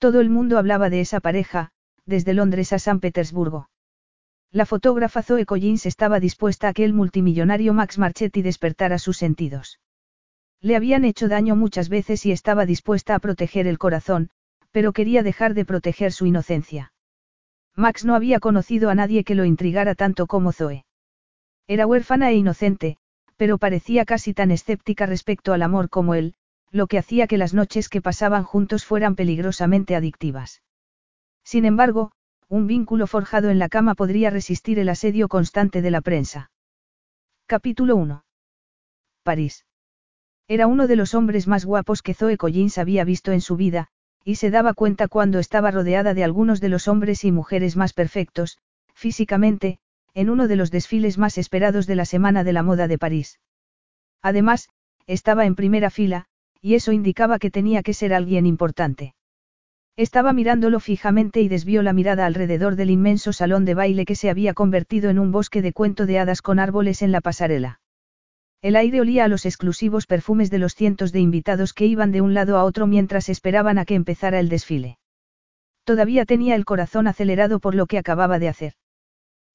Todo el mundo hablaba de esa pareja, desde Londres a San Petersburgo. La fotógrafa Zoe Collins estaba dispuesta a que el multimillonario Max Marchetti despertara sus sentidos. Le habían hecho daño muchas veces y estaba dispuesta a proteger el corazón, pero quería dejar de proteger su inocencia. Max no había conocido a nadie que lo intrigara tanto como Zoe. Era huérfana e inocente, pero parecía casi tan escéptica respecto al amor como él, lo que hacía que las noches que pasaban juntos fueran peligrosamente adictivas. Sin embargo, un vínculo forjado en la cama podría resistir el asedio constante de la prensa. Capítulo 1. París. Era uno de los hombres más guapos que Zoe Collins había visto en su vida, y se daba cuenta cuando estaba rodeada de algunos de los hombres y mujeres más perfectos, físicamente, en uno de los desfiles más esperados de la Semana de la Moda de París. Además, estaba en primera fila, y eso indicaba que tenía que ser alguien importante. Estaba mirándolo fijamente y desvió la mirada alrededor del inmenso salón de baile que se había convertido en un bosque de cuento de hadas con árboles en la pasarela. El aire olía a los exclusivos perfumes de los cientos de invitados que iban de un lado a otro mientras esperaban a que empezara el desfile. Todavía tenía el corazón acelerado por lo que acababa de hacer.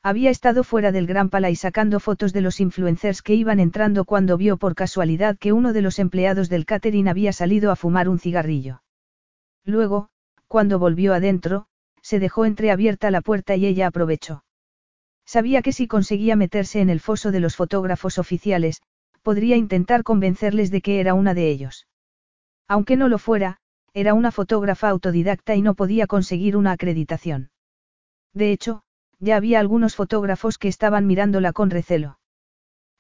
Había estado fuera del Gran Palais sacando fotos de los influencers que iban entrando cuando vio por casualidad que uno de los empleados del catering había salido a fumar un cigarrillo. Luego, cuando volvió adentro, se dejó entreabierta la puerta y ella aprovechó. Sabía que si conseguía meterse en el foso de los fotógrafos oficiales, podría intentar convencerles de que era una de ellos. Aunque no lo fuera, era una fotógrafa autodidacta y no podía conseguir una acreditación. De hecho, ya había algunos fotógrafos que estaban mirándola con recelo.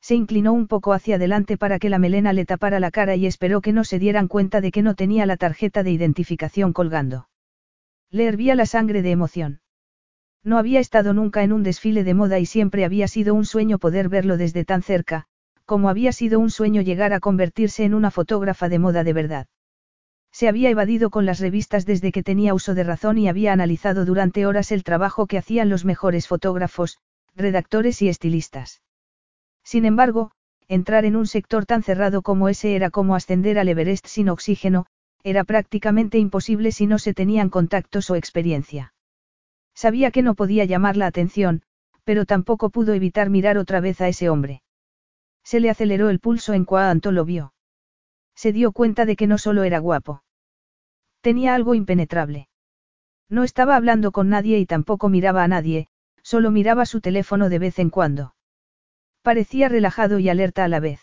Se inclinó un poco hacia adelante para que la melena le tapara la cara y esperó que no se dieran cuenta de que no tenía la tarjeta de identificación colgando. Le hervía la sangre de emoción. No había estado nunca en un desfile de moda y siempre había sido un sueño poder verlo desde tan cerca, como había sido un sueño llegar a convertirse en una fotógrafa de moda de verdad. Se había evadido con las revistas desde que tenía uso de razón y había analizado durante horas el trabajo que hacían los mejores fotógrafos, redactores y estilistas. Sin embargo, entrar en un sector tan cerrado como ese era como ascender al Everest sin oxígeno, era prácticamente imposible si no se tenían contactos o experiencia. Sabía que no podía llamar la atención, pero tampoco pudo evitar mirar otra vez a ese hombre. Se le aceleró el pulso en cuanto lo vio. Se dio cuenta de que no solo era guapo. Tenía algo impenetrable. No estaba hablando con nadie y tampoco miraba a nadie, solo miraba su teléfono de vez en cuando. Parecía relajado y alerta a la vez.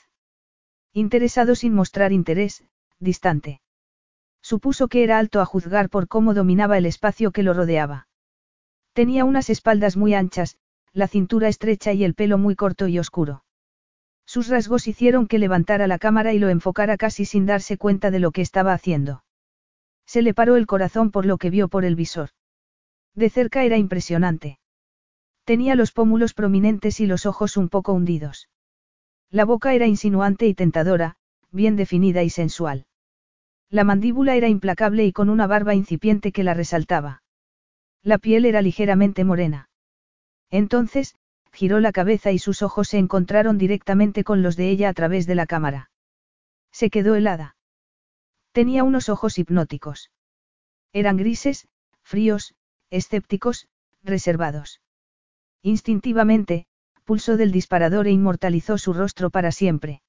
Interesado sin mostrar interés, distante. Supuso que era alto a juzgar por cómo dominaba el espacio que lo rodeaba. Tenía unas espaldas muy anchas, la cintura estrecha y el pelo muy corto y oscuro. Sus rasgos hicieron que levantara la cámara y lo enfocara casi sin darse cuenta de lo que estaba haciendo. Se le paró el corazón por lo que vio por el visor. De cerca era impresionante. Tenía los pómulos prominentes y los ojos un poco hundidos. La boca era insinuante y tentadora, bien definida y sensual. La mandíbula era implacable y con una barba incipiente que la resaltaba. La piel era ligeramente morena. Entonces, giró la cabeza y sus ojos se encontraron directamente con los de ella a través de la cámara. Se quedó helada. Tenía unos ojos hipnóticos. Eran grises, fríos, escépticos, reservados. Instintivamente, pulsó del disparador e inmortalizó su rostro para siempre.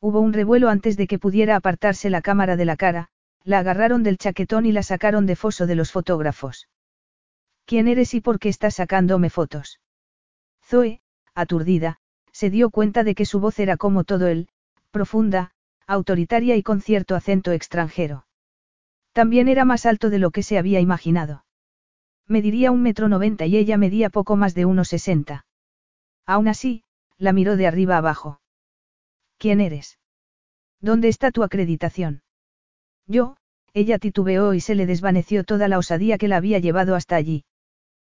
Hubo un revuelo antes de que pudiera apartarse la cámara de la cara, la agarraron del chaquetón y la sacaron de foso de los fotógrafos. ¿Quién eres y por qué estás sacándome fotos? Zoe, aturdida, se dio cuenta de que su voz era como todo él, profunda, autoritaria y con cierto acento extranjero. También era más alto de lo que se había imaginado. Mediría un metro noventa y ella medía poco más de unos sesenta. Aún así, la miró de arriba abajo. ¿Quién eres? ¿Dónde está tu acreditación? Yo, ella titubeó y se le desvaneció toda la osadía que la había llevado hasta allí.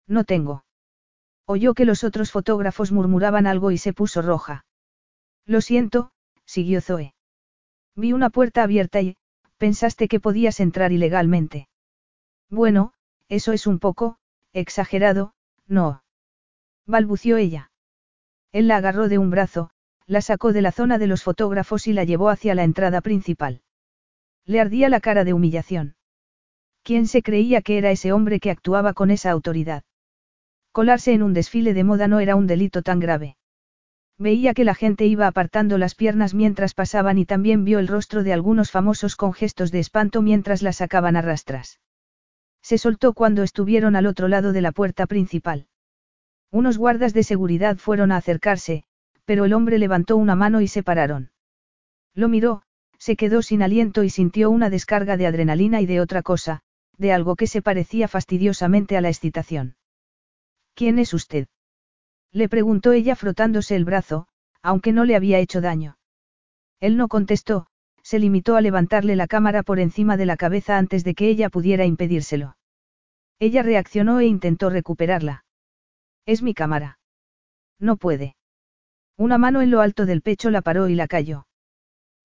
No tengo. Oyó que los otros fotógrafos murmuraban algo y se puso roja. Lo siento, siguió Zoe. Vi una puerta abierta y, pensaste que podías entrar ilegalmente. Bueno, eso es un poco, exagerado, no. Balbució ella. Él la agarró de un brazo, la sacó de la zona de los fotógrafos y la llevó hacia la entrada principal. Le ardía la cara de humillación. ¿Quién se creía que era ese hombre que actuaba con esa autoridad? Colarse en un desfile de moda no era un delito tan grave. Veía que la gente iba apartando las piernas mientras pasaban y también vio el rostro de algunos famosos con gestos de espanto mientras la sacaban a rastras. Se soltó cuando estuvieron al otro lado de la puerta principal. Unos guardas de seguridad fueron a acercarse, pero el hombre levantó una mano y se pararon. Lo miró, se quedó sin aliento y sintió una descarga de adrenalina y de otra cosa, de algo que se parecía fastidiosamente a la excitación. ¿Quién es usted? Le preguntó ella frotándose el brazo, aunque no le había hecho daño. Él no contestó, se limitó a levantarle la cámara por encima de la cabeza antes de que ella pudiera impedírselo. Ella reaccionó e intentó recuperarla. Es mi cámara. No puede. Una mano en lo alto del pecho la paró y la cayó.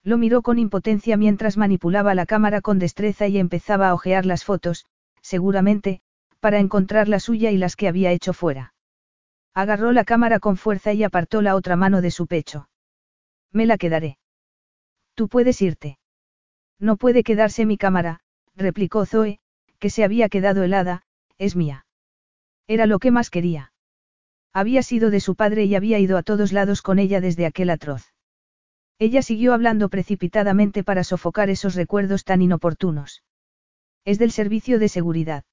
Lo miró con impotencia mientras manipulaba la cámara con destreza y empezaba a hojear las fotos, seguramente, para encontrar la suya y las que había hecho fuera. Agarró la cámara con fuerza y apartó la otra mano de su pecho. Me la quedaré. Tú puedes irte. No puede quedarse mi cámara, replicó Zoe, que se había quedado helada, es mía. Era lo que más quería. Había sido de su padre y había ido a todos lados con ella desde aquel atroz. Ella siguió hablando precipitadamente para sofocar esos recuerdos tan inoportunos. Es del servicio de seguridad.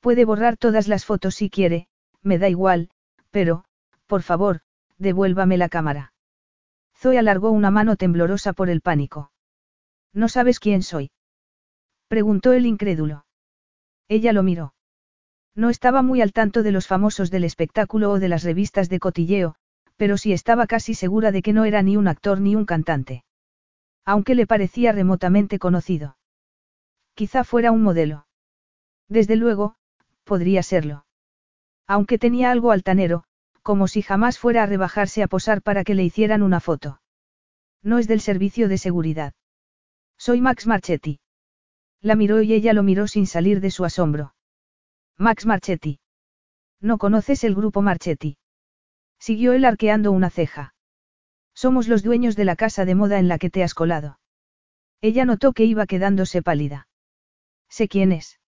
Puede borrar todas las fotos si quiere, me da igual, pero, por favor, devuélvame la cámara. Zoe alargó una mano temblorosa por el pánico. ¿No sabes quién soy? Preguntó el incrédulo. Ella lo miró. No estaba muy al tanto de los famosos del espectáculo o de las revistas de cotilleo, pero sí estaba casi segura de que no era ni un actor ni un cantante. Aunque le parecía remotamente conocido. Quizá fuera un modelo. Desde luego, podría serlo. Aunque tenía algo altanero, como si jamás fuera a rebajarse a posar para que le hicieran una foto. No es del servicio de seguridad. Soy Max Marchetti. La miró y ella lo miró sin salir de su asombro. Max Marchetti. ¿No conoces el grupo Marchetti? Siguió él arqueando una ceja. Somos los dueños de la casa de moda en la que te has colado. Ella notó que iba quedándose pálida. Sé quién es.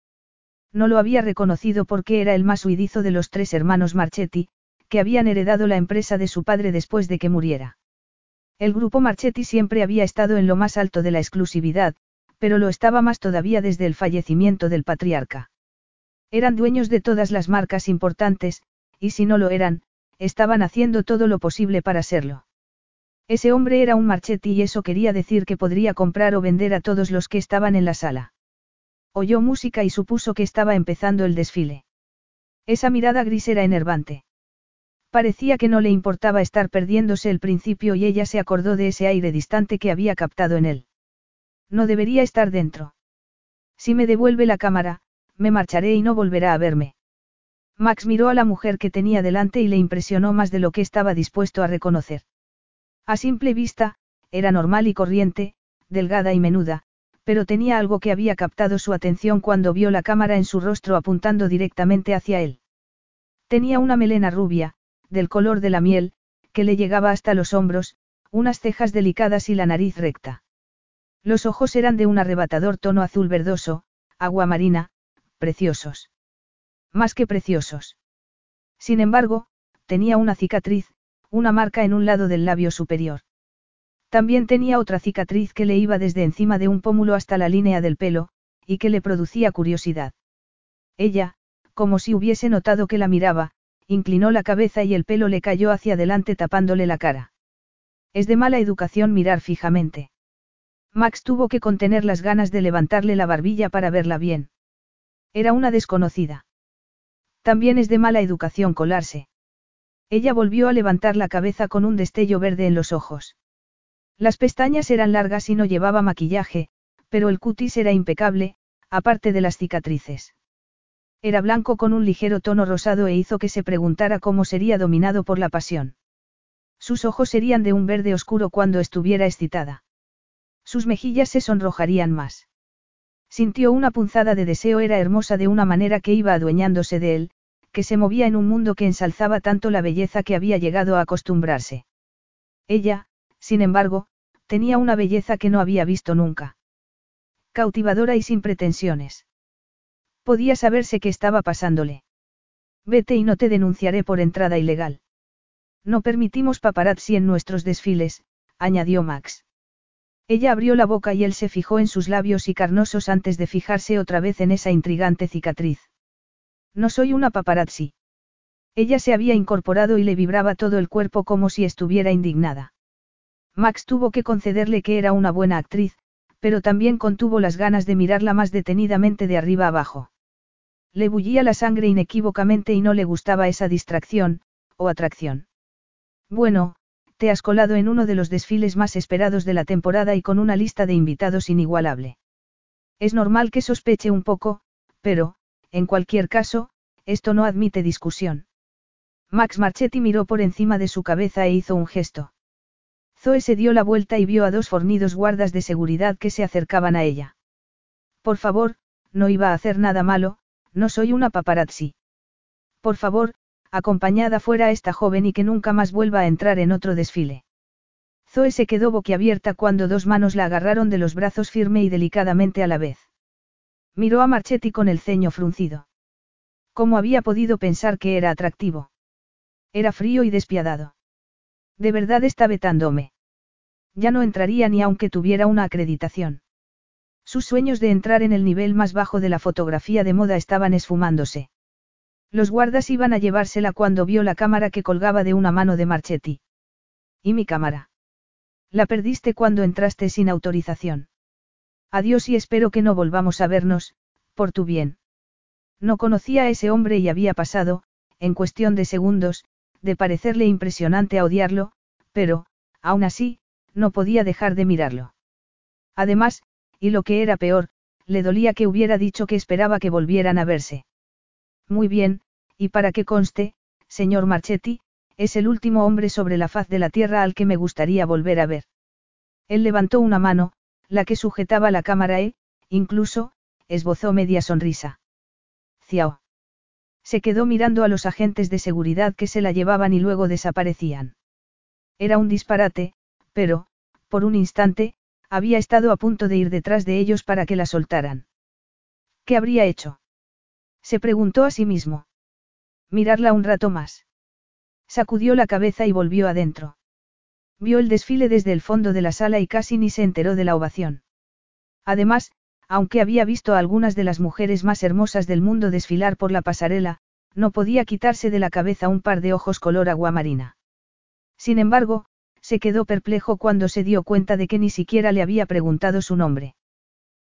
No lo había reconocido porque era el más huidizo de los tres hermanos Marchetti, que habían heredado la empresa de su padre después de que muriera. El grupo Marchetti siempre había estado en lo más alto de la exclusividad, pero lo estaba más todavía desde el fallecimiento del patriarca. Eran dueños de todas las marcas importantes, y si no lo eran, estaban haciendo todo lo posible para serlo. Ese hombre era un Marchetti y eso quería decir que podría comprar o vender a todos los que estaban en la sala. Oyó música y supuso que estaba empezando el desfile. Esa mirada gris era enervante. Parecía que no le importaba estar perdiéndose el principio y ella se acordó de ese aire distante que había captado en él. No debería estar dentro. Si me devuelve la cámara, me marcharé y no volverá a verme. Max miró a la mujer que tenía delante y le impresionó más de lo que estaba dispuesto a reconocer. A simple vista, era normal y corriente, delgada y menuda, pero tenía algo que había captado su atención cuando vio la cámara en su rostro apuntando directamente hacia él. Tenía una melena rubia, del color de la miel, que le llegaba hasta los hombros, unas cejas delicadas y la nariz recta. Los ojos eran de un arrebatador tono azul verdoso, agua marina, preciosos. Más que preciosos. Sin embargo, tenía una cicatriz, una marca en un lado del labio superior. También tenía otra cicatriz que le iba desde encima de un pómulo hasta la línea del pelo, y que le producía curiosidad. Ella, como si hubiese notado que la miraba, inclinó la cabeza y el pelo le cayó hacia adelante tapándole la cara. Es de mala educación mirar fijamente. Max tuvo que contener las ganas de levantarle la barbilla para verla bien. Era una desconocida. También es de mala educación colarse. Ella volvió a levantar la cabeza con un destello verde en los ojos. Las pestañas eran largas y no llevaba maquillaje, pero el cutis era impecable, aparte de las cicatrices. Era blanco con un ligero tono rosado e hizo que se preguntara cómo sería dominado por la pasión. Sus ojos serían de un verde oscuro cuando estuviera excitada. Sus mejillas se sonrojarían más. Sintió una punzada de deseo, era hermosa de una manera que iba adueñándose de él, que se movía en un mundo que ensalzaba tanto la belleza que había llegado a acostumbrarse. Ella, sin embargo, tenía una belleza que no había visto nunca. Cautivadora y sin pretensiones. Podía saberse qué estaba pasándole. Vete y no te denunciaré por entrada ilegal. No permitimos paparazzi en nuestros desfiles, añadió Max. Ella abrió la boca y él se fijó en sus labios y carnosos antes de fijarse otra vez en esa intrigante cicatriz. No soy una paparazzi. Ella se había incorporado y le vibraba todo el cuerpo como si estuviera indignada. Max tuvo que concederle que era una buena actriz, pero también contuvo las ganas de mirarla más detenidamente de arriba abajo. Le bullía la sangre inequívocamente y no le gustaba esa distracción, o atracción. Bueno, te has colado en uno de los desfiles más esperados de la temporada y con una lista de invitados inigualable. Es normal que sospeche un poco, pero, en cualquier caso, esto no admite discusión. Max Marchetti miró por encima de su cabeza e hizo un gesto. Zoe se dio la vuelta y vio a dos fornidos guardas de seguridad que se acercaban a ella. Por favor, no iba a hacer nada malo, no soy una paparazzi. Por favor, acompañada fuera esta joven y que nunca más vuelva a entrar en otro desfile. Zoe se quedó boquiabierta cuando dos manos la agarraron de los brazos firme y delicadamente a la vez. Miró a Marchetti con el ceño fruncido. ¿Cómo había podido pensar que era atractivo? Era frío y despiadado. De verdad está vetándome. Ya no entraría ni aunque tuviera una acreditación. Sus sueños de entrar en el nivel más bajo de la fotografía de moda estaban esfumándose. Los guardas iban a llevársela cuando vio la cámara que colgaba de una mano de Marchetti. ¿Y mi cámara? La perdiste cuando entraste sin autorización. Adiós y espero que no volvamos a vernos, por tu bien. No conocía a ese hombre y había pasado, en cuestión de segundos, de parecerle impresionante a odiarlo, pero, aún así, no podía dejar de mirarlo. Además, y lo que era peor, le dolía que hubiera dicho que esperaba que volvieran a verse. Muy bien, y para que conste, señor Marchetti, es el último hombre sobre la faz de la tierra al que me gustaría volver a ver. Él levantó una mano, la que sujetaba la cámara e, incluso, esbozó media sonrisa. Ciao. Se quedó mirando a los agentes de seguridad que se la llevaban y luego desaparecían. Era un disparate, pero, por un instante, había estado a punto de ir detrás de ellos para que la soltaran. ¿Qué habría hecho? Se preguntó a sí mismo. Mirarla un rato más. Sacudió la cabeza y volvió adentro. Vio el desfile desde el fondo de la sala y casi ni se enteró de la ovación. Además, aunque había visto a algunas de las mujeres más hermosas del mundo desfilar por la pasarela, no podía quitarse de la cabeza un par de ojos color aguamarina. Sin embargo, se quedó perplejo cuando se dio cuenta de que ni siquiera le había preguntado su nombre.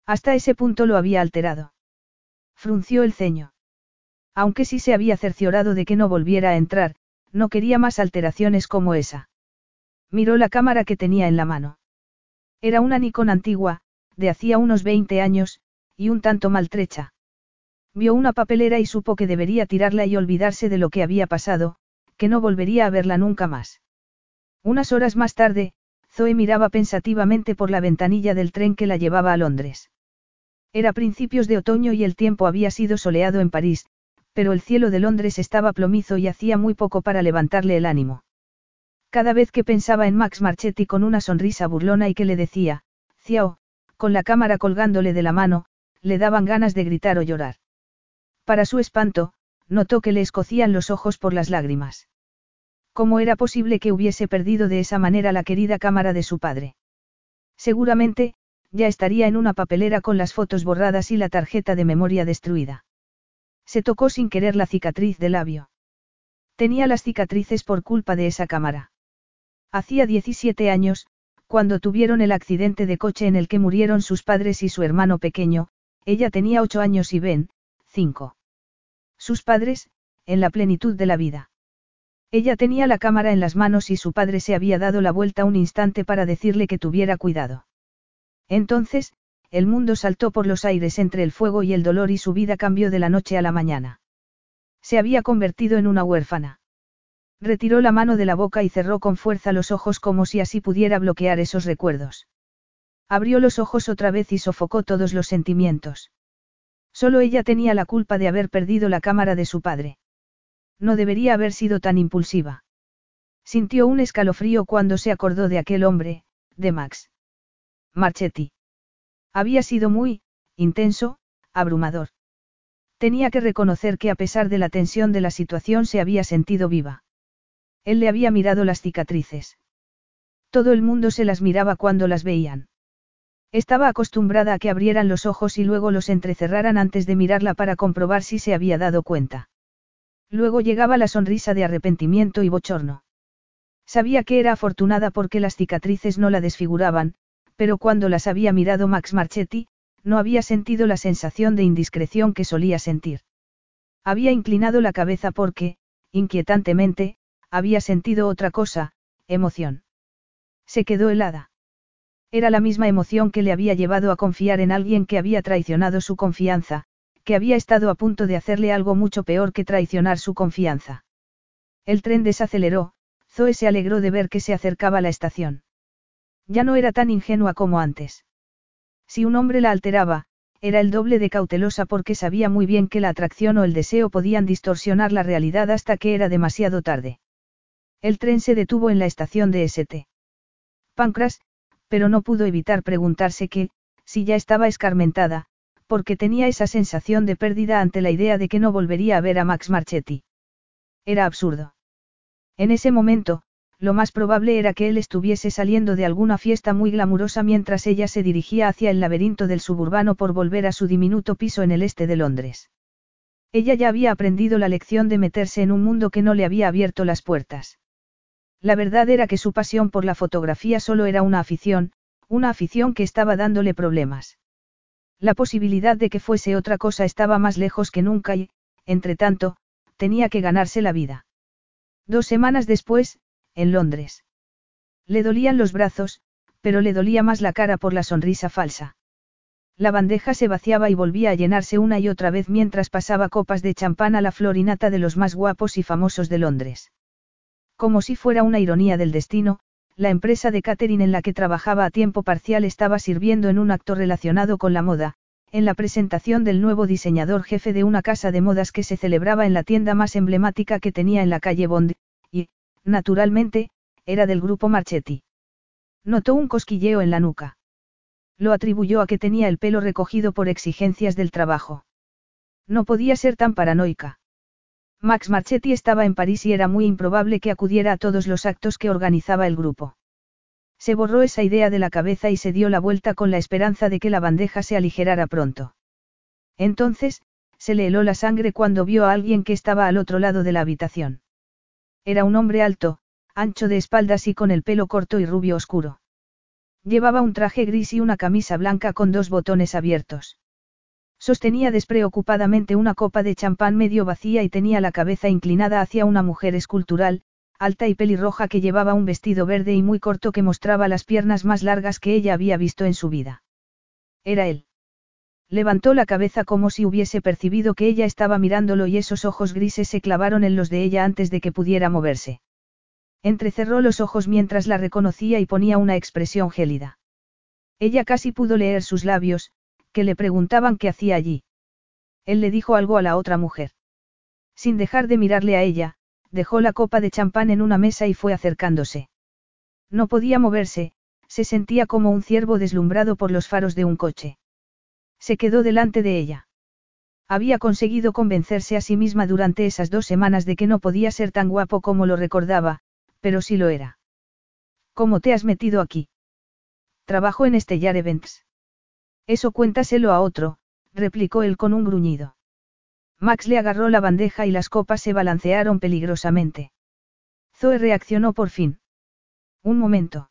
Hasta ese punto lo había alterado. Frunció el ceño. Aunque sí se había cerciorado de que no volviera a entrar, no quería más alteraciones como esa. Miró la cámara que tenía en la mano. Era una Nikon antigua, de hacía unos 20 años, y un tanto maltrecha. Vio una papelera y supo que debería tirarla y olvidarse de lo que había pasado, que no volvería a verla nunca más. Unas horas más tarde, Zoe miraba pensativamente por la ventanilla del tren que la llevaba a Londres. Era principios de otoño y el tiempo había sido soleado en París, pero el cielo de Londres estaba plomizo y hacía muy poco para levantarle el ánimo. Cada vez que pensaba en Max Marchetti con una sonrisa burlona y que le decía, Ciao, con la cámara colgándole de la mano, le daban ganas de gritar o llorar. Para su espanto, notó que le escocían los ojos por las lágrimas. ¿Cómo era posible que hubiese perdido de esa manera la querida cámara de su padre? Seguramente, ya estaría en una papelera con las fotos borradas y la tarjeta de memoria destruida. Se tocó sin querer la cicatriz del labio. Tenía las cicatrices por culpa de esa cámara. Hacía 17 años, cuando tuvieron el accidente de coche en el que murieron sus padres y su hermano pequeño, ella tenía 8 años y Ben, 5. Sus padres, en la plenitud de la vida. Ella tenía la cámara en las manos y su padre se había dado la vuelta un instante para decirle que tuviera cuidado. Entonces, el mundo saltó por los aires entre el fuego y el dolor y su vida cambió de la noche a la mañana. Se había convertido en una huérfana. Retiró la mano de la boca y cerró con fuerza los ojos como si así pudiera bloquear esos recuerdos. Abrió los ojos otra vez y sofocó todos los sentimientos. Solo ella tenía la culpa de haber perdido la cámara de su padre. No debería haber sido tan impulsiva. Sintió un escalofrío cuando se acordó de aquel hombre, de Max. Marchetti. Había sido muy, intenso, abrumador. Tenía que reconocer que a pesar de la tensión de la situación se había sentido viva. Él le había mirado las cicatrices. Todo el mundo se las miraba cuando las veían. Estaba acostumbrada a que abrieran los ojos y luego los entrecerraran antes de mirarla para comprobar si se había dado cuenta. Luego llegaba la sonrisa de arrepentimiento y bochorno. Sabía que era afortunada porque las cicatrices no la desfiguraban, pero cuando las había mirado Max Marchetti, no había sentido la sensación de indiscreción que solía sentir. Había inclinado la cabeza porque, inquietantemente, había sentido otra cosa, emoción. Se quedó helada. Era la misma emoción que le había llevado a confiar en alguien que había traicionado su confianza, que había estado a punto de hacerle algo mucho peor que traicionar su confianza. El tren desaceleró, Zoe se alegró de ver que se acercaba la estación. Ya no era tan ingenua como antes. Si un hombre la alteraba, era el doble de cautelosa porque sabía muy bien que la atracción o el deseo podían distorsionar la realidad hasta que era demasiado tarde. El tren se detuvo en la estación de St. Pancras, pero no pudo evitar preguntarse que, si ya estaba escarmentada, porque tenía esa sensación de pérdida ante la idea de que no volvería a ver a Max Marchetti. Era absurdo. En ese momento, lo más probable era que él estuviese saliendo de alguna fiesta muy glamurosa mientras ella se dirigía hacia el laberinto del suburbano por volver a su diminuto piso en el este de Londres. Ella ya había aprendido la lección de meterse en un mundo que no le había abierto las puertas. La verdad era que su pasión por la fotografía solo era una afición, una afición que estaba dándole problemas. La posibilidad de que fuese otra cosa estaba más lejos que nunca y, entre tanto, tenía que ganarse la vida. Dos semanas después, en Londres. Le dolían los brazos, pero le dolía más la cara por la sonrisa falsa. La bandeja se vaciaba y volvía a llenarse una y otra vez mientras pasaba copas de champán a la florinata de los más guapos y famosos de Londres. Como si fuera una ironía del destino, la empresa de catering en la que trabajaba a tiempo parcial estaba sirviendo en un acto relacionado con la moda, en la presentación del nuevo diseñador jefe de una casa de modas que se celebraba en la tienda más emblemática que tenía en la calle Bond, y, naturalmente, era del grupo Marchetti. Notó un cosquilleo en la nuca. Lo atribuyó a que tenía el pelo recogido por exigencias del trabajo. No podía ser tan paranoica. Max Marchetti estaba en París y era muy improbable que acudiera a todos los actos que organizaba el grupo. Se borró esa idea de la cabeza y se dio la vuelta con la esperanza de que la bandeja se aligerara pronto. Entonces, se le heló la sangre cuando vio a alguien que estaba al otro lado de la habitación. Era un hombre alto, ancho de espaldas y con el pelo corto y rubio oscuro. Llevaba un traje gris y una camisa blanca con dos botones abiertos. Sostenía despreocupadamente una copa de champán medio vacía y tenía la cabeza inclinada hacia una mujer escultural, alta y pelirroja que llevaba un vestido verde y muy corto que mostraba las piernas más largas que ella había visto en su vida. Era él. Levantó la cabeza como si hubiese percibido que ella estaba mirándolo y esos ojos grises se clavaron en los de ella antes de que pudiera moverse. Entrecerró los ojos mientras la reconocía y ponía una expresión gélida. Ella casi pudo leer sus labios, que le preguntaban qué hacía allí. Él le dijo algo a la otra mujer. Sin dejar de mirarle a ella, dejó la copa de champán en una mesa y fue acercándose. No podía moverse, se sentía como un ciervo deslumbrado por los faros de un coche. Se quedó delante de ella. Había conseguido convencerse a sí misma durante esas dos semanas de que no podía ser tan guapo como lo recordaba, pero sí lo era. ¿Cómo te has metido aquí? Trabajo en Stellar Events. Eso cuéntaselo a otro, replicó él con un gruñido. Max le agarró la bandeja y las copas se balancearon peligrosamente. Zoe reaccionó por fin. Un momento.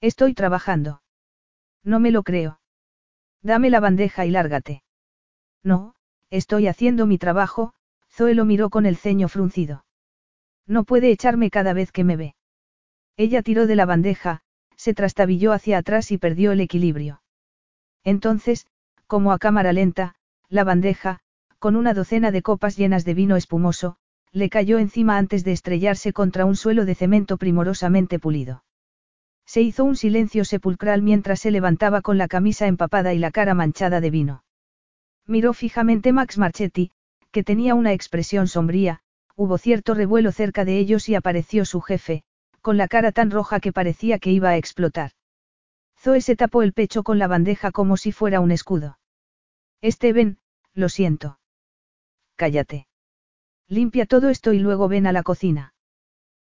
Estoy trabajando. No me lo creo. Dame la bandeja y lárgate. No, estoy haciendo mi trabajo, Zoe lo miró con el ceño fruncido. No puede echarme cada vez que me ve. Ella tiró de la bandeja, se trastabilló hacia atrás y perdió el equilibrio. Entonces, como a cámara lenta, la bandeja, con una docena de copas llenas de vino espumoso, le cayó encima antes de estrellarse contra un suelo de cemento primorosamente pulido. Se hizo un silencio sepulcral mientras se levantaba con la camisa empapada y la cara manchada de vino. Miró fijamente Max Marchetti, que tenía una expresión sombría, hubo cierto revuelo cerca de ellos y apareció su jefe, con la cara tan roja que parecía que iba a explotar. Zoe se tapó el pecho con la bandeja como si fuera un escudo. Steven, lo siento. Cállate. Limpia todo esto y luego ven a la cocina.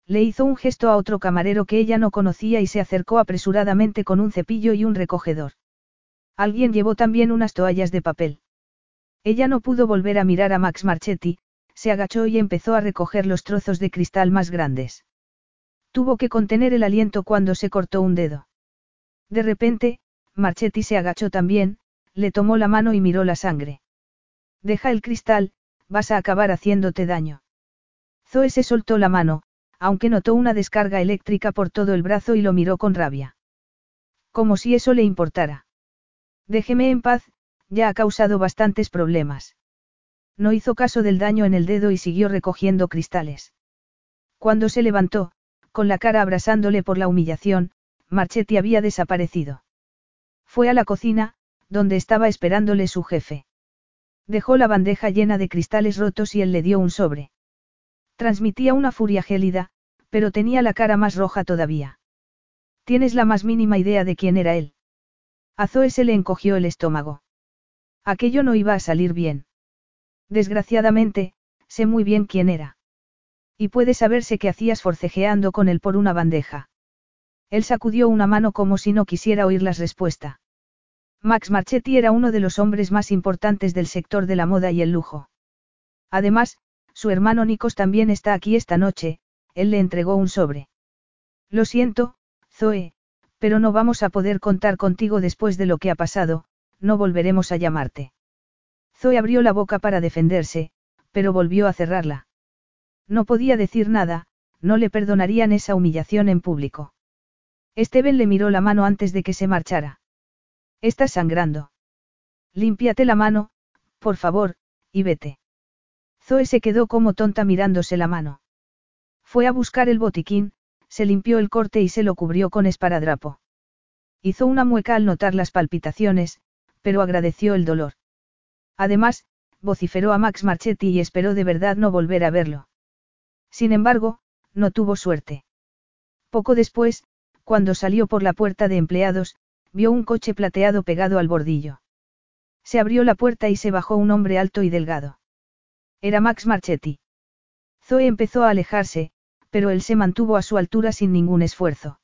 Le hizo un gesto a otro camarero que ella no conocía y se acercó apresuradamente con un cepillo y un recogedor. Alguien llevó también unas toallas de papel. Ella no pudo volver a mirar a Max Marchetti, se agachó y empezó a recoger los trozos de cristal más grandes. Tuvo que contener el aliento cuando se cortó un dedo. De repente, Marchetti se agachó también, le tomó la mano y miró la sangre. Deja el cristal, vas a acabar haciéndote daño. Zoe se soltó la mano, aunque notó una descarga eléctrica por todo el brazo y lo miró con rabia. Como si eso le importara. Déjeme en paz, ya ha causado bastantes problemas. No hizo caso del daño en el dedo y siguió recogiendo cristales. Cuando se levantó, con la cara abrasándole por la humillación, Marchetti había desaparecido. Fue a la cocina, donde estaba esperándole su jefe. Dejó la bandeja llena de cristales rotos y él le dio un sobre. Transmitía una furia gélida, pero tenía la cara más roja todavía. ¿Tienes la más mínima idea de quién era él? A Zoe se le encogió el estómago. Aquello no iba a salir bien. Desgraciadamente, sé muy bien quién era. Y puede saberse que hacías forcejeando con él por una bandeja. Él sacudió una mano como si no quisiera oír las respuestas. Max Marchetti era uno de los hombres más importantes del sector de la moda y el lujo. Además, su hermano Nikos también está aquí esta noche, él le entregó un sobre. Lo siento, Zoe, pero no vamos a poder contar contigo después de lo que ha pasado, no volveremos a llamarte. Zoe abrió la boca para defenderse, pero volvió a cerrarla. No podía decir nada, no le perdonarían esa humillación en público. Steven le miró la mano antes de que se marchara. Estás sangrando. Límpiate la mano, por favor, y vete. Zoe se quedó como tonta mirándose la mano. Fue a buscar el botiquín, se limpió el corte y se lo cubrió con esparadrapo. Hizo una mueca al notar las palpitaciones, pero agradeció el dolor. Además, vociferó a Max Marchetti y esperó de verdad no volver a verlo. Sin embargo, no tuvo suerte. Poco después, cuando salió por la puerta de empleados, vio un coche plateado pegado al bordillo. Se abrió la puerta y se bajó un hombre alto y delgado. Era Max Marchetti. Zoe empezó a alejarse, pero él se mantuvo a su altura sin ningún esfuerzo.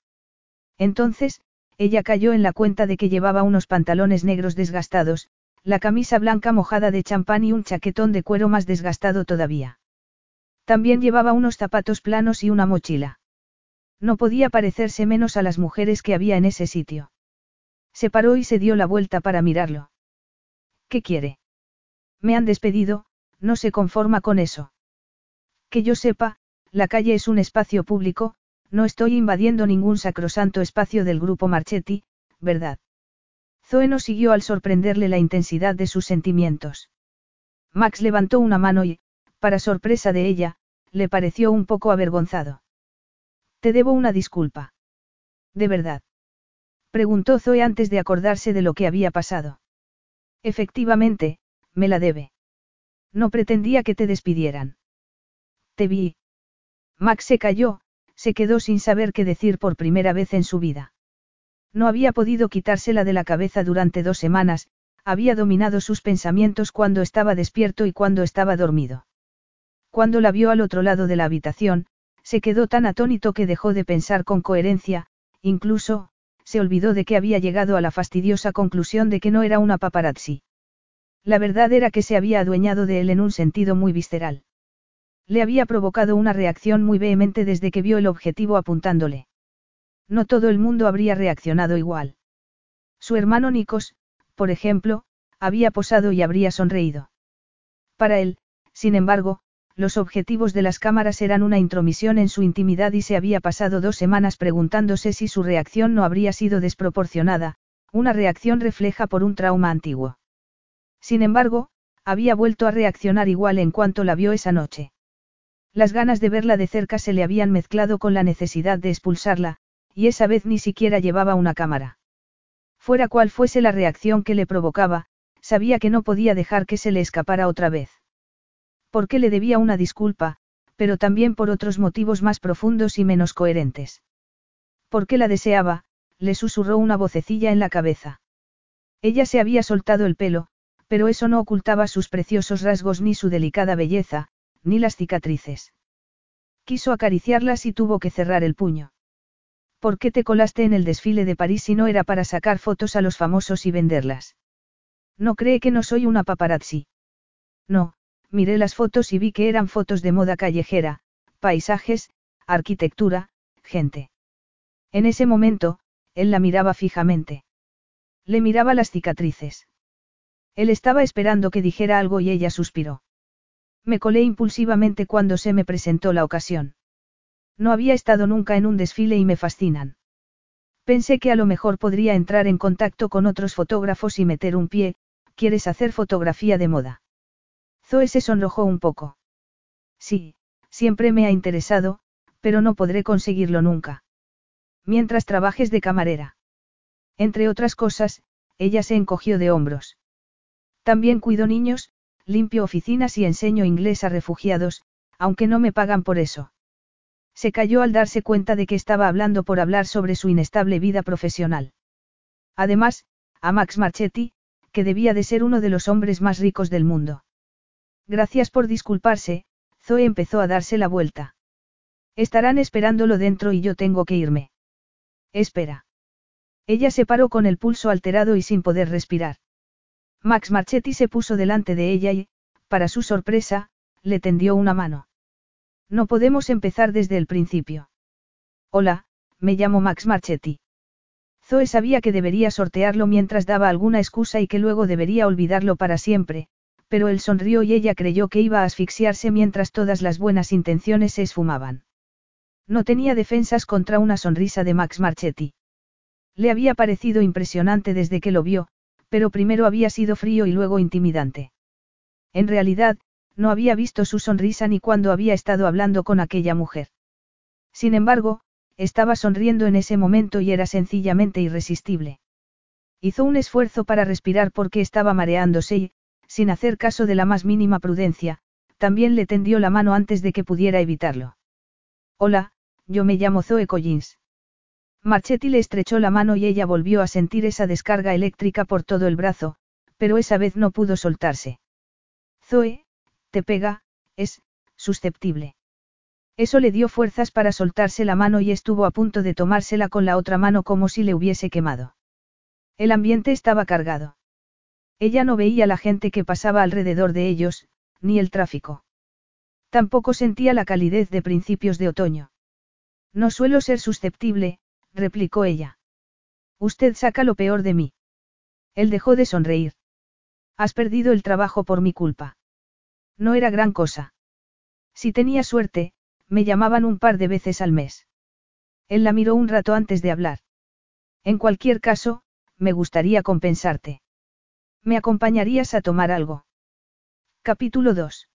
Entonces, ella cayó en la cuenta de que llevaba unos pantalones negros desgastados, la camisa blanca mojada de champán y un chaquetón de cuero más desgastado todavía. También llevaba unos zapatos planos y una mochila. No podía parecerse menos a las mujeres que había en ese sitio. Se paró y se dio la vuelta para mirarlo. ¿Qué quiere? Me han despedido, no se conforma con eso. Que yo sepa, la calle es un espacio público, no estoy invadiendo ningún sacrosanto espacio del grupo Marchetti, ¿verdad? Zoe no siguió al sorprenderle la intensidad de sus sentimientos. Max levantó una mano y, para sorpresa de ella, le pareció un poco avergonzado. Te debo una disculpa. De verdad. Preguntó Zoe antes de acordarse de lo que había pasado. Efectivamente, me la debe. No pretendía que te despidieran. Te vi. Max se calló, se quedó sin saber qué decir por primera vez en su vida. No había podido quitársela de la cabeza durante dos semanas, había dominado sus pensamientos cuando estaba despierto y cuando estaba dormido. Cuando la vio al otro lado de la habitación, se quedó tan atónito que dejó de pensar con coherencia, incluso, se olvidó de que había llegado a la fastidiosa conclusión de que no era una paparazzi. La verdad era que se había adueñado de él en un sentido muy visceral. Le había provocado una reacción muy vehemente desde que vio el objetivo apuntándole. No todo el mundo habría reaccionado igual. Su hermano Nikos, por ejemplo, había posado y habría sonreído. Para él, sin embargo, los objetivos de las cámaras eran una intromisión en su intimidad y se había pasado dos semanas preguntándose si su reacción no habría sido desproporcionada, Una reacción refleja por un trauma antiguo. Sin embargo, había vuelto a reaccionar igual en cuanto la vio esa noche. Las ganas de verla de cerca se le habían mezclado con la necesidad de expulsarla, y esa vez ni siquiera llevaba una cámara. Fuera cual fuese la reacción que le provocaba, sabía que no podía dejar que se le escapara otra vez. Porque le debía una disculpa, pero también por otros motivos más profundos y menos coherentes. Porque la deseaba, le susurró una vocecilla en la cabeza. Ella se había soltado el pelo, pero eso no ocultaba sus preciosos rasgos ni su delicada belleza, ni las cicatrices. Quiso acariciarlas y tuvo que cerrar el puño. ¿Por qué te colaste en el desfile de París si no era para sacar fotos a los famosos y venderlas? ¿No cree que no soy una paparazzi? No, miré las fotos y vi que eran fotos de moda callejera, paisajes, arquitectura, gente. En ese momento, él la miraba fijamente. Le miraba las cicatrices. Él estaba esperando que dijera algo y ella suspiró. Me colé impulsivamente cuando se me presentó la ocasión. No había estado nunca en un desfile y me fascinan. Pensé que a lo mejor podría entrar en contacto con otros fotógrafos y meter un pie, ¿quieres hacer fotografía de moda? Zoe se sonrojó un poco. Sí, siempre me ha interesado, pero no podré conseguirlo nunca. Mientras trabajes de camarera. Entre otras cosas, ella se encogió de hombros. También cuido niños, limpio oficinas y enseño inglés a refugiados, aunque no me pagan por eso. Se cayó al darse cuenta de que estaba hablando por hablar sobre su inestable vida profesional. Además, a Max Marchetti, que debía de ser uno de los hombres más ricos del mundo. Gracias por disculparse, Zoe empezó a darse la vuelta. Estarán esperándolo dentro y yo tengo que irme. Espera. Ella se paró con el pulso alterado y sin poder respirar. Max Marchetti se puso delante de ella y, para su sorpresa, le tendió una mano. No podemos empezar desde el principio. Hola, me llamo Max Marchetti. Zoe sabía que debería sortearlo mientras daba alguna excusa y que luego debería olvidarlo para siempre, pero él sonrió y ella creyó que iba a asfixiarse mientras todas las buenas intenciones se esfumaban. No tenía defensas contra una sonrisa de Max Marchetti. Le había parecido impresionante desde que lo vio, pero primero había sido frío y luego intimidante. En realidad, no había visto su sonrisa ni cuando había estado hablando con aquella mujer. Sin embargo, estaba sonriendo en ese momento y era sencillamente irresistible. Hizo un esfuerzo para respirar porque estaba mareándose y, sin hacer caso de la más mínima prudencia, también le tendió la mano antes de que pudiera evitarlo. Hola, yo me llamo Zoe Collins. Marchetti le estrechó la mano y ella volvió a sentir esa descarga eléctrica por todo el brazo, pero esa vez no pudo soltarse. Zoe, te pega, es, susceptible. Eso le dio fuerzas para soltarse la mano y estuvo a punto de tomársela con la otra mano como si le hubiese quemado. El ambiente estaba cargado. Ella no veía la gente que pasaba alrededor de ellos, ni el tráfico. Tampoco sentía la calidez de principios de otoño. No suelo ser susceptible, replicó ella. Usted saca lo peor de mí. Él dejó de sonreír. Has perdido el trabajo por mi culpa. No era gran cosa. Si tenía suerte, me llamaban un par de veces al mes. Él la miró un rato antes de hablar. En cualquier caso, me gustaría compensarte. ¿Me acompañarías a tomar algo? Capítulo 2.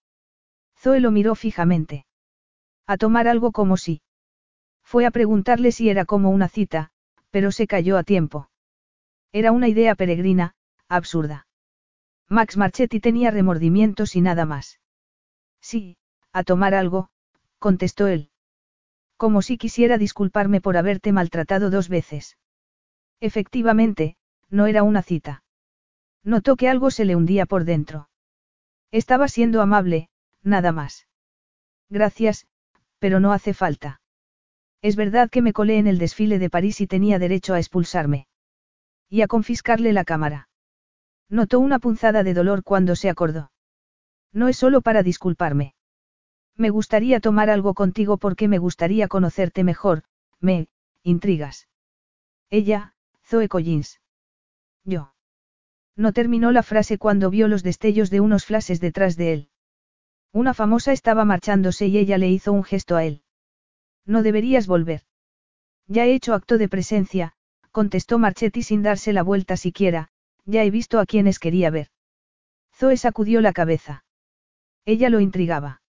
Zoe lo miró fijamente. A tomar algo como si. Fue a preguntarle si era como una cita, pero se cayó a tiempo. Era una idea peregrina, absurda. Max Marchetti tenía remordimientos y nada más. Sí, a tomar algo, contestó él. Como si quisiera disculparme por haberte maltratado dos veces. Efectivamente, no era una cita. Notó que algo se le hundía por dentro. Estaba siendo amable, nada más. Gracias, pero no hace falta. Es verdad que me colé en el desfile de París y tenía derecho a expulsarme. Y a confiscarle la cámara. Notó una punzada de dolor cuando se acordó. No es solo para disculparme. Me gustaría tomar algo contigo porque me gustaría conocerte mejor, me, intrigas. Ella, Zoe Collins. Yo. No terminó la frase cuando vio los destellos de unos flashes detrás de él. Una famosa estaba marchándose y ella le hizo un gesto a él. No deberías volver. Ya he hecho acto de presencia, contestó Marchetti sin darse la vuelta siquiera, ya he visto a quienes quería ver. Zoe sacudió la cabeza. Ella lo intrigaba.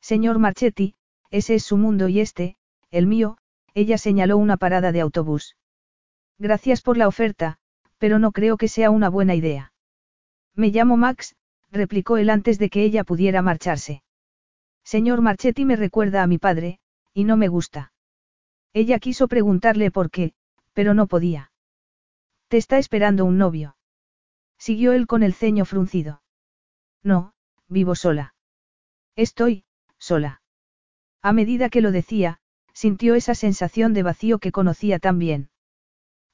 Señor Marchetti, ese es su mundo y este, el mío, ella señaló una parada de autobús. Gracias por la oferta, pero no creo que sea una buena idea. Me llamo Max, replicó él antes de que ella pudiera marcharse. Señor Marchetti me recuerda a mi padre, y no me gusta. Ella quiso preguntarle por qué, pero no podía. Te está esperando un novio. Siguió él con el ceño fruncido. No, vivo sola. Estoy, sola. A medida que lo decía, sintió esa sensación de vacío que conocía tan bien.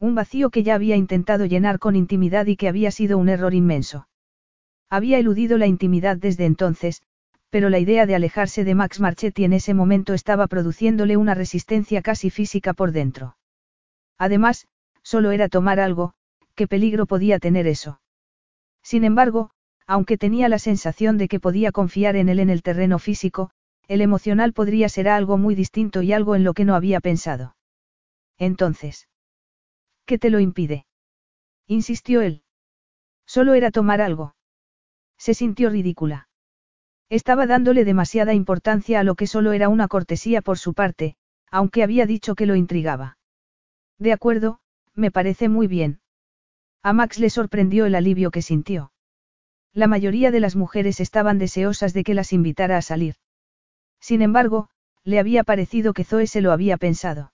Un vacío que ya había intentado llenar con intimidad y que había sido un error inmenso. Había eludido la intimidad desde entonces, pero la idea de alejarse de Max Marchetti en ese momento estaba produciéndole una resistencia casi física por dentro. Además, solo era tomar algo, ¿qué peligro podía tener eso? Sin embargo, aunque tenía la sensación de que podía confiar en él en el terreno físico, el emocional podría ser algo muy distinto y algo en lo que no había pensado. Entonces, ¿qué te lo impide? insistió él. Solo era tomar algo. Se sintió ridícula. Estaba dándole demasiada importancia a lo que solo era una cortesía por su parte, aunque había dicho que lo intrigaba. De acuerdo, me parece muy bien. A Max le sorprendió el alivio que sintió. La mayoría de las mujeres estaban deseosas de que las invitara a salir. Sin embargo, le había parecido que Zoe se lo había pensado.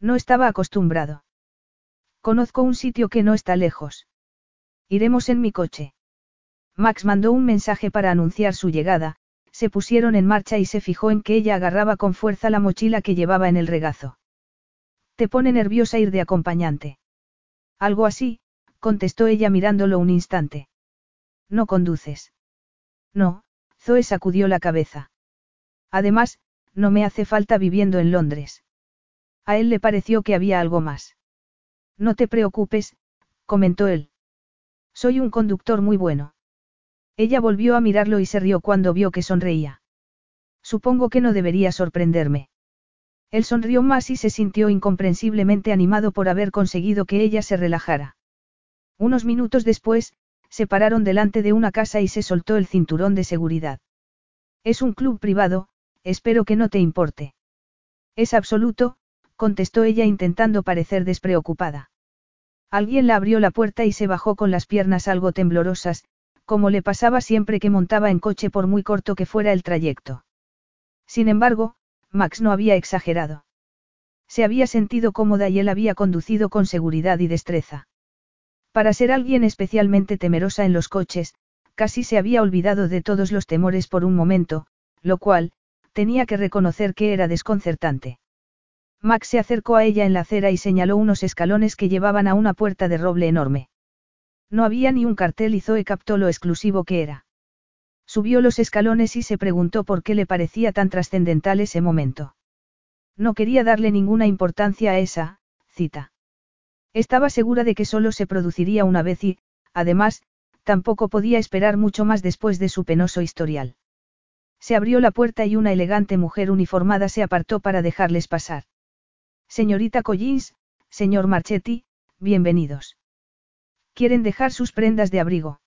No estaba acostumbrado. Conozco un sitio que no está lejos. Iremos en mi coche. Max mandó un mensaje para anunciar su llegada, se pusieron en marcha y se fijó en que ella agarraba con fuerza la mochila que llevaba en el regazo. ¿Te pone nerviosa ir de acompañante? Algo así, contestó ella mirándolo un instante. No conduces. No, Zoe sacudió la cabeza. Además, no me hace falta viviendo en Londres. A él le pareció que había algo más. No te preocupes, comentó él. Soy un conductor muy bueno. Ella volvió a mirarlo y se rió cuando vio que sonreía. Supongo que no debería sorprenderme. Él sonrió más y se sintió incomprensiblemente animado por haber conseguido que ella se relajara. Unos minutos después, se pararon delante de una casa y se soltó el cinturón de seguridad. Es un club privado, espero que no te importe. Es absoluto, contestó ella intentando parecer despreocupada. Alguien la abrió la puerta y se bajó con las piernas algo temblorosas, como le pasaba siempre que montaba en coche por muy corto que fuera el trayecto. Sin embargo, Max no había exagerado. Se había sentido cómoda y él había conducido con seguridad y destreza. Para ser alguien especialmente temerosa en los coches, casi se había olvidado de todos los temores por un momento, lo cual, tenía que reconocer que era desconcertante. Max se acercó a ella en la acera y señaló unos escalones que llevaban a una puerta de roble enorme. No había ni un cartel y Zoe captó lo exclusivo que era. Subió los escalones y se preguntó por qué le parecía tan trascendental ese momento. No quería darle ninguna importancia a esa, cita. Estaba segura de que solo se produciría una vez y, además, tampoco podía esperar mucho más después de su penoso historial. Se abrió la puerta y una elegante mujer uniformada se apartó para dejarles pasar. Señorita Collins, señor Marchetti, bienvenidos. ¿Quieren dejar sus prendas de abrigo?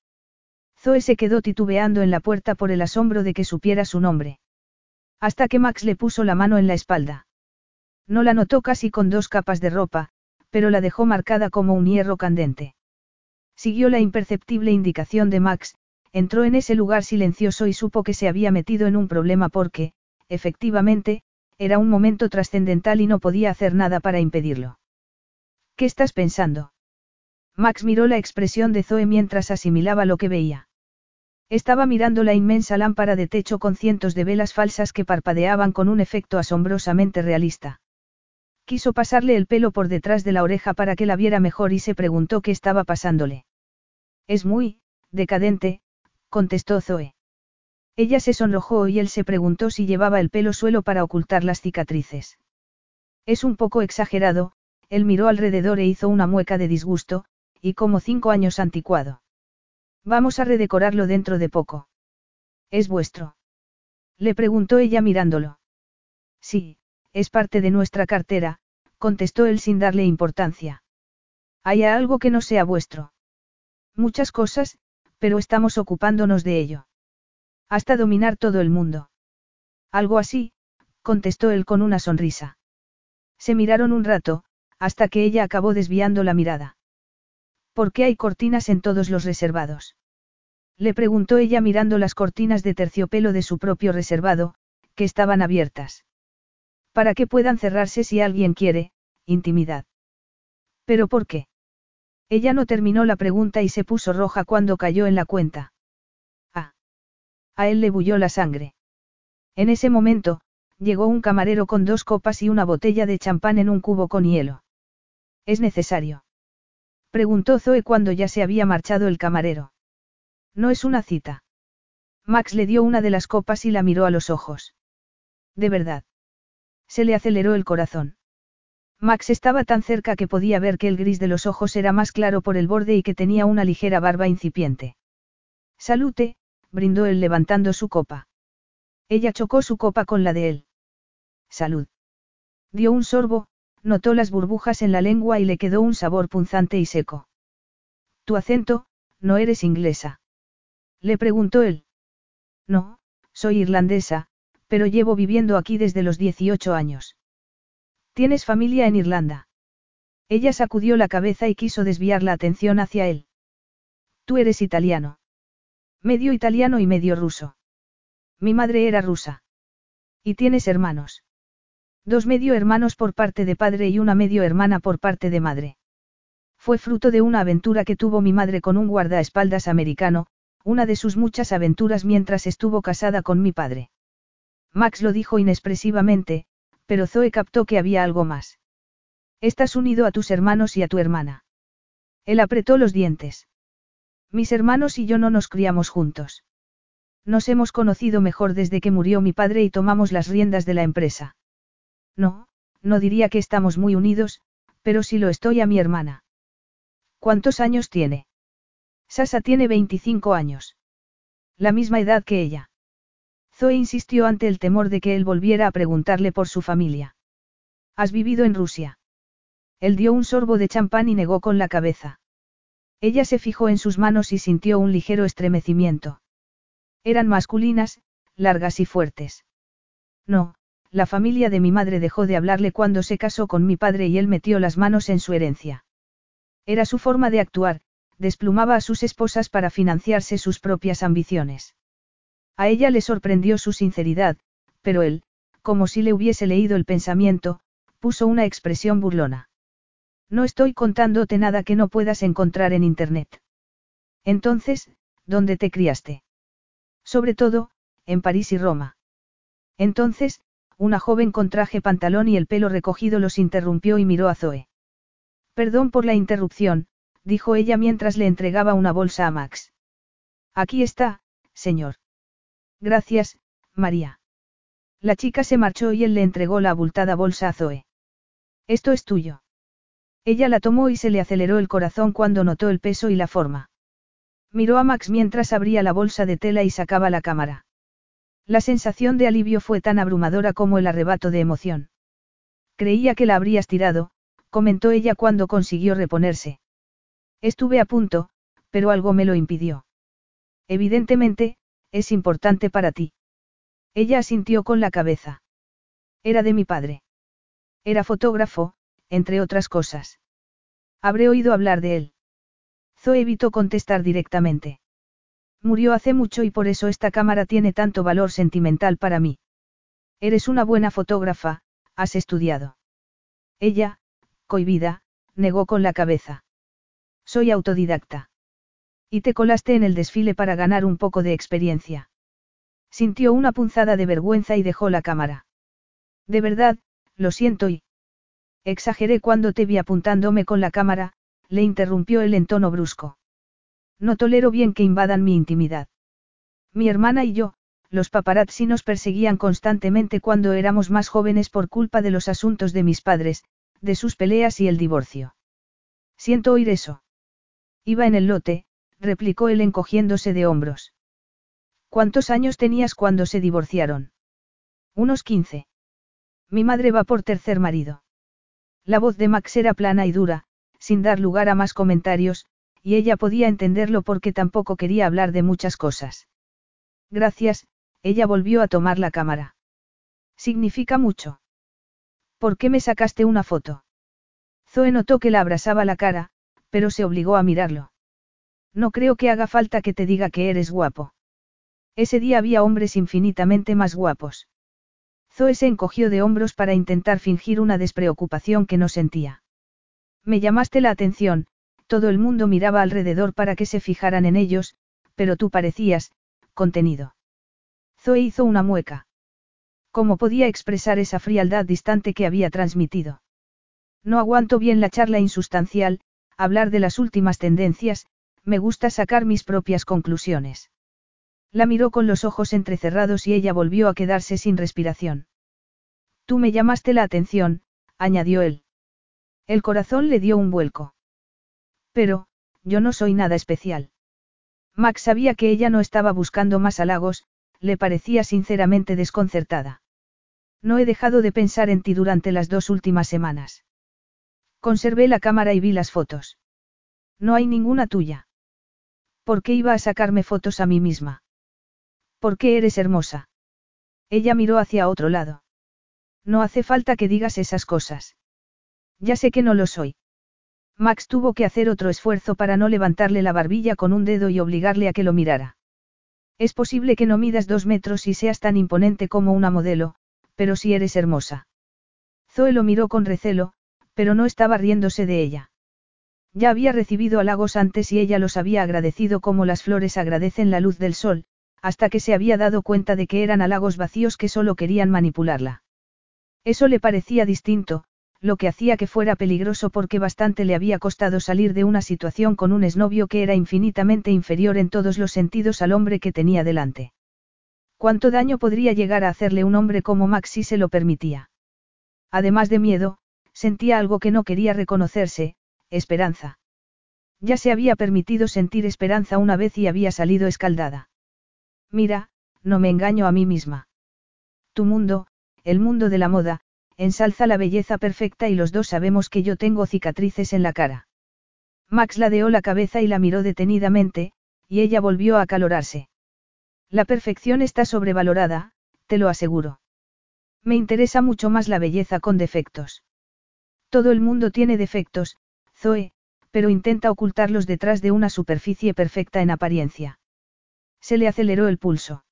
Zoe se quedó titubeando en la puerta por el asombro de que supiera su nombre. Hasta que Max le puso la mano en la espalda. No la notó casi con dos capas de ropa, pero la dejó marcada como un hierro candente. Siguió la imperceptible indicación de Max, entró en ese lugar silencioso y supo que se había metido en un problema porque, efectivamente, era un momento trascendental y no podía hacer nada para impedirlo. ¿Qué estás pensando? Max miró la expresión de Zoe mientras asimilaba lo que veía. Estaba mirando la inmensa lámpara de techo con cientos de velas falsas que parpadeaban con un efecto asombrosamente realista. Quiso pasarle el pelo por detrás de la oreja para que la viera mejor y se preguntó qué estaba pasándole. Es muy, decadente, contestó Zoe. Ella se sonrojó y él se preguntó si llevaba el pelo suelo para ocultar las cicatrices. Es un poco exagerado, él miró alrededor e hizo una mueca de disgusto, y como cinco años anticuado. Vamos a redecorarlo dentro de poco. ¿Es vuestro? Le preguntó ella mirándolo. Sí, es parte de nuestra cartera, contestó él sin darle importancia. ¿Hay algo que no sea vuestro? Muchas cosas, pero estamos ocupándonos de ello. Hasta dominar todo el mundo. Algo así, contestó él con una sonrisa. Se miraron un rato, hasta que ella acabó desviando la mirada. ¿Por qué hay cortinas en todos los reservados? Le preguntó ella mirando las cortinas de terciopelo de su propio reservado, que estaban abiertas. Para que puedan cerrarse si alguien quiere, intimidad. ¿Pero por qué? Ella no terminó la pregunta y se puso roja cuando cayó en la cuenta. A él le bulló la sangre. En ese momento, llegó un camarero con dos copas y una botella de champán en un cubo con hielo. ¿Es necesario? Preguntó Zoe cuando ya se había marchado el camarero. No es una cita. Max le dio una de las copas y la miró a los ojos. De verdad. Se le aceleró el corazón. Max estaba tan cerca que podía ver que el gris de los ojos era más claro por el borde y que tenía una ligera barba incipiente. Salute, brindó él levantando su copa. Ella chocó su copa con la de él. Salud. Dio un sorbo, notó las burbujas en la lengua y le quedó un sabor punzante y seco. Tu acento, no eres inglesa. Le preguntó él. No, soy irlandesa, pero llevo viviendo aquí desde los 18 años. ¿Tienes familia en Irlanda? Ella sacudió la cabeza y quiso desviar la atención hacia él. Tú eres italiano. Medio italiano y medio ruso. Mi madre era rusa. ¿Y tienes hermanos? Dos medio hermanos por parte de padre y una medio hermana por parte de madre. Fue fruto de una aventura que tuvo mi madre con un guardaespaldas americano, una de sus muchas aventuras mientras estuvo casada con mi padre. Max lo dijo inexpresivamente, pero Zoe captó que había algo más. Estás unido a tus hermanos y a tu hermana. Él apretó los dientes. Mis hermanos y yo no nos criamos juntos. Nos hemos conocido mejor desde que murió mi padre y tomamos las riendas de la empresa. No, no diría que estamos muy unidos, pero sí lo estoy a mi hermana. ¿Cuántos años tiene? Sasa tiene 25 años. La misma edad que ella. Zoe insistió ante el temor de que él volviera a preguntarle por su familia. ¿Has vivido en Rusia? Él dio un sorbo de champán y negó con la cabeza. Ella se fijó en sus manos y sintió un ligero estremecimiento. Eran masculinas, largas y fuertes. No, la familia de mi madre dejó de hablarle cuando se casó con mi padre y él metió las manos en su herencia. Era su forma de actuar, desplumaba a sus esposas para financiarse sus propias ambiciones. A ella le sorprendió su sinceridad, pero él, como si le hubiese leído el pensamiento, puso una expresión burlona. No estoy contándote nada que no puedas encontrar en Internet. Entonces, ¿dónde te criaste? Sobre todo, en París y Roma. Entonces, una joven con traje pantalón y el pelo recogido los interrumpió y miró a Zoe. Perdón por la interrupción, dijo ella mientras le entregaba una bolsa a Max. Aquí está, señor. Gracias, María. La chica se marchó y él le entregó la abultada bolsa a Zoe. Esto es tuyo. Ella la tomó y se le aceleró el corazón cuando notó el peso y la forma. Miró a Max mientras abría la bolsa de tela y sacaba la cámara. La sensación de alivio fue tan abrumadora como el arrebato de emoción. Creía que la habrías tirado, comentó ella cuando consiguió reponerse. Estuve a punto, pero algo me lo impidió. Evidentemente, es importante para ti. Ella asintió con la cabeza. Era de mi padre. Era fotógrafo, entre otras cosas. Habré oído hablar de él. Zoe evitó contestar directamente. Murió hace mucho y por eso esta cámara tiene tanto valor sentimental para mí. Eres una buena fotógrafa, has estudiado. Ella, cohibida, negó con la cabeza. Soy autodidacta. Y te colaste en el desfile para ganar un poco de experiencia. Sintió una punzada de vergüenza y dejó la cámara. De verdad, lo siento y... Exageré cuando te vi apuntándome con la cámara, le interrumpió él en tono brusco. No tolero bien que invadan mi intimidad. Mi hermana y yo, los paparazzi nos perseguían constantemente cuando éramos más jóvenes por culpa de los asuntos de mis padres, de sus peleas y el divorcio. Siento oír eso. Iba en el lote, replicó él encogiéndose de hombros. ¿Cuántos años tenías cuando se divorciaron? Unos quince. Mi madre va por tercer marido. La voz de Max era plana y dura, sin dar lugar a más comentarios, y ella podía entenderlo porque tampoco quería hablar de muchas cosas. Gracias, ella volvió a tomar la cámara. Significa mucho. ¿Por qué me sacaste una foto? Zoe notó que la abrazaba la cara, pero se obligó a mirarlo. No creo que haga falta que te diga que eres guapo. Ese día había hombres infinitamente más guapos. Zoe se encogió de hombros para intentar fingir una despreocupación que no sentía. Me llamaste la atención, todo el mundo miraba alrededor para que se fijaran en ellos, pero tú parecías, contenido. Zoe hizo una mueca. ¿Cómo podía expresar esa frialdad distante que había transmitido? No aguanto bien la charla insustancial, hablar de las últimas tendencias, me gusta sacar mis propias conclusiones. La miró con los ojos entrecerrados y ella volvió a quedarse sin respiración. Tú me llamaste la atención, añadió él. El corazón le dio un vuelco. Pero, yo no soy nada especial. Max sabía que ella no estaba buscando más halagos, le parecía sinceramente desconcertada. No he dejado de pensar en ti durante las dos últimas semanas. Conservé la cámara y vi las fotos. No hay ninguna tuya. ¿Por qué iba a sacarme fotos a mí misma? ¿Por qué eres hermosa? Ella miró hacia otro lado. No hace falta que digas esas cosas. Ya sé que no lo soy. Max tuvo que hacer otro esfuerzo para no levantarle la barbilla con un dedo y obligarle a que lo mirara. Es posible que no midas dos metros y seas tan imponente como una modelo, pero si eres hermosa. Zoe lo miró con recelo, pero no estaba riéndose de ella. Ya había recibido halagos antes y ella los había agradecido como las flores agradecen la luz del sol, hasta que se había dado cuenta de que eran halagos vacíos que solo querían manipularla. Eso le parecía distinto, lo que hacía que fuera peligroso porque bastante le había costado salir de una situación con un exnovio que era infinitamente inferior en todos los sentidos al hombre que tenía delante. ¿Cuánto daño podría llegar a hacerle un hombre como Max si se lo permitía? Además de miedo, sentía algo que no quería reconocerse, esperanza. Ya se había permitido sentir esperanza una vez y había salido escaldada. Mira, no me engaño a mí misma. Tu mundo, el mundo de la moda, ensalza la belleza perfecta y los dos sabemos que yo tengo cicatrices en la cara. Max ladeó la cabeza y la miró detenidamente, y ella volvió a acalorarse. La perfección está sobrevalorada, te lo aseguro. Me interesa mucho más la belleza con defectos. Todo el mundo tiene defectos, Zoe, pero intenta ocultarlos detrás de una superficie perfecta en apariencia. Se le aceleró el pulso.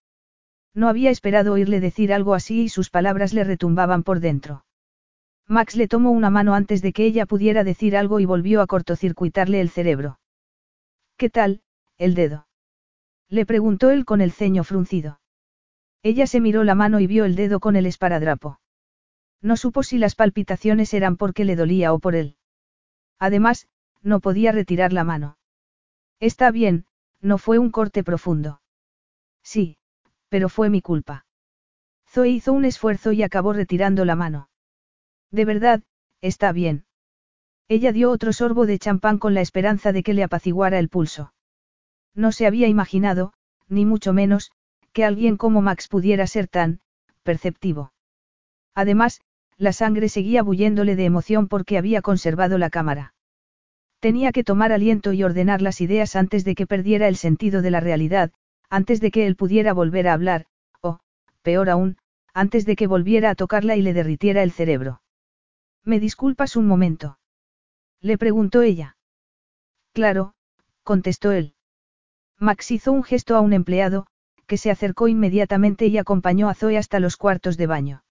No había esperado oírle decir algo así y sus palabras le retumbaban por dentro. Max le tomó una mano antes de que ella pudiera decir algo y volvió a cortocircuitarle el cerebro. ¿Qué tal, el dedo? Le preguntó él con el ceño fruncido. Ella se miró la mano y vio el dedo con el esparadrapo. No supo si las palpitaciones eran porque le dolía o por él. Además, no podía retirar la mano. Está bien, no fue un corte profundo. Sí, pero fue mi culpa. Zoe hizo un esfuerzo y acabó retirando la mano. De verdad, está bien. Ella dio otro sorbo de champán con la esperanza de que le apaciguara el pulso. No se había imaginado, ni mucho menos, que alguien como Max pudiera ser tan, perceptivo. Además, la sangre seguía bulléndole de emoción porque había conservado la cámara. Tenía que tomar aliento y ordenar las ideas antes de que perdiera el sentido de la realidad, antes de que él pudiera volver a hablar, o, peor aún, antes de que volviera a tocarla y le derritiera el cerebro. ¿Me disculpas un momento? Le preguntó ella. Claro, contestó él. Max hizo un gesto a un empleado, que se acercó inmediatamente y acompañó a Zoe hasta los cuartos de baño.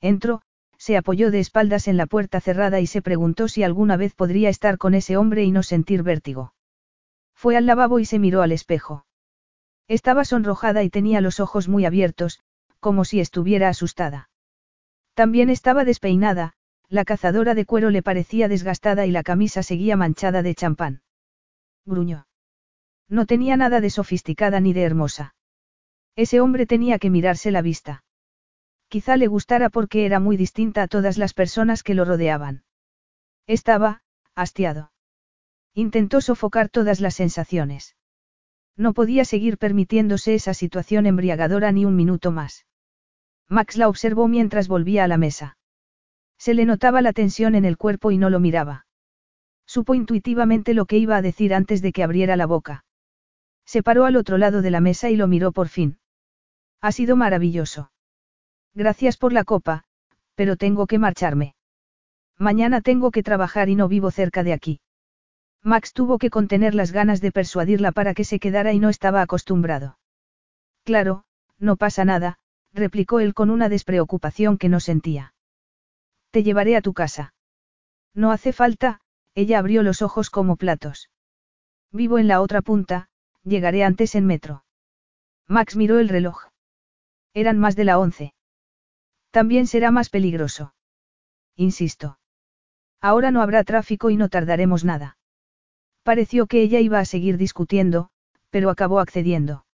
Entró, se apoyó de espaldas en la puerta cerrada y se preguntó si alguna vez podría estar con ese hombre y no sentir vértigo. Fue al lavabo y se miró al espejo. Estaba sonrojada y tenía los ojos muy abiertos, como si estuviera asustada. También estaba despeinada, la cazadora de cuero le parecía desgastada y la camisa seguía manchada de champán. Gruñó. No tenía nada de sofisticada ni de hermosa. Ese hombre tenía que mirarse la vista. Quizá le gustara porque era muy distinta a todas las personas que lo rodeaban. Estaba, hastiado. Intentó sofocar todas las sensaciones. No podía seguir permitiéndose esa situación embriagadora ni un minuto más. Max la observó mientras volvía a la mesa. Se le notaba la tensión en el cuerpo y no lo miraba. Supo intuitivamente lo que iba a decir antes de que abriera la boca. Se paró al otro lado de la mesa y lo miró por fin. Ha sido maravilloso. Gracias por la copa, pero tengo que marcharme. Mañana tengo que trabajar y no vivo cerca de aquí. Max tuvo que contener las ganas de persuadirla para que se quedara y no estaba acostumbrado. Claro, no pasa nada, replicó él con una despreocupación que no sentía. Te llevaré a tu casa. No hace falta, ella abrió los ojos como platos. Vivo en la otra punta, llegaré antes en metro. Max miró el reloj. Eran más de la once. También será más peligroso. Insisto. Ahora no habrá tráfico y no tardaremos nada. Pareció que ella iba a seguir discutiendo, pero acabó accediendo.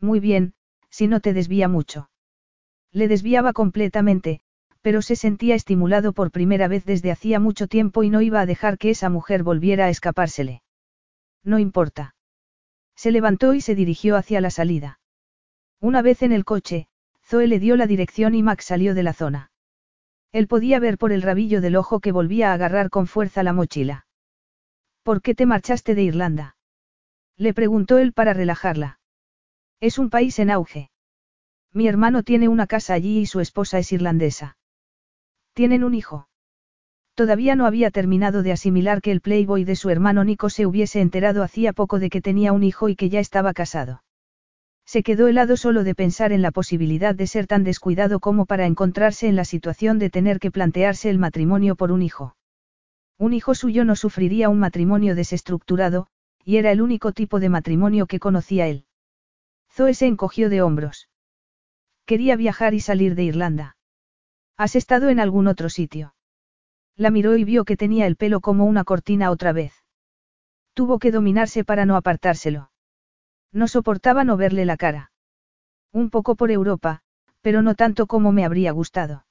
Muy bien, si no te desvía mucho. Le desviaba completamente, pero se sentía estimulado por primera vez desde hacía mucho tiempo y no iba a dejar que esa mujer volviera a escapársele. No importa. Se levantó y se dirigió hacia la salida. Una vez en el coche, Zoe le dio la dirección y Max salió de la zona. Él podía ver por el rabillo del ojo que volvía a agarrar con fuerza la mochila. ¿Por qué te marchaste de Irlanda? Le preguntó él para relajarla. Es un país en auge. Mi hermano tiene una casa allí y su esposa es irlandesa. Tienen un hijo. Todavía no había terminado de asimilar que el playboy de su hermano Nico se hubiese enterado hacía poco de que tenía un hijo y que ya estaba casado. Se quedó helado solo de pensar en la posibilidad de ser tan descuidado como para encontrarse en la situación de tener que plantearse el matrimonio por un hijo. Un hijo suyo no sufriría un matrimonio desestructurado, y era el único tipo de matrimonio que conocía él. Zoe se encogió de hombros. Quería viajar y salir de Irlanda. ¿Has estado en algún otro sitio? La miró y vio que tenía el pelo como una cortina otra vez. Tuvo que dominarse para no apartárselo. No soportaba no verle la cara. Un poco por Europa, pero no tanto como me habría gustado.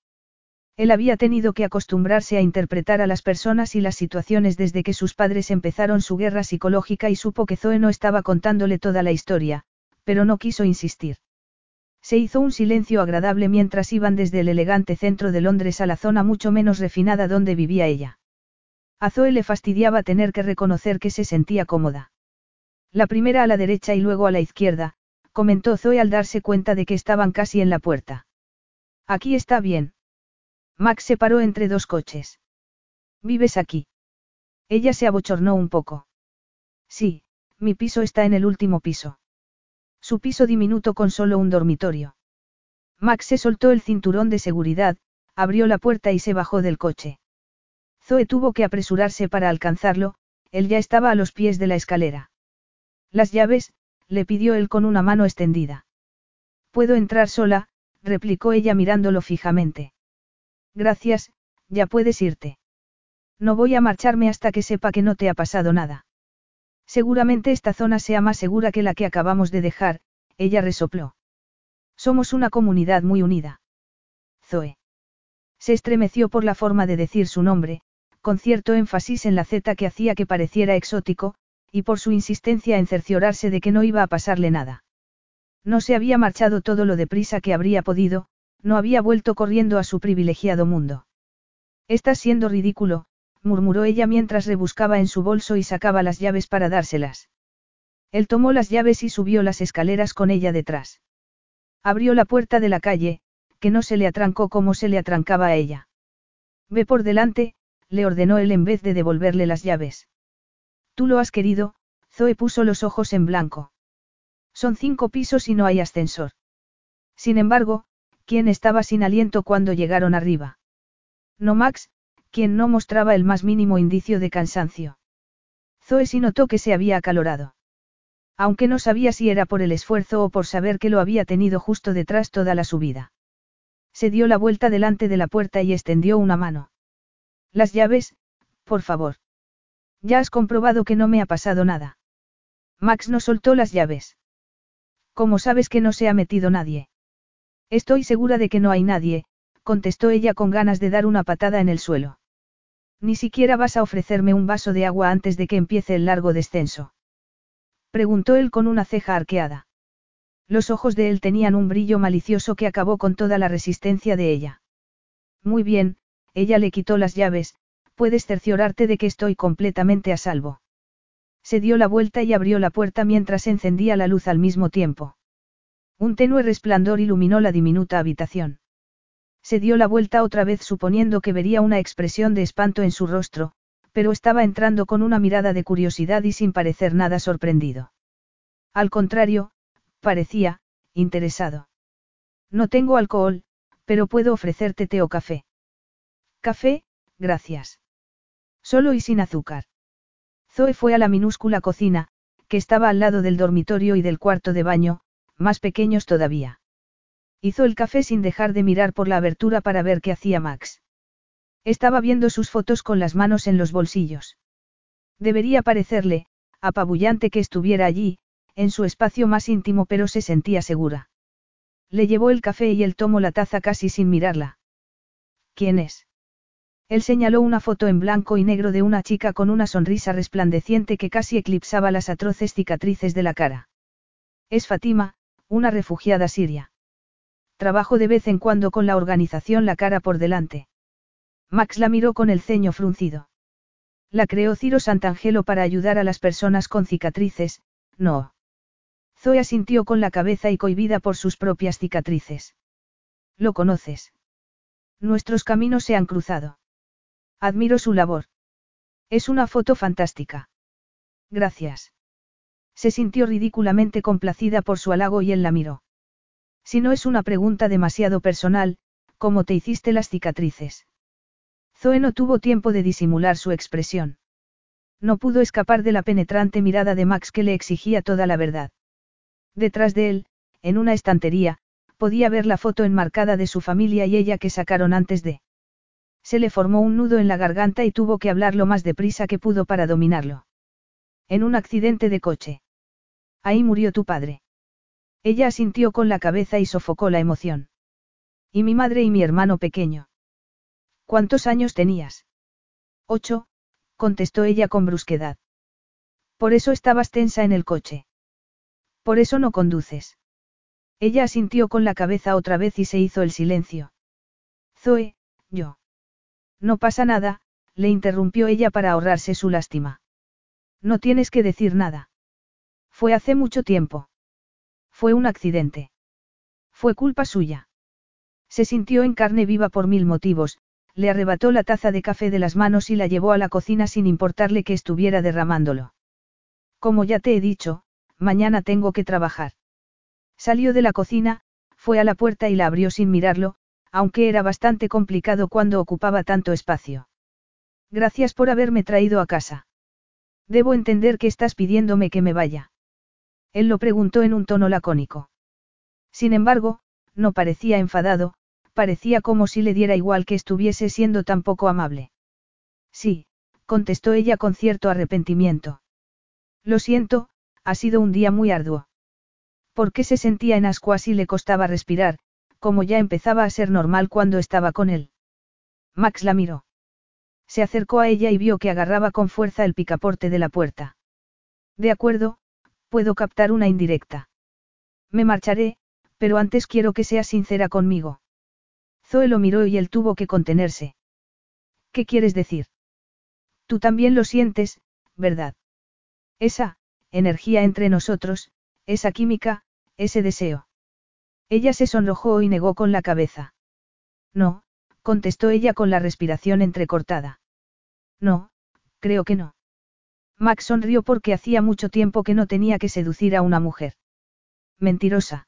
Él había tenido que acostumbrarse a interpretar a las personas y las situaciones desde que sus padres empezaron su guerra psicológica y supo que Zoe no estaba contándole toda la historia, pero no quiso insistir. Se hizo un silencio agradable mientras iban desde el elegante centro de Londres a la zona mucho menos refinada donde vivía ella. A Zoe le fastidiaba tener que reconocer que se sentía cómoda. La primera a la derecha y luego a la izquierda, comentó Zoe al darse cuenta de que estaban casi en la puerta. Aquí está bien. Max se paró entre dos coches. ¿Vives aquí? Ella se abochornó un poco. Sí, mi piso está en el último piso. Su piso diminuto con solo un dormitorio. Max se soltó el cinturón de seguridad, abrió la puerta y se bajó del coche. Zoe tuvo que apresurarse para alcanzarlo, él ya estaba a los pies de la escalera. Las llaves, le pidió él con una mano extendida. Puedo entrar sola, replicó ella mirándolo fijamente. Gracias, ya puedes irte. No voy a marcharme hasta que sepa que no te ha pasado nada. Seguramente esta zona sea más segura que la que acabamos de dejar, ella resopló. Somos una comunidad muy unida. Zoe. Se estremeció por la forma de decir su nombre, con cierto énfasis en la Z que hacía que pareciera exótico, y por su insistencia en cerciorarse de que no iba a pasarle nada. No se había marchado todo lo deprisa que habría podido, no había vuelto corriendo a su privilegiado mundo. Estás siendo ridículo, murmuró ella mientras rebuscaba en su bolso y sacaba las llaves para dárselas. Él tomó las llaves y subió las escaleras con ella detrás. Abrió la puerta de la calle, que no se le atrancó como se le atrancaba a ella. Ve por delante, le ordenó él en vez de devolverle las llaves. Tú lo has querido, Zoe puso los ojos en blanco. Son cinco pisos y no hay ascensor. Sin embargo, ¿quién estaba sin aliento cuando llegaron arriba? No Max, quien no mostraba el más mínimo indicio de cansancio. Zoe sí notó que se había acalorado. Aunque no sabía si era por el esfuerzo o por saber que lo había tenido justo detrás toda la subida. Se dio la vuelta delante de la puerta y extendió una mano. Las llaves, por favor. Ya has comprobado que no me ha pasado nada. Max no soltó las llaves. ¿Cómo sabes que no se ha metido nadie? Estoy segura de que no hay nadie, contestó ella con ganas de dar una patada en el suelo. Ni siquiera vas a ofrecerme un vaso de agua antes de que empiece el largo descenso. Preguntó él con una ceja arqueada. Los ojos de él tenían un brillo malicioso que acabó con toda la resistencia de ella. Muy bien, ella le quitó las llaves, puedes cerciorarte de que estoy completamente a salvo. Se dio la vuelta y abrió la puerta mientras encendía la luz al mismo tiempo. Un tenue resplandor iluminó la diminuta habitación. Se dio la vuelta otra vez suponiendo que vería una expresión de espanto en su rostro, pero estaba entrando con una mirada de curiosidad y sin parecer nada sorprendido. Al contrario, parecía, interesado. No tengo alcohol, pero puedo ofrecerte té o café. Café, gracias. Solo y sin azúcar. Zoe fue a la minúscula cocina, que estaba al lado del dormitorio y del cuarto de baño, más pequeños todavía. Hizo el café sin dejar de mirar por la abertura para ver qué hacía Max. Estaba viendo sus fotos con las manos en los bolsillos. Debería parecerle, apabullante que estuviera allí, en su espacio más íntimo, pero se sentía segura. Le llevó el café y él tomó la taza casi sin mirarla. ¿Quién es? Él señaló una foto en blanco y negro de una chica con una sonrisa resplandeciente que casi eclipsaba las atroces cicatrices de la cara. Es Fatima, una refugiada siria. Trabajo de vez en cuando con la organización La Cara por delante. Max la miró con el ceño fruncido. La creó Ciro Santangelo para ayudar a las personas con cicatrices, no. Zoe asintió con la cabeza y cohibida por sus propias cicatrices. ¿Lo conoces? Nuestros caminos se han cruzado. Admiro su labor. Es una foto fantástica. Gracias. Se sintió ridículamente complacida por su halago y él la miró. Si no es una pregunta demasiado personal, ¿cómo te hiciste las cicatrices? Zoe no tuvo tiempo de disimular su expresión. No pudo escapar de la penetrante mirada de Max que le exigía toda la verdad. Detrás de él, en una estantería, podía ver la foto enmarcada de su familia y ella que sacaron antes de. Se le formó un nudo en la garganta y tuvo que hablar lo más deprisa que pudo para dominarlo. En un accidente de coche. Ahí murió tu padre. Ella asintió con la cabeza y sofocó la emoción. Y mi madre y mi hermano pequeño. ¿Cuántos años tenías? Ocho, contestó ella con brusquedad. Por eso estabas tensa en el coche. Por eso no conduces. Ella asintió con la cabeza otra vez y se hizo el silencio. Zoe, yo. No pasa nada, le interrumpió ella para ahorrarse su lástima. No tienes que decir nada. Fue hace mucho tiempo. Fue un accidente. Fue culpa suya. Se sintió en carne viva por mil motivos, le arrebató la taza de café de las manos y la llevó a la cocina sin importarle que estuviera derramándolo. Como ya te he dicho, mañana tengo que trabajar. Salió de la cocina, fue a la puerta y la abrió sin mirarlo, aunque era bastante complicado cuando ocupaba tanto espacio. Gracias por haberme traído a casa. Debo entender que estás pidiéndome que me vaya. Él lo preguntó en un tono lacónico. Sin embargo, no parecía enfadado, parecía como si le diera igual que estuviese siendo tan poco amable. Sí, contestó ella con cierto arrepentimiento. Lo siento, ha sido un día muy arduo. ¿Por qué se sentía en ascuas y le costaba respirar, como ya empezaba a ser normal cuando estaba con él? Max la miró. Se acercó a ella y vio que agarraba con fuerza el picaporte de la puerta. De acuerdo, puedo captar una indirecta. Me marcharé, pero antes quiero que seas sincera conmigo. Zoe lo miró y él tuvo que contenerse. ¿Qué quieres decir? Tú también lo sientes, ¿verdad? Esa, energía entre nosotros, esa química, ese deseo. Ella se sonrojó y negó con la cabeza. No, contestó ella con la respiración entrecortada. No, creo que no. Max sonrió porque hacía mucho tiempo que no tenía que seducir a una mujer. Mentirosa.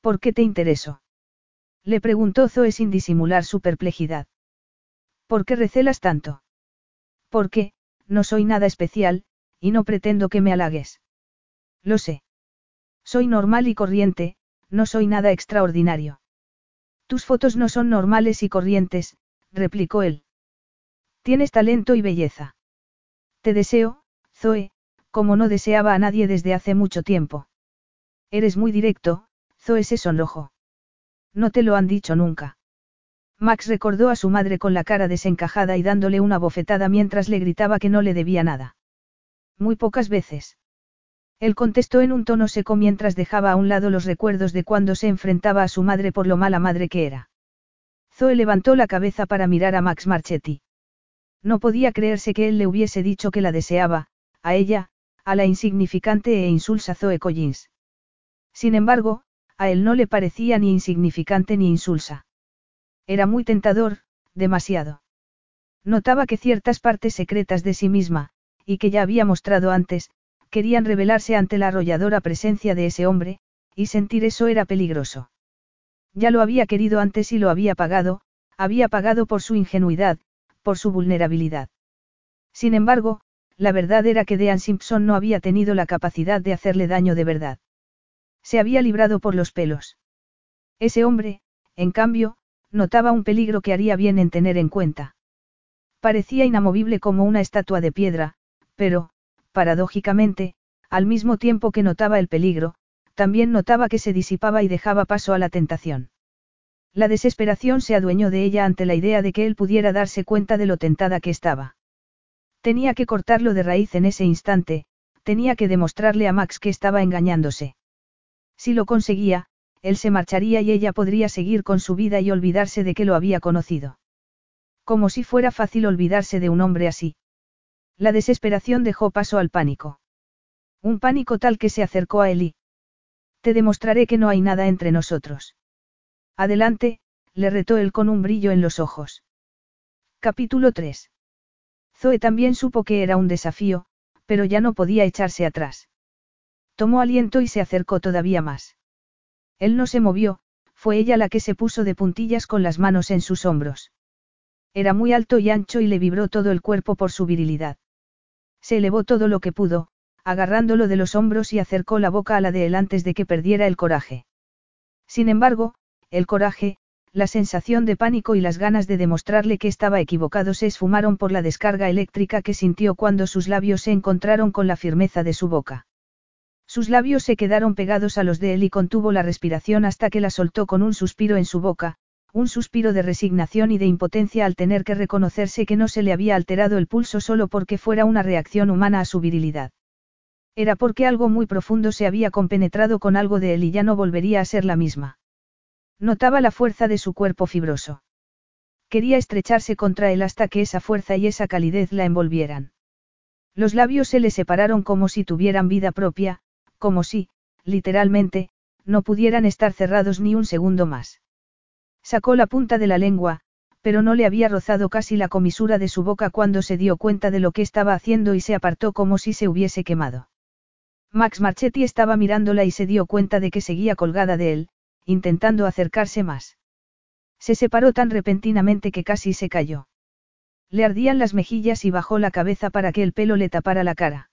¿Por qué te intereso? Le preguntó Zoe sin disimular su perplejidad. ¿Por qué recelas tanto? Porque, no soy nada especial, y no pretendo que me halagues. Lo sé. Soy normal y corriente, no soy nada extraordinario. Tus fotos no son normales y corrientes, replicó él. Tienes talento y belleza. Te deseo, Zoe, como no deseaba a nadie desde hace mucho tiempo. Eres muy directo, Zoe se sonrojó. No te lo han dicho nunca. Max recordó a su madre con la cara desencajada y dándole una bofetada mientras le gritaba que no le debía nada. Muy pocas veces. Él contestó en un tono seco mientras dejaba a un lado los recuerdos de cuando se enfrentaba a su madre por lo mala madre que era. Zoe levantó la cabeza para mirar a Max Marchetti. No podía creerse que él le hubiese dicho que la deseaba, a ella, a la insignificante e insulsa Zoe Collins. Sin embargo, a él no le parecía ni insignificante ni insulsa. Era muy tentador, demasiado. Notaba que ciertas partes secretas de sí misma, y que ya había mostrado antes, querían revelarse ante la arrolladora presencia de ese hombre, y sentir eso era peligroso. Ya lo había querido antes y lo había pagado, había pagado por su ingenuidad, por su vulnerabilidad. Sin embargo, la verdad era que Dean Simpson no había tenido la capacidad de hacerle daño de verdad. Se había librado por los pelos. Ese hombre, en cambio, notaba un peligro que haría bien en tener en cuenta. Parecía inamovible como una estatua de piedra, pero, paradójicamente, al mismo tiempo que notaba el peligro, también notaba que se disipaba y dejaba paso a la tentación. La desesperación se adueñó de ella ante la idea de que él pudiera darse cuenta de lo tentada que estaba. Tenía que cortarlo de raíz en ese instante, tenía que demostrarle a Max que estaba engañándose. Si lo conseguía, él se marcharía y ella podría seguir con su vida y olvidarse de que lo había conocido. Como si fuera fácil olvidarse de un hombre así. La desesperación dejó paso al pánico. Un pánico tal que se acercó a Eli. Te demostraré que no hay nada entre nosotros. Adelante, le retó él con un brillo en los ojos. Capítulo 3. Zoe también supo que era un desafío, pero ya no podía echarse atrás. Tomó aliento y se acercó todavía más. Él no se movió, fue ella la que se puso de puntillas con las manos en sus hombros. Era muy alto y ancho y le vibró todo el cuerpo por su virilidad. Se elevó todo lo que pudo, agarrándolo de los hombros y acercó la boca a la de él antes de que perdiera el coraje. Sin embargo, el coraje, la sensación de pánico y las ganas de demostrarle que estaba equivocado se esfumaron por la descarga eléctrica que sintió cuando sus labios se encontraron con la firmeza de su boca. Sus labios se quedaron pegados a los de él y contuvo la respiración hasta que la soltó con un suspiro en su boca, un suspiro de resignación y de impotencia al tener que reconocerse que no se le había alterado el pulso solo porque fuera una reacción humana a su virilidad. Era porque algo muy profundo se había compenetrado con algo de él y ya no volvería a ser la misma. Notaba la fuerza de su cuerpo fibroso. Quería estrecharse contra él hasta que esa fuerza y esa calidez la envolvieran. Los labios se le separaron como si tuvieran vida propia, como si, literalmente, no pudieran estar cerrados ni un segundo más. Sacó la punta de la lengua, pero no le había rozado casi la comisura de su boca cuando se dio cuenta de lo que estaba haciendo y se apartó como si se hubiese quemado. Max Marchetti estaba mirándola y se dio cuenta de que seguía colgada de él, intentando acercarse más. Se separó tan repentinamente que casi se cayó. Le ardían las mejillas y bajó la cabeza para que el pelo le tapara la cara.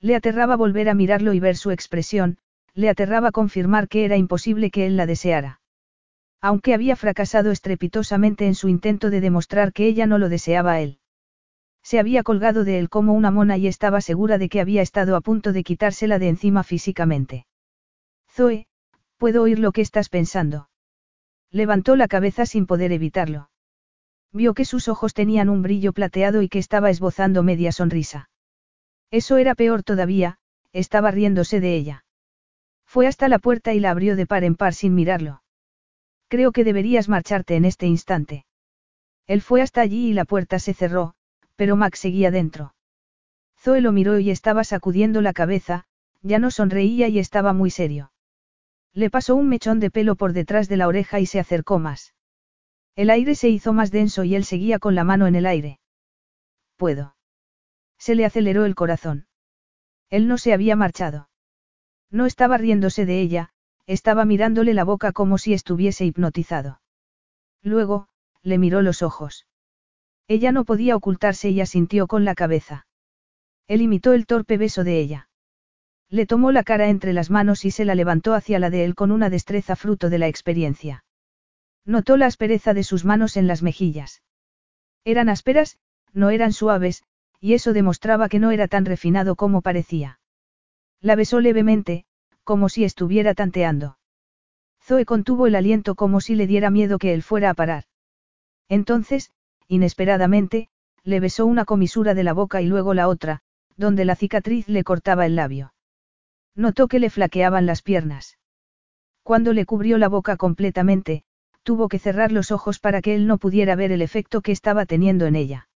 Le aterraba volver a mirarlo y ver su expresión, le aterraba confirmar que era imposible que él la deseara. Aunque había fracasado estrepitosamente en su intento de demostrar que ella no lo deseaba a él. Se había colgado de él como una mona y estaba segura de que había estado a punto de quitársela de encima físicamente. Zoe, puedo oír lo que estás pensando. Levantó la cabeza sin poder evitarlo. Vio que sus ojos tenían un brillo plateado y que estaba esbozando media sonrisa. Eso era peor todavía, estaba riéndose de ella. Fue hasta la puerta y la abrió de par en par sin mirarlo. Creo que deberías marcharte en este instante. Él fue hasta allí y la puerta se cerró, pero Max seguía dentro. Zoe lo miró y estaba sacudiendo la cabeza, ya no sonreía y estaba muy serio. Le pasó un mechón de pelo por detrás de la oreja y se acercó más. El aire se hizo más denso y él seguía con la mano en el aire. Puedo. Se le aceleró el corazón. Él no se había marchado. No estaba riéndose de ella, estaba mirándole la boca como si estuviese hipnotizado. Luego, le miró los ojos. Ella no podía ocultarse y asintió con la cabeza. Él imitó el torpe beso de ella. Le tomó la cara entre las manos y se la levantó hacia la de él con una destreza fruto de la experiencia. Notó la aspereza de sus manos en las mejillas. Eran ásperas, no eran suaves, y eso demostraba que no era tan refinado como parecía. La besó levemente, como si estuviera tanteando. Zoe contuvo el aliento como si le diera miedo que él fuera a parar. Entonces, inesperadamente, le besó una comisura de la boca y luego la otra, donde la cicatriz le cortaba el labio. Notó que le flaqueaban las piernas. Cuando le cubrió la boca completamente, tuvo que cerrar los ojos para que él no pudiera ver el efecto que estaba teniendo en ella.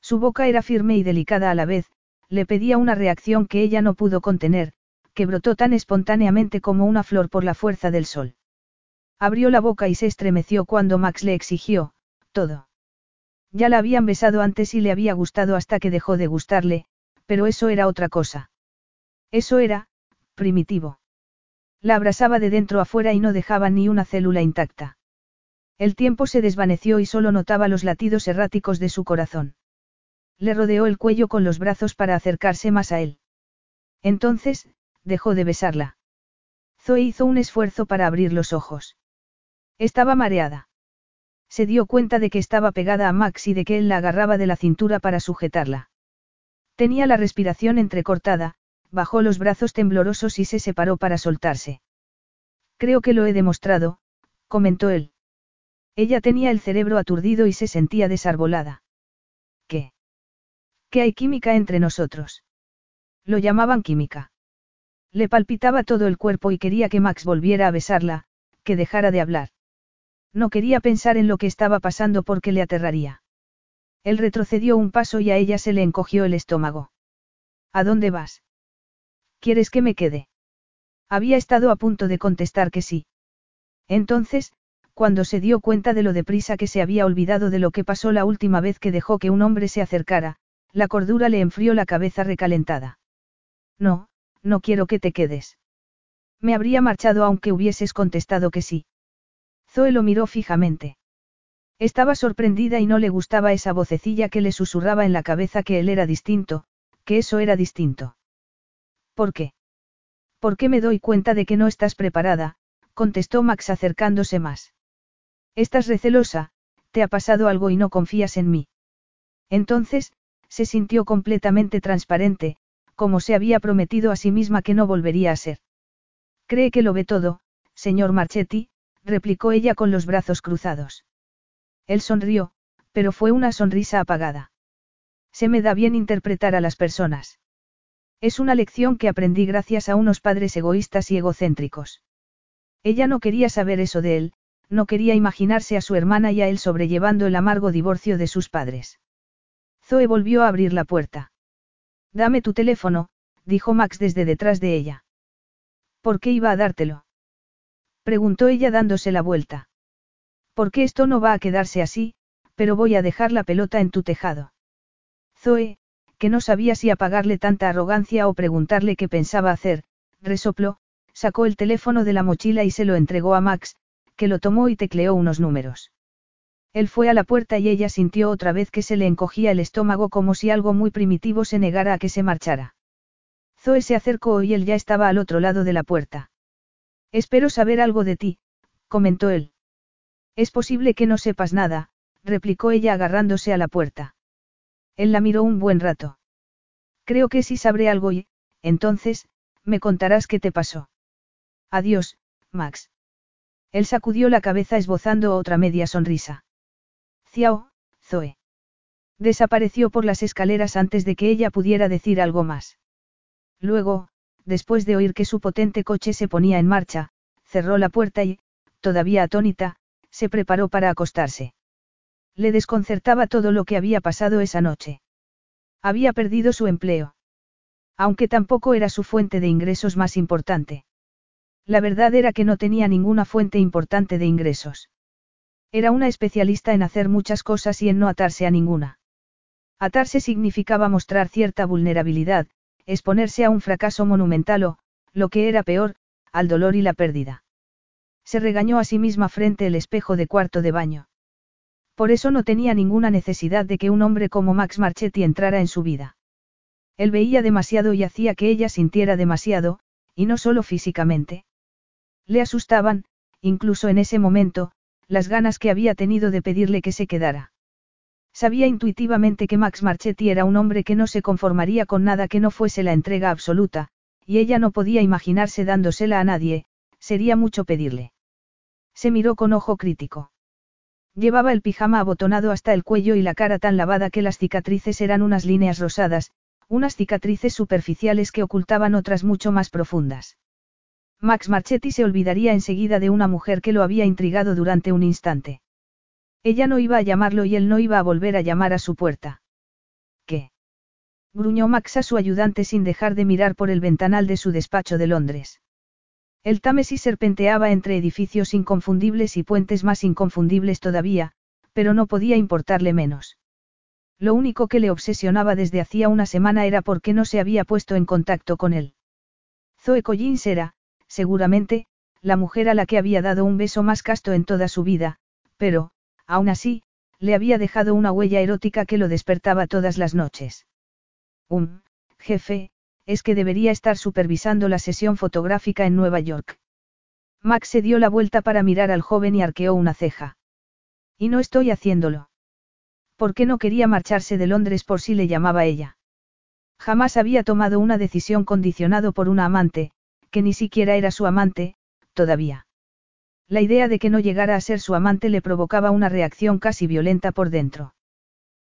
Su boca era firme y delicada a la vez, le pedía una reacción que ella no pudo contener, que brotó tan espontáneamente como una flor por la fuerza del sol. Abrió la boca y se estremeció cuando Max le exigió, todo. Ya la habían besado antes y le había gustado hasta que dejó de gustarle, pero eso era otra cosa. Eso era, primitivo. La abrazaba de dentro a fuera y no dejaba ni una célula intacta. El tiempo se desvaneció y solo notaba los latidos erráticos de su corazón. Le rodeó el cuello con los brazos para acercarse más a él. Entonces, dejó de besarla. Zoe hizo un esfuerzo para abrir los ojos. Estaba mareada. Se dio cuenta de que estaba pegada a Max y de que él la agarraba de la cintura para sujetarla. Tenía la respiración entrecortada, bajó los brazos temblorosos y se separó para soltarse. Creo que lo he demostrado, comentó él. Ella tenía el cerebro aturdido y se sentía desarbolada. ¿Qué? ¿Qué hay química entre nosotros? Lo llamaban química. Le palpitaba todo el cuerpo y quería que Max volviera a besarla, que dejara de hablar. No quería pensar en lo que estaba pasando porque le aterraría. Él retrocedió un paso y a ella se le encogió el estómago. ¿A dónde vas? ¿Quieres que me quede? Había estado a punto de contestar que sí. Entonces, cuando se dio cuenta de lo deprisa que se había olvidado de lo que pasó la última vez que dejó que un hombre se acercara, la cordura le enfrió la cabeza recalentada. No, no quiero que te quedes. Me habría marchado aunque hubieses contestado que sí. Zoe lo miró fijamente. Estaba sorprendida y no le gustaba esa vocecilla que le susurraba en la cabeza que él era distinto, que eso era distinto. ¿Por qué? ¿Por qué me doy cuenta de que no estás preparada? contestó Max acercándose más. Estás recelosa, te ha pasado algo y no confías en mí. Entonces, se sintió completamente transparente, como se había prometido a sí misma que no volvería a ser. Cree que lo ve todo, señor Marchetti, replicó ella con los brazos cruzados. Él sonrió, pero fue una sonrisa apagada. Se me da bien interpretar a las personas. Es una lección que aprendí gracias a unos padres egoístas y egocéntricos. Ella no quería saber eso de él, no quería imaginarse a su hermana y a él sobrellevando el amargo divorcio de sus padres. Zoe volvió a abrir la puerta. Dame tu teléfono, dijo Max desde detrás de ella. ¿Por qué iba a dártelo? Preguntó ella dándose la vuelta. Porque esto no va a quedarse así, pero voy a dejar la pelota en tu tejado. Zoe, que no sabía si apagarle tanta arrogancia o preguntarle qué pensaba hacer, resopló, sacó el teléfono de la mochila y se lo entregó a Max, que lo tomó y tecleó unos números. Él fue a la puerta y ella sintió otra vez que se le encogía el estómago como si algo muy primitivo se negara a que se marchara. Zoe se acercó y él ya estaba al otro lado de la puerta. Espero saber algo de ti, comentó él. Es posible que no sepas nada, replicó ella agarrándose a la puerta. Él la miró un buen rato. Creo que sí sabré algo y, entonces, me contarás qué te pasó. Adiós, Max. Él sacudió la cabeza esbozando otra media sonrisa. Ciao, Zoe. Desapareció por las escaleras antes de que ella pudiera decir algo más. Luego, después de oír que su potente coche se ponía en marcha, cerró la puerta y, todavía atónita, se preparó para acostarse. Le desconcertaba todo lo que había pasado esa noche. Había perdido su empleo. Aunque tampoco era su fuente de ingresos más importante. La verdad era que no tenía ninguna fuente importante de ingresos. Era una especialista en hacer muchas cosas y en no atarse a ninguna. Atarse significaba mostrar cierta vulnerabilidad, exponerse a un fracaso monumental o, lo que era peor, al dolor y la pérdida. Se regañó a sí misma frente al espejo de cuarto de baño. Por eso no tenía ninguna necesidad de que un hombre como Max Marchetti entrara en su vida. Él veía demasiado y hacía que ella sintiera demasiado, y no solo físicamente. Le asustaban, incluso en ese momento, las ganas que había tenido de pedirle que se quedara. Sabía intuitivamente que Max Marchetti era un hombre que no se conformaría con nada que no fuese la entrega absoluta, y ella no podía imaginarse dándosela a nadie, sería mucho pedirle. Se miró con ojo crítico. Llevaba el pijama abotonado hasta el cuello y la cara tan lavada que las cicatrices eran unas líneas rosadas, unas cicatrices superficiales que ocultaban otras mucho más profundas. Max Marchetti se olvidaría enseguida de una mujer que lo había intrigado durante un instante. Ella no iba a llamarlo y él no iba a volver a llamar a su puerta. gruñó Max a su ayudante sin dejar de mirar por el ventanal de su despacho de Londres. El Támesis serpenteaba entre edificios inconfundibles y puentes más inconfundibles todavía, pero no podía importarle menos. Lo único que le obsesionaba desde hacía una semana era por qué no se había puesto en contacto con él. Zoe Collins era, seguramente, la mujer a la que había dado un beso más casto en toda su vida, pero, aún así, le había dejado una huella erótica que lo despertaba todas las noches. Un, jefe, es que debería estar supervisando la sesión fotográfica en Nueva York. Max se dio la vuelta para mirar al joven y arqueó una ceja. Y no estoy haciéndolo. ¿Por qué no quería marcharse de Londres por si le llamaba ella? Jamás había tomado una decisión condicionado por una amante, que ni siquiera era su amante, todavía. La idea de que no llegara a ser su amante le provocaba una reacción casi violenta por dentro.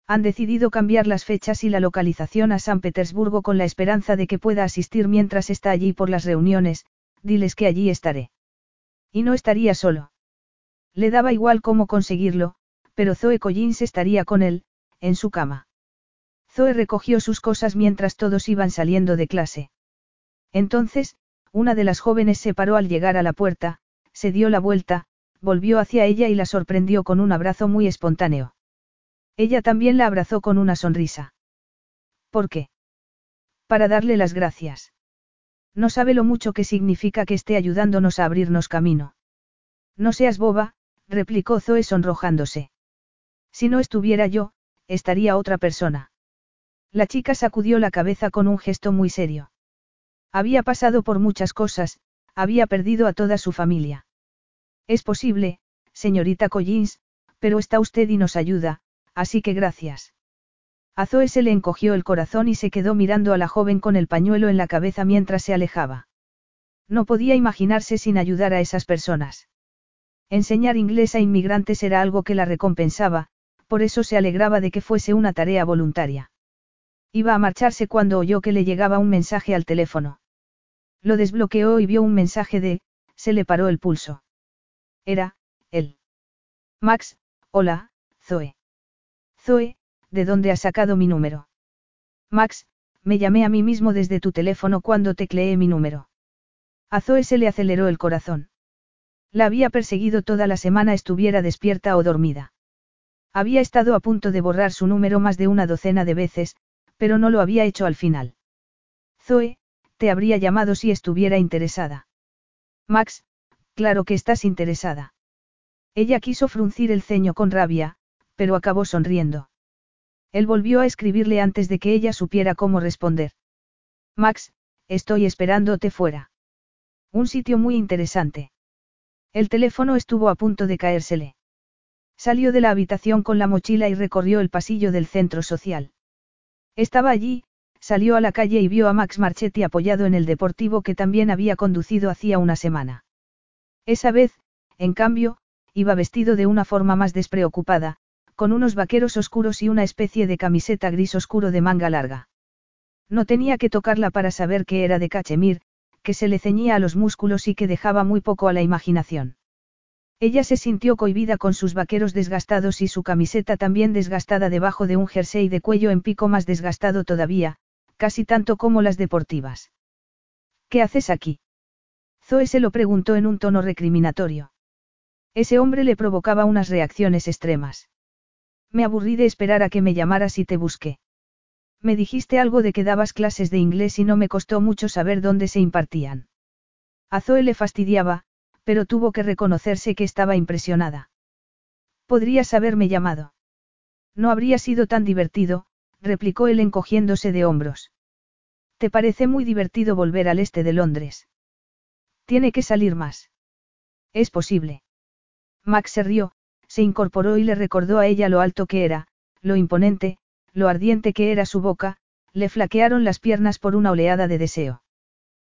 Han decidido cambiar las fechas y la localización a San Petersburgo con la esperanza de que pueda asistir mientras está allí por las reuniones, diles que allí estaré. Y no estaría solo. Le daba igual cómo conseguirlo, pero Zoe Collins estaría con él, en su cama. Zoe recogió sus cosas mientras todos iban saliendo de clase. Entonces, una de las jóvenes se paró al llegar a la puerta, se dio la vuelta, volvió hacia ella y la sorprendió con un abrazo muy espontáneo. Ella también la abrazó con una sonrisa. ¿Por qué? Para darle las gracias. No sabe lo mucho que significa que esté ayudándonos a abrirnos camino. No seas boba, replicó Zoe sonrojándose. Si no estuviera yo, estaría otra persona. La chica sacudió la cabeza con un gesto muy serio. Había pasado por muchas cosas, había perdido a toda su familia. Es posible, señorita Collins, pero está usted y nos ayuda, así que gracias. A Zoe se le encogió el corazón y se quedó mirando a la joven con el pañuelo en la cabeza mientras se alejaba. No podía imaginarse sin ayudar a esas personas. Enseñar inglés a inmigrantes era algo que la recompensaba, por eso se alegraba de que fuese una tarea voluntaria. Iba a marcharse cuando oyó que le llegaba un mensaje al teléfono. Lo desbloqueó y vio un mensaje de, se le paró el pulso. Era, él. Max, hola, Zoe. Zoe, ¿de dónde has sacado mi número? Max, me llamé a mí mismo desde tu teléfono cuando tecleé mi número. A Zoe se le aceleró el corazón. La había perseguido toda la semana estuviera despierta o dormida. Había estado a punto de borrar su número más de una docena de veces, pero no lo había hecho al final. Zoe, te habría llamado si estuviera interesada. Max, claro que estás interesada. Ella quiso fruncir el ceño con rabia, pero acabó sonriendo. Él volvió a escribirle antes de que ella supiera cómo responder. Max, estoy esperándote fuera. Un sitio muy interesante. El teléfono estuvo a punto de caérsele. Salió de la habitación con la mochila y recorrió el pasillo del centro social. Estaba allí, salió a la calle y vio a Max Marchetti apoyado en el deportivo que también había conducido hacía una semana. Esa vez, en cambio, iba vestido de una forma más despreocupada, con unos vaqueros oscuros y una especie de camiseta gris oscuro de manga larga. No tenía que tocarla para saber que era de cachemir, que se le ceñía a los músculos y que dejaba muy poco a la imaginación. Ella se sintió cohibida con sus vaqueros desgastados y su camiseta también desgastada debajo de un jersey de cuello en pico más desgastado todavía, casi tanto como las deportivas. ¿Qué haces aquí? Zoe se lo preguntó en un tono recriminatorio. Ese hombre le provocaba unas reacciones extremas. Me aburrí de esperar a que me llamaras y te busqué. Me dijiste algo de que dabas clases de inglés y no me costó mucho saber dónde se impartían. A Zoe le fastidiaba, pero tuvo que reconocerse que estaba impresionada. Podrías haberme llamado. No habría sido tan divertido, replicó él encogiéndose de hombros. ¿Te parece muy divertido volver al este de Londres? Tiene que salir más. Es posible. Max se rió, se incorporó y le recordó a ella lo alto que era, lo imponente, lo ardiente que era su boca, le flaquearon las piernas por una oleada de deseo.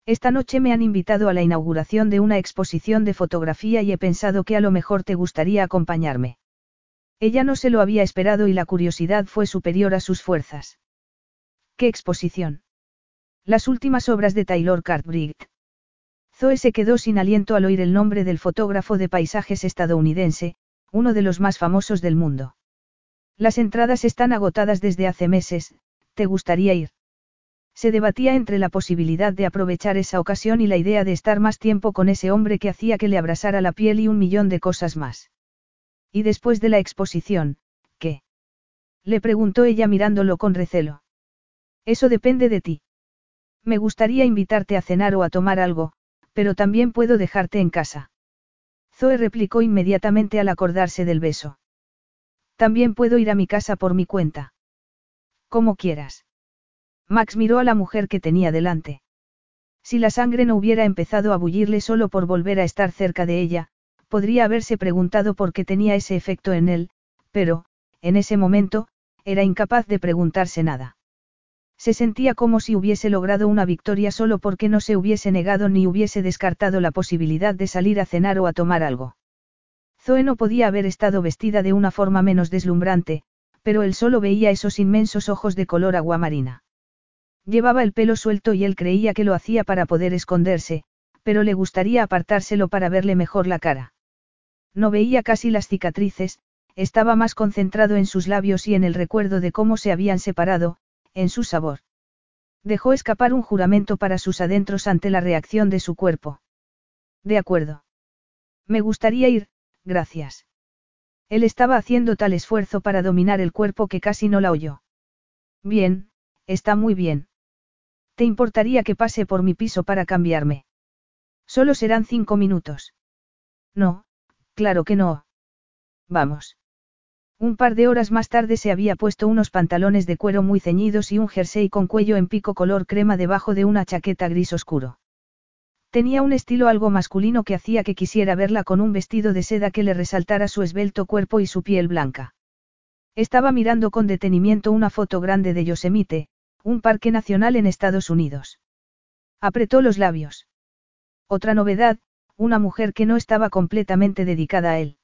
Esta noche me han invitado a la inauguración de una exposición de fotografía y he pensado que a lo mejor te gustaría acompañarme. Ella no se lo había esperado y la curiosidad fue superior a sus fuerzas. ¿Qué exposición? Las últimas obras de Taylor Cartwright. Zoe se quedó sin aliento al oír el nombre del fotógrafo de paisajes estadounidense, uno de los más famosos del mundo. Las entradas están agotadas desde hace meses, ¿te gustaría ir? Se debatía entre la posibilidad de aprovechar esa ocasión y la idea de estar más tiempo con ese hombre que hacía que le abrasara la piel y un millón de cosas más. Y después de la exposición, ¿qué? Le preguntó ella mirándolo con recelo. Eso depende de ti. Me gustaría invitarte a cenar o a tomar algo, pero también puedo dejarte en casa. Zoe replicó inmediatamente al acordarse del beso. También puedo ir a mi casa por mi cuenta. Como quieras. Max miró a la mujer que tenía delante. Si la sangre no hubiera empezado a bullirle solo por volver a estar cerca de ella, podría haberse preguntado por qué tenía ese efecto en él, pero, en ese momento, era incapaz de preguntarse nada. Se sentía como si hubiese logrado una victoria solo porque no se hubiese negado ni hubiese descartado la posibilidad de salir a cenar o a tomar algo. Zoe no podía haber estado vestida de una forma menos deslumbrante, pero él solo veía esos inmensos ojos de color aguamarina. Llevaba el pelo suelto y él creía que lo hacía para poder esconderse, pero le gustaría apartárselo para verle mejor la cara. No veía casi las cicatrices, estaba más concentrado en sus labios y en el recuerdo de cómo se habían separado, en su sabor. Dejó escapar un juramento para sus adentros ante la reacción de su cuerpo. De acuerdo. Me gustaría ir, gracias. Él estaba haciendo tal esfuerzo para dominar el cuerpo que casi no la oyó. Bien, está muy bien. ¿Te importaría que pase por mi piso para cambiarme? Solo serán cinco minutos. No, claro que no. Vamos. Un par de horas más tarde se había puesto unos pantalones de cuero muy ceñidos y un jersey con cuello en pico color crema debajo de una chaqueta gris oscuro. Tenía un estilo algo masculino que hacía que quisiera verla con un vestido de seda que le resaltara su esbelto cuerpo y su piel blanca. Estaba mirando con detenimiento una foto grande de Yosemite, un parque nacional en Estados Unidos. Apretó los labios. Otra novedad, una mujer que no estaba completamente dedicada a él.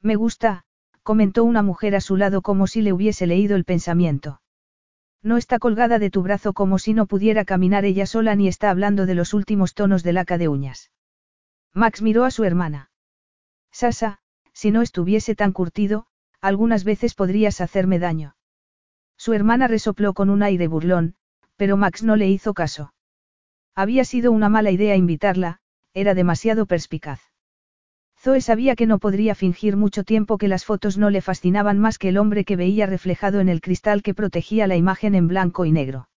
Me gusta, comentó una mujer a su lado como si le hubiese leído el pensamiento. No está colgada de tu brazo como si no pudiera caminar ella sola ni está hablando de los últimos tonos de laca de uñas. Max miró a su hermana. Sasa, si no estuviese tan curtido, algunas veces podrías hacerme daño. Su hermana resopló con un aire burlón, pero Max no le hizo caso. Había sido una mala idea invitarla, era demasiado perspicaz. Zoe sabía que no podría fingir mucho tiempo que las fotos no le fascinaban más que el hombre que veía reflejado en el cristal que protegía la imagen en blanco y negro.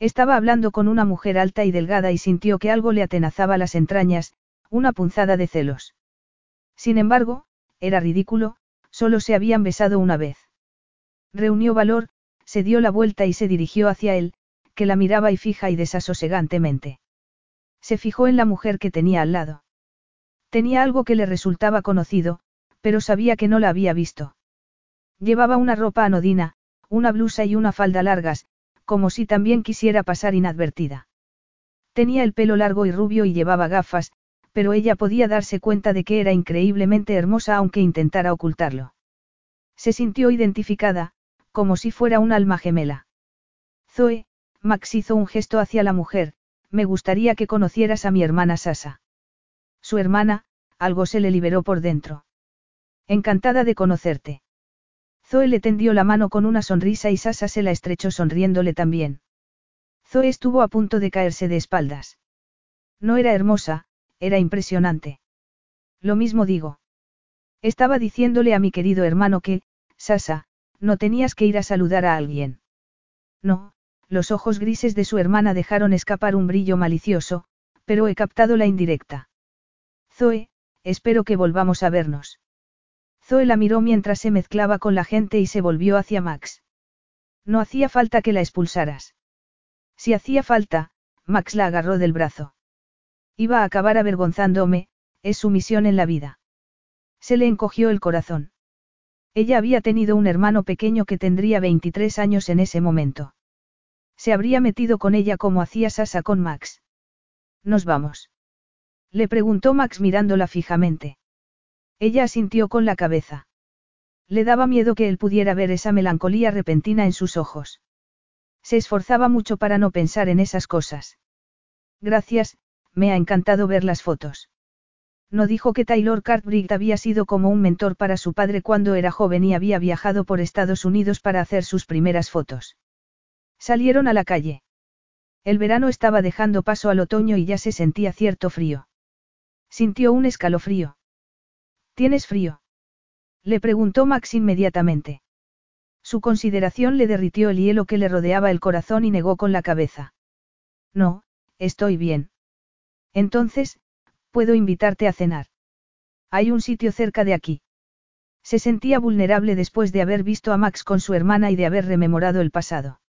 Estaba hablando con una mujer alta y delgada y sintió que algo le atenazaba las entrañas, una punzada de celos. Sin embargo, era ridículo, solo se habían besado una vez. Reunió valor, se dio la vuelta y se dirigió hacia él, que la miraba y fija y desasosegantemente. Se fijó en la mujer que tenía al lado. Tenía algo que le resultaba conocido, pero sabía que no la había visto. Llevaba una ropa anodina, una blusa y una falda largas, como si también quisiera pasar inadvertida. Tenía el pelo largo y rubio y llevaba gafas, pero ella podía darse cuenta de que era increíblemente hermosa aunque intentara ocultarlo. Se sintió identificada, como si fuera un alma gemela. Zoe, Max hizo un gesto hacia la mujer, me gustaría que conocieras a mi hermana Sasa. Su hermana, algo se le liberó por dentro. Encantada de conocerte. Zoe le tendió la mano con una sonrisa y Sasa se la estrechó sonriéndole también. Zoe estuvo a punto de caerse de espaldas. No era hermosa, era impresionante. Lo mismo digo. Estaba diciéndole a mi querido hermano que, Sasa, no tenías que ir a saludar a alguien. No, los ojos grises de su hermana dejaron escapar un brillo malicioso, pero he captado la indirecta. Zoe, espero que volvamos a vernos. Zoe la miró mientras se mezclaba con la gente y se volvió hacia Max. No hacía falta que la expulsaras. Si hacía falta, Max la agarró del brazo. Iba a acabar avergonzándome, es su misión en la vida. Se le encogió el corazón. Ella había tenido un hermano pequeño que tendría 23 años en ese momento. Se habría metido con ella como hacía Sasa con Max. ¿Nos vamos? Le preguntó Max mirándola fijamente. Ella asintió con la cabeza. Le daba miedo que él pudiera ver esa melancolía repentina en sus ojos. Se esforzaba mucho para no pensar en esas cosas. Gracias, me ha encantado ver las fotos. No dijo que Taylor Cartwright había sido como un mentor para su padre cuando era joven y había viajado por Estados Unidos para hacer sus primeras fotos. Salieron a la calle. El verano estaba dejando paso al otoño y ya se sentía cierto frío. Sintió un escalofrío. ¿Tienes frío? Le preguntó Max inmediatamente. Su consideración le derritió el hielo que le rodeaba el corazón y negó con la cabeza. No, estoy bien. Entonces, puedo invitarte a cenar. Hay un sitio cerca de aquí. Se sentía vulnerable después de haber visto a Max con su hermana y de haber rememorado el pasado.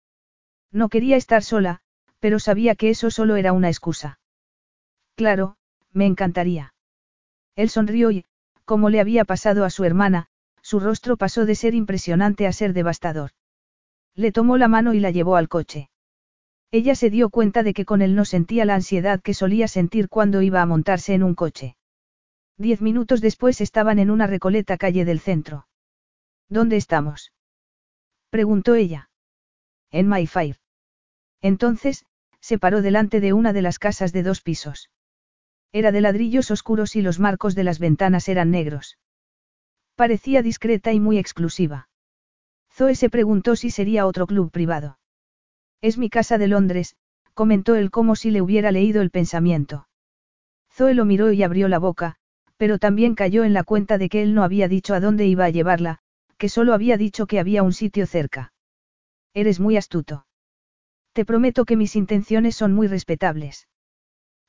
No quería estar sola, pero sabía que eso solo era una excusa. Claro, me encantaría. Él sonrió y, como le había pasado a su hermana, su rostro pasó de ser impresionante a ser devastador. Le tomó la mano y la llevó al coche. Ella se dio cuenta de que con él no sentía la ansiedad que solía sentir cuando iba a montarse en un coche. Diez minutos después estaban en una recoleta calle del centro. ¿Dónde estamos? preguntó ella. En Mayfair. Entonces, se paró delante de una de las casas de dos pisos. Era de ladrillos oscuros y los marcos de las ventanas eran negros. Parecía discreta y muy exclusiva. Zoe se preguntó si sería otro club privado. Es mi casa de Londres, comentó él como si le hubiera leído el pensamiento. Zoe lo miró y abrió la boca, pero también cayó en la cuenta de que él no había dicho a dónde iba a llevarla, que solo había dicho que había un sitio cerca. Eres muy astuto. Te prometo que mis intenciones son muy respetables.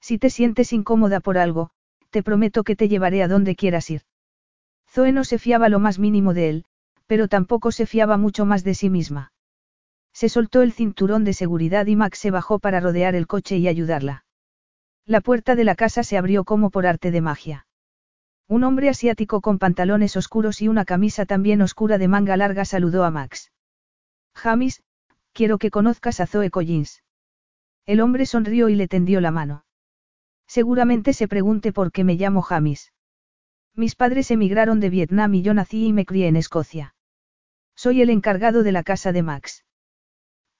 Si te sientes incómoda por algo, te prometo que te llevaré a donde quieras ir. Zoe no se fiaba lo más mínimo de él, pero tampoco se fiaba mucho más de sí misma. Se soltó el cinturón de seguridad y Max se bajó para rodear el coche y ayudarla. La puerta de la casa se abrió como por arte de magia. Un hombre asiático con pantalones oscuros y una camisa también oscura de manga larga saludó a Max. Jamis, quiero que conozcas a Zoe Collins. El hombre sonrió y le tendió la mano. Seguramente se pregunte por qué me llamo Jamis. Mis padres emigraron de Vietnam y yo nací y me crié en Escocia. Soy el encargado de la casa de Max.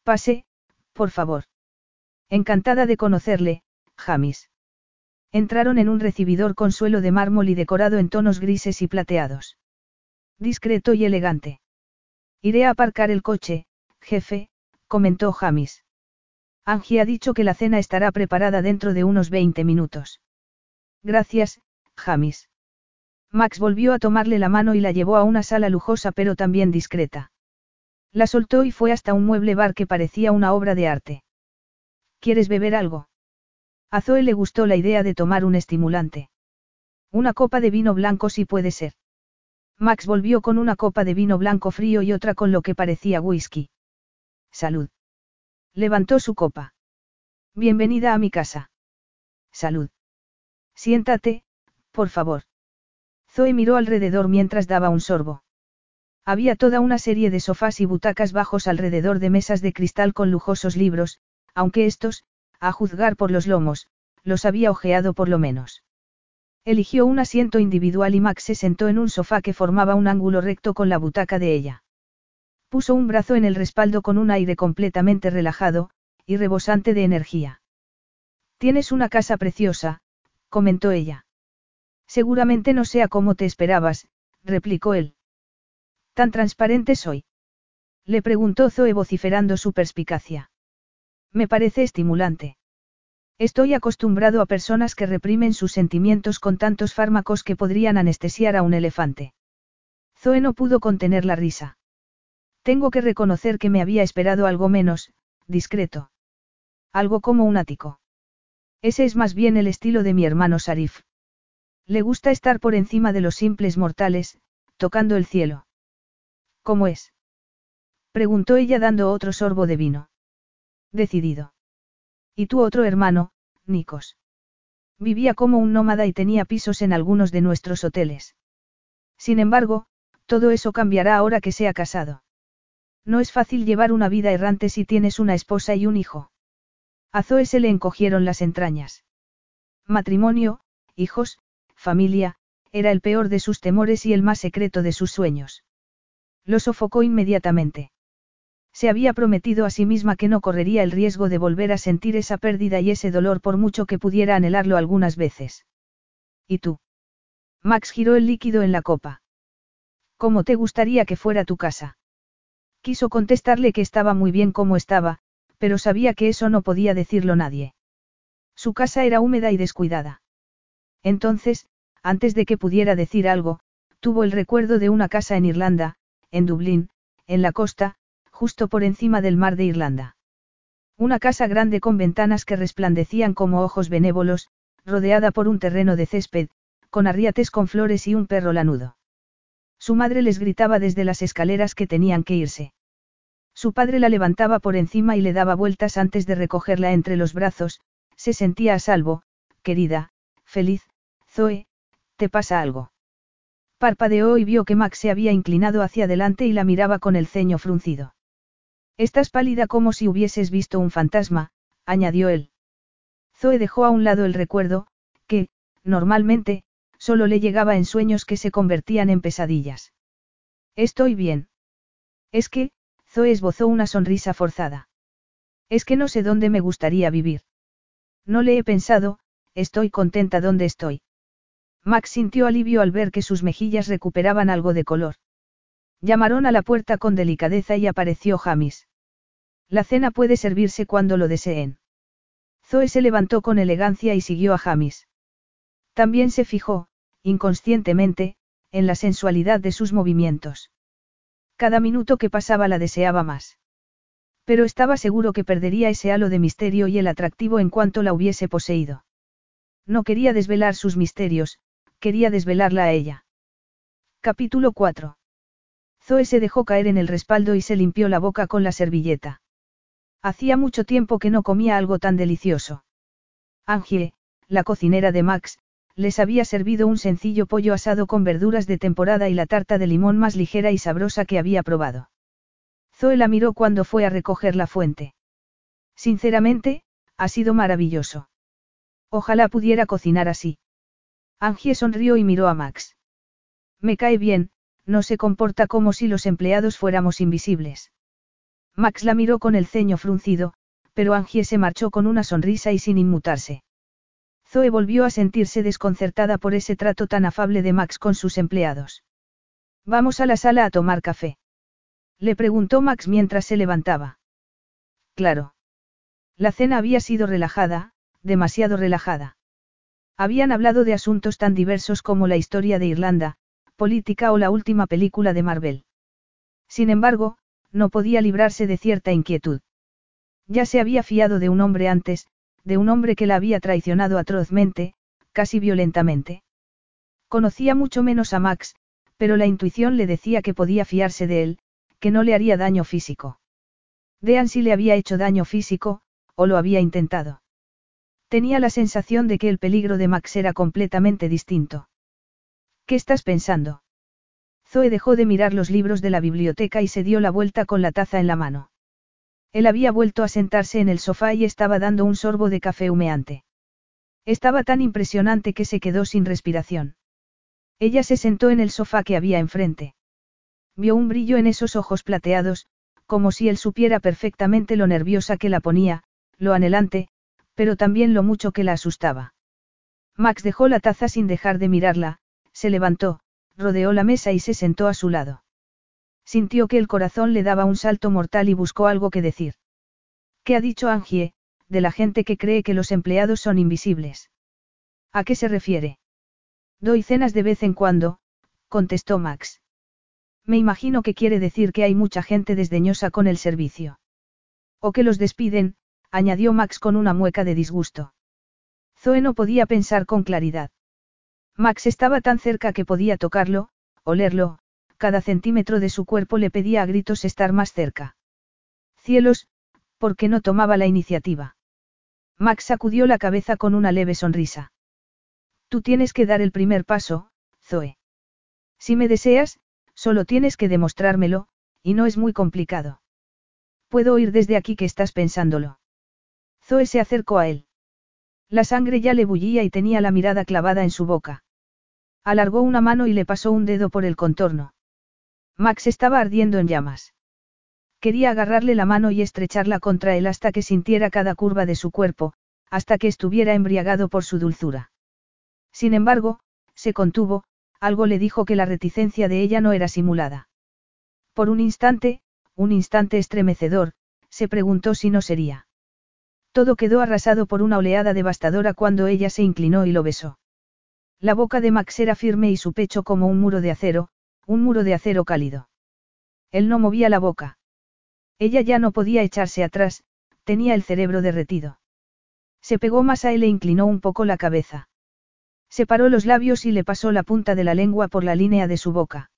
Pase, por favor. Encantada de conocerle, Jamis. Entraron en un recibidor con suelo de mármol y decorado en tonos grises y plateados. Discreto y elegante. Iré a aparcar el coche, jefe, comentó Jamis. Angie ha dicho que la cena estará preparada dentro de unos 20 minutos. Gracias, Jamis. Max volvió a tomarle la mano y la llevó a una sala lujosa pero también discreta. La soltó y fue hasta un mueble bar que parecía una obra de arte. ¿Quieres beber algo? A Zoe le gustó la idea de tomar un estimulante. Una copa de vino blanco si puede ser. Max volvió con una copa de vino blanco frío y otra con lo que parecía whisky. Salud. Levantó su copa. Bienvenida a mi casa. Salud. Siéntate, por favor. Zoe miró alrededor mientras daba un sorbo. Había toda una serie de sofás y butacas bajos alrededor de mesas de cristal con lujosos libros, aunque estos, a juzgar por los lomos, los había ojeado por lo menos. Eligió un asiento individual y Max se sentó en un sofá que formaba un ángulo recto con la butaca de ella. Puso un brazo en el respaldo con un aire completamente relajado, y rebosante de energía. Tienes una casa preciosa, comentó ella. Seguramente no sea como te esperabas, replicó él. ¿Tan transparente soy? Le preguntó Zoe vociferando su perspicacia. Me parece estimulante. Estoy acostumbrado a personas que reprimen sus sentimientos con tantos fármacos que podrían anestesiar a un elefante. Zoe no pudo contener la risa. Tengo que reconocer que me había esperado algo menos, discreto. Algo como un ático. Ese es más bien el estilo de mi hermano Sarif. Le gusta estar por encima de los simples mortales, tocando el cielo. ¿Cómo es? preguntó ella dando otro sorbo de vino. Decidido. ¿Y tu otro hermano, Nikos? Vivía como un nómada y tenía pisos en algunos de nuestros hoteles. Sin embargo, todo eso cambiará ahora que se ha casado. No es fácil llevar una vida errante si tienes una esposa y un hijo. A Zoe se le encogieron las entrañas. Matrimonio, hijos, familia, era el peor de sus temores y el más secreto de sus sueños. Lo sofocó inmediatamente. Se había prometido a sí misma que no correría el riesgo de volver a sentir esa pérdida y ese dolor por mucho que pudiera anhelarlo algunas veces. ¿Y tú? Max giró el líquido en la copa. ¿Cómo te gustaría que fuera tu casa? Quiso contestarle que estaba muy bien como estaba, pero sabía que eso no podía decirlo nadie. Su casa era húmeda y descuidada. Entonces, antes de que pudiera decir algo, tuvo el recuerdo de una casa en Irlanda, en Dublín, en la costa, justo por encima del mar de Irlanda. Una casa grande con ventanas que resplandecían como ojos benévolos, rodeada por un terreno de césped, con arriates con flores y un perro lanudo. Su madre les gritaba desde las escaleras que tenían que irse. Su padre la levantaba por encima y le daba vueltas antes de recogerla entre los brazos, se sentía a salvo, querida, feliz, Zoe, ¿te pasa algo? Parpadeó y vio que Max se había inclinado hacia adelante y la miraba con el ceño fruncido. Estás pálida como si hubieses visto un fantasma, añadió él. Zoe dejó a un lado el recuerdo, que, normalmente, solo le llegaba en sueños que se convertían en pesadillas. Estoy bien. Es que, Zoe esbozó una sonrisa forzada. Es que no sé dónde me gustaría vivir. No le he pensado, estoy contenta donde estoy. Max sintió alivio al ver que sus mejillas recuperaban algo de color. Llamaron a la puerta con delicadeza y apareció Jamis. La cena puede servirse cuando lo deseen. Zoe se levantó con elegancia y siguió a Jamis. También se fijó, inconscientemente, en la sensualidad de sus movimientos. Cada minuto que pasaba la deseaba más. Pero estaba seguro que perdería ese halo de misterio y el atractivo en cuanto la hubiese poseído. No quería desvelar sus misterios, quería desvelarla a ella. Capítulo 4. Zoe se dejó caer en el respaldo y se limpió la boca con la servilleta. Hacía mucho tiempo que no comía algo tan delicioso. Angie, la cocinera de Max, les había servido un sencillo pollo asado con verduras de temporada y la tarta de limón más ligera y sabrosa que había probado. Zoe la miró cuando fue a recoger la fuente. Sinceramente, ha sido maravilloso. Ojalá pudiera cocinar así. Angie sonrió y miró a Max. Me cae bien, no se comporta como si los empleados fuéramos invisibles. Max la miró con el ceño fruncido, pero Angie se marchó con una sonrisa y sin inmutarse. Zoe volvió a sentirse desconcertada por ese trato tan afable de Max con sus empleados. Vamos a la sala a tomar café. Le preguntó Max mientras se levantaba. Claro. La cena había sido relajada, demasiado relajada. Habían hablado de asuntos tan diversos como la historia de Irlanda, política o la última película de Marvel. Sin embargo, no podía librarse de cierta inquietud. Ya se había fiado de un hombre antes, de un hombre que la había traicionado atrozmente, casi violentamente. Conocía mucho menos a Max, pero la intuición le decía que podía fiarse de él, que no le haría daño físico. Dean si le había hecho daño físico, o lo había intentado. Tenía la sensación de que el peligro de Max era completamente distinto. ¿Qué estás pensando? Zoe dejó de mirar los libros de la biblioteca y se dio la vuelta con la taza en la mano. Él había vuelto a sentarse en el sofá y estaba dando un sorbo de café humeante. Estaba tan impresionante que se quedó sin respiración. Ella se sentó en el sofá que había enfrente. Vio un brillo en esos ojos plateados, como si él supiera perfectamente lo nerviosa que la ponía, lo anhelante, pero también lo mucho que la asustaba. Max dejó la taza sin dejar de mirarla, se levantó, rodeó la mesa y se sentó a su lado. Sintió que el corazón le daba un salto mortal y buscó algo que decir. ¿Qué ha dicho Angie, de la gente que cree que los empleados son invisibles? ¿A qué se refiere? Doy cenas de vez en cuando, contestó Max. Me imagino que quiere decir que hay mucha gente desdeñosa con el servicio. O que los despiden, añadió Max con una mueca de disgusto. Zoe no podía pensar con claridad. Max estaba tan cerca que podía tocarlo, olerlo, cada centímetro de su cuerpo le pedía a gritos estar más cerca. Cielos, ¿por qué no tomaba la iniciativa? Max sacudió la cabeza con una leve sonrisa. Tú tienes que dar el primer paso, Zoe. Si me deseas, solo tienes que demostrármelo, y no es muy complicado. Puedo oír desde aquí que estás pensándolo. Zoe se acercó a él. La sangre ya le bullía y tenía la mirada clavada en su boca. Alargó una mano y le pasó un dedo por el contorno. Max estaba ardiendo en llamas. Quería agarrarle la mano y estrecharla contra él hasta que sintiera cada curva de su cuerpo, hasta que estuviera embriagado por su dulzura. Sin embargo, se contuvo, algo le dijo que la reticencia de ella no era simulada. Por un instante, un instante estremecedor, se preguntó si no sería. Todo quedó arrasado por una oleada devastadora cuando ella se inclinó y lo besó. La boca de Max era firme y su pecho como un muro de acero, un muro de acero cálido. Él no movía la boca. Ella ya no podía echarse atrás, tenía el cerebro derretido. Se pegó más a él e inclinó un poco la cabeza. Separó los labios y le pasó la punta de la lengua por la línea de su boca.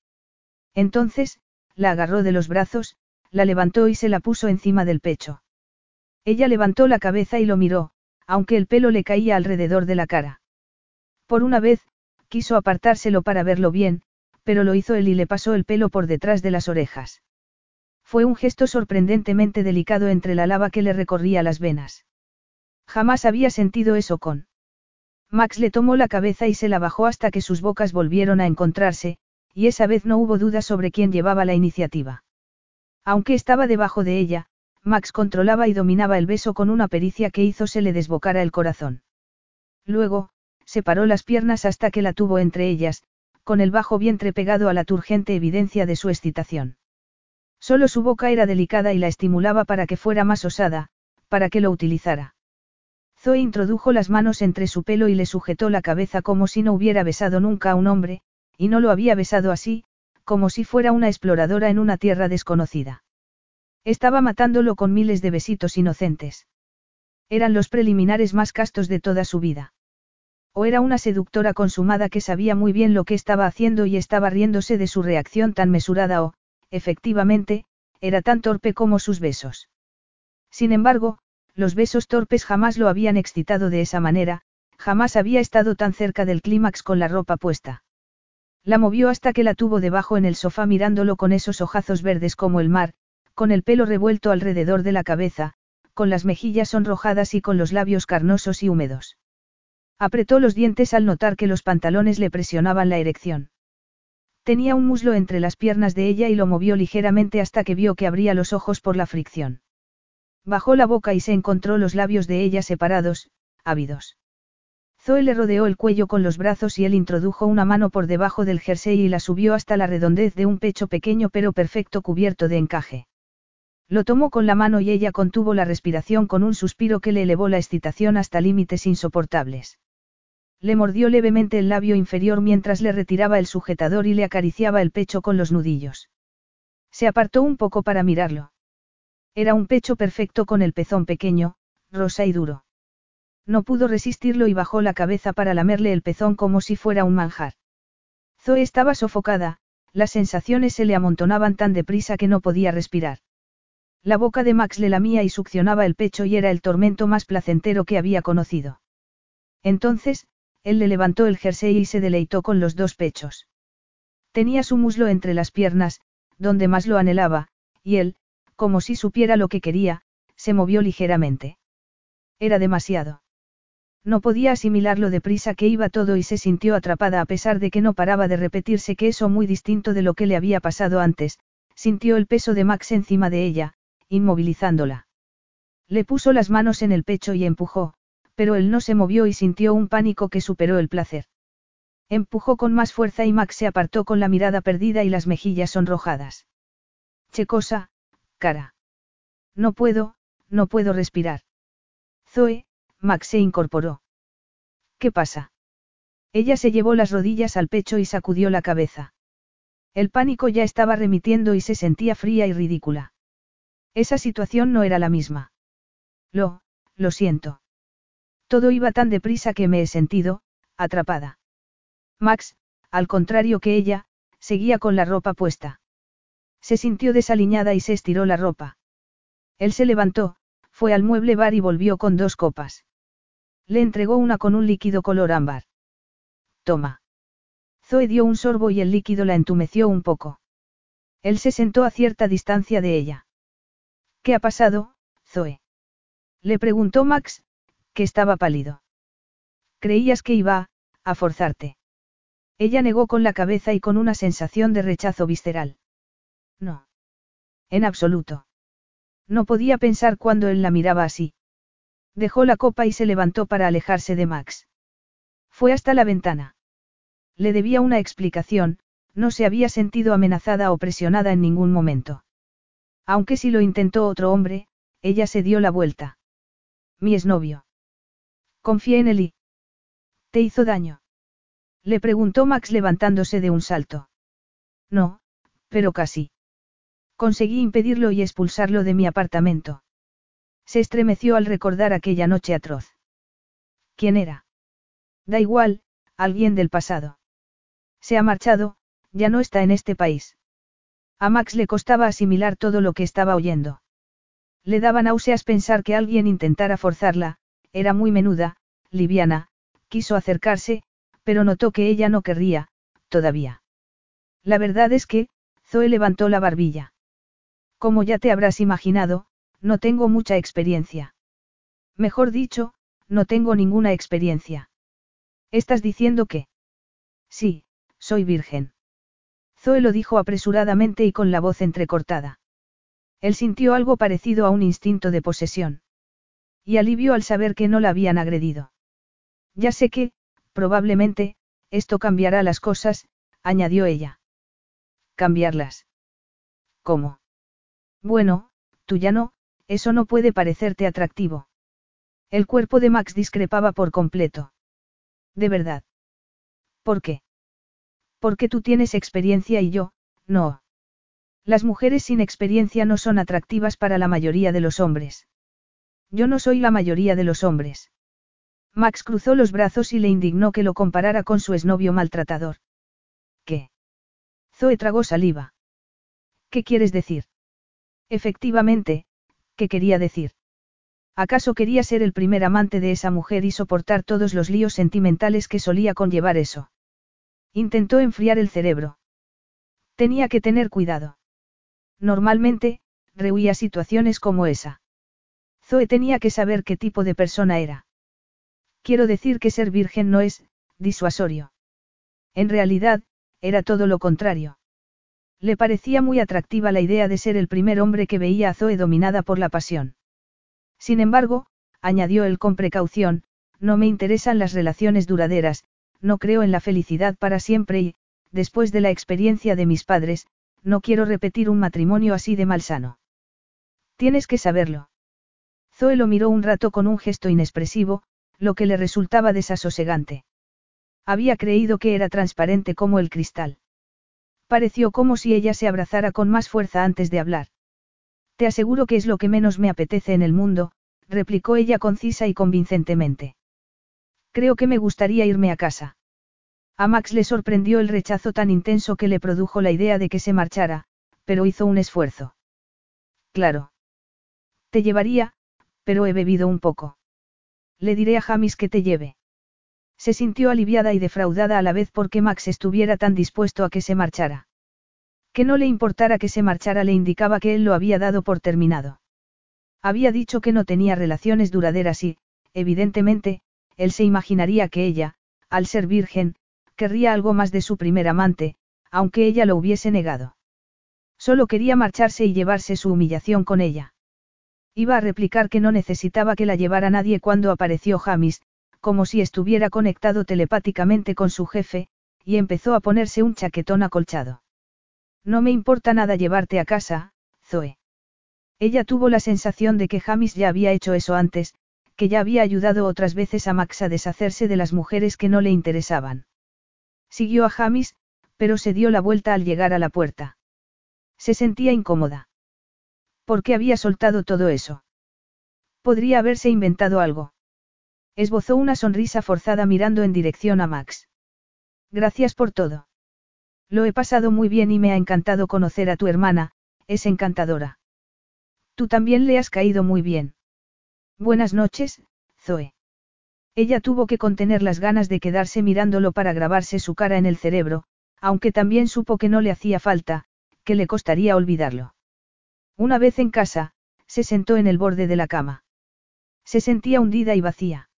Entonces, la agarró de los brazos, la levantó y se la puso encima del pecho. Ella levantó la cabeza y lo miró, aunque el pelo le caía alrededor de la cara. Por una vez, quiso apartárselo para verlo bien, pero lo hizo él y le pasó el pelo por detrás de las orejas. Fue un gesto sorprendentemente delicado entre la lava que le recorría las venas. Jamás había sentido eso con. Max le tomó la cabeza y se la bajó hasta que sus bocas volvieron a encontrarse, y esa vez no hubo duda sobre quién llevaba la iniciativa. Aunque estaba debajo de ella, Max controlaba y dominaba el beso con una pericia que hizo se le desbocara el corazón. Luego, separó las piernas hasta que la tuvo entre ellas, con el bajo vientre pegado a la turgente evidencia de su excitación. Solo su boca era delicada y la estimulaba para que fuera más osada, para que lo utilizara. Zoe introdujo las manos entre su pelo y le sujetó la cabeza como si no hubiera besado nunca a un hombre, y no lo había besado así, como si fuera una exploradora en una tierra desconocida. Estaba matándolo con miles de besitos inocentes. Eran los preliminares más castos de toda su vida. O era una seductora consumada que sabía muy bien lo que estaba haciendo y estaba riéndose de su reacción tan mesurada o, efectivamente, era tan torpe como sus besos. Sin embargo, los besos torpes jamás lo habían excitado de esa manera, jamás había estado tan cerca del clímax con la ropa puesta. La movió hasta que la tuvo debajo en el sofá mirándolo con esos ojazos verdes como el mar, con el pelo revuelto alrededor de la cabeza, con las mejillas sonrojadas y con los labios carnosos y húmedos. Apretó los dientes al notar que los pantalones le presionaban la erección. Tenía un muslo entre las piernas de ella y lo movió ligeramente hasta que vio que abría los ojos por la fricción. Bajó la boca y se encontró los labios de ella separados, ávidos. Zoe le rodeó el cuello con los brazos y él introdujo una mano por debajo del jersey y la subió hasta la redondez de un pecho pequeño pero perfecto cubierto de encaje. Lo tomó con la mano y ella contuvo la respiración con un suspiro que le elevó la excitación hasta límites insoportables. Le mordió levemente el labio inferior mientras le retiraba el sujetador y le acariciaba el pecho con los nudillos. Se apartó un poco para mirarlo. Era un pecho perfecto con el pezón pequeño, rosa y duro. No pudo resistirlo y bajó la cabeza para lamerle el pezón como si fuera un manjar. Zoe estaba sofocada, las sensaciones se le amontonaban tan deprisa que no podía respirar. La boca de Max le lamía y succionaba el pecho y era el tormento más placentero que había conocido. Entonces, él le levantó el jersey y se deleitó con los dos pechos. Tenía su muslo entre las piernas, donde más lo anhelaba, y él, como si supiera lo que quería, se movió ligeramente. Era demasiado. No podía asimilarlo deprisa que iba todo y se sintió atrapada a pesar de que no paraba de repetirse que eso muy distinto de lo que le había pasado antes, sintió el peso de Max encima de ella, inmovilizándola. Le puso las manos en el pecho y empujó, pero él no se movió y sintió un pánico que superó el placer. Empujó con más fuerza y Max se apartó con la mirada perdida y las mejillas sonrojadas. Checosa, cara. No puedo, no puedo respirar. Zoe, Max se incorporó. ¿Qué pasa? Ella se llevó las rodillas al pecho y sacudió la cabeza. El pánico ya estaba remitiendo y se sentía fría y ridícula. Esa situación no era la misma. Lo, lo siento. Todo iba tan deprisa que me he sentido, atrapada. Max, al contrario que ella, seguía con la ropa puesta. Se sintió desaliñada y se estiró la ropa. Él se levantó, fue al mueble bar y volvió con dos copas. Le entregó una con un líquido color ámbar. Toma. Zoe dio un sorbo y el líquido la entumeció un poco. Él se sentó a cierta distancia de ella. ¿Qué ha pasado, Zoe? Le preguntó Max, que estaba pálido. Creías que iba, a forzarte. Ella negó con la cabeza y con una sensación de rechazo visceral. No. En absoluto. No podía pensar cuando él la miraba así. Dejó la copa y se levantó para alejarse de Max. Fue hasta la ventana. Le debía una explicación, no se había sentido amenazada o presionada en ningún momento. Aunque si lo intentó otro hombre, ella se dio la vuelta. Mi exnovio. Confié en él y... ¿Te hizo daño? Le preguntó Max levantándose de un salto. No, pero casi. Conseguí impedirlo y expulsarlo de mi apartamento. Se estremeció al recordar aquella noche atroz. ¿Quién era? Da igual, alguien del pasado. Se ha marchado, ya no está en este país. A Max le costaba asimilar todo lo que estaba oyendo. Le daba náuseas pensar que alguien intentara forzarla, era muy menuda, liviana, quiso acercarse, pero notó que ella no querría, todavía. La verdad es que, Zoe levantó la barbilla. Como ya te habrás imaginado, no tengo mucha experiencia. Mejor dicho, no tengo ninguna experiencia. ¿Estás diciendo que? Sí, soy virgen. Zoe lo dijo apresuradamente y con la voz entrecortada. Él sintió algo parecido a un instinto de posesión. Y alivio al saber que no la habían agredido. Ya sé que, probablemente, esto cambiará las cosas, añadió ella. Cambiarlas. ¿Cómo? Bueno, tú ya no, eso no puede parecerte atractivo. El cuerpo de Max discrepaba por completo. De verdad. ¿Por qué? Porque tú tienes experiencia y yo, no. Las mujeres sin experiencia no son atractivas para la mayoría de los hombres. Yo no soy la mayoría de los hombres. Max cruzó los brazos y le indignó que lo comparara con su exnovio maltratador. ¿Qué? Zoe tragó saliva. ¿Qué quieres decir? Efectivamente, ¿qué quería decir? ¿Acaso quería ser el primer amante de esa mujer y soportar todos los líos sentimentales que solía conllevar eso? Intentó enfriar el cerebro. Tenía que tener cuidado. Normalmente, rehuía situaciones como esa. Zoe tenía que saber qué tipo de persona era. Quiero decir que ser virgen no es, disuasorio. En realidad, era todo lo contrario. Le parecía muy atractiva la idea de ser el primer hombre que veía a Zoe dominada por la pasión. Sin embargo, añadió él con precaución, no me interesan las relaciones duraderas, no creo en la felicidad para siempre y, después de la experiencia de mis padres, no quiero repetir un matrimonio así de malsano. Tienes que saberlo. Zoe lo miró un rato con un gesto inexpresivo, lo que le resultaba desasosegante. Había creído que era transparente como el cristal. Pareció como si ella se abrazara con más fuerza antes de hablar. Te aseguro que es lo que menos me apetece en el mundo, replicó ella concisa y convincentemente. Creo que me gustaría irme a casa. A Max le sorprendió el rechazo tan intenso que le produjo la idea de que se marchara, pero hizo un esfuerzo. Claro. Te llevaría, pero he bebido un poco. Le diré a Jamis que te lleve. Se sintió aliviada y defraudada a la vez porque Max estuviera tan dispuesto a que se marchara. Que no le importara que se marchara le indicaba que él lo había dado por terminado. Había dicho que no tenía relaciones duraderas y, evidentemente, él se imaginaría que ella, al ser virgen, querría algo más de su primer amante, aunque ella lo hubiese negado. Solo quería marcharse y llevarse su humillación con ella. Iba a replicar que no necesitaba que la llevara nadie cuando apareció Jamis, como si estuviera conectado telepáticamente con su jefe, y empezó a ponerse un chaquetón acolchado. No me importa nada llevarte a casa, Zoe. Ella tuvo la sensación de que Jamis ya había hecho eso antes, que ya había ayudado otras veces a Max a deshacerse de las mujeres que no le interesaban. Siguió a Jamis, pero se dio la vuelta al llegar a la puerta. Se sentía incómoda. ¿Por qué había soltado todo eso? Podría haberse inventado algo. Esbozó una sonrisa forzada mirando en dirección a Max. Gracias por todo. Lo he pasado muy bien y me ha encantado conocer a tu hermana, es encantadora. Tú también le has caído muy bien. Buenas noches, Zoe. Ella tuvo que contener las ganas de quedarse mirándolo para grabarse su cara en el cerebro, aunque también supo que no le hacía falta, que le costaría olvidarlo. Una vez en casa, se sentó en el borde de la cama. Se sentía hundida y vacía.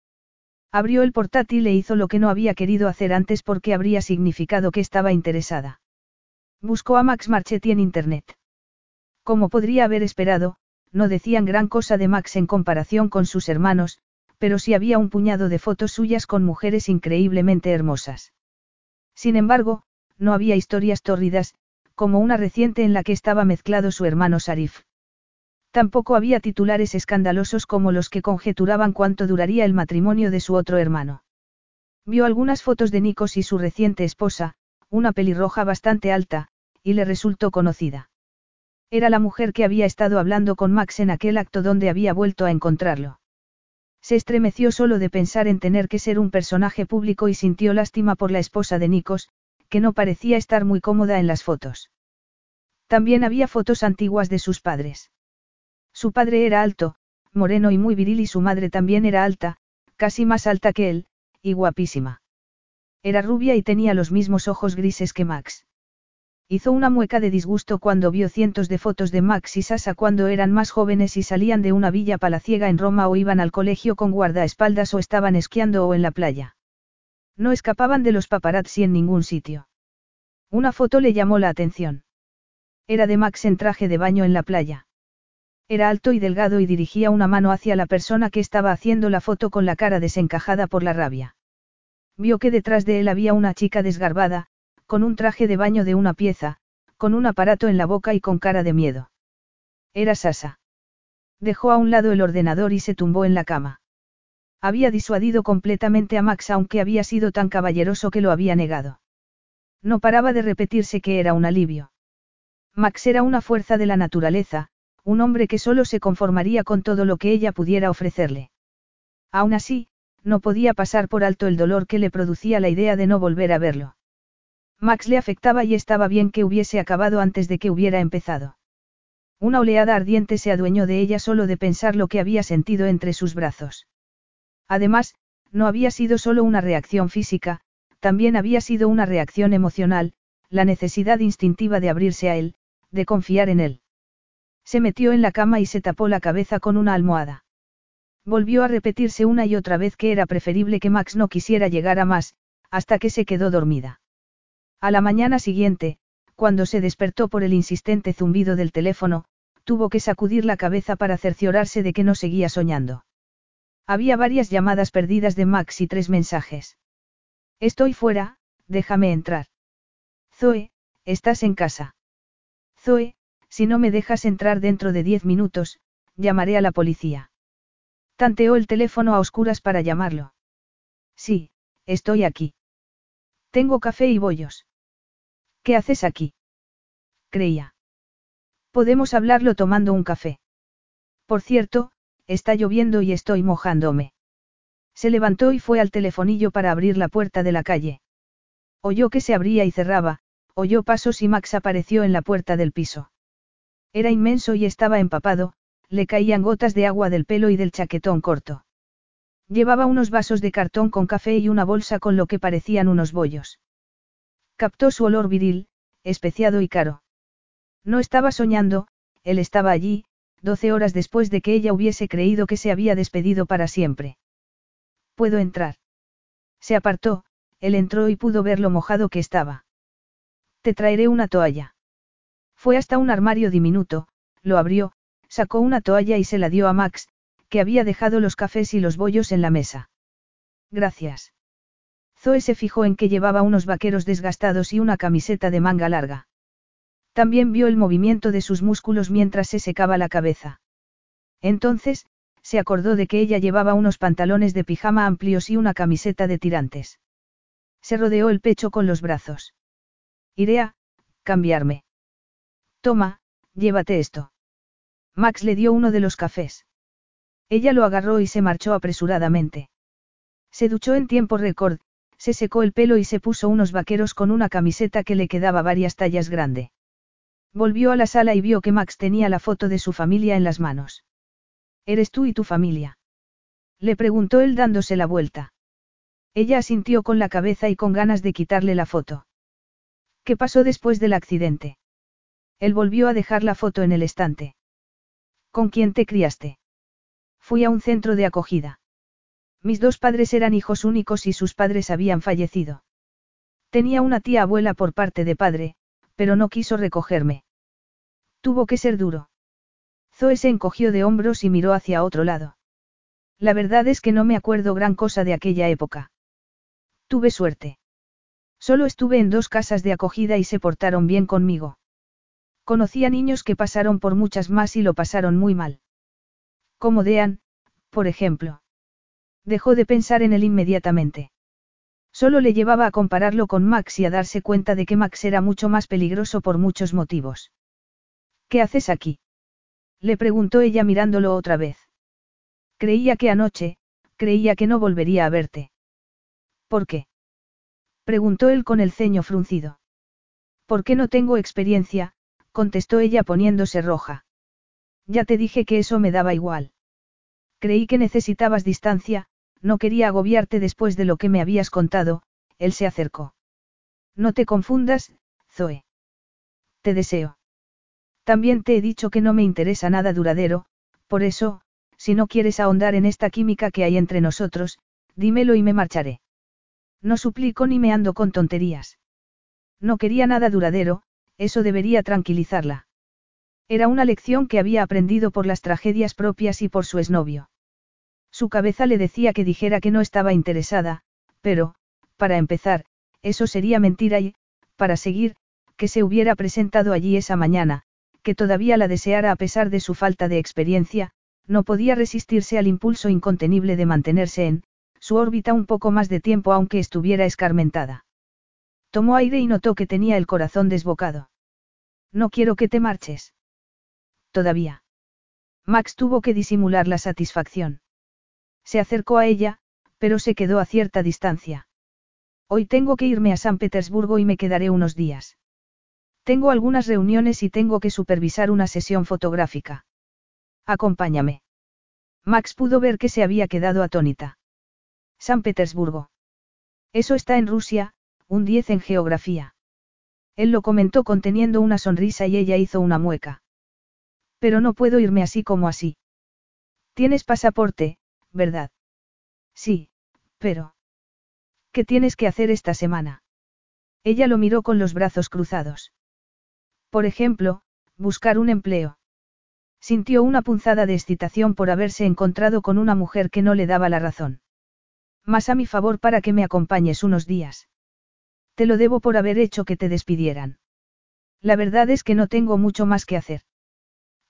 Abrió el portátil e hizo lo que no había querido hacer antes porque habría significado que estaba interesada. Buscó a Max Marchetti en Internet. Como podría haber esperado, no decían gran cosa de Max en comparación con sus hermanos, pero sí había un puñado de fotos suyas con mujeres increíblemente hermosas. Sin embargo, no había historias tórridas, como una reciente en la que estaba mezclado su hermano Sarif. Tampoco había titulares escandalosos como los que conjeturaban cuánto duraría el matrimonio de su otro hermano. Vio algunas fotos de Nikos y su reciente esposa, una pelirroja bastante alta, y le resultó conocida. Era la mujer que había estado hablando con Max en aquel acto donde había vuelto a encontrarlo. Se estremeció solo de pensar en tener que ser un personaje público y sintió lástima por la esposa de Nikos, que no parecía estar muy cómoda en las fotos. También había fotos antiguas de sus padres. Su padre era alto, moreno y muy viril y su madre también era alta, casi más alta que él, y guapísima. Era rubia y tenía los mismos ojos grises que Max. Hizo una mueca de disgusto cuando vio cientos de fotos de Max y Sasa cuando eran más jóvenes y salían de una villa palaciega en Roma o iban al colegio con guardaespaldas o estaban esquiando o en la playa. No escapaban de los paparazzi en ningún sitio. Una foto le llamó la atención. Era de Max en traje de baño en la playa. Era alto y delgado y dirigía una mano hacia la persona que estaba haciendo la foto con la cara desencajada por la rabia. Vio que detrás de él había una chica desgarbada, con un traje de baño de una pieza, con un aparato en la boca y con cara de miedo. Era Sasa. Dejó a un lado el ordenador y se tumbó en la cama. Había disuadido completamente a Max aunque había sido tan caballeroso que lo había negado. No paraba de repetirse que era un alivio. Max era una fuerza de la naturaleza, un hombre que solo se conformaría con todo lo que ella pudiera ofrecerle. Aún así, no podía pasar por alto el dolor que le producía la idea de no volver a verlo. Max le afectaba y estaba bien que hubiese acabado antes de que hubiera empezado. Una oleada ardiente se adueñó de ella solo de pensar lo que había sentido entre sus brazos. Además, no había sido solo una reacción física, también había sido una reacción emocional, la necesidad instintiva de abrirse a él, de confiar en él. Se metió en la cama y se tapó la cabeza con una almohada. Volvió a repetirse una y otra vez que era preferible que Max no quisiera llegar a más, hasta que se quedó dormida. A la mañana siguiente, cuando se despertó por el insistente zumbido del teléfono, tuvo que sacudir la cabeza para cerciorarse de que no seguía soñando. Había varias llamadas perdidas de Max y tres mensajes. Estoy fuera, déjame entrar. Zoe, ¿estás en casa? Zoe, si no me dejas entrar dentro de diez minutos, llamaré a la policía. Tanteó el teléfono a oscuras para llamarlo. Sí, estoy aquí. Tengo café y bollos. ¿Qué haces aquí? Creía. Podemos hablarlo tomando un café. Por cierto, está lloviendo y estoy mojándome. Se levantó y fue al telefonillo para abrir la puerta de la calle. Oyó que se abría y cerraba, oyó pasos y Max apareció en la puerta del piso. Era inmenso y estaba empapado, le caían gotas de agua del pelo y del chaquetón corto. Llevaba unos vasos de cartón con café y una bolsa con lo que parecían unos bollos. Captó su olor viril, especiado y caro. No estaba soñando, él estaba allí, doce horas después de que ella hubiese creído que se había despedido para siempre. ¿Puedo entrar? Se apartó, él entró y pudo ver lo mojado que estaba. Te traeré una toalla. Fue hasta un armario diminuto, lo abrió, sacó una toalla y se la dio a Max, que había dejado los cafés y los bollos en la mesa. Gracias. Zoe se fijó en que llevaba unos vaqueros desgastados y una camiseta de manga larga. También vio el movimiento de sus músculos mientras se secaba la cabeza. Entonces, se acordó de que ella llevaba unos pantalones de pijama amplios y una camiseta de tirantes. Se rodeó el pecho con los brazos. Iré cambiarme. Toma, llévate esto. Max le dio uno de los cafés. Ella lo agarró y se marchó apresuradamente. Se duchó en tiempo récord, se secó el pelo y se puso unos vaqueros con una camiseta que le quedaba varias tallas grande. Volvió a la sala y vio que Max tenía la foto de su familia en las manos. ¿Eres tú y tu familia? Le preguntó él dándose la vuelta. Ella asintió con la cabeza y con ganas de quitarle la foto. ¿Qué pasó después del accidente? Él volvió a dejar la foto en el estante. ¿Con quién te criaste? Fui a un centro de acogida. Mis dos padres eran hijos únicos y sus padres habían fallecido. Tenía una tía abuela por parte de padre, pero no quiso recogerme. Tuvo que ser duro. Zoe se encogió de hombros y miró hacia otro lado. La verdad es que no me acuerdo gran cosa de aquella época. Tuve suerte. Solo estuve en dos casas de acogida y se portaron bien conmigo. Conocía niños que pasaron por muchas más y lo pasaron muy mal. Como Dean, por ejemplo. Dejó de pensar en él inmediatamente. Solo le llevaba a compararlo con Max y a darse cuenta de que Max era mucho más peligroso por muchos motivos. ¿Qué haces aquí? Le preguntó ella mirándolo otra vez. Creía que anoche, creía que no volvería a verte. ¿Por qué? Preguntó él con el ceño fruncido. ¿Por qué no tengo experiencia? contestó ella poniéndose roja. Ya te dije que eso me daba igual. Creí que necesitabas distancia, no quería agobiarte después de lo que me habías contado, él se acercó. No te confundas, Zoe. Te deseo. También te he dicho que no me interesa nada duradero, por eso, si no quieres ahondar en esta química que hay entre nosotros, dímelo y me marcharé. No suplico ni me ando con tonterías. No quería nada duradero, eso debería tranquilizarla. Era una lección que había aprendido por las tragedias propias y por su exnovio. Su cabeza le decía que dijera que no estaba interesada, pero, para empezar, eso sería mentira y, para seguir, que se hubiera presentado allí esa mañana, que todavía la deseara a pesar de su falta de experiencia, no podía resistirse al impulso incontenible de mantenerse en, su órbita un poco más de tiempo aunque estuviera escarmentada. Tomó aire y notó que tenía el corazón desbocado. No quiero que te marches. Todavía. Max tuvo que disimular la satisfacción. Se acercó a ella, pero se quedó a cierta distancia. Hoy tengo que irme a San Petersburgo y me quedaré unos días. Tengo algunas reuniones y tengo que supervisar una sesión fotográfica. Acompáñame. Max pudo ver que se había quedado atónita. San Petersburgo. Eso está en Rusia, un 10 en geografía. Él lo comentó conteniendo una sonrisa y ella hizo una mueca. Pero no puedo irme así como así. Tienes pasaporte, ¿verdad? Sí, pero... ¿Qué tienes que hacer esta semana? Ella lo miró con los brazos cruzados. Por ejemplo, buscar un empleo. Sintió una punzada de excitación por haberse encontrado con una mujer que no le daba la razón. Más a mi favor para que me acompañes unos días. Te lo debo por haber hecho que te despidieran. La verdad es que no tengo mucho más que hacer.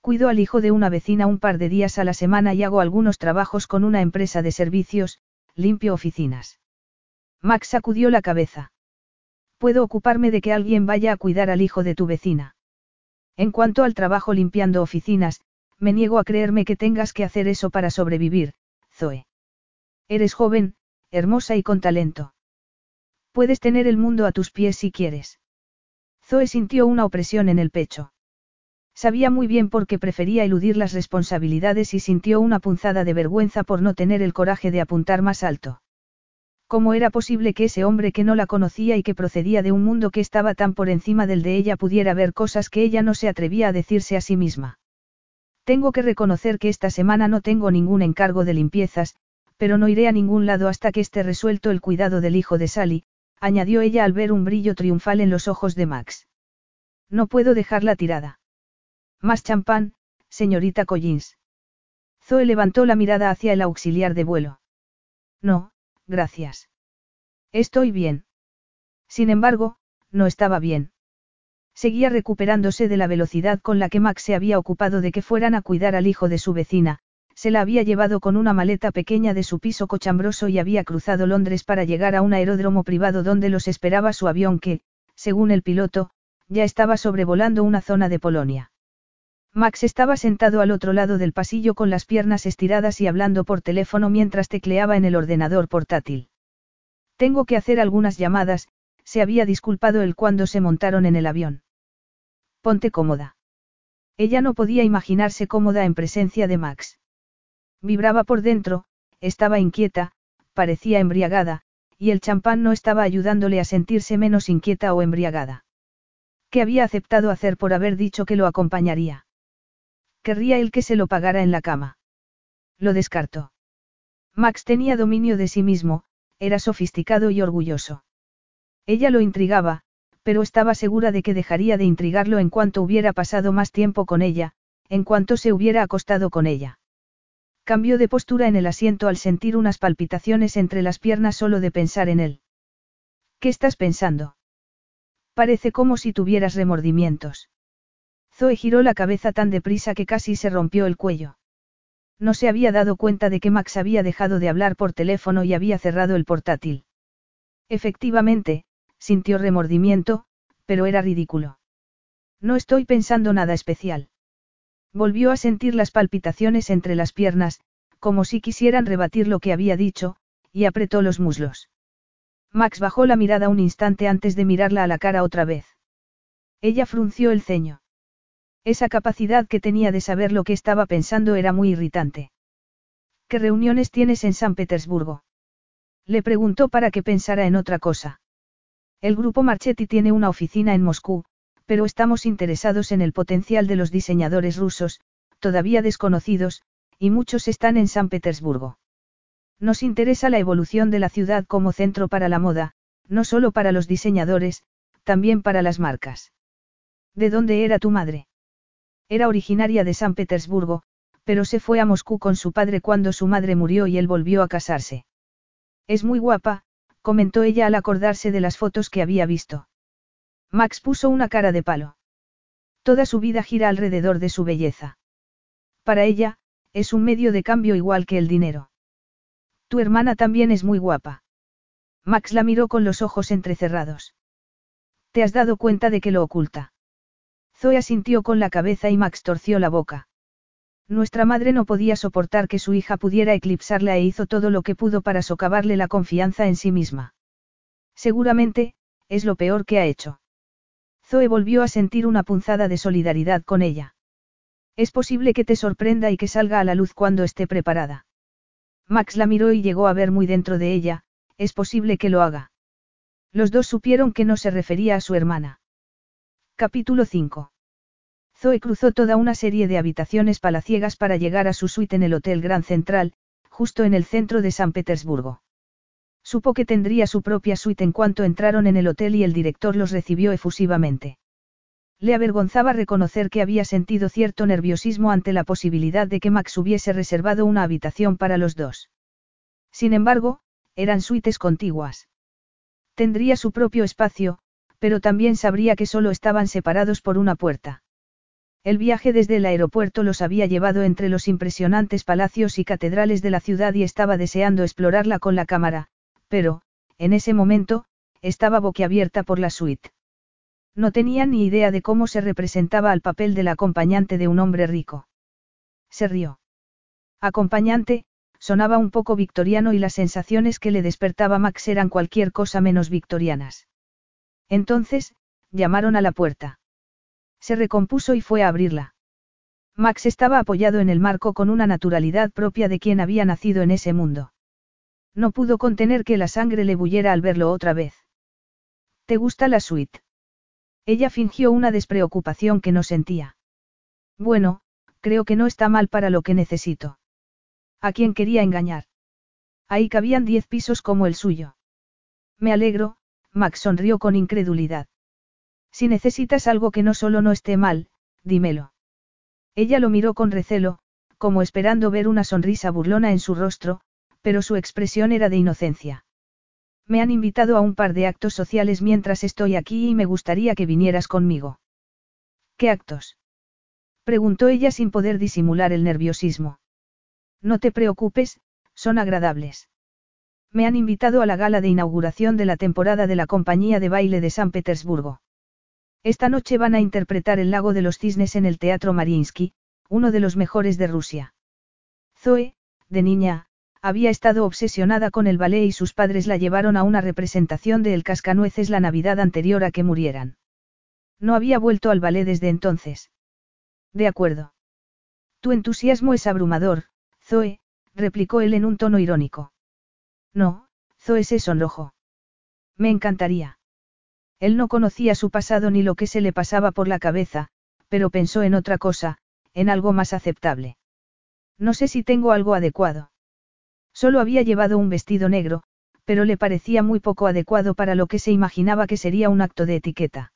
Cuido al hijo de una vecina un par de días a la semana y hago algunos trabajos con una empresa de servicios, limpio oficinas. Max sacudió la cabeza. Puedo ocuparme de que alguien vaya a cuidar al hijo de tu vecina. En cuanto al trabajo limpiando oficinas, me niego a creerme que tengas que hacer eso para sobrevivir, Zoe. Eres joven, hermosa y con talento. Puedes tener el mundo a tus pies si quieres. Zoe sintió una opresión en el pecho. Sabía muy bien por qué prefería eludir las responsabilidades y sintió una punzada de vergüenza por no tener el coraje de apuntar más alto. ¿Cómo era posible que ese hombre que no la conocía y que procedía de un mundo que estaba tan por encima del de ella pudiera ver cosas que ella no se atrevía a decirse a sí misma? Tengo que reconocer que esta semana no tengo ningún encargo de limpiezas, pero no iré a ningún lado hasta que esté resuelto el cuidado del hijo de Sally, añadió ella al ver un brillo triunfal en los ojos de Max. No puedo dejarla tirada. Más champán, señorita Collins. Zoe levantó la mirada hacia el auxiliar de vuelo. No, gracias. Estoy bien. Sin embargo, no estaba bien. Seguía recuperándose de la velocidad con la que Max se había ocupado de que fueran a cuidar al hijo de su vecina, se la había llevado con una maleta pequeña de su piso cochambroso y había cruzado Londres para llegar a un aeródromo privado donde los esperaba su avión que, según el piloto, ya estaba sobrevolando una zona de Polonia. Max estaba sentado al otro lado del pasillo con las piernas estiradas y hablando por teléfono mientras tecleaba en el ordenador portátil. Tengo que hacer algunas llamadas, se había disculpado él cuando se montaron en el avión. Ponte cómoda. Ella no podía imaginarse cómoda en presencia de Max. Vibraba por dentro, estaba inquieta, parecía embriagada, y el champán no estaba ayudándole a sentirse menos inquieta o embriagada. ¿Qué había aceptado hacer por haber dicho que lo acompañaría? Querría él que se lo pagara en la cama. Lo descartó. Max tenía dominio de sí mismo, era sofisticado y orgulloso. Ella lo intrigaba, pero estaba segura de que dejaría de intrigarlo en cuanto hubiera pasado más tiempo con ella, en cuanto se hubiera acostado con ella. Cambió de postura en el asiento al sentir unas palpitaciones entre las piernas solo de pensar en él. ¿Qué estás pensando? Parece como si tuvieras remordimientos. Zoe giró la cabeza tan deprisa que casi se rompió el cuello. No se había dado cuenta de que Max había dejado de hablar por teléfono y había cerrado el portátil. Efectivamente, sintió remordimiento, pero era ridículo. No estoy pensando nada especial. Volvió a sentir las palpitaciones entre las piernas, como si quisieran rebatir lo que había dicho, y apretó los muslos. Max bajó la mirada un instante antes de mirarla a la cara otra vez. Ella frunció el ceño. Esa capacidad que tenía de saber lo que estaba pensando era muy irritante. ¿Qué reuniones tienes en San Petersburgo? Le preguntó para que pensara en otra cosa. El grupo Marchetti tiene una oficina en Moscú, pero estamos interesados en el potencial de los diseñadores rusos, todavía desconocidos, y muchos están en San Petersburgo. Nos interesa la evolución de la ciudad como centro para la moda, no solo para los diseñadores, también para las marcas. ¿De dónde era tu madre? Era originaria de San Petersburgo, pero se fue a Moscú con su padre cuando su madre murió y él volvió a casarse. Es muy guapa, comentó ella al acordarse de las fotos que había visto. Max puso una cara de palo. Toda su vida gira alrededor de su belleza. Para ella, es un medio de cambio igual que el dinero. Tu hermana también es muy guapa. Max la miró con los ojos entrecerrados. ¿Te has dado cuenta de que lo oculta? Zoe asintió con la cabeza y Max torció la boca. Nuestra madre no podía soportar que su hija pudiera eclipsarla e hizo todo lo que pudo para socavarle la confianza en sí misma. Seguramente, es lo peor que ha hecho. Zoe volvió a sentir una punzada de solidaridad con ella. Es posible que te sorprenda y que salga a la luz cuando esté preparada. Max la miró y llegó a ver muy dentro de ella, es posible que lo haga. Los dos supieron que no se refería a su hermana. Capítulo 5. Zoe cruzó toda una serie de habitaciones palaciegas para llegar a su suite en el Hotel Gran Central, justo en el centro de San Petersburgo. Supo que tendría su propia suite en cuanto entraron en el hotel y el director los recibió efusivamente. Le avergonzaba reconocer que había sentido cierto nerviosismo ante la posibilidad de que Max hubiese reservado una habitación para los dos. Sin embargo, eran suites contiguas. Tendría su propio espacio, pero también sabría que solo estaban separados por una puerta. El viaje desde el aeropuerto los había llevado entre los impresionantes palacios y catedrales de la ciudad y estaba deseando explorarla con la cámara, pero, en ese momento, estaba boquiabierta por la suite. No tenía ni idea de cómo se representaba al papel del acompañante de un hombre rico. Se rió. Acompañante, sonaba un poco victoriano y las sensaciones que le despertaba Max eran cualquier cosa menos victorianas. Entonces, llamaron a la puerta. Se recompuso y fue a abrirla. Max estaba apoyado en el marco con una naturalidad propia de quien había nacido en ese mundo. No pudo contener que la sangre le bullera al verlo otra vez. ¿Te gusta la suite? Ella fingió una despreocupación que no sentía. Bueno, creo que no está mal para lo que necesito. ¿A quién quería engañar? Ahí cabían diez pisos como el suyo. Me alegro, Max sonrió con incredulidad. Si necesitas algo que no solo no esté mal, dímelo. Ella lo miró con recelo, como esperando ver una sonrisa burlona en su rostro, pero su expresión era de inocencia. Me han invitado a un par de actos sociales mientras estoy aquí y me gustaría que vinieras conmigo. ¿Qué actos? preguntó ella sin poder disimular el nerviosismo. No te preocupes, son agradables. Me han invitado a la gala de inauguración de la temporada de la compañía de baile de San Petersburgo. Esta noche van a interpretar El lago de los cisnes en el Teatro Mariinsky, uno de los mejores de Rusia. Zoe, de niña, había estado obsesionada con el ballet y sus padres la llevaron a una representación de El Cascanueces la Navidad anterior a que murieran. No había vuelto al ballet desde entonces. De acuerdo. Tu entusiasmo es abrumador, Zoe, replicó él en un tono irónico. No, Zoe se sonrojó. Me encantaría. Él no conocía su pasado ni lo que se le pasaba por la cabeza, pero pensó en otra cosa, en algo más aceptable. No sé si tengo algo adecuado. Solo había llevado un vestido negro, pero le parecía muy poco adecuado para lo que se imaginaba que sería un acto de etiqueta.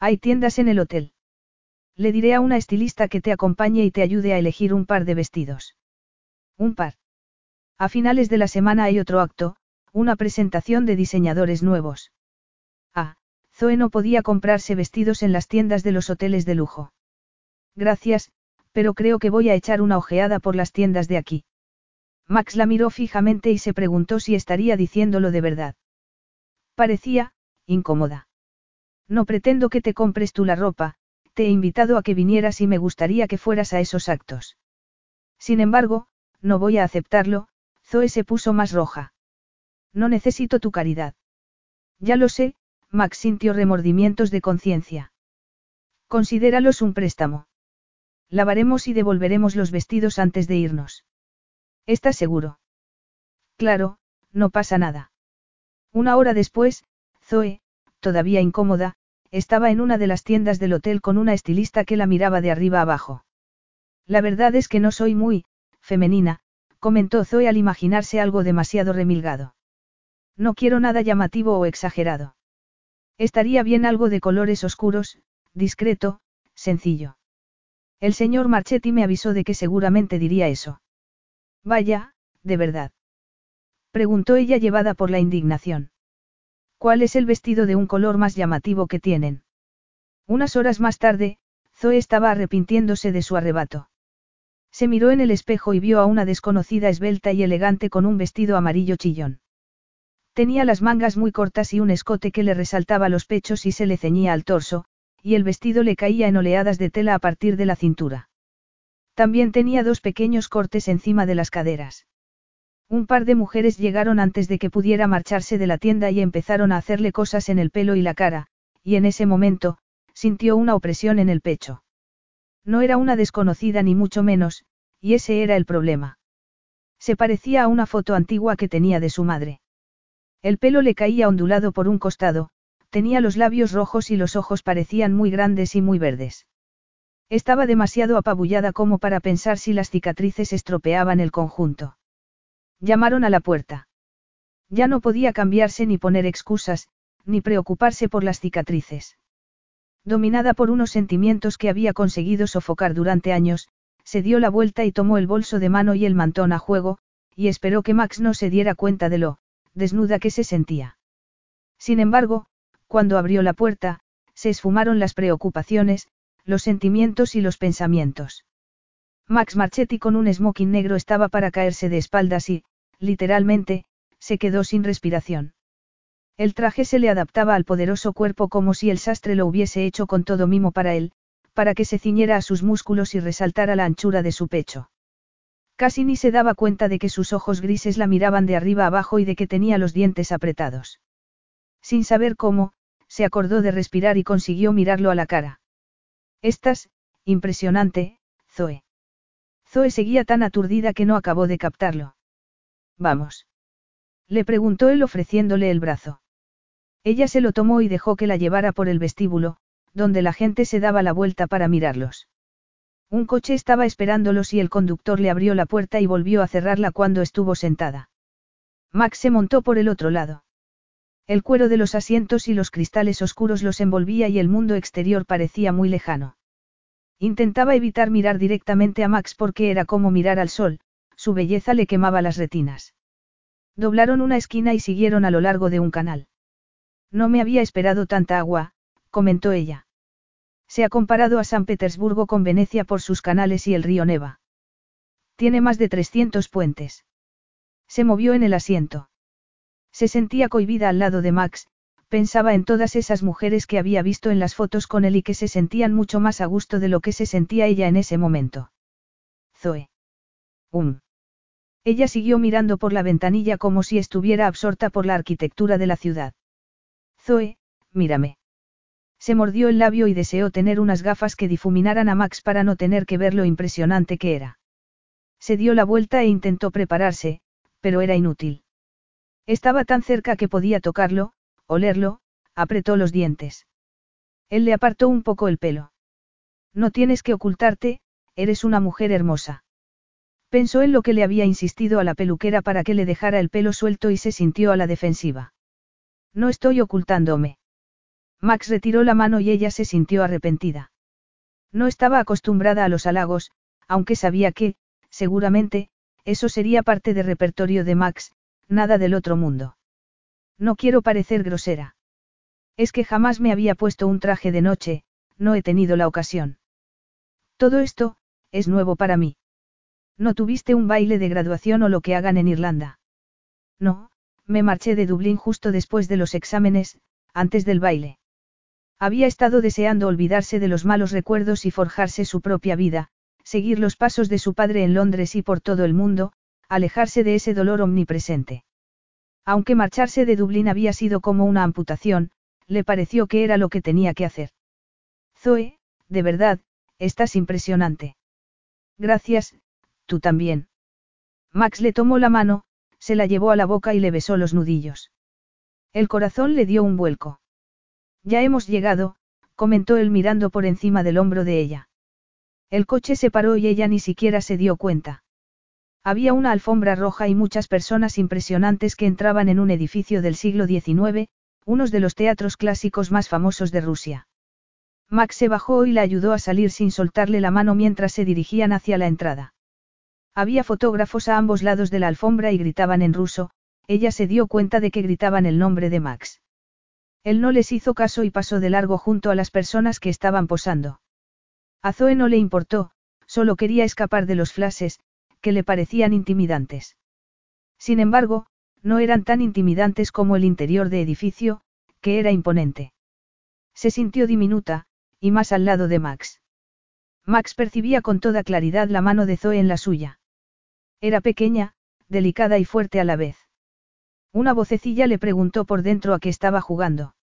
Hay tiendas en el hotel. Le diré a una estilista que te acompañe y te ayude a elegir un par de vestidos. Un par. A finales de la semana hay otro acto, una presentación de diseñadores nuevos. Zoe no podía comprarse vestidos en las tiendas de los hoteles de lujo. Gracias, pero creo que voy a echar una ojeada por las tiendas de aquí. Max la miró fijamente y se preguntó si estaría diciéndolo de verdad. Parecía, incómoda. No pretendo que te compres tú la ropa, te he invitado a que vinieras y me gustaría que fueras a esos actos. Sin embargo, no voy a aceptarlo, Zoe se puso más roja. No necesito tu caridad. Ya lo sé, Max sintió remordimientos de conciencia. Considéralos un préstamo. Lavaremos y devolveremos los vestidos antes de irnos. ¿Estás seguro? Claro, no pasa nada. Una hora después, Zoe, todavía incómoda, estaba en una de las tiendas del hotel con una estilista que la miraba de arriba abajo. La verdad es que no soy muy, femenina, comentó Zoe al imaginarse algo demasiado remilgado. No quiero nada llamativo o exagerado. Estaría bien algo de colores oscuros, discreto, sencillo. El señor Marchetti me avisó de que seguramente diría eso. Vaya, de verdad. Preguntó ella llevada por la indignación. ¿Cuál es el vestido de un color más llamativo que tienen? Unas horas más tarde, Zoe estaba arrepintiéndose de su arrebato. Se miró en el espejo y vio a una desconocida esbelta y elegante con un vestido amarillo chillón. Tenía las mangas muy cortas y un escote que le resaltaba los pechos y se le ceñía al torso, y el vestido le caía en oleadas de tela a partir de la cintura. También tenía dos pequeños cortes encima de las caderas. Un par de mujeres llegaron antes de que pudiera marcharse de la tienda y empezaron a hacerle cosas en el pelo y la cara, y en ese momento, sintió una opresión en el pecho. No era una desconocida ni mucho menos, y ese era el problema. Se parecía a una foto antigua que tenía de su madre. El pelo le caía ondulado por un costado, tenía los labios rojos y los ojos parecían muy grandes y muy verdes. Estaba demasiado apabullada como para pensar si las cicatrices estropeaban el conjunto. Llamaron a la puerta. Ya no podía cambiarse ni poner excusas, ni preocuparse por las cicatrices. Dominada por unos sentimientos que había conseguido sofocar durante años, se dio la vuelta y tomó el bolso de mano y el mantón a juego, y esperó que Max no se diera cuenta de lo, desnuda que se sentía. Sin embargo, cuando abrió la puerta, se esfumaron las preocupaciones, los sentimientos y los pensamientos. Max Marchetti con un smoking negro estaba para caerse de espaldas y, literalmente, se quedó sin respiración. El traje se le adaptaba al poderoso cuerpo como si el sastre lo hubiese hecho con todo mimo para él, para que se ciñera a sus músculos y resaltara la anchura de su pecho. Casi ni se daba cuenta de que sus ojos grises la miraban de arriba abajo y de que tenía los dientes apretados. Sin saber cómo, se acordó de respirar y consiguió mirarlo a la cara. Estás, impresionante, Zoe. Zoe seguía tan aturdida que no acabó de captarlo. Vamos. Le preguntó él ofreciéndole el brazo. Ella se lo tomó y dejó que la llevara por el vestíbulo, donde la gente se daba la vuelta para mirarlos. Un coche estaba esperándolos y el conductor le abrió la puerta y volvió a cerrarla cuando estuvo sentada. Max se montó por el otro lado. El cuero de los asientos y los cristales oscuros los envolvía y el mundo exterior parecía muy lejano. Intentaba evitar mirar directamente a Max porque era como mirar al sol, su belleza le quemaba las retinas. Doblaron una esquina y siguieron a lo largo de un canal. No me había esperado tanta agua, comentó ella. Se ha comparado a San Petersburgo con Venecia por sus canales y el río Neva. Tiene más de 300 puentes. Se movió en el asiento. Se sentía cohibida al lado de Max, pensaba en todas esas mujeres que había visto en las fotos con él y que se sentían mucho más a gusto de lo que se sentía ella en ese momento. Zoe. Um. Ella siguió mirando por la ventanilla como si estuviera absorta por la arquitectura de la ciudad. Zoe, mírame. Se mordió el labio y deseó tener unas gafas que difuminaran a Max para no tener que ver lo impresionante que era. Se dio la vuelta e intentó prepararse, pero era inútil. Estaba tan cerca que podía tocarlo, olerlo, apretó los dientes. Él le apartó un poco el pelo. No tienes que ocultarte, eres una mujer hermosa. Pensó en lo que le había insistido a la peluquera para que le dejara el pelo suelto y se sintió a la defensiva. No estoy ocultándome. Max retiró la mano y ella se sintió arrepentida. No estaba acostumbrada a los halagos, aunque sabía que, seguramente, eso sería parte del repertorio de Max, nada del otro mundo. No quiero parecer grosera. Es que jamás me había puesto un traje de noche, no he tenido la ocasión. Todo esto, es nuevo para mí. ¿No tuviste un baile de graduación o lo que hagan en Irlanda? No, me marché de Dublín justo después de los exámenes, antes del baile. Había estado deseando olvidarse de los malos recuerdos y forjarse su propia vida, seguir los pasos de su padre en Londres y por todo el mundo, alejarse de ese dolor omnipresente. Aunque marcharse de Dublín había sido como una amputación, le pareció que era lo que tenía que hacer. Zoe, de verdad, estás impresionante. Gracias, tú también. Max le tomó la mano, se la llevó a la boca y le besó los nudillos. El corazón le dio un vuelco. Ya hemos llegado, comentó él mirando por encima del hombro de ella. El coche se paró y ella ni siquiera se dio cuenta. Había una alfombra roja y muchas personas impresionantes que entraban en un edificio del siglo XIX, uno de los teatros clásicos más famosos de Rusia. Max se bajó y la ayudó a salir sin soltarle la mano mientras se dirigían hacia la entrada. Había fotógrafos a ambos lados de la alfombra y gritaban en ruso, ella se dio cuenta de que gritaban el nombre de Max. Él no les hizo caso y pasó de largo junto a las personas que estaban posando. A Zoe no le importó, solo quería escapar de los flashes, que le parecían intimidantes. Sin embargo, no eran tan intimidantes como el interior de edificio, que era imponente. Se sintió diminuta, y más al lado de Max. Max percibía con toda claridad la mano de Zoe en la suya. Era pequeña, delicada y fuerte a la vez. Una vocecilla le preguntó por dentro a qué estaba jugando.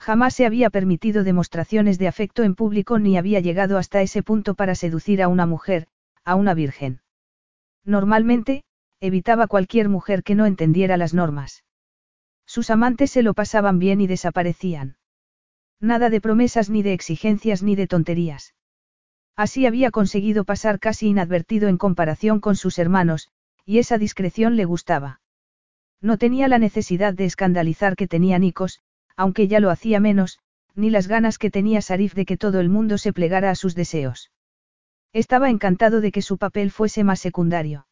Jamás se había permitido demostraciones de afecto en público ni había llegado hasta ese punto para seducir a una mujer, a una virgen. Normalmente, evitaba cualquier mujer que no entendiera las normas. Sus amantes se lo pasaban bien y desaparecían. Nada de promesas ni de exigencias ni de tonterías. Así había conseguido pasar casi inadvertido en comparación con sus hermanos, y esa discreción le gustaba. No tenía la necesidad de escandalizar que tenía Nikos, aunque ya lo hacía menos, ni las ganas que tenía Sarif de que todo el mundo se plegara a sus deseos. Estaba encantado de que su papel fuese más secundario.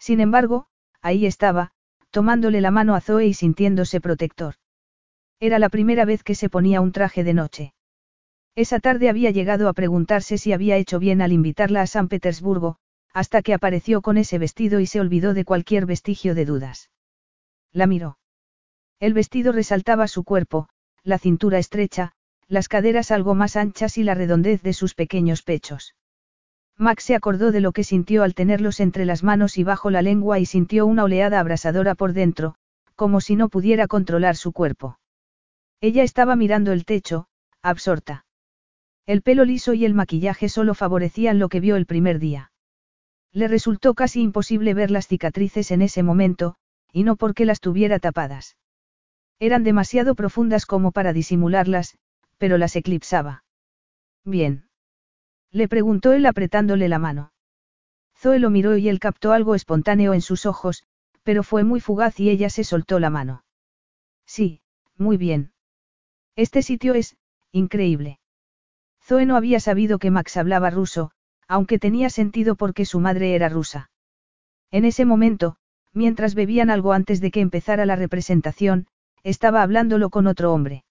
Sin embargo, ahí estaba, tomándole la mano a Zoe y sintiéndose protector. Era la primera vez que se ponía un traje de noche. Esa tarde había llegado a preguntarse si había hecho bien al invitarla a San Petersburgo, hasta que apareció con ese vestido y se olvidó de cualquier vestigio de dudas. La miró. El vestido resaltaba su cuerpo, la cintura estrecha, las caderas algo más anchas y la redondez de sus pequeños pechos. Max se acordó de lo que sintió al tenerlos entre las manos y bajo la lengua y sintió una oleada abrasadora por dentro, como si no pudiera controlar su cuerpo. Ella estaba mirando el techo, absorta. El pelo liso y el maquillaje solo favorecían lo que vio el primer día. Le resultó casi imposible ver las cicatrices en ese momento, y no porque las tuviera tapadas. Eran demasiado profundas como para disimularlas, pero las eclipsaba. Bien. Le preguntó él apretándole la mano. Zoe lo miró y él captó algo espontáneo en sus ojos, pero fue muy fugaz y ella se soltó la mano. Sí, muy bien. Este sitio es, increíble. Zoe no había sabido que Max hablaba ruso, aunque tenía sentido porque su madre era rusa. En ese momento, mientras bebían algo antes de que empezara la representación, estaba hablándolo con otro hombre.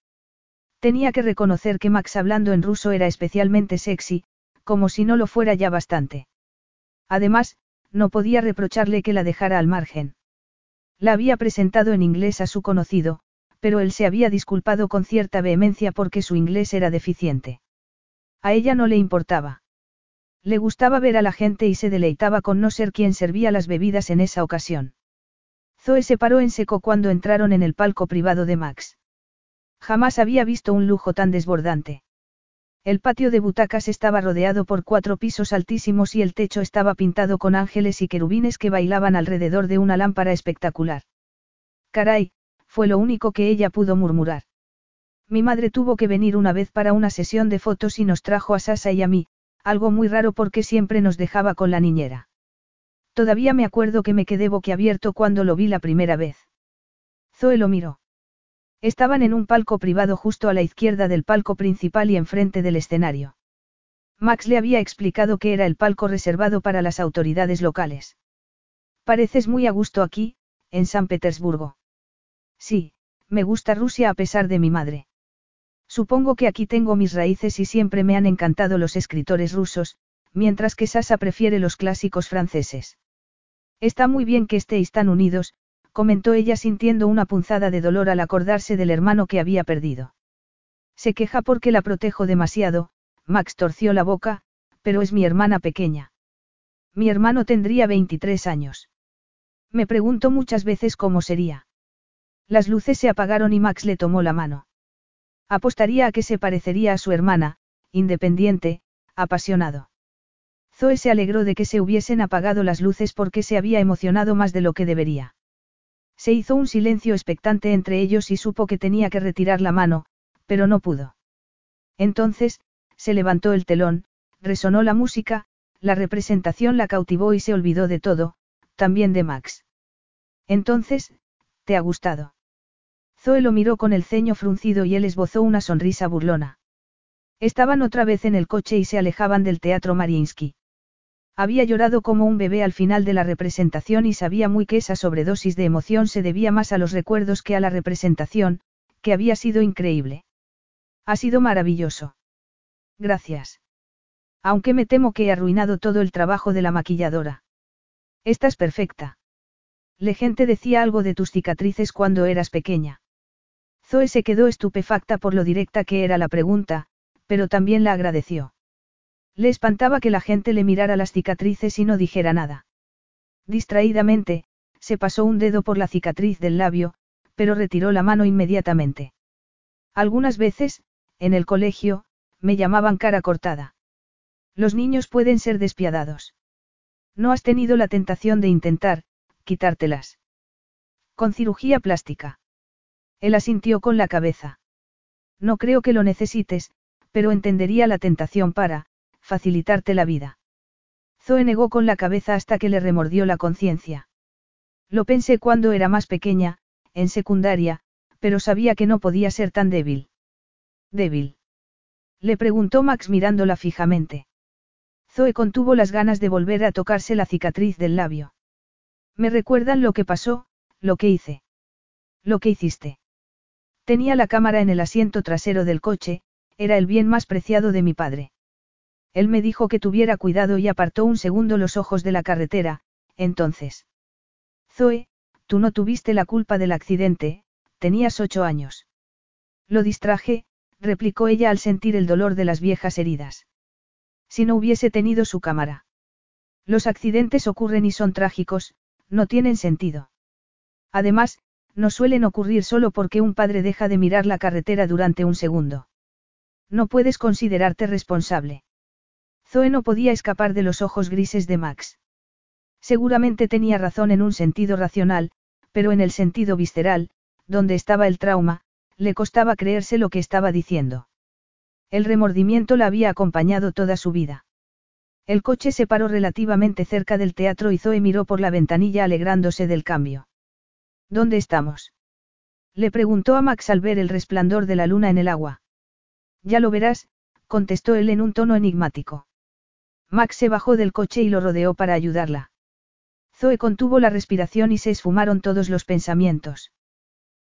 Tenía que reconocer que Max hablando en ruso era especialmente sexy, como si no lo fuera ya bastante. Además, no podía reprocharle que la dejara al margen. La había presentado en inglés a su conocido, pero él se había disculpado con cierta vehemencia porque su inglés era deficiente. A ella no le importaba. Le gustaba ver a la gente y se deleitaba con no ser quien servía las bebidas en esa ocasión. Zoe se paró en seco cuando entraron en el palco privado de Max. Jamás había visto un lujo tan desbordante. El patio de butacas estaba rodeado por cuatro pisos altísimos y el techo estaba pintado con ángeles y querubines que bailaban alrededor de una lámpara espectacular. Caray, fue lo único que ella pudo murmurar. Mi madre tuvo que venir una vez para una sesión de fotos y nos trajo a Sasa y a mí, algo muy raro porque siempre nos dejaba con la niñera. Todavía me acuerdo que me quedé boquiabierto cuando lo vi la primera vez. Zoe lo miró. Estaban en un palco privado justo a la izquierda del palco principal y enfrente del escenario. Max le había explicado que era el palco reservado para las autoridades locales. Pareces muy a gusto aquí, en San Petersburgo. Sí, me gusta Rusia a pesar de mi madre. Supongo que aquí tengo mis raíces y siempre me han encantado los escritores rusos, mientras que Sasa prefiere los clásicos franceses. Está muy bien que estéis tan unidos, comentó ella sintiendo una punzada de dolor al acordarse del hermano que había perdido. Se queja porque la protejo demasiado, Max torció la boca, pero es mi hermana pequeña. Mi hermano tendría 23 años. Me pregunto muchas veces cómo sería. Las luces se apagaron y Max le tomó la mano. Apostaría a que se parecería a su hermana, independiente, apasionado. Zoe se alegró de que se hubiesen apagado las luces porque se había emocionado más de lo que debería. Se hizo un silencio expectante entre ellos y supo que tenía que retirar la mano, pero no pudo. Entonces, se levantó el telón, resonó la música, la representación la cautivó y se olvidó de todo, también de Max. Entonces, ¿te ha gustado? Zoe lo miró con el ceño fruncido y él esbozó una sonrisa burlona. Estaban otra vez en el coche y se alejaban del teatro Mariinsky. Había llorado como un bebé al final de la representación y sabía muy que esa sobredosis de emoción se debía más a los recuerdos que a la representación, que había sido increíble. Ha sido maravilloso. Gracias. Aunque me temo que he arruinado todo el trabajo de la maquilladora. Estás perfecta. Le gente decía algo de tus cicatrices cuando eras pequeña. Zoe se quedó estupefacta por lo directa que era la pregunta, pero también la agradeció. Le espantaba que la gente le mirara las cicatrices y no dijera nada. Distraídamente, se pasó un dedo por la cicatriz del labio, pero retiró la mano inmediatamente. Algunas veces, en el colegio, me llamaban cara cortada. Los niños pueden ser despiadados. No has tenido la tentación de intentar, quitártelas. Con cirugía plástica. Él asintió con la cabeza. No creo que lo necesites, pero entendería la tentación para, facilitarte la vida. Zoe negó con la cabeza hasta que le remordió la conciencia. Lo pensé cuando era más pequeña, en secundaria, pero sabía que no podía ser tan débil. ¿Débil? Le preguntó Max mirándola fijamente. Zoe contuvo las ganas de volver a tocarse la cicatriz del labio. Me recuerdan lo que pasó, lo que hice. Lo que hiciste. Tenía la cámara en el asiento trasero del coche, era el bien más preciado de mi padre. Él me dijo que tuviera cuidado y apartó un segundo los ojos de la carretera, entonces. Zoe, tú no tuviste la culpa del accidente, tenías ocho años. Lo distraje, replicó ella al sentir el dolor de las viejas heridas. Si no hubiese tenido su cámara. Los accidentes ocurren y son trágicos, no tienen sentido. Además, no suelen ocurrir solo porque un padre deja de mirar la carretera durante un segundo. No puedes considerarte responsable. Zoe no podía escapar de los ojos grises de Max. Seguramente tenía razón en un sentido racional, pero en el sentido visceral, donde estaba el trauma, le costaba creerse lo que estaba diciendo. El remordimiento la había acompañado toda su vida. El coche se paró relativamente cerca del teatro y Zoe miró por la ventanilla alegrándose del cambio. ¿Dónde estamos? Le preguntó a Max al ver el resplandor de la luna en el agua. Ya lo verás, contestó él en un tono enigmático. Max se bajó del coche y lo rodeó para ayudarla. Zoe contuvo la respiración y se esfumaron todos los pensamientos.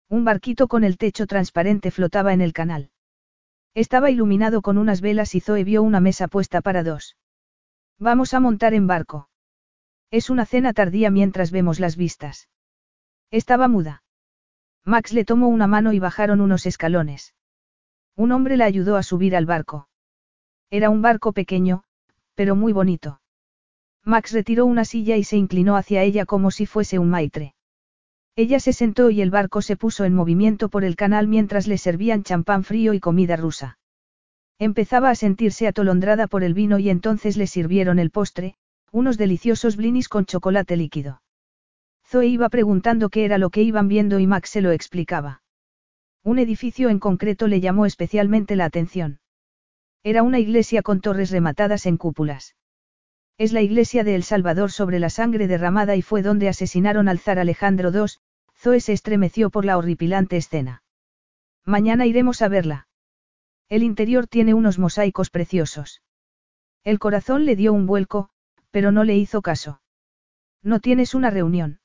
Un barquito con el techo transparente flotaba en el canal. Estaba iluminado con unas velas y Zoe vio una mesa puesta para dos. Vamos a montar en barco. Es una cena tardía mientras vemos las vistas. Estaba muda. Max le tomó una mano y bajaron unos escalones. Un hombre la ayudó a subir al barco. Era un barco pequeño, pero muy bonito. Max retiró una silla y se inclinó hacia ella como si fuese un maitre. Ella se sentó y el barco se puso en movimiento por el canal mientras le servían champán frío y comida rusa. Empezaba a sentirse atolondrada por el vino y entonces le sirvieron el postre, unos deliciosos blinis con chocolate líquido. Zoe iba preguntando qué era lo que iban viendo y Max se lo explicaba. Un edificio en concreto le llamó especialmente la atención. Era una iglesia con torres rematadas en cúpulas. Es la iglesia de El Salvador sobre la sangre derramada y fue donde asesinaron al zar Alejandro II, Zoe se estremeció por la horripilante escena. Mañana iremos a verla. El interior tiene unos mosaicos preciosos. El corazón le dio un vuelco, pero no le hizo caso. No tienes una reunión.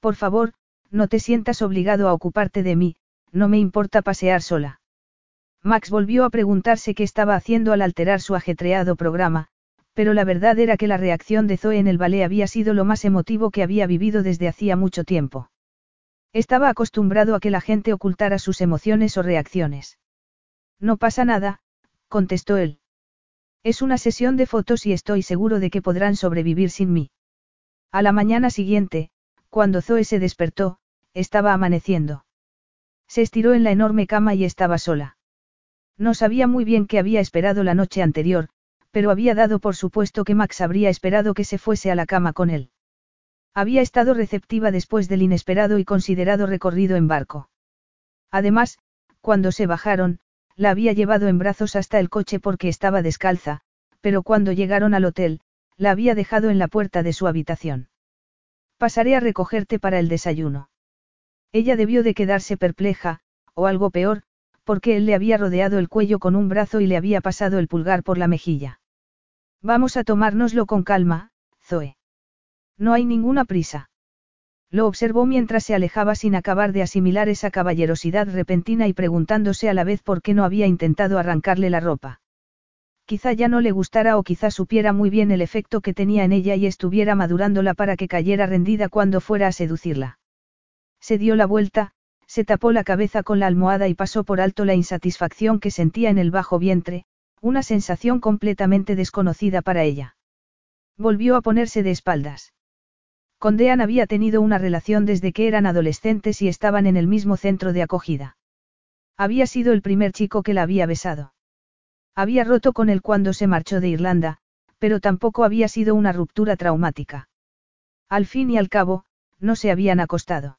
Por favor, no te sientas obligado a ocuparte de mí, no me importa pasear sola. Max volvió a preguntarse qué estaba haciendo al alterar su ajetreado programa, pero la verdad era que la reacción de Zoe en el ballet había sido lo más emotivo que había vivido desde hacía mucho tiempo. Estaba acostumbrado a que la gente ocultara sus emociones o reacciones. No pasa nada, contestó él. Es una sesión de fotos y estoy seguro de que podrán sobrevivir sin mí. A la mañana siguiente, cuando Zoe se despertó, estaba amaneciendo. Se estiró en la enorme cama y estaba sola. No sabía muy bien qué había esperado la noche anterior, pero había dado por supuesto que Max habría esperado que se fuese a la cama con él. Había estado receptiva después del inesperado y considerado recorrido en barco. Además, cuando se bajaron, la había llevado en brazos hasta el coche porque estaba descalza, pero cuando llegaron al hotel, la había dejado en la puerta de su habitación. Pasaré a recogerte para el desayuno. Ella debió de quedarse perpleja, o algo peor, porque él le había rodeado el cuello con un brazo y le había pasado el pulgar por la mejilla. Vamos a tomárnoslo con calma, Zoe. No hay ninguna prisa. Lo observó mientras se alejaba sin acabar de asimilar esa caballerosidad repentina y preguntándose a la vez por qué no había intentado arrancarle la ropa. Quizá ya no le gustara o quizá supiera muy bien el efecto que tenía en ella y estuviera madurándola para que cayera rendida cuando fuera a seducirla. Se dio la vuelta, se tapó la cabeza con la almohada y pasó por alto la insatisfacción que sentía en el bajo vientre, una sensación completamente desconocida para ella. Volvió a ponerse de espaldas. Con Dean había tenido una relación desde que eran adolescentes y estaban en el mismo centro de acogida. Había sido el primer chico que la había besado. Había roto con él cuando se marchó de Irlanda, pero tampoco había sido una ruptura traumática. Al fin y al cabo, no se habían acostado.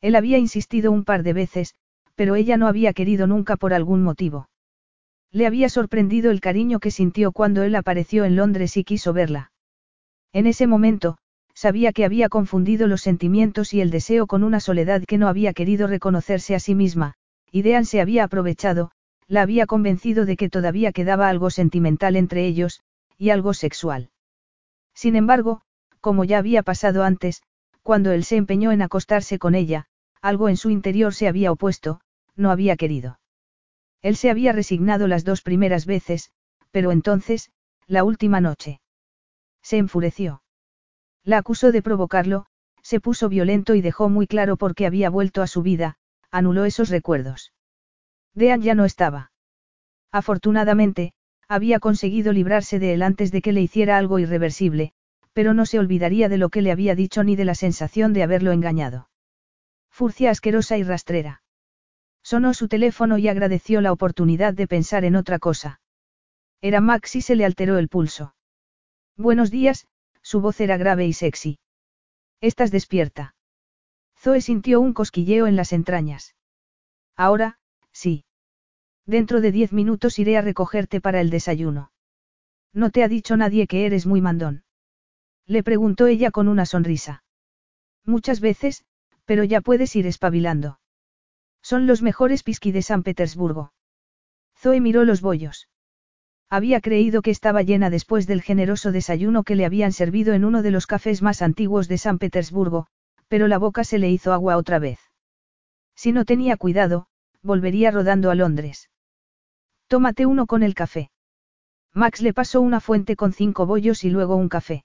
Él había insistido un par de veces, pero ella no había querido nunca por algún motivo. Le había sorprendido el cariño que sintió cuando él apareció en Londres y quiso verla. En ese momento, sabía que había confundido los sentimientos y el deseo con una soledad que no había querido reconocerse a sí misma, y Dean se había aprovechado, la había convencido de que todavía quedaba algo sentimental entre ellos, y algo sexual. Sin embargo, como ya había pasado antes, cuando él se empeñó en acostarse con ella, algo en su interior se había opuesto, no había querido. Él se había resignado las dos primeras veces, pero entonces, la última noche. Se enfureció. La acusó de provocarlo, se puso violento y dejó muy claro por qué había vuelto a su vida, anuló esos recuerdos. Dean ya no estaba. Afortunadamente, había conseguido librarse de él antes de que le hiciera algo irreversible, pero no se olvidaría de lo que le había dicho ni de la sensación de haberlo engañado. Furcia asquerosa y rastrera. Sonó su teléfono y agradeció la oportunidad de pensar en otra cosa. Era Max y se le alteró el pulso. Buenos días, su voz era grave y sexy. ¿Estás despierta? Zoe sintió un cosquilleo en las entrañas. Ahora, sí. Dentro de diez minutos iré a recogerte para el desayuno. ¿No te ha dicho nadie que eres muy mandón? Le preguntó ella con una sonrisa. Muchas veces, pero ya puedes ir espabilando. Son los mejores pisqui de San Petersburgo. Zoe miró los bollos. Había creído que estaba llena después del generoso desayuno que le habían servido en uno de los cafés más antiguos de San Petersburgo, pero la boca se le hizo agua otra vez. Si no tenía cuidado, volvería rodando a Londres. Tómate uno con el café. Max le pasó una fuente con cinco bollos y luego un café.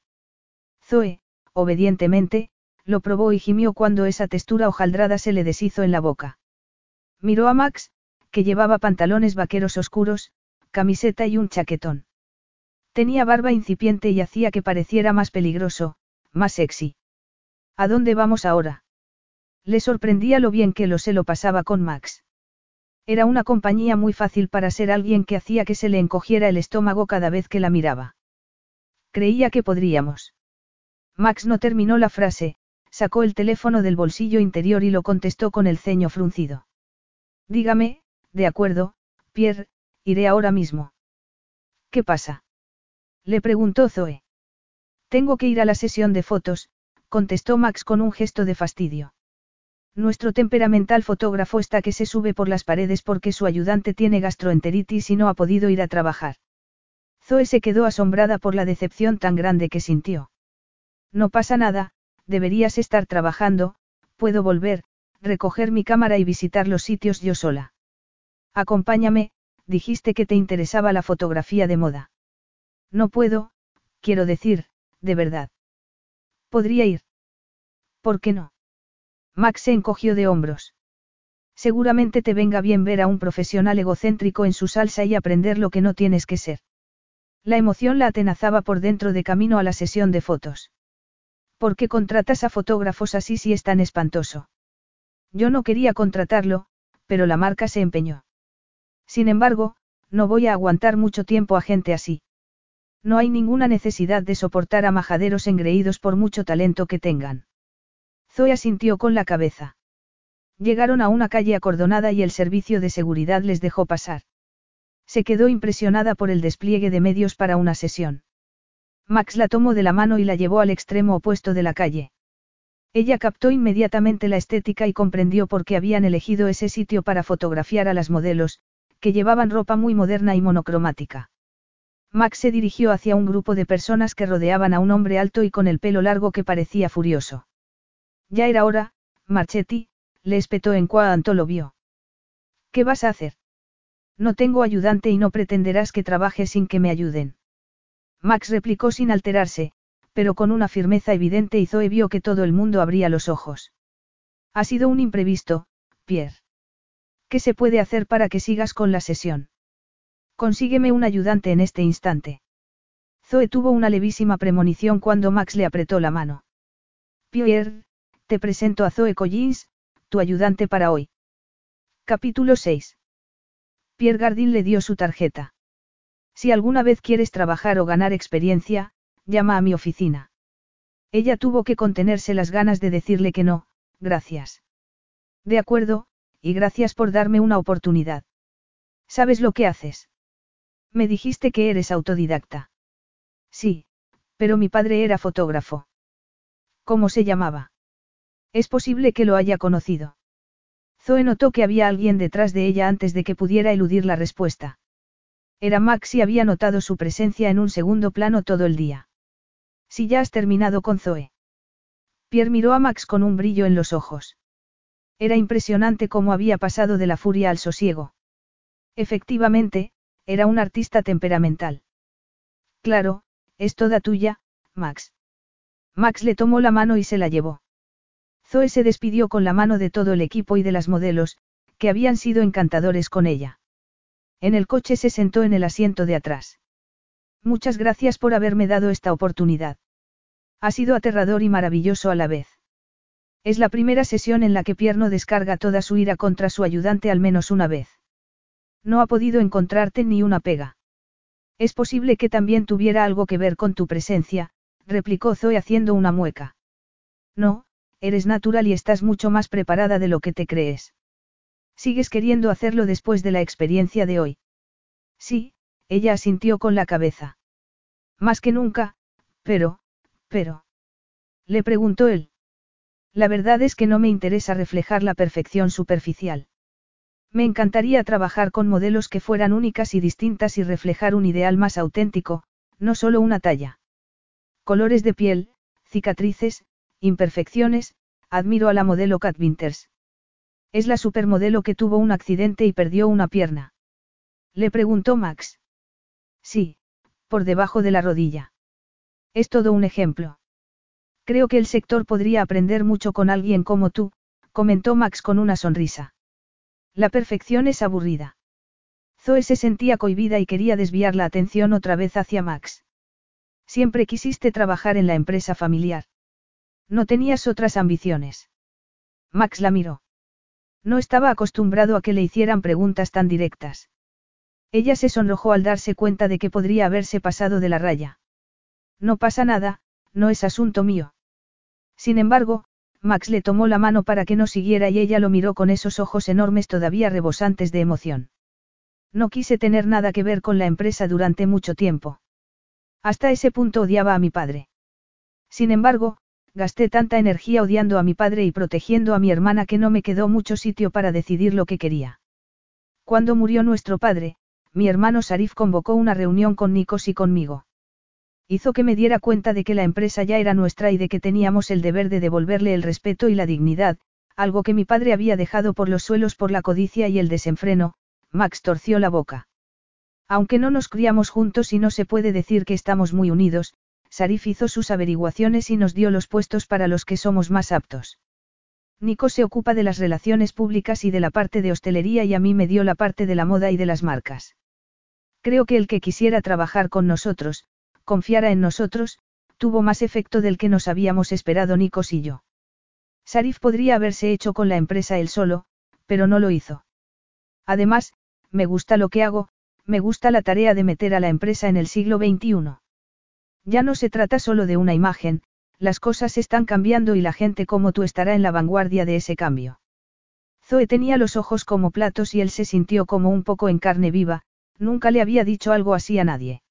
Zoe, obedientemente, lo probó y gimió cuando esa textura hojaldrada se le deshizo en la boca. Miró a Max, que llevaba pantalones vaqueros oscuros, camiseta y un chaquetón. Tenía barba incipiente y hacía que pareciera más peligroso, más sexy. ¿A dónde vamos ahora? Le sorprendía lo bien que lo se lo pasaba con Max. Era una compañía muy fácil para ser alguien que hacía que se le encogiera el estómago cada vez que la miraba. Creía que podríamos. Max no terminó la frase, sacó el teléfono del bolsillo interior y lo contestó con el ceño fruncido. Dígame, de acuerdo, Pierre, Iré ahora mismo. ¿Qué pasa? Le preguntó Zoe. Tengo que ir a la sesión de fotos, contestó Max con un gesto de fastidio. Nuestro temperamental fotógrafo está que se sube por las paredes porque su ayudante tiene gastroenteritis y no ha podido ir a trabajar. Zoe se quedó asombrada por la decepción tan grande que sintió. No pasa nada, deberías estar trabajando, puedo volver, recoger mi cámara y visitar los sitios yo sola. Acompáñame, dijiste que te interesaba la fotografía de moda. No puedo, quiero decir, de verdad. Podría ir. ¿Por qué no? Max se encogió de hombros. Seguramente te venga bien ver a un profesional egocéntrico en su salsa y aprender lo que no tienes que ser. La emoción la atenazaba por dentro de camino a la sesión de fotos. ¿Por qué contratas a fotógrafos así si es tan espantoso? Yo no quería contratarlo, pero la marca se empeñó. Sin embargo, no voy a aguantar mucho tiempo a gente así. No hay ninguna necesidad de soportar a majaderos engreídos por mucho talento que tengan. Zoe asintió con la cabeza. Llegaron a una calle acordonada y el servicio de seguridad les dejó pasar. Se quedó impresionada por el despliegue de medios para una sesión. Max la tomó de la mano y la llevó al extremo opuesto de la calle. Ella captó inmediatamente la estética y comprendió por qué habían elegido ese sitio para fotografiar a las modelos, que llevaban ropa muy moderna y monocromática. Max se dirigió hacia un grupo de personas que rodeaban a un hombre alto y con el pelo largo que parecía furioso. Ya era hora, Marchetti, le espetó en cuanto lo vio. ¿Qué vas a hacer? No tengo ayudante y no pretenderás que trabaje sin que me ayuden. Max replicó sin alterarse, pero con una firmeza evidente y Zoe vio que todo el mundo abría los ojos. Ha sido un imprevisto, Pierre. ¿Qué se puede hacer para que sigas con la sesión? Consígueme un ayudante en este instante. Zoe tuvo una levísima premonición cuando Max le apretó la mano. Pierre, te presento a Zoe Collins, tu ayudante para hoy. Capítulo 6. Pierre Gardin le dio su tarjeta. Si alguna vez quieres trabajar o ganar experiencia, llama a mi oficina. Ella tuvo que contenerse las ganas de decirle que no, gracias. De acuerdo, y gracias por darme una oportunidad. ¿Sabes lo que haces? Me dijiste que eres autodidacta. Sí, pero mi padre era fotógrafo. ¿Cómo se llamaba? Es posible que lo haya conocido. Zoe notó que había alguien detrás de ella antes de que pudiera eludir la respuesta. Era Max y había notado su presencia en un segundo plano todo el día. Si ya has terminado con Zoe. Pierre miró a Max con un brillo en los ojos. Era impresionante cómo había pasado de la furia al sosiego. Efectivamente, era un artista temperamental. Claro, es toda tuya, Max. Max le tomó la mano y se la llevó. Zoe se despidió con la mano de todo el equipo y de las modelos, que habían sido encantadores con ella. En el coche se sentó en el asiento de atrás. Muchas gracias por haberme dado esta oportunidad. Ha sido aterrador y maravilloso a la vez. Es la primera sesión en la que Pierno descarga toda su ira contra su ayudante al menos una vez. No ha podido encontrarte ni una pega. Es posible que también tuviera algo que ver con tu presencia, replicó Zoe haciendo una mueca. No, eres natural y estás mucho más preparada de lo que te crees. ¿Sigues queriendo hacerlo después de la experiencia de hoy? Sí, ella asintió con la cabeza. Más que nunca, pero, pero. Le preguntó él. La verdad es que no me interesa reflejar la perfección superficial. Me encantaría trabajar con modelos que fueran únicas y distintas y reflejar un ideal más auténtico, no solo una talla. Colores de piel, cicatrices, imperfecciones, admiro a la modelo Cat Winters. Es la supermodelo que tuvo un accidente y perdió una pierna. Le preguntó Max. Sí, por debajo de la rodilla. Es todo un ejemplo. Creo que el sector podría aprender mucho con alguien como tú, comentó Max con una sonrisa. La perfección es aburrida. Zoe se sentía cohibida y quería desviar la atención otra vez hacia Max. Siempre quisiste trabajar en la empresa familiar. No tenías otras ambiciones. Max la miró. No estaba acostumbrado a que le hicieran preguntas tan directas. Ella se sonrojó al darse cuenta de que podría haberse pasado de la raya. No pasa nada, no es asunto mío. Sin embargo, Max le tomó la mano para que no siguiera y ella lo miró con esos ojos enormes todavía rebosantes de emoción. No quise tener nada que ver con la empresa durante mucho tiempo. Hasta ese punto odiaba a mi padre. Sin embargo, gasté tanta energía odiando a mi padre y protegiendo a mi hermana que no me quedó mucho sitio para decidir lo que quería. Cuando murió nuestro padre, mi hermano Sarif convocó una reunión con Nikos y conmigo. Hizo que me diera cuenta de que la empresa ya era nuestra y de que teníamos el deber de devolverle el respeto y la dignidad, algo que mi padre había dejado por los suelos por la codicia y el desenfreno, Max torció la boca. Aunque no nos criamos juntos y no se puede decir que estamos muy unidos, Sarif hizo sus averiguaciones y nos dio los puestos para los que somos más aptos. Nico se ocupa de las relaciones públicas y de la parte de hostelería y a mí me dio la parte de la moda y de las marcas. Creo que el que quisiera trabajar con nosotros, confiara en nosotros, tuvo más efecto del que nos habíamos esperado Nikos y yo. Sarif podría haberse hecho con la empresa él solo, pero no lo hizo. Además, me gusta lo que hago, me gusta la tarea de meter a la empresa en el siglo XXI. Ya no se trata solo de una imagen, las cosas están cambiando y la gente como tú estará en la vanguardia de ese cambio. Zoe tenía los ojos como platos y él se sintió como un poco en carne viva, nunca le había dicho algo así a nadie.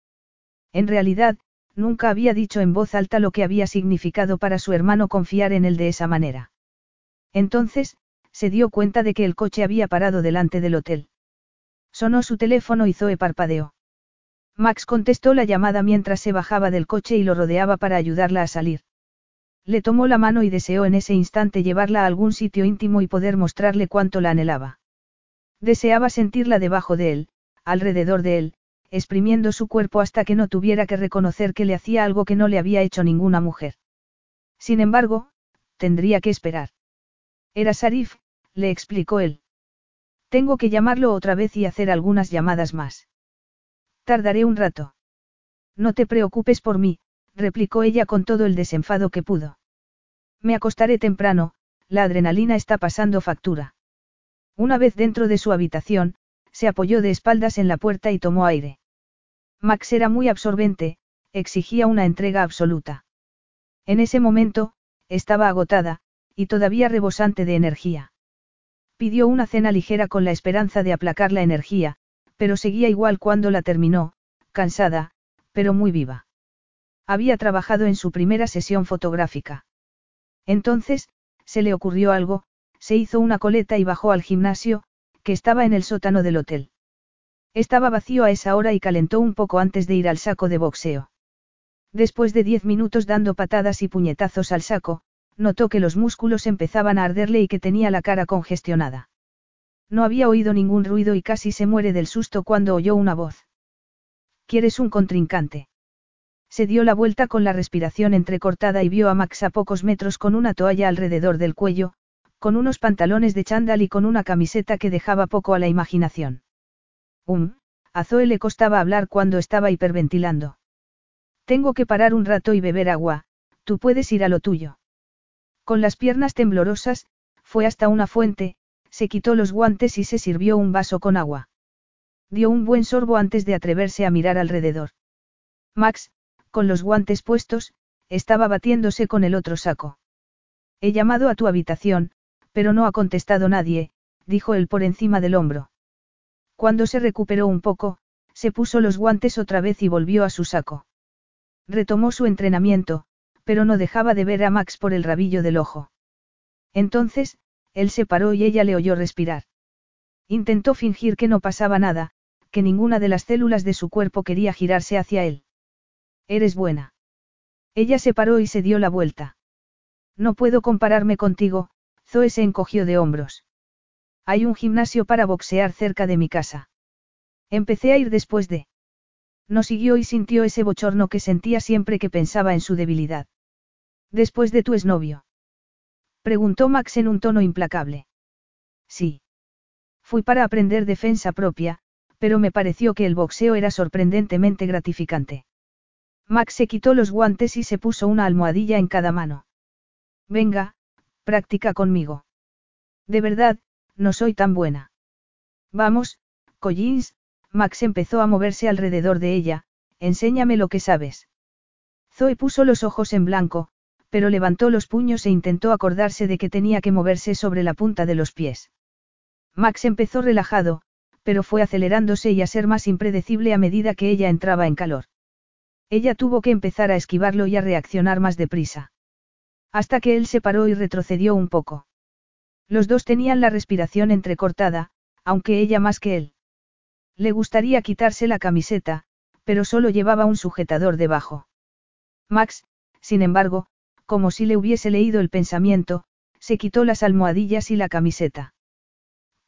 En realidad, nunca había dicho en voz alta lo que había significado para su hermano confiar en él de esa manera. Entonces, se dio cuenta de que el coche había parado delante del hotel. Sonó su teléfono y Zoe parpadeó. Max contestó la llamada mientras se bajaba del coche y lo rodeaba para ayudarla a salir. Le tomó la mano y deseó en ese instante llevarla a algún sitio íntimo y poder mostrarle cuánto la anhelaba. Deseaba sentirla debajo de él, alrededor de él, exprimiendo su cuerpo hasta que no tuviera que reconocer que le hacía algo que no le había hecho ninguna mujer. Sin embargo, tendría que esperar. Era Sarif, le explicó él. Tengo que llamarlo otra vez y hacer algunas llamadas más. Tardaré un rato. No te preocupes por mí, replicó ella con todo el desenfado que pudo. Me acostaré temprano, la adrenalina está pasando factura. Una vez dentro de su habitación, se apoyó de espaldas en la puerta y tomó aire. Max era muy absorbente, exigía una entrega absoluta. En ese momento, estaba agotada, y todavía rebosante de energía. Pidió una cena ligera con la esperanza de aplacar la energía, pero seguía igual cuando la terminó, cansada, pero muy viva. Había trabajado en su primera sesión fotográfica. Entonces, se le ocurrió algo, se hizo una coleta y bajó al gimnasio, que estaba en el sótano del hotel. Estaba vacío a esa hora y calentó un poco antes de ir al saco de boxeo. Después de diez minutos dando patadas y puñetazos al saco, notó que los músculos empezaban a arderle y que tenía la cara congestionada. No había oído ningún ruido y casi se muere del susto cuando oyó una voz. ¿Quieres un contrincante? Se dio la vuelta con la respiración entrecortada y vio a Max a pocos metros con una toalla alrededor del cuello, con unos pantalones de chándal y con una camiseta que dejaba poco a la imaginación. Um, a Zoe le costaba hablar cuando estaba hiperventilando. Tengo que parar un rato y beber agua, tú puedes ir a lo tuyo. Con las piernas temblorosas, fue hasta una fuente, se quitó los guantes y se sirvió un vaso con agua. Dio un buen sorbo antes de atreverse a mirar alrededor. Max, con los guantes puestos, estaba batiéndose con el otro saco. He llamado a tu habitación, pero no ha contestado nadie, dijo él por encima del hombro. Cuando se recuperó un poco, se puso los guantes otra vez y volvió a su saco. Retomó su entrenamiento, pero no dejaba de ver a Max por el rabillo del ojo. Entonces, él se paró y ella le oyó respirar. Intentó fingir que no pasaba nada, que ninguna de las células de su cuerpo quería girarse hacia él. Eres buena. Ella se paró y se dio la vuelta. No puedo compararme contigo, Zoe se encogió de hombros. Hay un gimnasio para boxear cerca de mi casa. Empecé a ir después de... No siguió y sintió ese bochorno que sentía siempre que pensaba en su debilidad. Después de tu exnovio. Preguntó Max en un tono implacable. Sí. Fui para aprender defensa propia, pero me pareció que el boxeo era sorprendentemente gratificante. Max se quitó los guantes y se puso una almohadilla en cada mano. Venga, practica conmigo. De verdad, no soy tan buena. Vamos, Collins, Max empezó a moverse alrededor de ella, enséñame lo que sabes. Zoe puso los ojos en blanco, pero levantó los puños e intentó acordarse de que tenía que moverse sobre la punta de los pies. Max empezó relajado, pero fue acelerándose y a ser más impredecible a medida que ella entraba en calor. Ella tuvo que empezar a esquivarlo y a reaccionar más deprisa. Hasta que él se paró y retrocedió un poco. Los dos tenían la respiración entrecortada, aunque ella más que él. Le gustaría quitarse la camiseta, pero solo llevaba un sujetador debajo. Max, sin embargo, como si le hubiese leído el pensamiento, se quitó las almohadillas y la camiseta.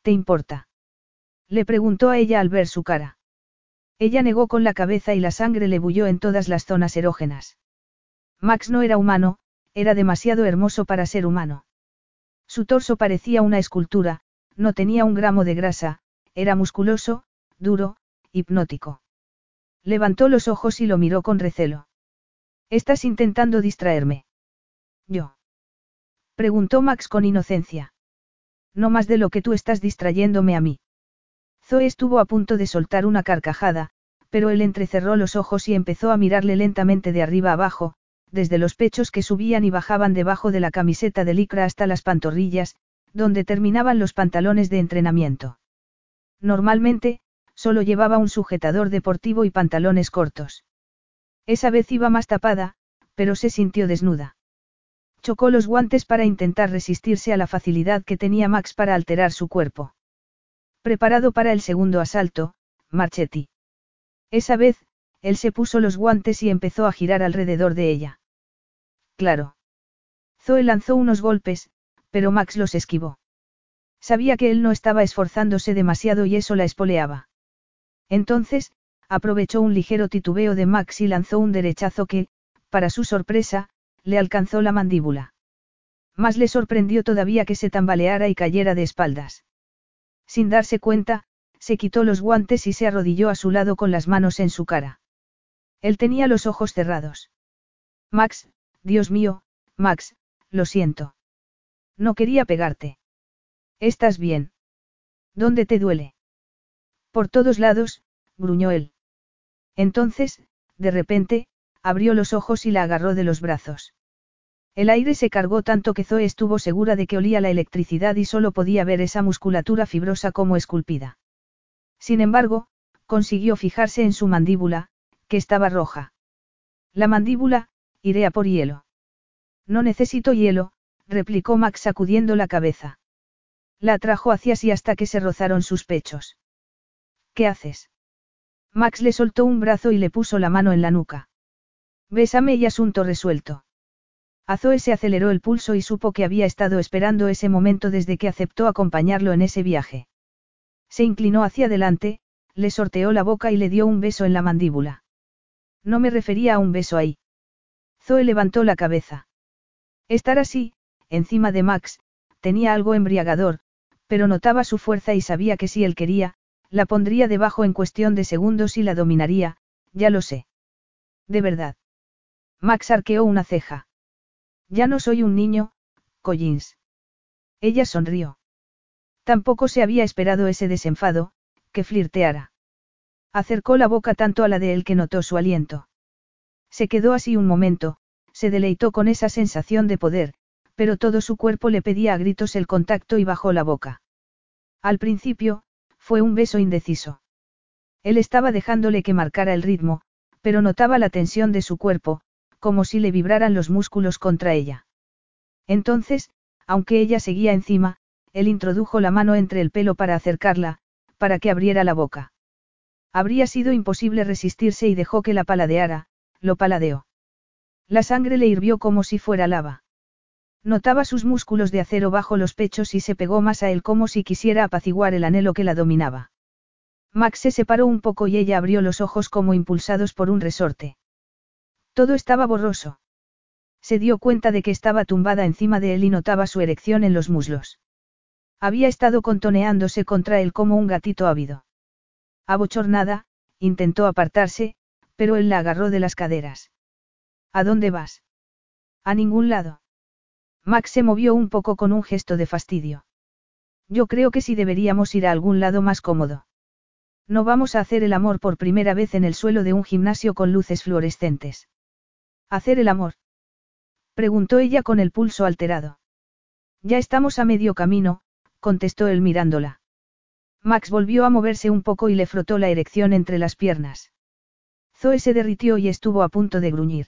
¿Te importa? Le preguntó a ella al ver su cara. Ella negó con la cabeza y la sangre le bulló en todas las zonas erógenas. Max no era humano, era demasiado hermoso para ser humano. Su torso parecía una escultura, no tenía un gramo de grasa, era musculoso, duro, hipnótico. Levantó los ojos y lo miró con recelo. Estás intentando distraerme. Yo. Preguntó Max con inocencia. No más de lo que tú estás distrayéndome a mí. Zoe estuvo a punto de soltar una carcajada, pero él entrecerró los ojos y empezó a mirarle lentamente de arriba abajo, desde los pechos que subían y bajaban debajo de la camiseta de licra hasta las pantorrillas, donde terminaban los pantalones de entrenamiento. Normalmente, solo llevaba un sujetador deportivo y pantalones cortos. Esa vez iba más tapada, pero se sintió desnuda. Chocó los guantes para intentar resistirse a la facilidad que tenía Max para alterar su cuerpo. Preparado para el segundo asalto, Marchetti. Esa vez, él se puso los guantes y empezó a girar alrededor de ella. Claro. Zoe lanzó unos golpes, pero Max los esquivó. Sabía que él no estaba esforzándose demasiado y eso la espoleaba. Entonces, aprovechó un ligero titubeo de Max y lanzó un derechazo que, para su sorpresa, le alcanzó la mandíbula. Más le sorprendió todavía que se tambaleara y cayera de espaldas. Sin darse cuenta, se quitó los guantes y se arrodilló a su lado con las manos en su cara. Él tenía los ojos cerrados. Max, Dios mío, Max, lo siento. No quería pegarte. ¿Estás bien? ¿Dónde te duele? Por todos lados, gruñó él. Entonces, de repente, abrió los ojos y la agarró de los brazos. El aire se cargó tanto que Zoe estuvo segura de que olía la electricidad y solo podía ver esa musculatura fibrosa como esculpida. Sin embargo, consiguió fijarse en su mandíbula, que estaba roja. La mandíbula, iré a por hielo. No necesito hielo, replicó Max sacudiendo la cabeza. La atrajo hacia sí hasta que se rozaron sus pechos. ¿Qué haces? Max le soltó un brazo y le puso la mano en la nuca. Bésame y asunto resuelto. A Zoe se aceleró el pulso y supo que había estado esperando ese momento desde que aceptó acompañarlo en ese viaje. Se inclinó hacia adelante, le sorteó la boca y le dio un beso en la mandíbula. No me refería a un beso ahí. Zoe levantó la cabeza. Estar así, encima de Max, tenía algo embriagador, pero notaba su fuerza y sabía que si él quería, la pondría debajo en cuestión de segundos y la dominaría, ya lo sé. De verdad. Max arqueó una ceja. Ya no soy un niño, Collins. Ella sonrió. Tampoco se había esperado ese desenfado, que flirteara. Acercó la boca tanto a la de él que notó su aliento. Se quedó así un momento, se deleitó con esa sensación de poder, pero todo su cuerpo le pedía a gritos el contacto y bajó la boca. Al principio, fue un beso indeciso. Él estaba dejándole que marcara el ritmo, pero notaba la tensión de su cuerpo, como si le vibraran los músculos contra ella. Entonces, aunque ella seguía encima, él introdujo la mano entre el pelo para acercarla, para que abriera la boca. Habría sido imposible resistirse y dejó que la paladeara, lo paladeó. La sangre le hirvió como si fuera lava. Notaba sus músculos de acero bajo los pechos y se pegó más a él como si quisiera apaciguar el anhelo que la dominaba. Max se separó un poco y ella abrió los ojos como impulsados por un resorte. Todo estaba borroso. Se dio cuenta de que estaba tumbada encima de él y notaba su erección en los muslos. Había estado contoneándose contra él como un gatito ávido. Abochornada, intentó apartarse, pero él la agarró de las caderas. ¿A dónde vas? A ningún lado. Max se movió un poco con un gesto de fastidio. Yo creo que sí deberíamos ir a algún lado más cómodo. No vamos a hacer el amor por primera vez en el suelo de un gimnasio con luces fluorescentes. ¿Hacer el amor? Preguntó ella con el pulso alterado. Ya estamos a medio camino, contestó él mirándola. Max volvió a moverse un poco y le frotó la erección entre las piernas. Zoe se derritió y estuvo a punto de gruñir.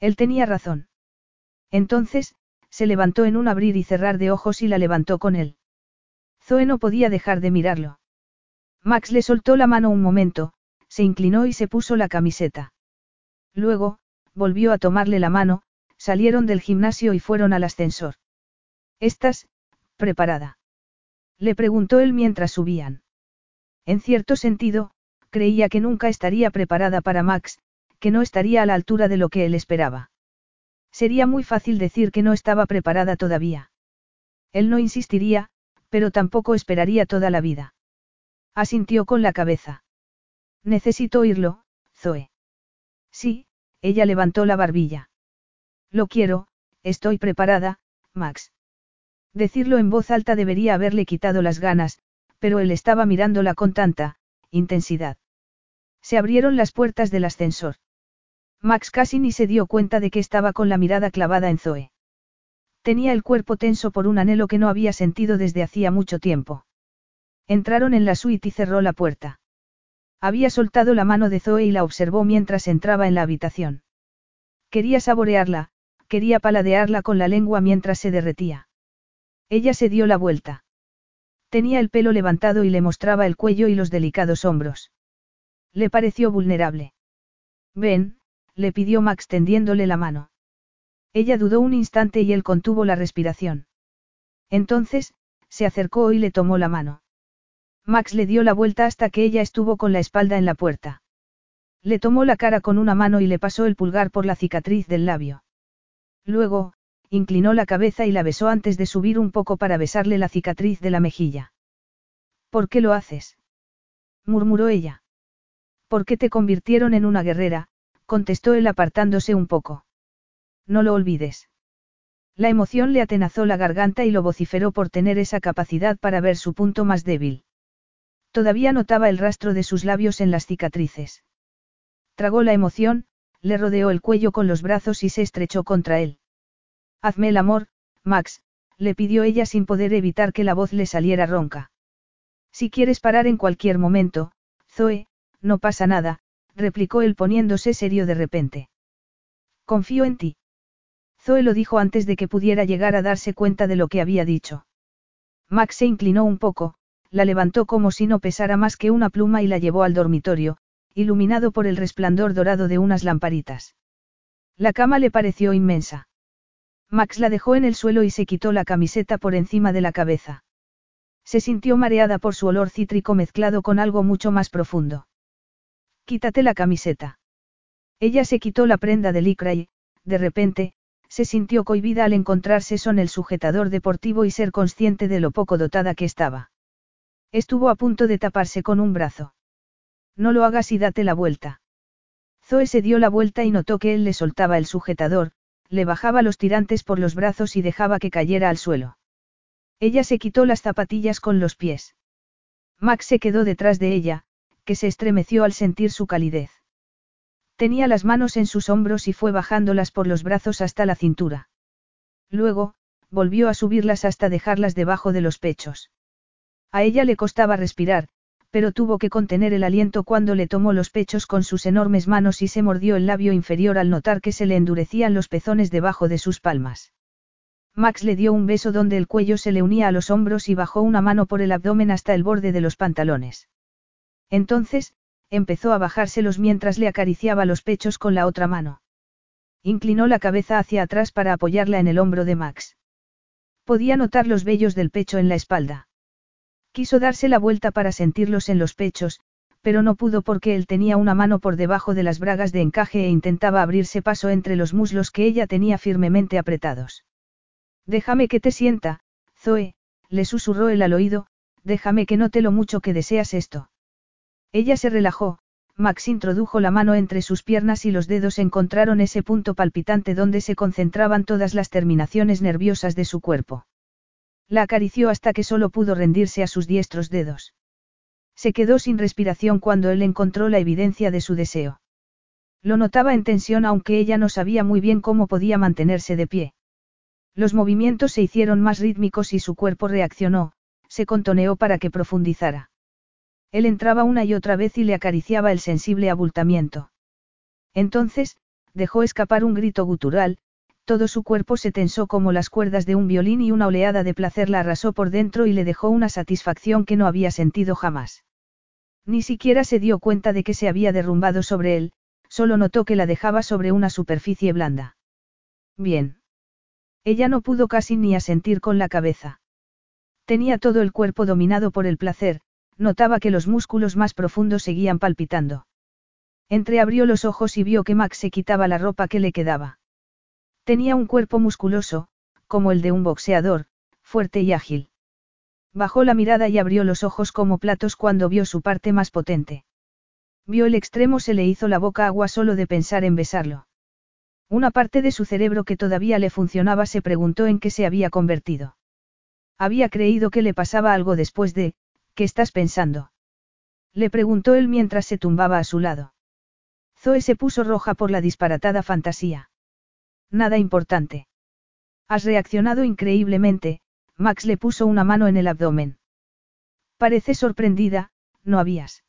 Él tenía razón. Entonces, se levantó en un abrir y cerrar de ojos y la levantó con él. Zoe no podía dejar de mirarlo. Max le soltó la mano un momento, se inclinó y se puso la camiseta. Luego, volvió a tomarle la mano, salieron del gimnasio y fueron al ascensor. ¿Estás, preparada? Le preguntó él mientras subían. En cierto sentido, creía que nunca estaría preparada para Max, que no estaría a la altura de lo que él esperaba. Sería muy fácil decir que no estaba preparada todavía. Él no insistiría, pero tampoco esperaría toda la vida. Asintió con la cabeza. Necesito oírlo, Zoe. Sí, ella levantó la barbilla. Lo quiero, estoy preparada, Max. Decirlo en voz alta debería haberle quitado las ganas, pero él estaba mirándola con tanta intensidad. Se abrieron las puertas del ascensor. Max casi ni se dio cuenta de que estaba con la mirada clavada en Zoe. Tenía el cuerpo tenso por un anhelo que no había sentido desde hacía mucho tiempo. Entraron en la suite y cerró la puerta. Había soltado la mano de Zoe y la observó mientras entraba en la habitación. Quería saborearla, quería paladearla con la lengua mientras se derretía. Ella se dio la vuelta. Tenía el pelo levantado y le mostraba el cuello y los delicados hombros. Le pareció vulnerable. Ven, le pidió Max tendiéndole la mano. Ella dudó un instante y él contuvo la respiración. Entonces, se acercó y le tomó la mano. Max le dio la vuelta hasta que ella estuvo con la espalda en la puerta. Le tomó la cara con una mano y le pasó el pulgar por la cicatriz del labio. Luego, inclinó la cabeza y la besó antes de subir un poco para besarle la cicatriz de la mejilla. ¿Por qué lo haces? murmuró ella. ¿Por qué te convirtieron en una guerrera? contestó él apartándose un poco. No lo olvides. La emoción le atenazó la garganta y lo vociferó por tener esa capacidad para ver su punto más débil. Todavía notaba el rastro de sus labios en las cicatrices. Tragó la emoción, le rodeó el cuello con los brazos y se estrechó contra él. Hazme el amor, Max, le pidió ella sin poder evitar que la voz le saliera ronca. Si quieres parar en cualquier momento, Zoe, no pasa nada, replicó él poniéndose serio de repente. Confío en ti. Zoe lo dijo antes de que pudiera llegar a darse cuenta de lo que había dicho. Max se inclinó un poco, la levantó como si no pesara más que una pluma y la llevó al dormitorio, iluminado por el resplandor dorado de unas lamparitas. La cama le pareció inmensa. Max la dejó en el suelo y se quitó la camiseta por encima de la cabeza. Se sintió mareada por su olor cítrico mezclado con algo mucho más profundo. Quítate la camiseta. Ella se quitó la prenda de licra y, de repente, se sintió cohibida al encontrarse son el sujetador deportivo y ser consciente de lo poco dotada que estaba. Estuvo a punto de taparse con un brazo. No lo hagas y date la vuelta. Zoe se dio la vuelta y notó que él le soltaba el sujetador, le bajaba los tirantes por los brazos y dejaba que cayera al suelo. Ella se quitó las zapatillas con los pies. Max se quedó detrás de ella, que se estremeció al sentir su calidez. Tenía las manos en sus hombros y fue bajándolas por los brazos hasta la cintura. Luego, volvió a subirlas hasta dejarlas debajo de los pechos. A ella le costaba respirar, pero tuvo que contener el aliento cuando le tomó los pechos con sus enormes manos y se mordió el labio inferior al notar que se le endurecían los pezones debajo de sus palmas. Max le dio un beso donde el cuello se le unía a los hombros y bajó una mano por el abdomen hasta el borde de los pantalones. Entonces, empezó a bajárselos mientras le acariciaba los pechos con la otra mano. Inclinó la cabeza hacia atrás para apoyarla en el hombro de Max. Podía notar los vellos del pecho en la espalda. Quiso darse la vuelta para sentirlos en los pechos, pero no pudo porque él tenía una mano por debajo de las bragas de encaje e intentaba abrirse paso entre los muslos que ella tenía firmemente apretados. Déjame que te sienta, Zoe, le susurró él al oído, déjame que note lo mucho que deseas esto. Ella se relajó, Max introdujo la mano entre sus piernas y los dedos encontraron ese punto palpitante donde se concentraban todas las terminaciones nerviosas de su cuerpo. La acarició hasta que solo pudo rendirse a sus diestros dedos. Se quedó sin respiración cuando él encontró la evidencia de su deseo. Lo notaba en tensión aunque ella no sabía muy bien cómo podía mantenerse de pie. Los movimientos se hicieron más rítmicos y su cuerpo reaccionó, se contoneó para que profundizara. Él entraba una y otra vez y le acariciaba el sensible abultamiento. Entonces, dejó escapar un grito gutural, todo su cuerpo se tensó como las cuerdas de un violín y una oleada de placer la arrasó por dentro y le dejó una satisfacción que no había sentido jamás. Ni siquiera se dio cuenta de que se había derrumbado sobre él, solo notó que la dejaba sobre una superficie blanda. Bien. Ella no pudo casi ni asentir con la cabeza. Tenía todo el cuerpo dominado por el placer, notaba que los músculos más profundos seguían palpitando. Entreabrió los ojos y vio que Max se quitaba la ropa que le quedaba. Tenía un cuerpo musculoso, como el de un boxeador, fuerte y ágil. Bajó la mirada y abrió los ojos como platos cuando vio su parte más potente. Vio el extremo, se le hizo la boca agua solo de pensar en besarlo. Una parte de su cerebro que todavía le funcionaba se preguntó en qué se había convertido. Había creído que le pasaba algo después de, ¿qué estás pensando? Le preguntó él mientras se tumbaba a su lado. Zoe se puso roja por la disparatada fantasía. Nada importante. Has reaccionado increíblemente, Max le puso una mano en el abdomen. Parece sorprendida, ¿no habías?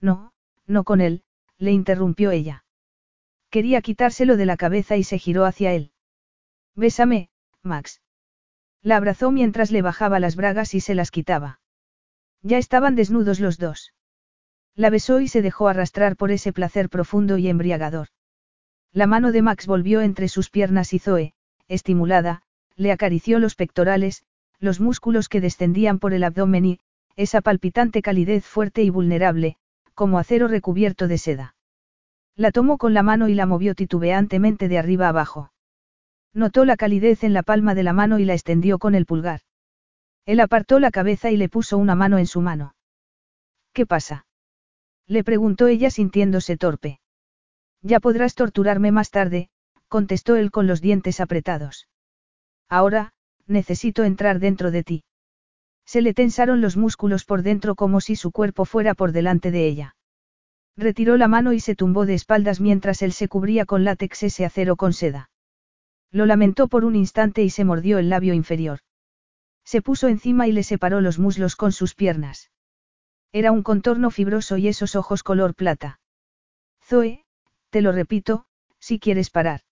No, no con él, le interrumpió ella. Quería quitárselo de la cabeza y se giró hacia él. Bésame, Max. La abrazó mientras le bajaba las bragas y se las quitaba. Ya estaban desnudos los dos. La besó y se dejó arrastrar por ese placer profundo y embriagador. La mano de Max volvió entre sus piernas y Zoe, estimulada, le acarició los pectorales, los músculos que descendían por el abdomen y, esa palpitante calidez fuerte y vulnerable, como acero recubierto de seda. La tomó con la mano y la movió titubeantemente de arriba abajo. Notó la calidez en la palma de la mano y la extendió con el pulgar. Él apartó la cabeza y le puso una mano en su mano. ¿Qué pasa? Le preguntó ella sintiéndose torpe. Ya podrás torturarme más tarde, contestó él con los dientes apretados. Ahora, necesito entrar dentro de ti. Se le tensaron los músculos por dentro como si su cuerpo fuera por delante de ella. Retiró la mano y se tumbó de espaldas mientras él se cubría con látex ese acero con seda. Lo lamentó por un instante y se mordió el labio inferior. Se puso encima y le separó los muslos con sus piernas. Era un contorno fibroso y esos ojos color plata. Zoe, te lo repito, si quieres parar.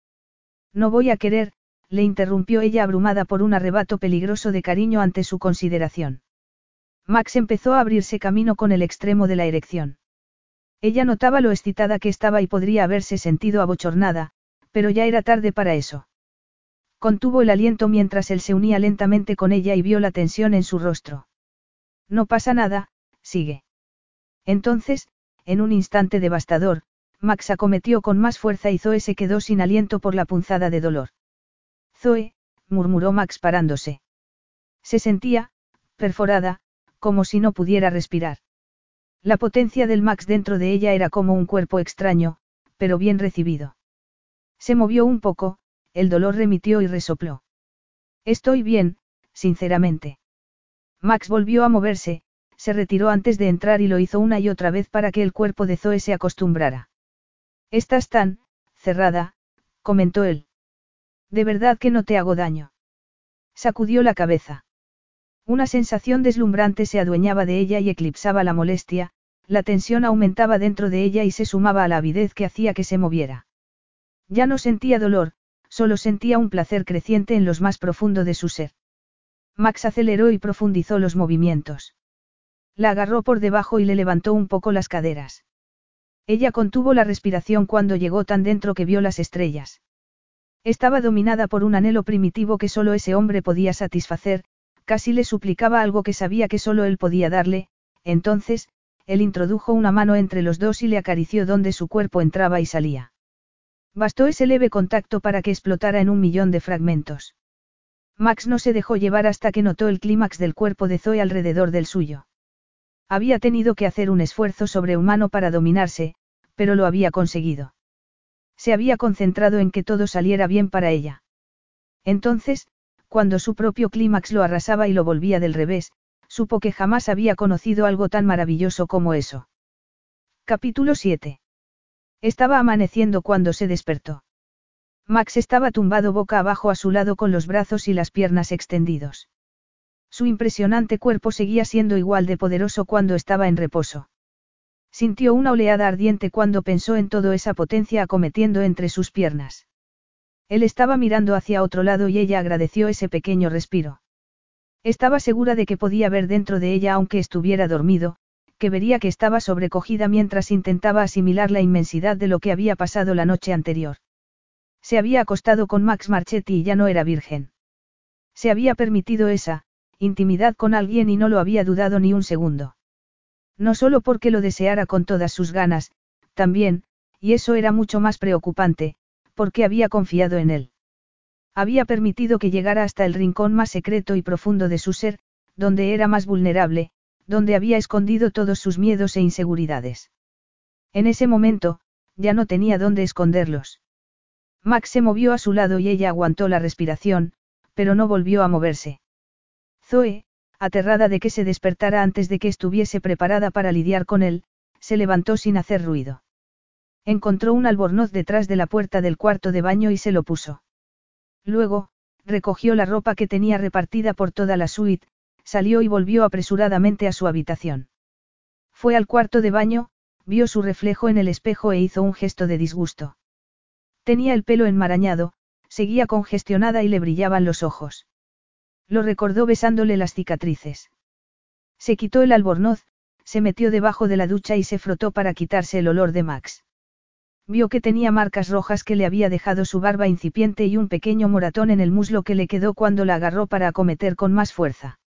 No voy a querer, le interrumpió ella abrumada por un arrebato peligroso de cariño ante su consideración. Max empezó a abrirse camino con el extremo de la erección. Ella notaba lo excitada que estaba y podría haberse sentido abochornada, pero ya era tarde para eso. Contuvo el aliento mientras él se unía lentamente con ella y vio la tensión en su rostro. No pasa nada, sigue. Entonces, en un instante devastador, Max acometió con más fuerza y Zoe se quedó sin aliento por la punzada de dolor. Zoe, murmuró Max parándose. Se sentía, perforada, como si no pudiera respirar. La potencia del Max dentro de ella era como un cuerpo extraño, pero bien recibido. Se movió un poco, el dolor remitió y resopló. Estoy bien, sinceramente. Max volvió a moverse, se retiró antes de entrar y lo hizo una y otra vez para que el cuerpo de Zoe se acostumbrara. Estás tan, cerrada, comentó él. De verdad que no te hago daño. Sacudió la cabeza. Una sensación deslumbrante se adueñaba de ella y eclipsaba la molestia, la tensión aumentaba dentro de ella y se sumaba a la avidez que hacía que se moviera. Ya no sentía dolor, solo sentía un placer creciente en los más profundo de su ser. Max aceleró y profundizó los movimientos. La agarró por debajo y le levantó un poco las caderas. Ella contuvo la respiración cuando llegó tan dentro que vio las estrellas. Estaba dominada por un anhelo primitivo que solo ese hombre podía satisfacer, casi le suplicaba algo que sabía que solo él podía darle, entonces, él introdujo una mano entre los dos y le acarició donde su cuerpo entraba y salía. Bastó ese leve contacto para que explotara en un millón de fragmentos. Max no se dejó llevar hasta que notó el clímax del cuerpo de Zoe alrededor del suyo. Había tenido que hacer un esfuerzo sobrehumano para dominarse, pero lo había conseguido. Se había concentrado en que todo saliera bien para ella. Entonces, cuando su propio clímax lo arrasaba y lo volvía del revés, supo que jamás había conocido algo tan maravilloso como eso. Capítulo 7. Estaba amaneciendo cuando se despertó. Max estaba tumbado boca abajo a su lado con los brazos y las piernas extendidos. Su impresionante cuerpo seguía siendo igual de poderoso cuando estaba en reposo. Sintió una oleada ardiente cuando pensó en toda esa potencia acometiendo entre sus piernas. Él estaba mirando hacia otro lado y ella agradeció ese pequeño respiro. Estaba segura de que podía ver dentro de ella aunque estuviera dormido, que vería que estaba sobrecogida mientras intentaba asimilar la inmensidad de lo que había pasado la noche anterior. Se había acostado con Max Marchetti y ya no era virgen. Se había permitido esa, intimidad con alguien y no lo había dudado ni un segundo. No solo porque lo deseara con todas sus ganas, también, y eso era mucho más preocupante, porque había confiado en él. Había permitido que llegara hasta el rincón más secreto y profundo de su ser, donde era más vulnerable, donde había escondido todos sus miedos e inseguridades. En ese momento, ya no tenía dónde esconderlos. Max se movió a su lado y ella aguantó la respiración, pero no volvió a moverse. Zoe, aterrada de que se despertara antes de que estuviese preparada para lidiar con él, se levantó sin hacer ruido. Encontró un albornoz detrás de la puerta del cuarto de baño y se lo puso. Luego, recogió la ropa que tenía repartida por toda la suite, salió y volvió apresuradamente a su habitación. Fue al cuarto de baño, vio su reflejo en el espejo e hizo un gesto de disgusto. Tenía el pelo enmarañado, seguía congestionada y le brillaban los ojos. Lo recordó besándole las cicatrices. Se quitó el albornoz, se metió debajo de la ducha y se frotó para quitarse el olor de Max. Vio que tenía marcas rojas que le había dejado su barba incipiente y un pequeño moratón en el muslo que le quedó cuando la agarró para acometer con más fuerza.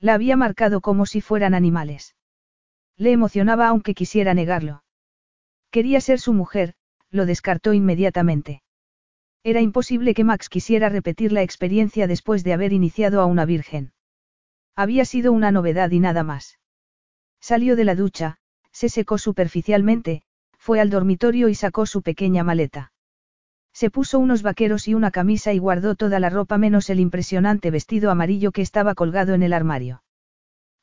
La había marcado como si fueran animales. Le emocionaba aunque quisiera negarlo. Quería ser su mujer, lo descartó inmediatamente. Era imposible que Max quisiera repetir la experiencia después de haber iniciado a una virgen. Había sido una novedad y nada más. Salió de la ducha, se secó superficialmente, fue al dormitorio y sacó su pequeña maleta. Se puso unos vaqueros y una camisa y guardó toda la ropa menos el impresionante vestido amarillo que estaba colgado en el armario.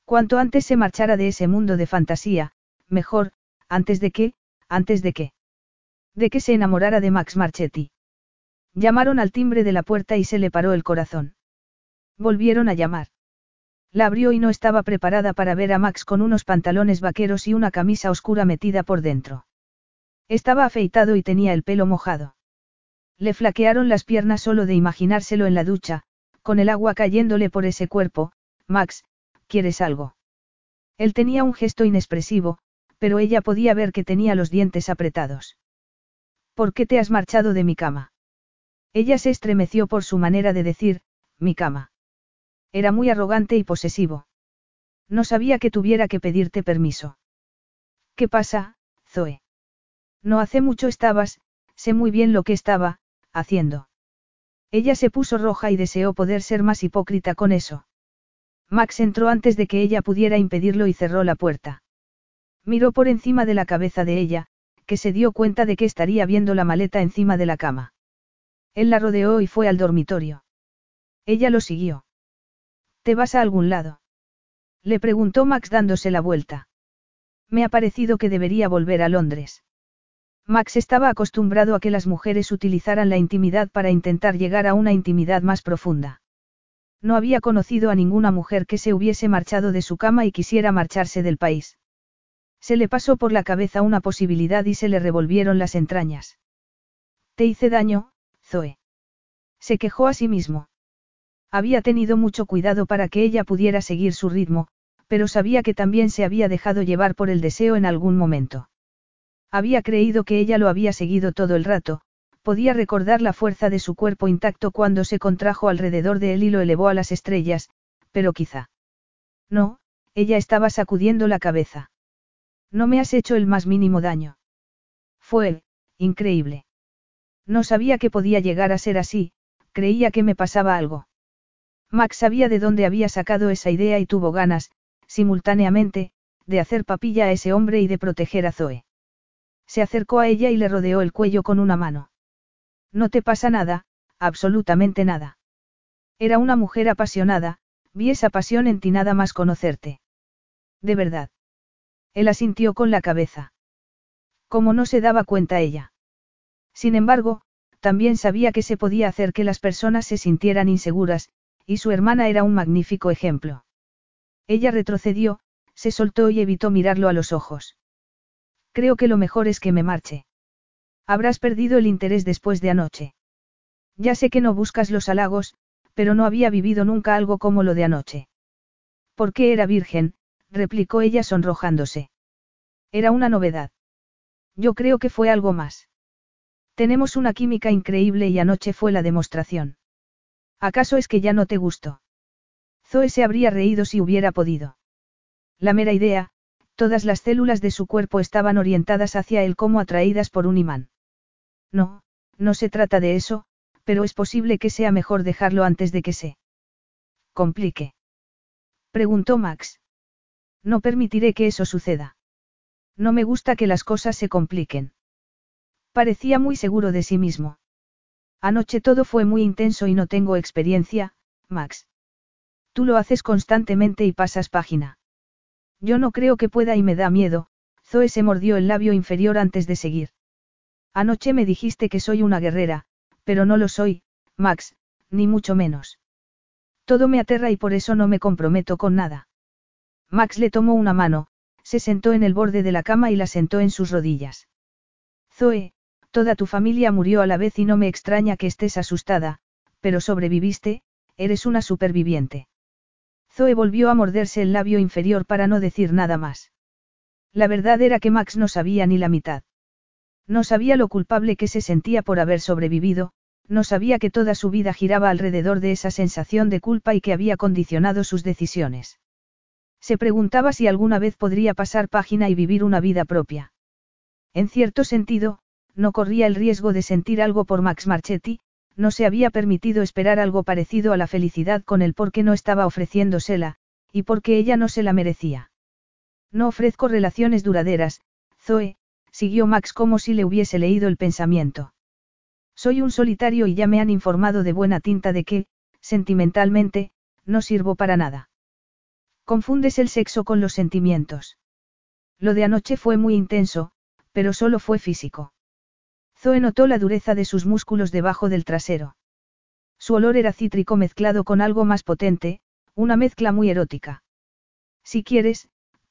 Cuanto antes se marchara de ese mundo de fantasía, mejor, antes de que, antes de que. De que se enamorara de Max Marchetti. Llamaron al timbre de la puerta y se le paró el corazón. Volvieron a llamar. La abrió y no estaba preparada para ver a Max con unos pantalones vaqueros y una camisa oscura metida por dentro. Estaba afeitado y tenía el pelo mojado. Le flaquearon las piernas solo de imaginárselo en la ducha, con el agua cayéndole por ese cuerpo, Max, ¿Quieres algo? Él tenía un gesto inexpresivo, pero ella podía ver que tenía los dientes apretados. ¿Por qué te has marchado de mi cama? Ella se estremeció por su manera de decir, mi cama. Era muy arrogante y posesivo. No sabía que tuviera que pedirte permiso. ¿Qué pasa, Zoe? No hace mucho estabas, sé muy bien lo que estaba, haciendo. Ella se puso roja y deseó poder ser más hipócrita con eso. Max entró antes de que ella pudiera impedirlo y cerró la puerta. Miró por encima de la cabeza de ella, que se dio cuenta de que estaría viendo la maleta encima de la cama. Él la rodeó y fue al dormitorio. Ella lo siguió. ¿Te vas a algún lado? Le preguntó Max dándose la vuelta. Me ha parecido que debería volver a Londres. Max estaba acostumbrado a que las mujeres utilizaran la intimidad para intentar llegar a una intimidad más profunda. No había conocido a ninguna mujer que se hubiese marchado de su cama y quisiera marcharse del país. Se le pasó por la cabeza una posibilidad y se le revolvieron las entrañas. Te hice daño, Se quejó a sí mismo. Había tenido mucho cuidado para que ella pudiera seguir su ritmo, pero sabía que también se había dejado llevar por el deseo en algún momento. Había creído que ella lo había seguido todo el rato, Podía recordar la fuerza de su cuerpo intacto cuando se contrajo alrededor de él y lo elevó a las estrellas, pero quizá. No, ella estaba sacudiendo la cabeza. No me has hecho el más mínimo daño. Fue, increíble. No sabía que podía llegar a ser así, creía que me pasaba algo. Max sabía de dónde había sacado esa idea y tuvo ganas, simultáneamente, de hacer papilla a ese hombre y de proteger a Zoe. Se acercó a ella y le rodeó el cuello con una mano. No te pasa nada, absolutamente nada. Era una mujer apasionada, vi esa pasión en ti nada más conocerte. De verdad. Él asintió con la cabeza. Como no se daba cuenta ella. Sin embargo, también sabía que se podía hacer que las personas se sintieran inseguras, y su hermana era un magnífico ejemplo. Ella retrocedió, se soltó y evitó mirarlo a los ojos. Creo que lo mejor es que me marche. Habrás perdido el interés después de anoche. Ya sé que no buscas los halagos, pero no había vivido nunca algo como lo de anoche. ¿Por qué era virgen? replicó ella sonrojándose. Era una novedad. Yo creo que fue algo más. Tenemos una química increíble y anoche fue la demostración. ¿Acaso es que ya no te gustó? Zoe se habría reído si hubiera podido. La mera idea, Todas las células de su cuerpo estaban orientadas hacia él como atraídas por un imán. No, no se trata de eso, pero es posible que sea mejor dejarlo antes de que se complique. Preguntó Max. No permitiré que eso suceda. No me gusta que las cosas se compliquen. Parecía muy seguro de sí mismo. Anoche todo fue muy intenso y no tengo experiencia, Max. Tú lo haces constantemente y pasas página. Yo no creo que pueda y me da miedo, Zoe se mordió el labio inferior antes de seguir. Anoche me dijiste que soy una guerrera, pero no lo soy, Max, ni mucho menos. Todo me aterra y por eso no me comprometo con nada. Max le tomó una mano, se sentó en el borde de la cama y la sentó en sus rodillas. Zoe, toda tu familia murió a la vez y no me extraña que estés asustada, pero sobreviviste, eres una superviviente. Zoe volvió a morderse el labio inferior para no decir nada más. La verdad era que Max no sabía ni la mitad. No sabía lo culpable que se sentía por haber sobrevivido, no sabía que toda su vida giraba alrededor de esa sensación de culpa y que había condicionado sus decisiones. Se preguntaba si alguna vez podría pasar página y vivir una vida propia. En cierto sentido, no corría el riesgo de sentir algo por Max Marchetti, no se había permitido esperar algo parecido a la felicidad con él porque no estaba ofreciéndosela, y porque ella no se la merecía. No ofrezco relaciones duraderas, Zoe, siguió Max como si le hubiese leído el pensamiento. Soy un solitario y ya me han informado de buena tinta de que, sentimentalmente, no sirvo para nada. Confundes el sexo con los sentimientos. Lo de anoche fue muy intenso, pero solo fue físico. Zoe notó la dureza de sus músculos debajo del trasero. Su olor era cítrico mezclado con algo más potente, una mezcla muy erótica. Si quieres,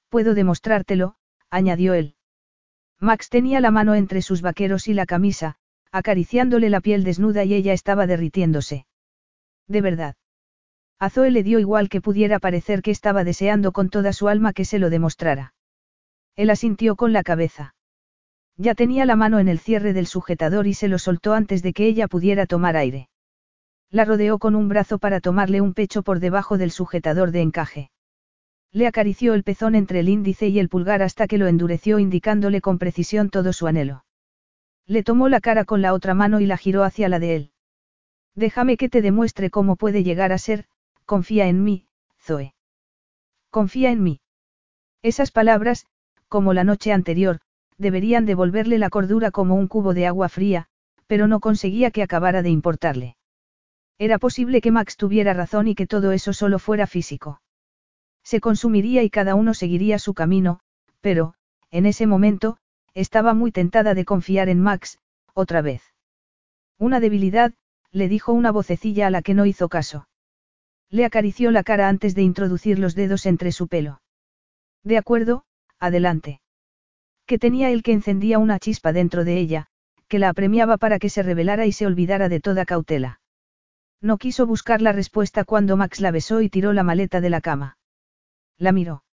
puedo demostrártelo, añadió él. Max tenía la mano entre sus vaqueros y la camisa, acariciándole la piel desnuda y ella estaba derritiéndose. De verdad. A Zoe le dio igual que pudiera parecer que estaba deseando con toda su alma que se lo demostrara. Él asintió con la cabeza. Ya tenía la mano en el cierre del sujetador y se lo soltó antes de que ella pudiera tomar aire. La rodeó con un brazo para tomarle un pecho por debajo del sujetador de encaje. Le acarició el pezón entre el índice y el pulgar hasta que lo endureció indicándole con precisión todo su anhelo. Le tomó la cara con la otra mano y la giró hacia la de él. Déjame que te demuestre cómo puede llegar a ser, Confía en mí, Zoe. Confía en mí. Esas palabras, como la noche anterior, deberían devolverle la cordura como un cubo de agua fría, pero no conseguía que acabara de importarle. Era posible que Max tuviera razón y que todo eso solo fuera físico. Se consumiría y cada uno seguiría su camino, pero, en ese momento, estaba muy tentada de confiar en Max, otra vez. Una debilidad, le dijo una vocecilla a la que no hizo caso. Le acarició la cara antes de introducir los dedos entre su pelo. De acuerdo, adelante. Que tenía él que encendía una chispa dentro de ella, que la apremiaba para que se revelara y se olvidara de toda cautela. No quiso buscar la respuesta cuando Max la besó y tiró la maleta de la cama. La miró.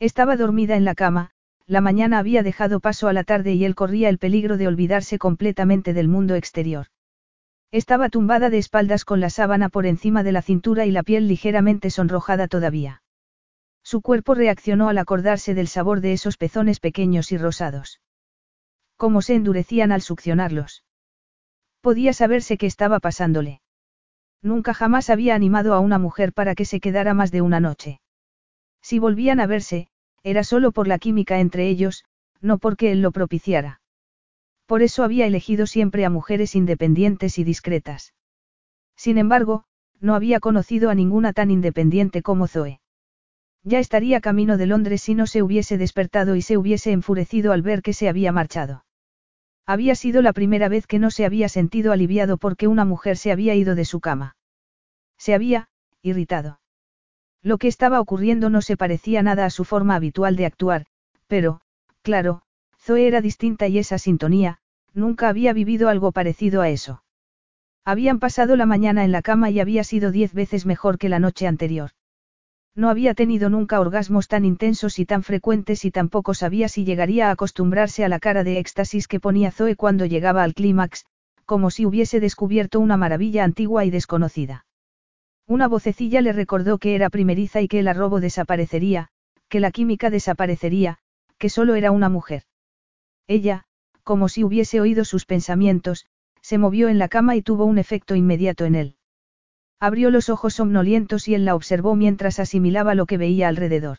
Estaba dormida en la cama, la mañana había dejado paso a la tarde y él corría el peligro de olvidarse completamente del mundo exterior. Estaba tumbada de espaldas con la sábana por encima de la cintura y la piel ligeramente sonrojada todavía. Su cuerpo reaccionó al acordarse del sabor de esos pezones pequeños y rosados. Cómo se endurecían al succionarlos. Podía saberse qué estaba pasándole. Nunca jamás había animado a una mujer para que se quedara más de una noche. Si volvían a verse, era solo por la química entre ellos, no porque él lo propiciara. Por eso había elegido siempre a mujeres independientes y discretas. Sin embargo, no había conocido a ninguna tan independiente como Zoe. Ya estaría camino de Londres si no se hubiese despertado y se hubiese enfurecido al ver que se había marchado. Había sido la primera vez que no se había sentido aliviado porque una mujer se había ido de su cama. Se había, irritado. Lo que estaba ocurriendo no se parecía nada a su forma habitual de actuar, pero, claro, Zoe era distinta y esa sintonía, nunca había vivido algo parecido a eso. Habían pasado la mañana en la cama y había sido diez veces mejor que la noche anterior. No había tenido nunca orgasmos tan intensos y tan frecuentes y tampoco sabía si llegaría a acostumbrarse a la cara de éxtasis que ponía Zoe cuando llegaba al clímax, como si hubiese descubierto una maravilla antigua y desconocida. Una vocecilla le recordó que era primeriza y que el arrobo desaparecería, que la química desaparecería, que solo era una mujer. Ella, como si hubiese oído sus pensamientos, se movió en la cama y tuvo un efecto inmediato en él. Abrió los ojos somnolientos y él la observó mientras asimilaba lo que veía alrededor.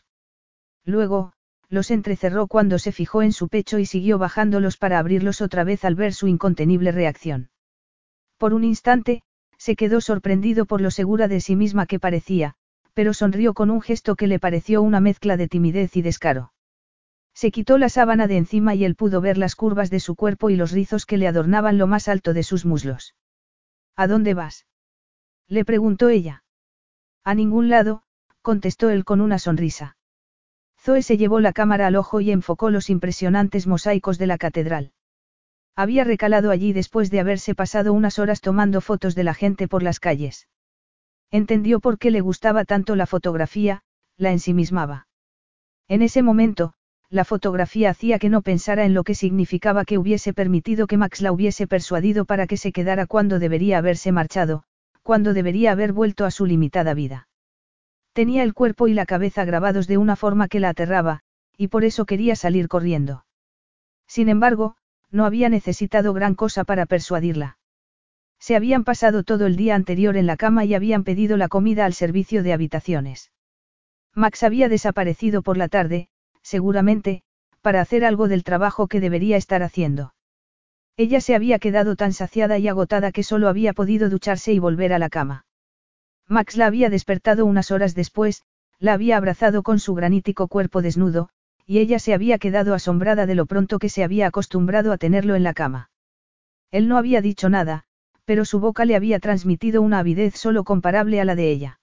Luego, los entrecerró cuando se fijó en su pecho y siguió bajándolos para abrirlos otra vez al ver su incontenible reacción. Por un instante, se quedó sorprendido por lo segura de sí misma que parecía, pero sonrió con un gesto que le pareció una mezcla de timidez y descaro. Se quitó la sábana de encima y él pudo ver las curvas de su cuerpo y los rizos que le adornaban lo más alto de sus muslos. ¿A dónde vas? Le preguntó ella. A ningún lado, contestó él con una sonrisa. Zoe se llevó la cámara al ojo y enfocó los impresionantes mosaicos de la catedral. Había recalado allí después de haberse pasado unas horas tomando fotos de la gente por las calles. Entendió por qué le gustaba tanto la fotografía, la ensimismaba. En ese momento, la fotografía hacía que no pensara en lo que significaba que hubiese permitido que Max la hubiese persuadido para que se quedara cuando debería haberse marchado, cuando debería haber vuelto a su limitada vida. Tenía el cuerpo y la cabeza grabados de una forma que la aterraba, y por eso quería salir corriendo. Sin embargo, no había necesitado gran cosa para persuadirla. Se habían pasado todo el día anterior en la cama y habían pedido la comida al servicio de habitaciones. Max había desaparecido por la tarde, seguramente, para hacer algo del trabajo que debería estar haciendo. Ella se había quedado tan saciada y agotada que solo había podido ducharse y volver a la cama. Max la había despertado unas horas después, la había abrazado con su granítico cuerpo desnudo, y ella se había quedado asombrada de lo pronto que se había acostumbrado a tenerlo en la cama. Él no había dicho nada, pero su boca le había transmitido una avidez solo comparable a la de ella.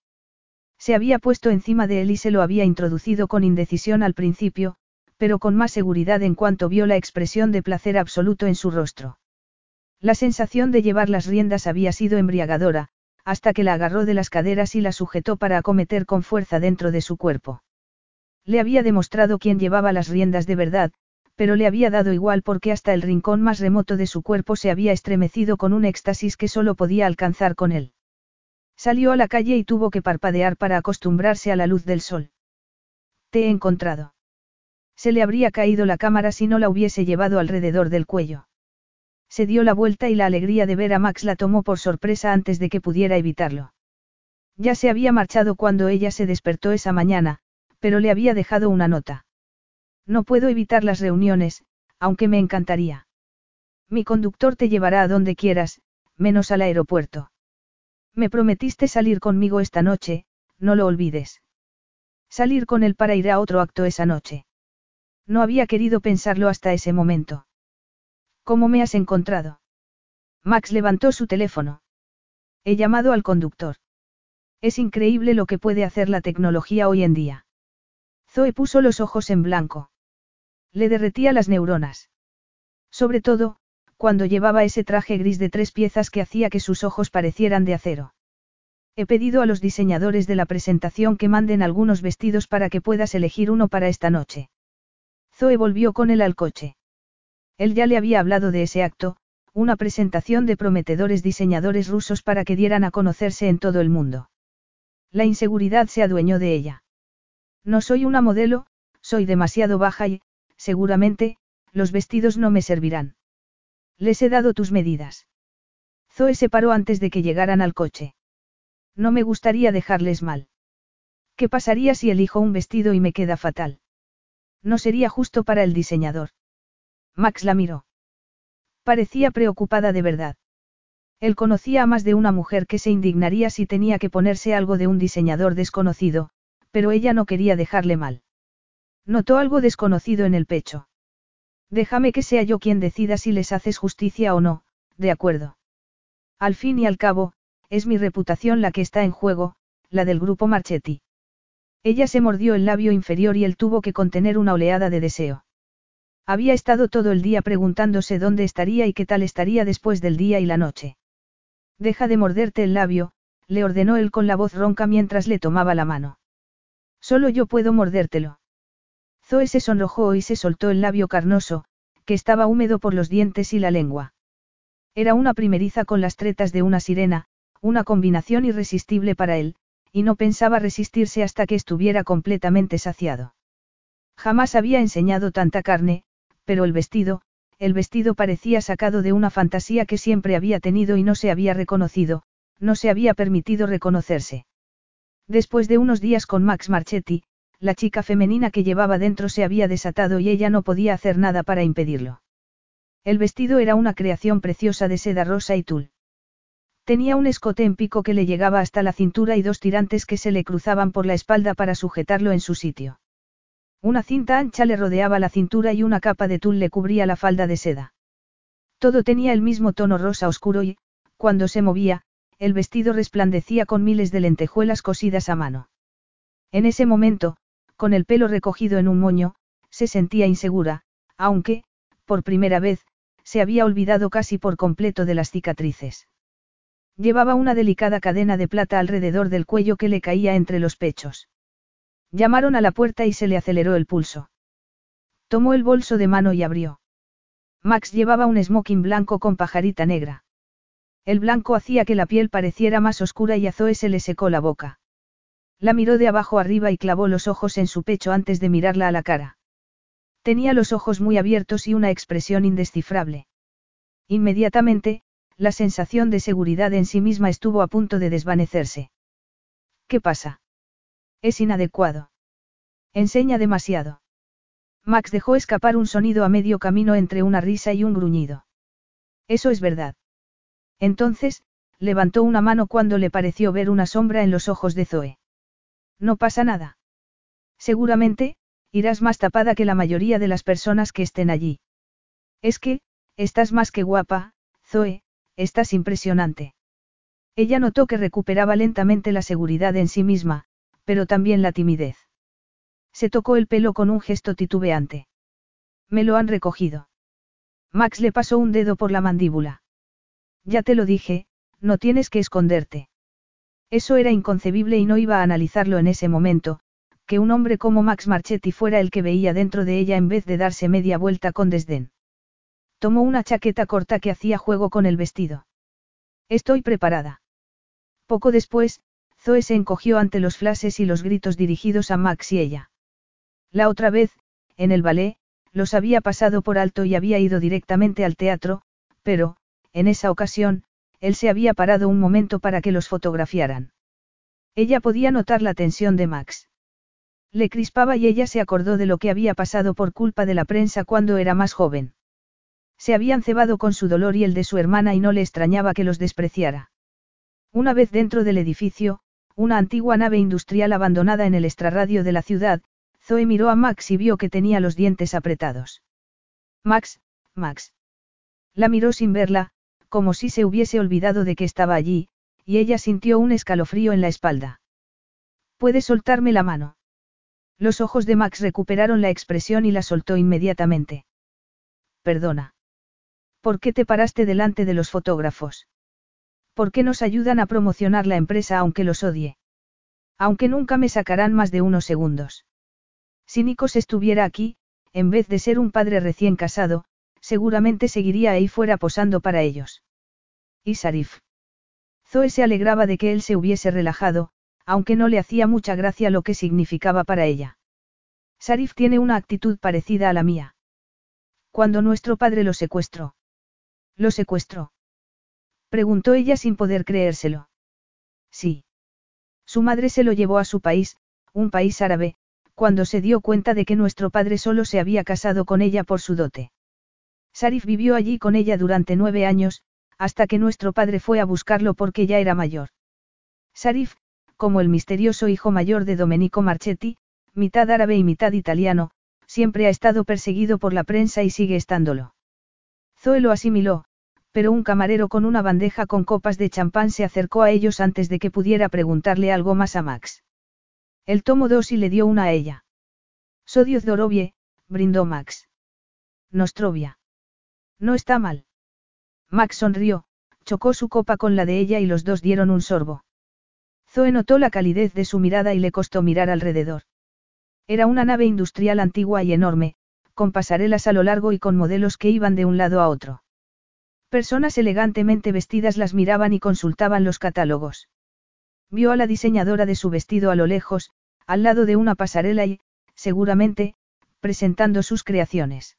Se había puesto encima de él y se lo había introducido con indecisión al principio, pero con más seguridad en cuanto vio la expresión de placer absoluto en su rostro. La sensación de llevar las riendas había sido embriagadora, hasta que la agarró de las caderas y la sujetó para acometer con fuerza dentro de su cuerpo. Le había demostrado quién llevaba las riendas de verdad, pero le había dado igual porque hasta el rincón más remoto de su cuerpo se había estremecido con un éxtasis que solo podía alcanzar con él. Salió a la calle y tuvo que parpadear para acostumbrarse a la luz del sol. Te he encontrado. Se le habría caído la cámara si no la hubiese llevado alrededor del cuello. Se dio la vuelta y la alegría de ver a Max la tomó por sorpresa antes de que pudiera evitarlo. Ya se había marchado cuando ella se despertó esa mañana, pero le había dejado una nota. No puedo evitar las reuniones, aunque me encantaría. Mi conductor te llevará a donde quieras, menos al aeropuerto. Me prometiste salir conmigo esta noche, no lo olvides. Salir con él para ir a otro acto esa noche. No había querido pensarlo hasta ese momento. ¿Cómo me has encontrado? Max levantó su teléfono. He llamado al conductor. Es increíble lo que puede hacer la tecnología hoy en día. Zoe puso los ojos en blanco. Le derretía las neuronas. Sobre todo, cuando llevaba ese traje gris de tres piezas que hacía que sus ojos parecieran de acero. He pedido a los diseñadores de la presentación que manden algunos vestidos para que puedas elegir uno para esta noche. Zoe volvió con él al coche. Él ya le había hablado de ese acto, una presentación de prometedores diseñadores rusos para que dieran a conocerse en todo el mundo. La inseguridad se adueñó de ella. No soy una modelo, soy demasiado baja y, seguramente, los vestidos no me servirán. Les he dado tus medidas. Zoe se paró antes de que llegaran al coche. No me gustaría dejarles mal. ¿Qué pasaría si elijo un vestido y me queda fatal? No sería justo para el diseñador. Max la miró. Parecía preocupada de verdad. Él conocía a más de una mujer que se indignaría si tenía que ponerse algo de un diseñador desconocido, pero ella no quería dejarle mal. Notó algo desconocido en el pecho. Déjame que sea yo quien decida si les haces justicia o no, de acuerdo. Al fin y al cabo, es mi reputación la que está en juego, la del grupo Marchetti. Ella se mordió el labio inferior y él tuvo que contener una oleada de deseo. Había estado todo el día preguntándose dónde estaría y qué tal estaría después del día y la noche. Deja de morderte el labio, le ordenó él con la voz ronca mientras le tomaba la mano. Solo yo puedo mordértelo. Zoe se sonrojó y se soltó el labio carnoso, que estaba húmedo por los dientes y la lengua. Era una primeriza con las tretas de una sirena, una combinación irresistible para él, y no pensaba resistirse hasta que estuviera completamente saciado. Jamás había enseñado tanta carne, pero el vestido, el vestido parecía sacado de una fantasía que siempre había tenido y no se había reconocido, no se había permitido reconocerse. Después de unos días con Max Marchetti, la chica femenina que llevaba dentro se había desatado y ella no podía hacer nada para impedirlo. El vestido era una creación preciosa de seda rosa y tul. Tenía un escote en pico que le llegaba hasta la cintura y dos tirantes que se le cruzaban por la espalda para sujetarlo en su sitio. Una cinta ancha le rodeaba la cintura y una capa de tul le cubría la falda de seda. Todo tenía el mismo tono rosa oscuro y, cuando se movía, el vestido resplandecía con miles de lentejuelas cosidas a mano. En ese momento, con el pelo recogido en un moño, se sentía insegura, aunque, por primera vez, se había olvidado casi por completo de las cicatrices. Llevaba una delicada cadena de plata alrededor del cuello que le caía entre los pechos. Llamaron a la puerta y se le aceleró el pulso. Tomó el bolso de mano y abrió. Max llevaba un smoking blanco con pajarita negra. El blanco hacía que la piel pareciera más oscura y a Zoe se le secó la boca. La miró de abajo arriba y clavó los ojos en su pecho antes de mirarla a la cara. Tenía los ojos muy abiertos y una expresión indescifrable. Inmediatamente, la sensación de seguridad en sí misma estuvo a punto de desvanecerse. ¿Qué pasa? Es inadecuado. Enseña demasiado. Max dejó escapar un sonido a medio camino entre una risa y un gruñido. Eso es verdad. Entonces, levantó una mano cuando le pareció ver una sombra en los ojos de Zoe. No pasa nada. Seguramente, irás más tapada que la mayoría de las personas que estén allí. Es que, estás más que guapa, Zoe, estás impresionante. Ella notó que recuperaba lentamente la seguridad en sí misma, pero también la timidez. Se tocó el pelo con un gesto titubeante. Me lo han recogido. Max le pasó un dedo por la mandíbula. Ya te lo dije, no tienes que esconderte. Eso era inconcebible y no iba a analizarlo en ese momento, que un hombre como Max Marchetti fuera el que veía dentro de ella en vez de darse media vuelta con desdén. Tomó una chaqueta corta que hacía juego con el vestido. Estoy preparada. Poco después, Zoe se encogió ante los flashes y los gritos dirigidos a Max y ella. La otra vez, en el ballet, los había pasado por alto y había ido directamente al teatro, pero, en esa ocasión, él se había parado un momento para que los fotografiaran. Ella podía notar la tensión de Max. Le crispaba y ella se acordó de lo que había pasado por culpa de la prensa cuando era más joven. Se habían cebado con su dolor y el de su hermana y no le extrañaba que los despreciara. Una vez dentro del edificio, una antigua nave industrial abandonada en el extrarradio de la ciudad, Zoe miró a Max y vio que tenía los dientes apretados. Max, Max. La miró sin verla, como si se hubiese olvidado de que estaba allí, y ella sintió un escalofrío en la espalda. ¿Puedes soltarme la mano? Los ojos de Max recuperaron la expresión y la soltó inmediatamente. Perdona. ¿Por qué te paraste delante de los fotógrafos? ¿Por qué nos ayudan a promocionar la empresa aunque los odie? Aunque nunca me sacarán más de unos segundos. Si Nikos estuviera aquí, en vez de ser un padre recién casado, seguramente seguiría ahí fuera posando para ellos. Y Sarif. Zoe se alegraba de que él se hubiese relajado, aunque no le hacía mucha gracia lo que significaba para ella. Sarif tiene una actitud parecida a la mía. Cuando nuestro padre lo secuestró. Lo secuestró. Preguntó ella sin poder creérselo. Sí. Su madre se lo llevó a su país, un país árabe, cuando se dio cuenta de que nuestro padre solo se había casado con ella por su dote. Sarif vivió allí con ella durante nueve años, hasta que nuestro padre fue a buscarlo porque ya era mayor. Sarif, como el misterioso hijo mayor de Domenico Marchetti, mitad árabe y mitad italiano, siempre ha estado perseguido por la prensa y sigue estándolo. Zoe lo asimiló, pero un camarero con una bandeja con copas de champán se acercó a ellos antes de que pudiera preguntarle algo más a Max. Él tomó dos y le dio una a ella. Sodio Dorovie, brindó Max. Nostrovia. No está mal. Max sonrió, chocó su copa con la de ella y los dos dieron un sorbo. Zoe notó la calidez de su mirada y le costó mirar alrededor. Era una nave industrial antigua y enorme, con pasarelas a lo largo y con modelos que iban de un lado a otro. Personas elegantemente vestidas las miraban y consultaban los catálogos. Vio a la diseñadora de su vestido a lo lejos, al lado de una pasarela y, seguramente, presentando sus creaciones.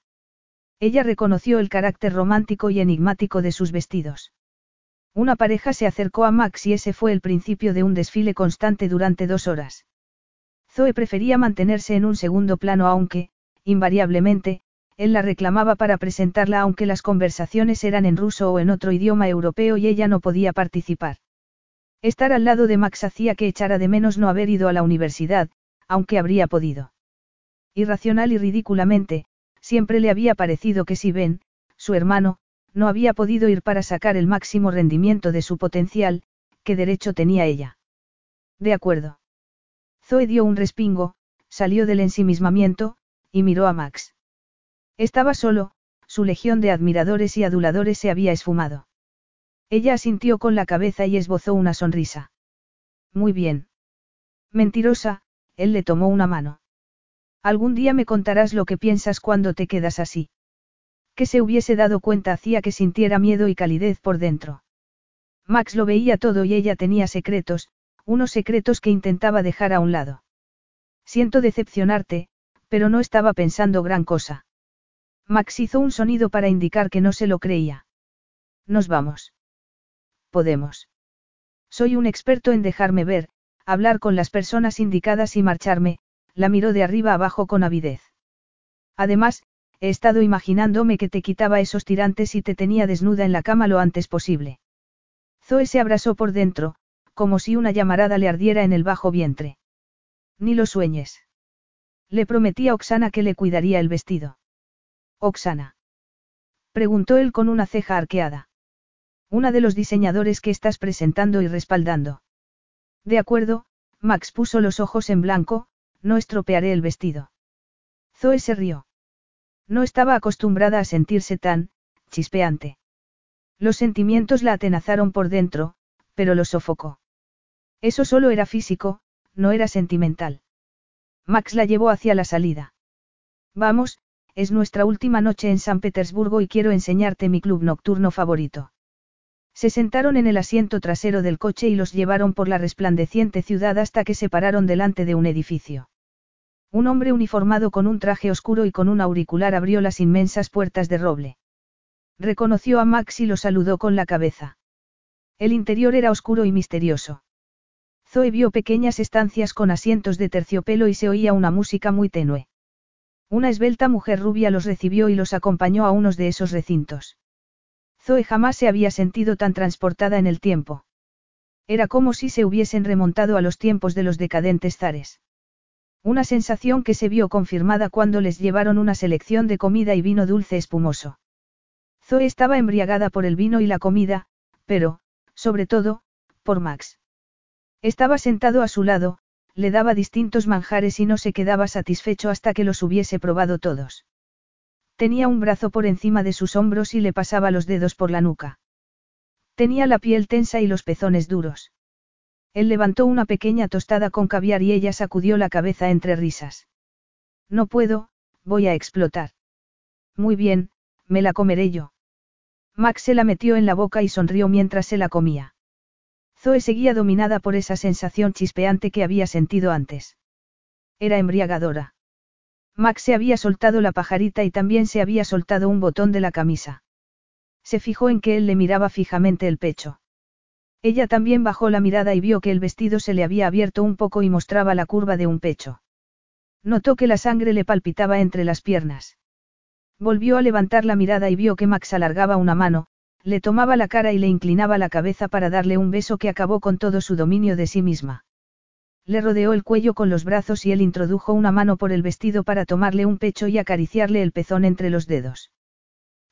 Ella reconoció el carácter romántico y enigmático de sus vestidos. Una pareja se acercó a Max y ese fue el principio de un desfile constante durante dos horas. Zoe prefería mantenerse en un segundo plano aunque, invariablemente, él la reclamaba para presentarla aunque las conversaciones eran en ruso o en otro idioma europeo y ella no podía participar. Estar al lado de Max hacía que echara de menos no haber ido a la universidad, aunque habría podido. Irracional y ridículamente, siempre le había parecido que si Ben, su hermano, no había podido ir para sacar el máximo rendimiento de su potencial, ¿qué derecho tenía ella? De acuerdo. Zoe dio un respingo, salió del ensimismamiento, y miró a Max. Estaba solo, su legión de admiradores y aduladores se había esfumado. Ella asintió con la cabeza y esbozó una sonrisa. Muy bien. Mentirosa, él le tomó una mano. Algún día me contarás lo que piensas cuando te quedas así. Que se hubiese dado cuenta hacía que sintiera miedo y calidez por dentro. Max lo veía todo y ella tenía secretos, unos secretos que intentaba dejar a un lado. Siento decepcionarte, pero no estaba pensando gran cosa. Max hizo un sonido para indicar que no se lo creía. Nos vamos. Podemos. Soy un experto en dejarme ver, hablar con las personas indicadas y marcharme, la miró de arriba abajo con avidez. Además, he estado imaginándome que te quitaba esos tirantes y te tenía desnuda en la cama lo antes posible. Zoe se abrazó por dentro, como si una llamarada le ardiera en el bajo vientre. Ni lo sueñes. Le prometí a Oxana que le cuidaría el vestido. Oxana. Preguntó él con una ceja arqueada. Una de los diseñadores que estás presentando y respaldando. De acuerdo, Max puso los ojos en blanco, no estropearé el vestido. Zoe se rió. No estaba acostumbrada a sentirse tan, chispeante. Los sentimientos la atenazaron por dentro, pero lo sofocó. Eso solo era físico, no era sentimental. Max la llevó hacia la salida. Vamos, es nuestra última noche en San Petersburgo y quiero enseñarte mi club nocturno favorito. Se sentaron en el asiento trasero del coche y los llevaron por la resplandeciente ciudad hasta que se pararon delante de un edificio. Un hombre uniformado con un traje oscuro y con un auricular abrió las inmensas puertas de roble. Reconoció a Max y lo saludó con la cabeza. El interior era oscuro y misterioso. Zoe vio pequeñas estancias con asientos de terciopelo y se oía una música muy tenue. Una esbelta mujer rubia los recibió y los acompañó a unos de esos recintos. Zoe jamás se había sentido tan transportada en el tiempo. Era como si se hubiesen remontado a los tiempos de los decadentes zares. Una sensación que se vio confirmada cuando les llevaron una selección de comida y vino dulce espumoso. Zoe estaba embriagada por el vino y la comida, pero, sobre todo, por Max. Estaba sentado a su lado, le daba distintos manjares y no se quedaba satisfecho hasta que los hubiese probado todos. Tenía un brazo por encima de sus hombros y le pasaba los dedos por la nuca. Tenía la piel tensa y los pezones duros. Él levantó una pequeña tostada con caviar y ella sacudió la cabeza entre risas. No puedo, voy a explotar. Muy bien, me la comeré yo. Max se la metió en la boca y sonrió mientras se la comía. Zoe seguía dominada por esa sensación chispeante que había sentido antes. Era embriagadora. Max se había soltado la pajarita y también se había soltado un botón de la camisa. Se fijó en que él le miraba fijamente el pecho. Ella también bajó la mirada y vio que el vestido se le había abierto un poco y mostraba la curva de un pecho. Notó que la sangre le palpitaba entre las piernas. Volvió a levantar la mirada y vio que Max alargaba una mano, le tomaba la cara y le inclinaba la cabeza para darle un beso que acabó con todo su dominio de sí misma. Le rodeó el cuello con los brazos y él introdujo una mano por el vestido para tomarle un pecho y acariciarle el pezón entre los dedos.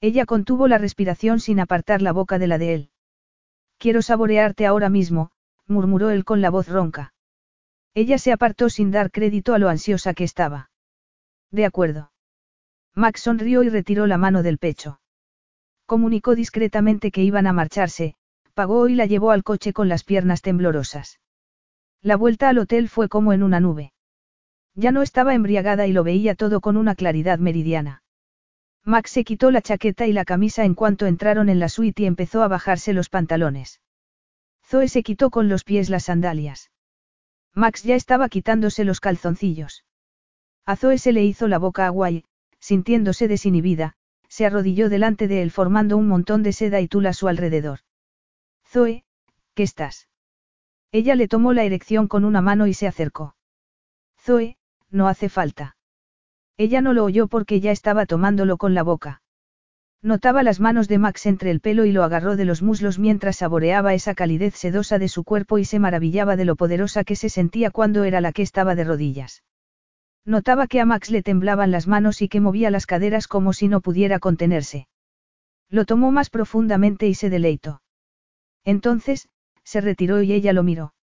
Ella contuvo la respiración sin apartar la boca de la de él. Quiero saborearte ahora mismo, murmuró él con la voz ronca. Ella se apartó sin dar crédito a lo ansiosa que estaba. De acuerdo. Max sonrió y retiró la mano del pecho. Comunicó discretamente que iban a marcharse, pagó y la llevó al coche con las piernas temblorosas. La vuelta al hotel fue como en una nube. Ya no estaba embriagada y lo veía todo con una claridad meridiana. Max se quitó la chaqueta y la camisa en cuanto entraron en la suite y empezó a bajarse los pantalones. Zoe se quitó con los pies las sandalias. Max ya estaba quitándose los calzoncillos. A Zoe se le hizo la boca agua y, sintiéndose desinhibida, se arrodilló delante de él formando un montón de seda y tul a su alrededor. Zoe, ¿qué estás? Ella le tomó la erección con una mano y se acercó. Zoe, no hace falta. Ella no lo oyó porque ya estaba tomándolo con la boca. Notaba las manos de Max entre el pelo y lo agarró de los muslos mientras saboreaba esa calidez sedosa de su cuerpo y se maravillaba de lo poderosa que se sentía cuando era la que estaba de rodillas. Notaba que a Max le temblaban las manos y que movía las caderas como si no pudiera contenerse. Lo tomó más profundamente y se deleitó. Entonces, se retiró y ella lo miró.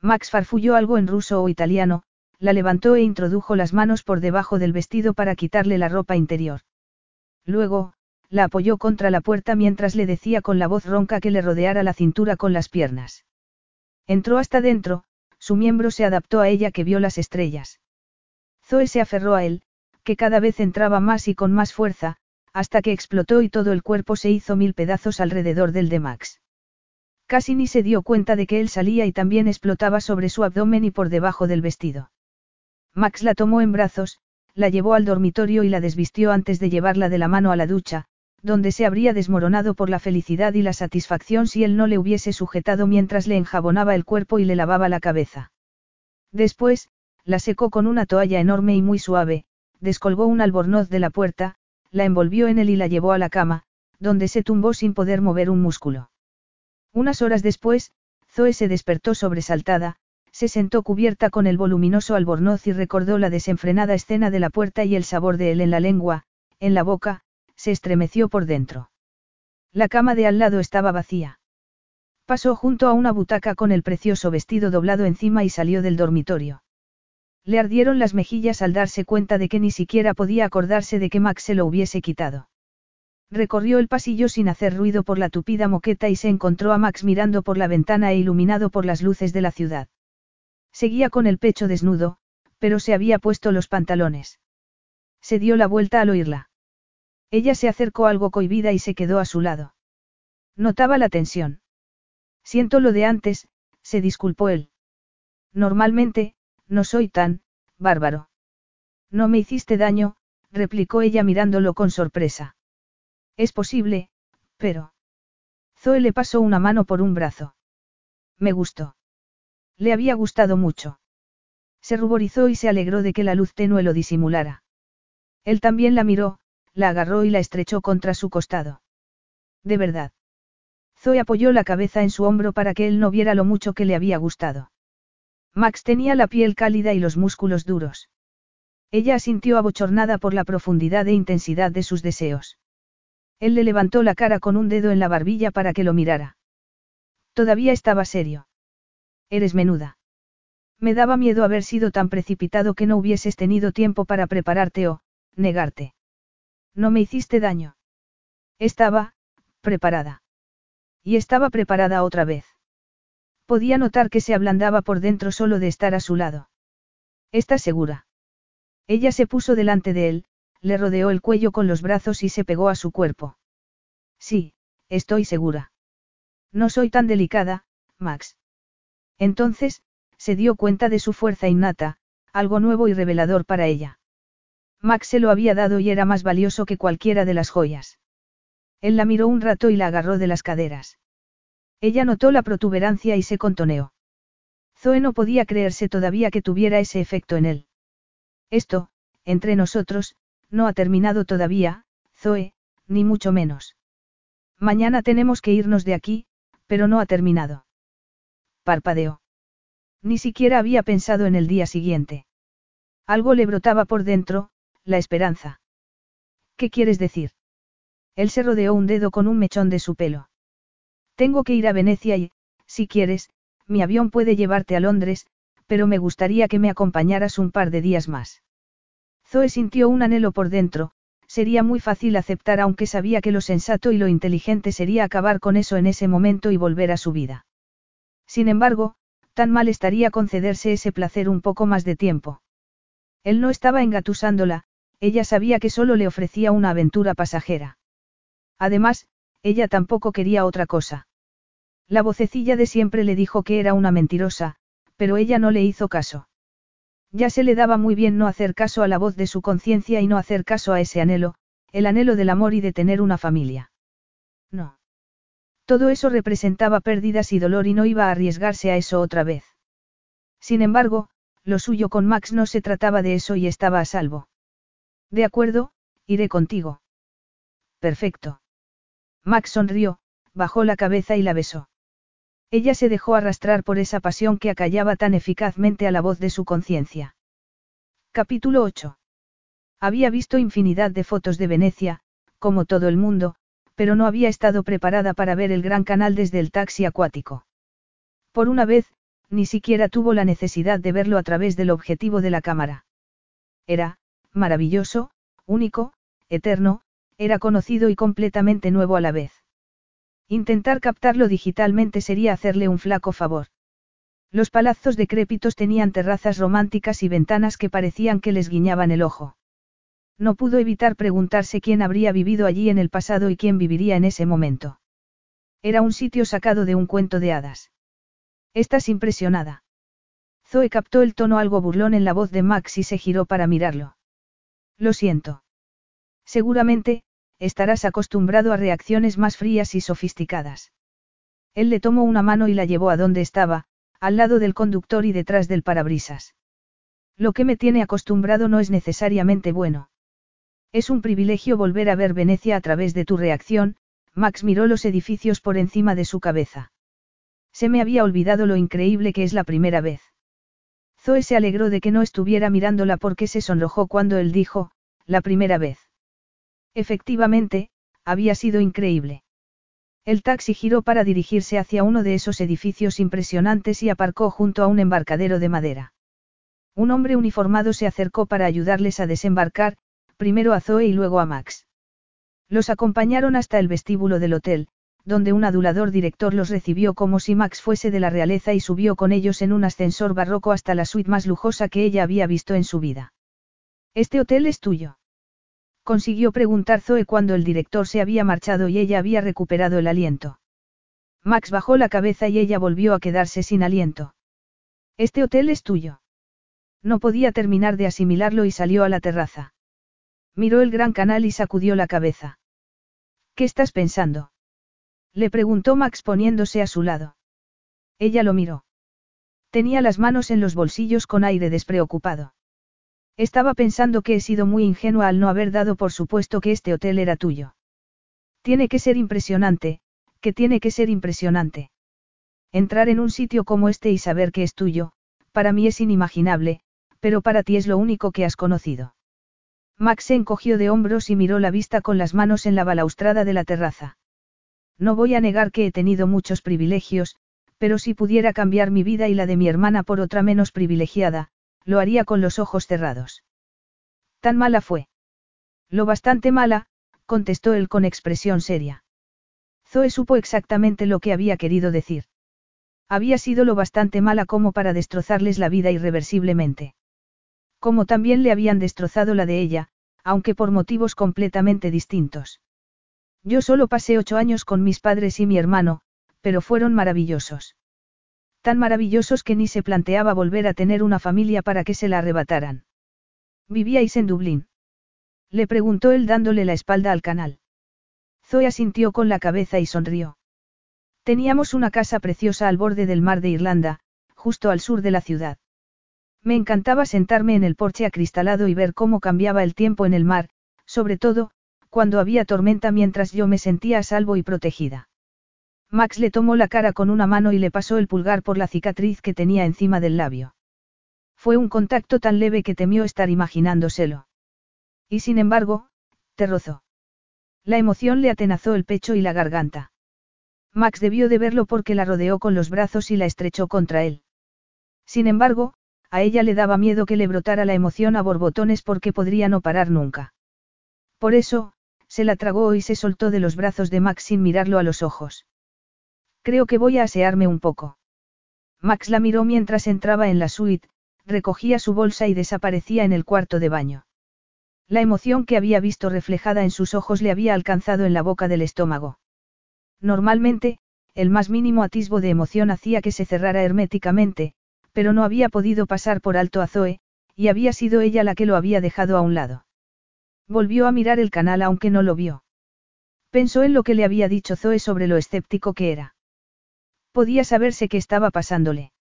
Max farfulló algo en ruso o italiano, la levantó e introdujo las manos por debajo del vestido para quitarle la ropa interior. Luego, la apoyó contra la puerta mientras le decía con la voz ronca que le rodeara la cintura con las piernas. Entró hasta dentro, su miembro se adaptó a ella que vio las estrellas. Zoe se aferró a él, que cada vez entraba más y con más fuerza, hasta que explotó y todo el cuerpo se hizo mil pedazos alrededor del de Max. Casi ni se dio cuenta de que él salía y también explotaba sobre su abdomen y por debajo del vestido. Max la tomó en brazos, la llevó al dormitorio y la desvistió antes de llevarla de la mano a la ducha, donde se habría desmoronado por la felicidad y la satisfacción si él no le hubiese sujetado mientras le enjabonaba el cuerpo y le lavaba la cabeza. Después, la secó con una toalla enorme y muy suave, descolgó un albornoz de la puerta, la envolvió en él y la llevó a la cama, donde se tumbó sin poder mover un músculo. Unas horas después, Zoe se despertó sobresaltada, se sentó cubierta con el voluminoso albornoz y recordó la desenfrenada escena de la puerta y el sabor de él en la lengua, en la boca, se estremeció por dentro. La cama de al lado estaba vacía. Pasó junto a una butaca con el precioso vestido doblado encima y salió del dormitorio. Le ardieron las mejillas al darse cuenta de que ni siquiera podía acordarse de que Max se lo hubiese quitado. Recorrió el pasillo sin hacer ruido por la tupida moqueta y se encontró a Max mirando por la ventana e iluminado por las luces de la ciudad. Seguía con el pecho desnudo, pero se había puesto los pantalones. Se dio la vuelta al oírla. Ella se acercó algo cohibida y se quedó a su lado. Notaba la tensión. Siento lo de antes, se disculpó él. Normalmente, no soy tan, bárbaro. No me hiciste daño, replicó ella mirándolo con sorpresa. Es posible, pero... Zoe le pasó una mano por un brazo. Me gustó. Le había gustado mucho. Se ruborizó y se alegró de que la luz tenue lo disimulara. Él también la miró, la agarró y la estrechó contra su costado. De verdad. Zoe apoyó la cabeza en su hombro para que él no viera lo mucho que le había gustado. Max tenía la piel cálida y los músculos duros. Ella asintió abochornada por la profundidad e intensidad de sus deseos. Él le levantó la cara con un dedo en la barbilla para que lo mirara. Todavía estaba serio. Eres menuda. Me daba miedo haber sido tan precipitado que no hubieses tenido tiempo para prepararte o, negarte. No me hiciste daño. Estaba, preparada. Y estaba preparada otra vez. Podía notar que se ablandaba por dentro solo de estar a su lado. ¿Estás segura? Ella se puso delante de él, le rodeó el cuello con los brazos y se pegó a su cuerpo. Sí, estoy segura. No soy tan delicada, Max. Entonces, se dio cuenta de su fuerza innata, algo nuevo y revelador para ella. Max se lo había dado y era más valioso que cualquiera de las joyas. Él la miró un rato y la agarró de las caderas. Ella notó la protuberancia y se contoneó. Zoe no podía creerse todavía que tuviera ese efecto en él. Esto, entre nosotros, no ha terminado todavía, Zoe, ni mucho menos. Mañana tenemos que irnos de aquí, pero no ha terminado. Parpadeó. Ni siquiera había pensado en el día siguiente. Algo le brotaba por dentro, la esperanza. ¿Qué quieres decir? Él se rodeó un dedo con un mechón de su pelo. Tengo que ir a Venecia y, si quieres, mi avión puede llevarte a Londres, pero me gustaría que me acompañaras un par de días más. Zoe sintió un anhelo por dentro, sería muy fácil aceptar aunque sabía que lo sensato y lo inteligente sería acabar con eso en ese momento y volver a su vida. Sin embargo, tan mal estaría concederse ese placer un poco más de tiempo. Él no estaba engatusándola, ella sabía que solo le ofrecía una aventura pasajera. Además, ella tampoco quería otra cosa. La vocecilla de siempre le dijo que era una mentirosa, pero ella no le hizo caso. Ya se le daba muy bien no hacer caso a la voz de su conciencia y no hacer caso a ese anhelo, el anhelo del amor y de tener una familia. No. Todo eso representaba pérdidas y dolor y no iba a arriesgarse a eso otra vez. Sin embargo, lo suyo con Max no se trataba de eso y estaba a salvo. De acuerdo, iré contigo. Perfecto. Max sonrió, bajó la cabeza y la besó. Ella se dejó arrastrar por esa pasión que acallaba tan eficazmente a la voz de su conciencia. Capítulo 8. Había visto infinidad de fotos de Venecia, como todo el mundo, pero no había estado preparada para ver el gran canal desde el taxi acuático. Por una vez, ni siquiera tuvo la necesidad de verlo a través del objetivo de la cámara. Era, maravilloso, único, eterno, era conocido y completamente nuevo a la vez. Intentar captarlo digitalmente sería hacerle un flaco favor. Los palazos decrépitos tenían terrazas románticas y ventanas que parecían que les guiñaban el ojo. No pudo evitar preguntarse quién habría vivido allí en el pasado y quién viviría en ese momento. Era un sitio sacado de un cuento de hadas. Estás impresionada. Zoe captó el tono algo burlón en la voz de Max y se giró para mirarlo. Lo siento. Seguramente, estarás acostumbrado a reacciones más frías y sofisticadas. Él le tomó una mano y la llevó a donde estaba, al lado del conductor y detrás del parabrisas. Lo que me tiene acostumbrado no es necesariamente bueno. Es un privilegio volver a ver Venecia a través de tu reacción, Max miró los edificios por encima de su cabeza. Se me había olvidado lo increíble que es la primera vez. Zoe se alegró de que no estuviera mirándola porque se sonrojó cuando él dijo, la primera vez. Efectivamente, había sido increíble. El taxi giró para dirigirse hacia uno de esos edificios impresionantes y aparcó junto a un embarcadero de madera. Un hombre uniformado se acercó para ayudarles a desembarcar, primero a Zoe y luego a Max. Los acompañaron hasta el vestíbulo del hotel, donde un adulador director los recibió como si Max fuese de la realeza y subió con ellos en un ascensor barroco hasta la suite más lujosa que ella había visto en su vida. Este hotel es tuyo. Consiguió preguntar Zoe cuando el director se había marchado y ella había recuperado el aliento. Max bajó la cabeza y ella volvió a quedarse sin aliento. Este hotel es tuyo. No podía terminar de asimilarlo y salió a la terraza. Miró el gran canal y sacudió la cabeza. ¿Qué estás pensando? Le preguntó Max poniéndose a su lado. Ella lo miró. Tenía las manos en los bolsillos con aire despreocupado. Estaba pensando que he sido muy ingenua al no haber dado por supuesto que este hotel era tuyo. Tiene que ser impresionante, que tiene que ser impresionante. Entrar en un sitio como este y saber que es tuyo, para mí es inimaginable, pero para ti es lo único que has conocido. Max se encogió de hombros y miró la vista con las manos en la balaustrada de la terraza. No voy a negar que he tenido muchos privilegios, pero si pudiera cambiar mi vida y la de mi hermana por otra menos privilegiada, lo haría con los ojos cerrados. Tan mala fue. Lo bastante mala, contestó él con expresión seria. Zoe supo exactamente lo que había querido decir. Había sido lo bastante mala como para destrozarles la vida irreversiblemente. Como también le habían destrozado la de ella, aunque por motivos completamente distintos. Yo solo pasé ocho años con mis padres y mi hermano, pero fueron maravillosos tan maravillosos que ni se planteaba volver a tener una familia para que se la arrebataran. ¿Vivíais en Dublín? Le preguntó él dándole la espalda al canal. Zoe asintió con la cabeza y sonrió. Teníamos una casa preciosa al borde del mar de Irlanda, justo al sur de la ciudad. Me encantaba sentarme en el porche acristalado y ver cómo cambiaba el tiempo en el mar, sobre todo, cuando había tormenta mientras yo me sentía a salvo y protegida. Max le tomó la cara con una mano y le pasó el pulgar por la cicatriz que tenía encima del labio. Fue un contacto tan leve que temió estar imaginándoselo. Y sin embargo, te rozó. La emoción le atenazó el pecho y la garganta. Max debió de verlo porque la rodeó con los brazos y la estrechó contra él. Sin embargo, a ella le daba miedo que le brotara la emoción a borbotones porque podría no parar nunca. Por eso, se la tragó y se soltó de los brazos de Max sin mirarlo a los ojos. Creo que voy a asearme un poco. Max la miró mientras entraba en la suite, recogía su bolsa y desaparecía en el cuarto de baño. La emoción que había visto reflejada en sus ojos le había alcanzado en la boca del estómago. Normalmente, el más mínimo atisbo de emoción hacía que se cerrara herméticamente, pero no había podido pasar por alto a Zoe, y había sido ella la que lo había dejado a un lado. Volvió a mirar el canal aunque no lo vio. Pensó en lo que le había dicho Zoe sobre lo escéptico que era. Podía saberse qué estaba pasándole.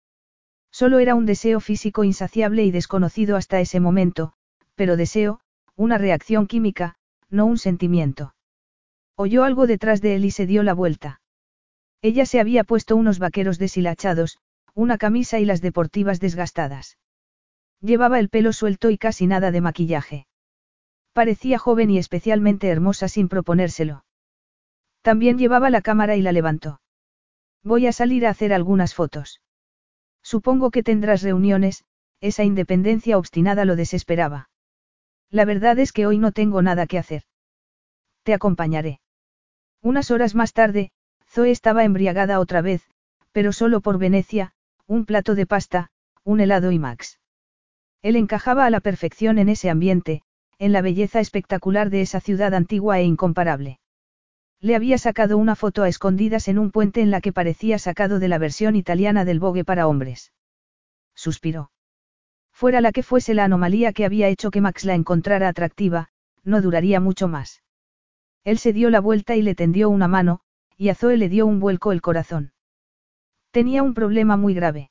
Solo era un deseo físico insaciable y desconocido hasta ese momento, pero deseo, una reacción química, no un sentimiento. Oyó algo detrás de él y se dio la vuelta. Ella se había puesto unos vaqueros deshilachados, una camisa y las deportivas desgastadas. Llevaba el pelo suelto y casi nada de maquillaje. Parecía joven y especialmente hermosa sin proponérselo. También llevaba la cámara y la levantó. Voy a salir a hacer algunas fotos. Supongo que tendrás reuniones, esa independencia obstinada lo desesperaba. La verdad es que hoy no tengo nada que hacer. Te acompañaré. Unas horas más tarde, Zoe estaba embriagada otra vez, pero solo por Venecia, un plato de pasta, un helado y Max. Él encajaba a la perfección en ese ambiente, en la belleza espectacular de esa ciudad antigua e incomparable. Le había sacado una foto a escondidas en un puente en la que parecía sacado de la versión italiana del Vogue para hombres. Suspiró. Fuera la que fuese la anomalía que había hecho que Max la encontrara atractiva, no duraría mucho más. Él se dio la vuelta y le tendió una mano, y a Zoe le dio un vuelco el corazón. Tenía un problema muy grave.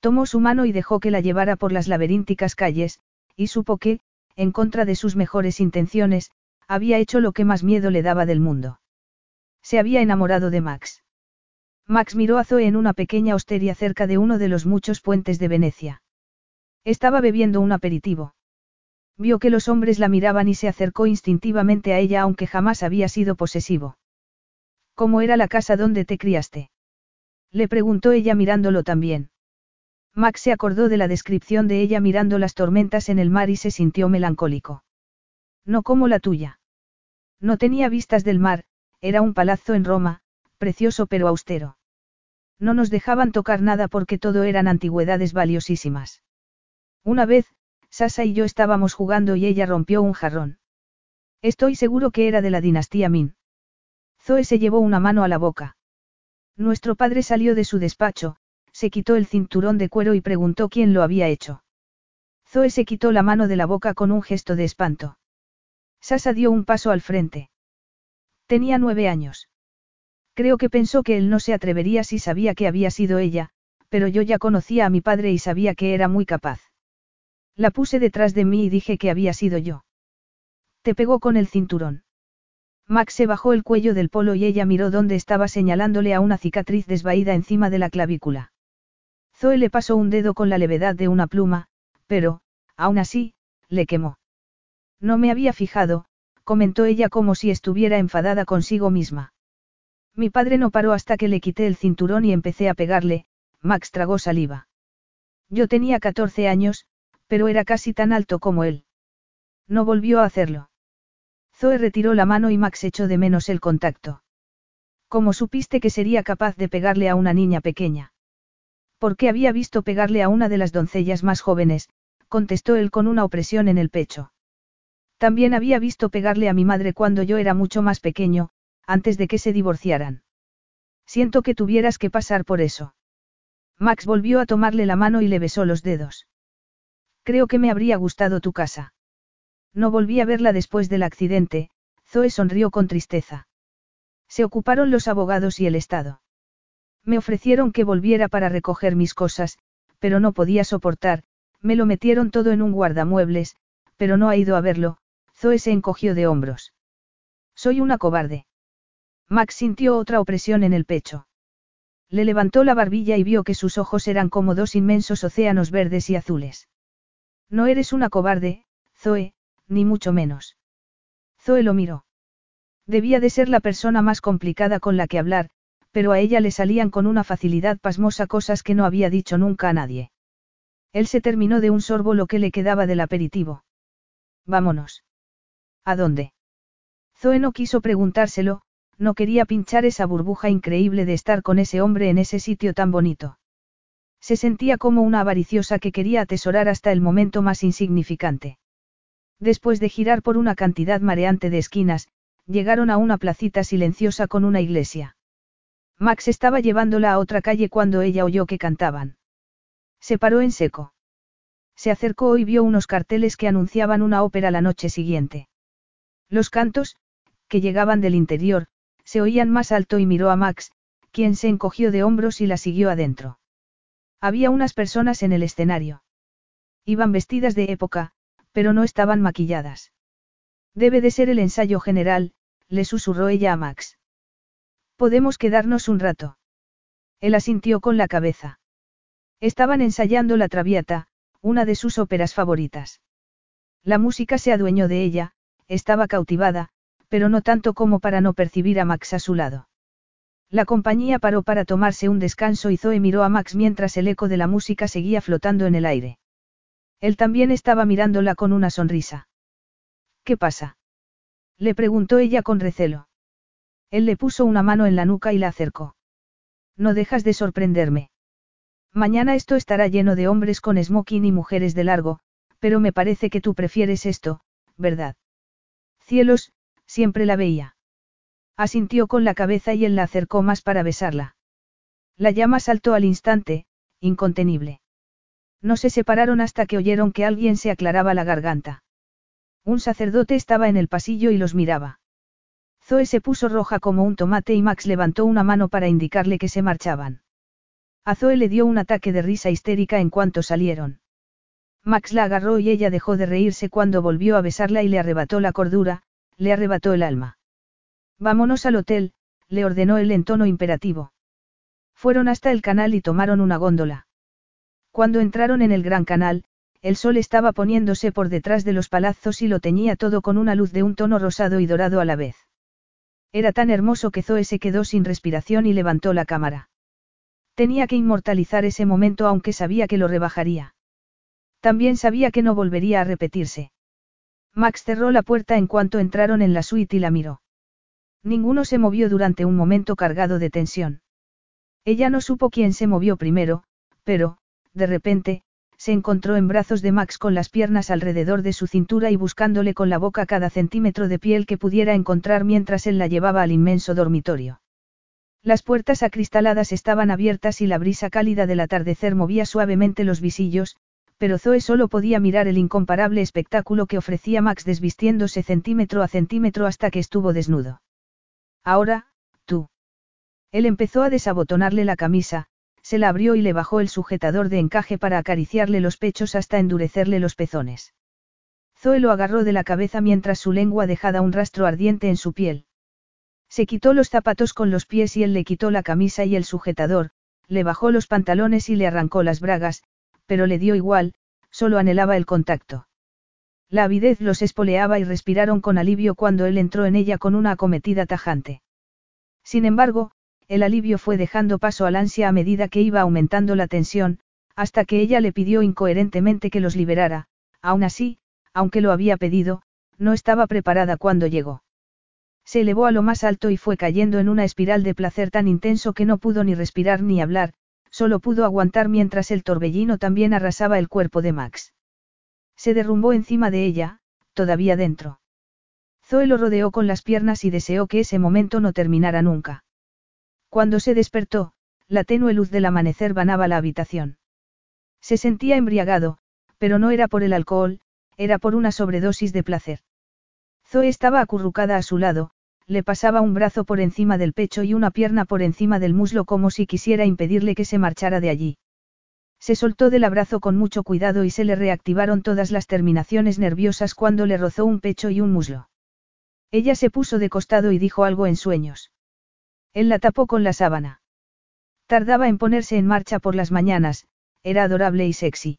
Tomó su mano y dejó que la llevara por las laberínticas calles, y supo que, en contra de sus mejores intenciones, había hecho lo que más miedo le daba del mundo. Se había enamorado de Max. Max miró a Zoe en una pequeña hostería cerca de uno de los muchos puentes de Venecia. Estaba bebiendo un aperitivo. Vio que los hombres la miraban y se acercó instintivamente a ella aunque jamás había sido posesivo. ¿Cómo era la casa donde te criaste? Le preguntó ella mirándolo también. Max se acordó de la descripción de ella mirando las tormentas en el mar y se sintió melancólico. No como la tuya. No tenía vistas del mar, era un palazzo en Roma, precioso pero austero. No nos dejaban tocar nada porque todo eran antigüedades valiosísimas. Una vez, Sasa y yo estábamos jugando y ella rompió un jarrón. Estoy seguro que era de la dinastía Min. Zoe se llevó una mano a la boca. Nuestro padre salió de su despacho, se quitó el cinturón de cuero y preguntó quién lo había hecho. Zoe se quitó la mano de la boca con un gesto de espanto. Sasa dio un paso al frente. Tenía nueve años. Creo que pensó que él no se atrevería si sabía que había sido ella, pero yo ya conocía a mi padre y sabía que era muy capaz. La puse detrás de mí y dije que había sido yo. Te pegó con el cinturón. Max se bajó el cuello del polo y ella miró dónde estaba señalándole a una cicatriz desvaída encima de la clavícula. Zoe le pasó un dedo con la levedad de una pluma, pero, aún así, le quemó. No me había fijado, comentó ella como si estuviera enfadada consigo misma. Mi padre no paró hasta que le quité el cinturón y empecé a pegarle, Max tragó saliva. Yo tenía 14 años, pero era casi tan alto como él. No volvió a hacerlo. Zoe retiró la mano y Max echó de menos el contacto. ¿Cómo supiste que sería capaz de pegarle a una niña pequeña? Porque había visto pegarle a una de las doncellas más jóvenes, contestó él con una opresión en el pecho. También había visto pegarle a mi madre cuando yo era mucho más pequeño, antes de que se divorciaran. Siento que tuvieras que pasar por eso. Max volvió a tomarle la mano y le besó los dedos. Creo que me habría gustado tu casa. No volví a verla después del accidente, Zoe sonrió con tristeza. Se ocuparon los abogados y el Estado. Me ofrecieron que volviera para recoger mis cosas, pero no podía soportar, me lo metieron todo en un guardamuebles, pero no ha ido a verlo, Zoe se encogió de hombros. Soy una cobarde. Max sintió otra opresión en el pecho. Le levantó la barbilla y vio que sus ojos eran como dos inmensos océanos verdes y azules. No eres una cobarde, Zoe, ni mucho menos. Zoe lo miró. Debía de ser la persona más complicada con la que hablar, pero a ella le salían con una facilidad pasmosa cosas que no había dicho nunca a nadie. Él se terminó de un sorbo lo que le quedaba del aperitivo. Vámonos. ¿A dónde? Zoe no quiso preguntárselo, no quería pinchar esa burbuja increíble de estar con ese hombre en ese sitio tan bonito. Se sentía como una avariciosa que quería atesorar hasta el momento más insignificante. Después de girar por una cantidad mareante de esquinas, llegaron a una placita silenciosa con una iglesia. Max estaba llevándola a otra calle cuando ella oyó que cantaban. Se paró en seco. Se acercó y vio unos carteles que anunciaban una ópera la noche siguiente. Los cantos, que llegaban del interior, se oían más alto y miró a Max, quien se encogió de hombros y la siguió adentro. Había unas personas en el escenario. Iban vestidas de época, pero no estaban maquilladas. Debe de ser el ensayo general, le susurró ella a Max. Podemos quedarnos un rato. Él asintió con la cabeza. Estaban ensayando la Traviata, una de sus óperas favoritas. La música se adueñó de ella, estaba cautivada, pero no tanto como para no percibir a Max a su lado. La compañía paró para tomarse un descanso y Zoe miró a Max mientras el eco de la música seguía flotando en el aire. Él también estaba mirándola con una sonrisa. ¿Qué pasa? Le preguntó ella con recelo. Él le puso una mano en la nuca y la acercó. No dejas de sorprenderme. Mañana esto estará lleno de hombres con smoking y mujeres de largo, pero me parece que tú prefieres esto, ¿verdad? Cielos, siempre la veía. Asintió con la cabeza y él la acercó más para besarla. La llama saltó al instante, incontenible. No se separaron hasta que oyeron que alguien se aclaraba la garganta. Un sacerdote estaba en el pasillo y los miraba. Zoe se puso roja como un tomate y Max levantó una mano para indicarle que se marchaban. A Zoe le dio un ataque de risa histérica en cuanto salieron. Max la agarró y ella dejó de reírse cuando volvió a besarla y le arrebató la cordura, le arrebató el alma. Vámonos al hotel, le ordenó él en tono imperativo. Fueron hasta el canal y tomaron una góndola. Cuando entraron en el gran canal, el sol estaba poniéndose por detrás de los palazos y lo teñía todo con una luz de un tono rosado y dorado a la vez. Era tan hermoso que Zoe se quedó sin respiración y levantó la cámara. Tenía que inmortalizar ese momento aunque sabía que lo rebajaría. También sabía que no volvería a repetirse. Max cerró la puerta en cuanto entraron en la suite y la miró. Ninguno se movió durante un momento cargado de tensión. Ella no supo quién se movió primero, pero, de repente, se encontró en brazos de Max con las piernas alrededor de su cintura y buscándole con la boca cada centímetro de piel que pudiera encontrar mientras él la llevaba al inmenso dormitorio. Las puertas acristaladas estaban abiertas y la brisa cálida del atardecer movía suavemente los visillos, pero Zoe solo podía mirar el incomparable espectáculo que ofrecía Max desvistiéndose centímetro a centímetro hasta que estuvo desnudo. Ahora, tú. Él empezó a desabotonarle la camisa, se la abrió y le bajó el sujetador de encaje para acariciarle los pechos hasta endurecerle los pezones. Zoe lo agarró de la cabeza mientras su lengua dejaba un rastro ardiente en su piel. Se quitó los zapatos con los pies y él le quitó la camisa y el sujetador, le bajó los pantalones y le arrancó las bragas, pero le dio igual, solo anhelaba el contacto. La avidez los espoleaba y respiraron con alivio cuando él entró en ella con una acometida tajante. Sin embargo, el alivio fue dejando paso al ansia a medida que iba aumentando la tensión, hasta que ella le pidió incoherentemente que los liberara, aún así, aunque lo había pedido, no estaba preparada cuando llegó. Se elevó a lo más alto y fue cayendo en una espiral de placer tan intenso que no pudo ni respirar ni hablar, solo pudo aguantar mientras el torbellino también arrasaba el cuerpo de Max. Se derrumbó encima de ella, todavía dentro. Zoe lo rodeó con las piernas y deseó que ese momento no terminara nunca. Cuando se despertó, la tenue luz del amanecer banaba la habitación. Se sentía embriagado, pero no era por el alcohol, era por una sobredosis de placer. Zoe estaba acurrucada a su lado, le pasaba un brazo por encima del pecho y una pierna por encima del muslo como si quisiera impedirle que se marchara de allí. Se soltó del abrazo con mucho cuidado y se le reactivaron todas las terminaciones nerviosas cuando le rozó un pecho y un muslo. Ella se puso de costado y dijo algo en sueños. Él la tapó con la sábana. Tardaba en ponerse en marcha por las mañanas, era adorable y sexy.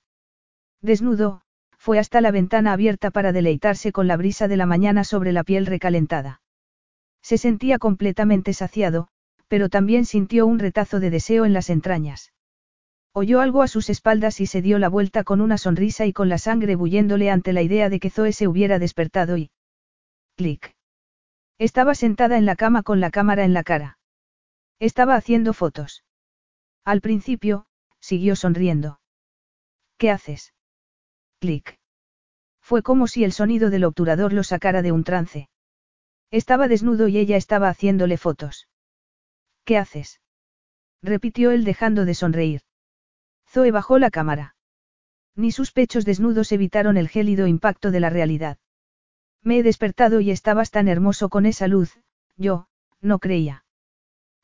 Desnudo, fue hasta la ventana abierta para deleitarse con la brisa de la mañana sobre la piel recalentada. Se sentía completamente saciado, pero también sintió un retazo de deseo en las entrañas. Oyó algo a sus espaldas y se dio la vuelta con una sonrisa y con la sangre bulléndole ante la idea de que Zoe se hubiera despertado y... Clic. Estaba sentada en la cama con la cámara en la cara. Estaba haciendo fotos. Al principio, siguió sonriendo. ¿Qué haces? Clic. Fue como si el sonido del obturador lo sacara de un trance. Estaba desnudo y ella estaba haciéndole fotos. ¿Qué haces? repitió él dejando de sonreír. Zoe bajó la cámara. Ni sus pechos desnudos evitaron el gélido impacto de la realidad. Me he despertado y estabas tan hermoso con esa luz, yo, no creía.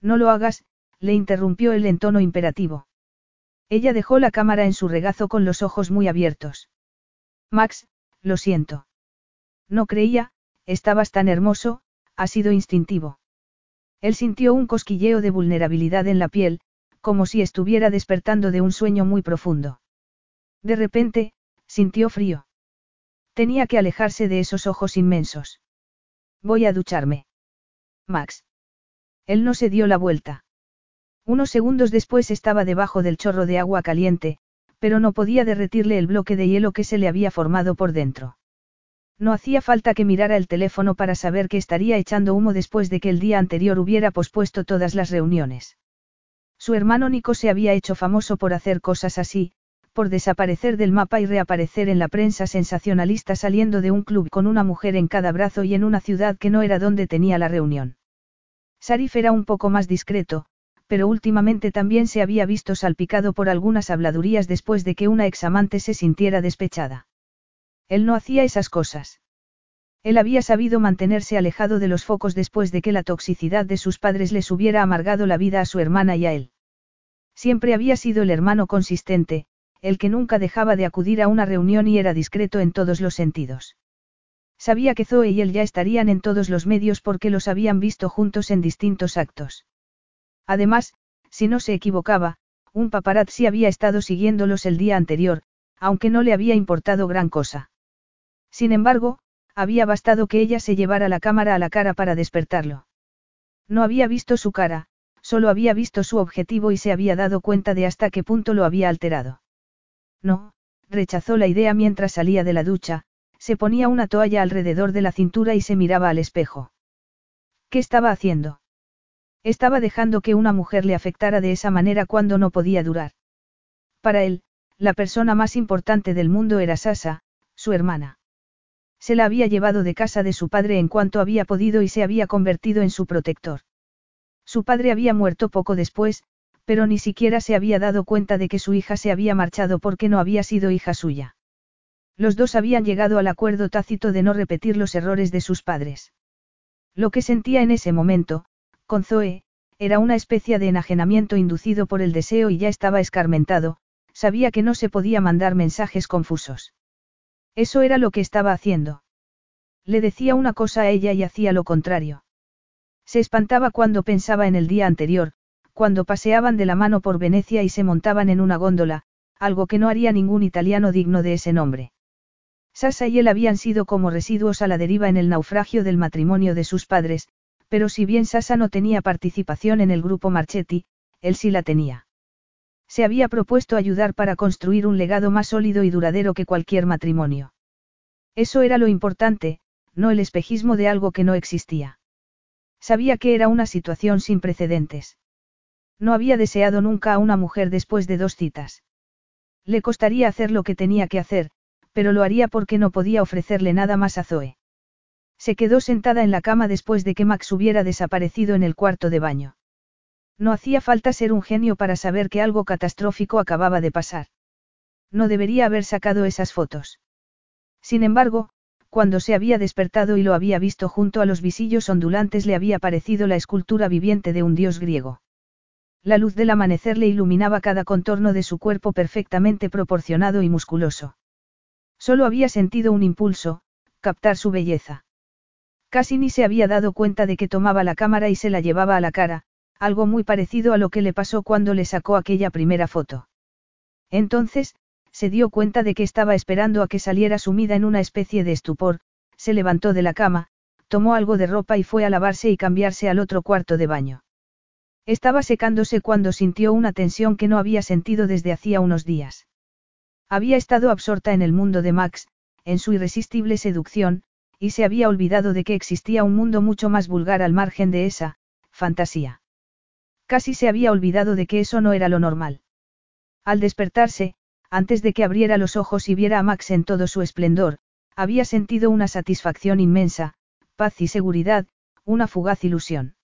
No lo hagas, le interrumpió él en tono imperativo. Ella dejó la cámara en su regazo con los ojos muy abiertos. Max, lo siento. No creía, estabas tan hermoso, ha sido instintivo. Él sintió un cosquilleo de vulnerabilidad en la piel, como si estuviera despertando de un sueño muy profundo. De repente, sintió frío. Tenía que alejarse de esos ojos inmensos. Voy a ducharme. Max. Él no se dio la vuelta. Unos segundos después estaba debajo del chorro de agua caliente, pero no podía derretirle el bloque de hielo que se le había formado por dentro. No hacía falta que mirara el teléfono para saber que estaría echando humo después de que el día anterior hubiera pospuesto todas las reuniones. Su hermano Nico se había hecho famoso por hacer cosas así, por desaparecer del mapa y reaparecer en la prensa sensacionalista saliendo de un club con una mujer en cada brazo y en una ciudad que no era donde tenía la reunión. Sarif era un poco más discreto, pero últimamente también se había visto salpicado por algunas habladurías después de que una examante se sintiera despechada. Él no hacía esas cosas. Él había sabido mantenerse alejado de los focos después de que la toxicidad de sus padres les hubiera amargado la vida a su hermana y a él. Siempre había sido el hermano consistente, el que nunca dejaba de acudir a una reunión y era discreto en todos los sentidos. Sabía que Zoe y él ya estarían en todos los medios porque los habían visto juntos en distintos actos. Además, si no se equivocaba, un paparazzi había estado siguiéndolos el día anterior, aunque no le había importado gran cosa. Sin embargo, había bastado que ella se llevara la cámara a la cara para despertarlo. No había visto su cara, solo había visto su objetivo y se había dado cuenta de hasta qué punto lo había alterado. No, rechazó la idea mientras salía de la ducha, se ponía una toalla alrededor de la cintura y se miraba al espejo. ¿Qué estaba haciendo? Estaba dejando que una mujer le afectara de esa manera cuando no podía durar. Para él, la persona más importante del mundo era Sasa, su hermana. Se la había llevado de casa de su padre en cuanto había podido y se había convertido en su protector. Su padre había muerto poco después, pero ni siquiera se había dado cuenta de que su hija se había marchado porque no había sido hija suya. Los dos habían llegado al acuerdo tácito de no repetir los errores de sus padres. Lo que sentía en ese momento, con Zoe, era una especie de enajenamiento inducido por el deseo y ya estaba escarmentado, sabía que no se podía mandar mensajes confusos. Eso era lo que estaba haciendo. Le decía una cosa a ella y hacía lo contrario. Se espantaba cuando pensaba en el día anterior, cuando paseaban de la mano por Venecia y se montaban en una góndola, algo que no haría ningún italiano digno de ese nombre. Sasa y él habían sido como residuos a la deriva en el naufragio del matrimonio de sus padres, pero si bien Sasa no tenía participación en el grupo Marchetti, él sí la tenía. Se había propuesto ayudar para construir un legado más sólido y duradero que cualquier matrimonio. Eso era lo importante, no el espejismo de algo que no existía. Sabía que era una situación sin precedentes. No había deseado nunca a una mujer después de dos citas. Le costaría hacer lo que tenía que hacer, pero lo haría porque no podía ofrecerle nada más a Zoe. Se quedó sentada en la cama después de que Max hubiera desaparecido en el cuarto de baño. No hacía falta ser un genio para saber que algo catastrófico acababa de pasar. No debería haber sacado esas fotos. Sin embargo, cuando se había despertado y lo había visto junto a los visillos ondulantes le había parecido la escultura viviente de un dios griego. La luz del amanecer le iluminaba cada contorno de su cuerpo perfectamente proporcionado y musculoso. Solo había sentido un impulso, captar su belleza. Casi ni se había dado cuenta de que tomaba la cámara y se la llevaba a la cara, algo muy parecido a lo que le pasó cuando le sacó aquella primera foto. Entonces, se dio cuenta de que estaba esperando a que saliera sumida en una especie de estupor, se levantó de la cama, tomó algo de ropa y fue a lavarse y cambiarse al otro cuarto de baño. Estaba secándose cuando sintió una tensión que no había sentido desde hacía unos días. Había estado absorta en el mundo de Max, en su irresistible seducción, y se había olvidado de que existía un mundo mucho más vulgar al margen de esa, fantasía. Casi se había olvidado de que eso no era lo normal. Al despertarse, antes de que abriera los ojos y viera a Max en todo su esplendor, había sentido una satisfacción inmensa, paz y seguridad, una fugaz ilusión.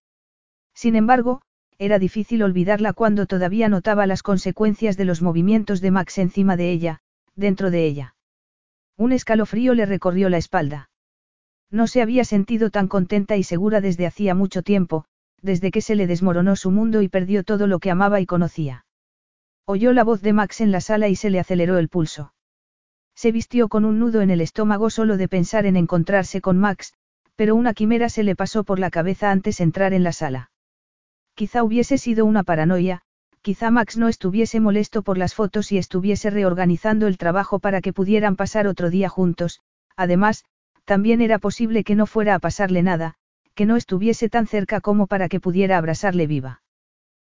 Sin embargo, era difícil olvidarla cuando todavía notaba las consecuencias de los movimientos de Max encima de ella, dentro de ella. Un escalofrío le recorrió la espalda. No se había sentido tan contenta y segura desde hacía mucho tiempo, desde que se le desmoronó su mundo y perdió todo lo que amaba y conocía. Oyó la voz de Max en la sala y se le aceleró el pulso. Se vistió con un nudo en el estómago solo de pensar en encontrarse con Max, pero una quimera se le pasó por la cabeza antes de entrar en la sala. Quizá hubiese sido una paranoia, quizá Max no estuviese molesto por las fotos y estuviese reorganizando el trabajo para que pudieran pasar otro día juntos, además, también era posible que no fuera a pasarle nada, que no estuviese tan cerca como para que pudiera abrazarle viva.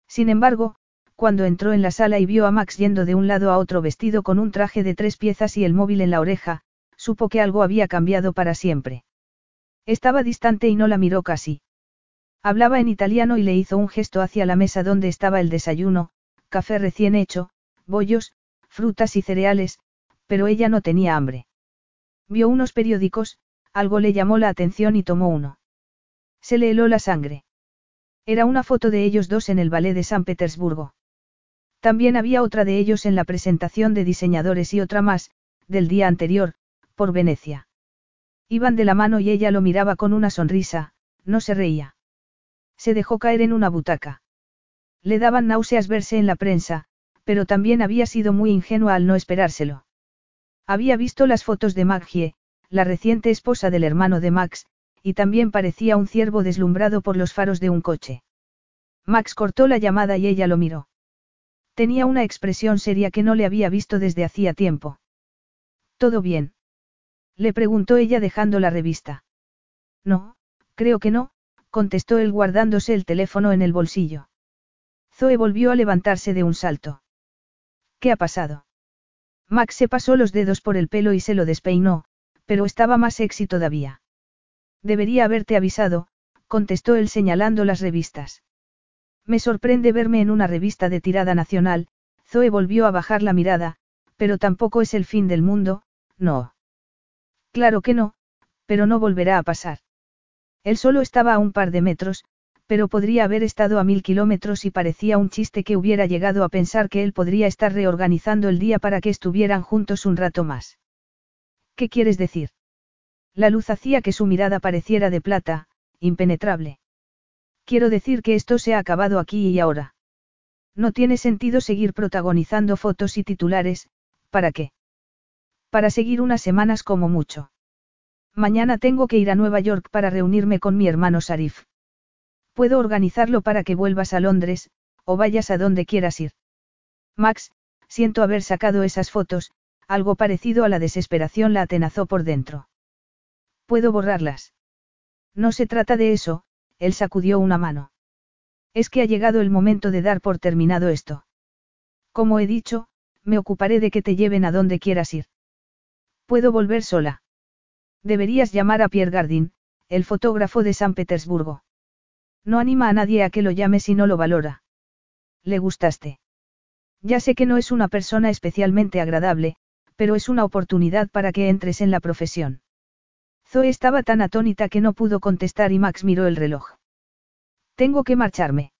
Sin embargo, cuando entró en la sala y vio a Max yendo de un lado a otro vestido con un traje de tres piezas y el móvil en la oreja, supo que algo había cambiado para siempre. Estaba distante y no la miró casi. Hablaba en italiano y le hizo un gesto hacia la mesa donde estaba el desayuno, café recién hecho, bollos, frutas y cereales, pero ella no tenía hambre. Vio unos periódicos, algo le llamó la atención y tomó uno. Se le heló la sangre. Era una foto de ellos dos en el ballet de San Petersburgo. También había otra de ellos en la presentación de diseñadores y otra más, del día anterior, por Venecia. Iban de la mano y ella lo miraba con una sonrisa, no se reía. Se dejó caer en una butaca. Le daban náuseas verse en la prensa, pero también había sido muy ingenua al no esperárselo. Había visto las fotos de Maggie, la reciente esposa del hermano de Max, y también parecía un ciervo deslumbrado por los faros de un coche. Max cortó la llamada y ella lo miró. Tenía una expresión seria que no le había visto desde hacía tiempo. ¿Todo bien? Le preguntó ella dejando la revista. No, creo que no, contestó él guardándose el teléfono en el bolsillo. Zoe volvió a levantarse de un salto. ¿Qué ha pasado? Max se pasó los dedos por el pelo y se lo despeinó, pero estaba más sexy todavía. Debería haberte avisado, contestó él señalando las revistas. Me sorprende verme en una revista de tirada nacional, Zoe volvió a bajar la mirada, pero tampoco es el fin del mundo, no. Claro que no, pero no volverá a pasar. Él solo estaba a un par de metros, pero podría haber estado a mil kilómetros y parecía un chiste que hubiera llegado a pensar que él podría estar reorganizando el día para que estuvieran juntos un rato más. ¿Qué quieres decir? La luz hacía que su mirada pareciera de plata, impenetrable. Quiero decir que esto se ha acabado aquí y ahora. No tiene sentido seguir protagonizando fotos y titulares, ¿para qué? Para seguir unas semanas como mucho. Mañana tengo que ir a Nueva York para reunirme con mi hermano Sarif. Puedo organizarlo para que vuelvas a Londres, o vayas a donde quieras ir. Max, siento haber sacado esas fotos, algo parecido a la desesperación la atenazó por dentro. ¿Puedo borrarlas? No se trata de eso, él sacudió una mano. Es que ha llegado el momento de dar por terminado esto. Como he dicho, me ocuparé de que te lleven a donde quieras ir. Puedo volver sola. Deberías llamar a Pierre Gardin, el fotógrafo de San Petersburgo. No anima a nadie a que lo llame si no lo valora. Le gustaste. Ya sé que no es una persona especialmente agradable, pero es una oportunidad para que entres en la profesión. Zoe estaba tan atónita que no pudo contestar y Max miró el reloj. Tengo que marcharme.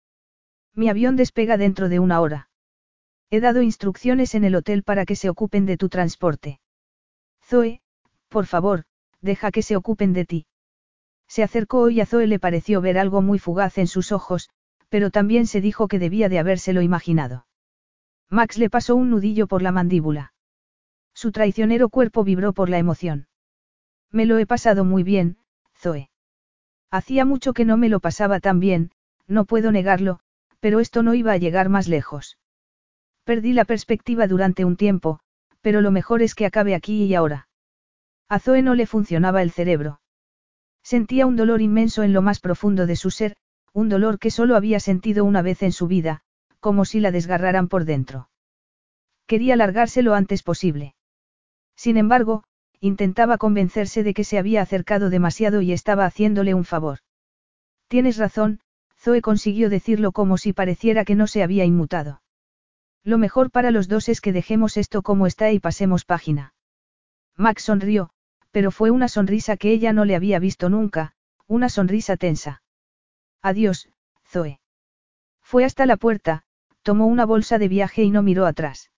Mi avión despega dentro de una hora. He dado instrucciones en el hotel para que se ocupen de tu transporte. Zoe, por favor, deja que se ocupen de ti. Se acercó y a Zoe le pareció ver algo muy fugaz en sus ojos, pero también se dijo que debía de habérselo imaginado. Max le pasó un nudillo por la mandíbula. Su traicionero cuerpo vibró por la emoción. Me lo he pasado muy bien, Zoe. Hacía mucho que no me lo pasaba tan bien, no puedo negarlo, pero esto no iba a llegar más lejos. Perdí la perspectiva durante un tiempo, pero lo mejor es que acabe aquí y ahora. A Zoe no le funcionaba el cerebro. Sentía un dolor inmenso en lo más profundo de su ser, un dolor que solo había sentido una vez en su vida, como si la desgarraran por dentro. Quería largarse lo antes posible. Sin embargo, intentaba convencerse de que se había acercado demasiado y estaba haciéndole un favor. Tienes razón, Zoe consiguió decirlo como si pareciera que no se había inmutado. Lo mejor para los dos es que dejemos esto como está y pasemos página. Max sonrió, pero fue una sonrisa que ella no le había visto nunca, una sonrisa tensa. Adiós, Zoe. Fue hasta la puerta, tomó una bolsa de viaje y no miró atrás.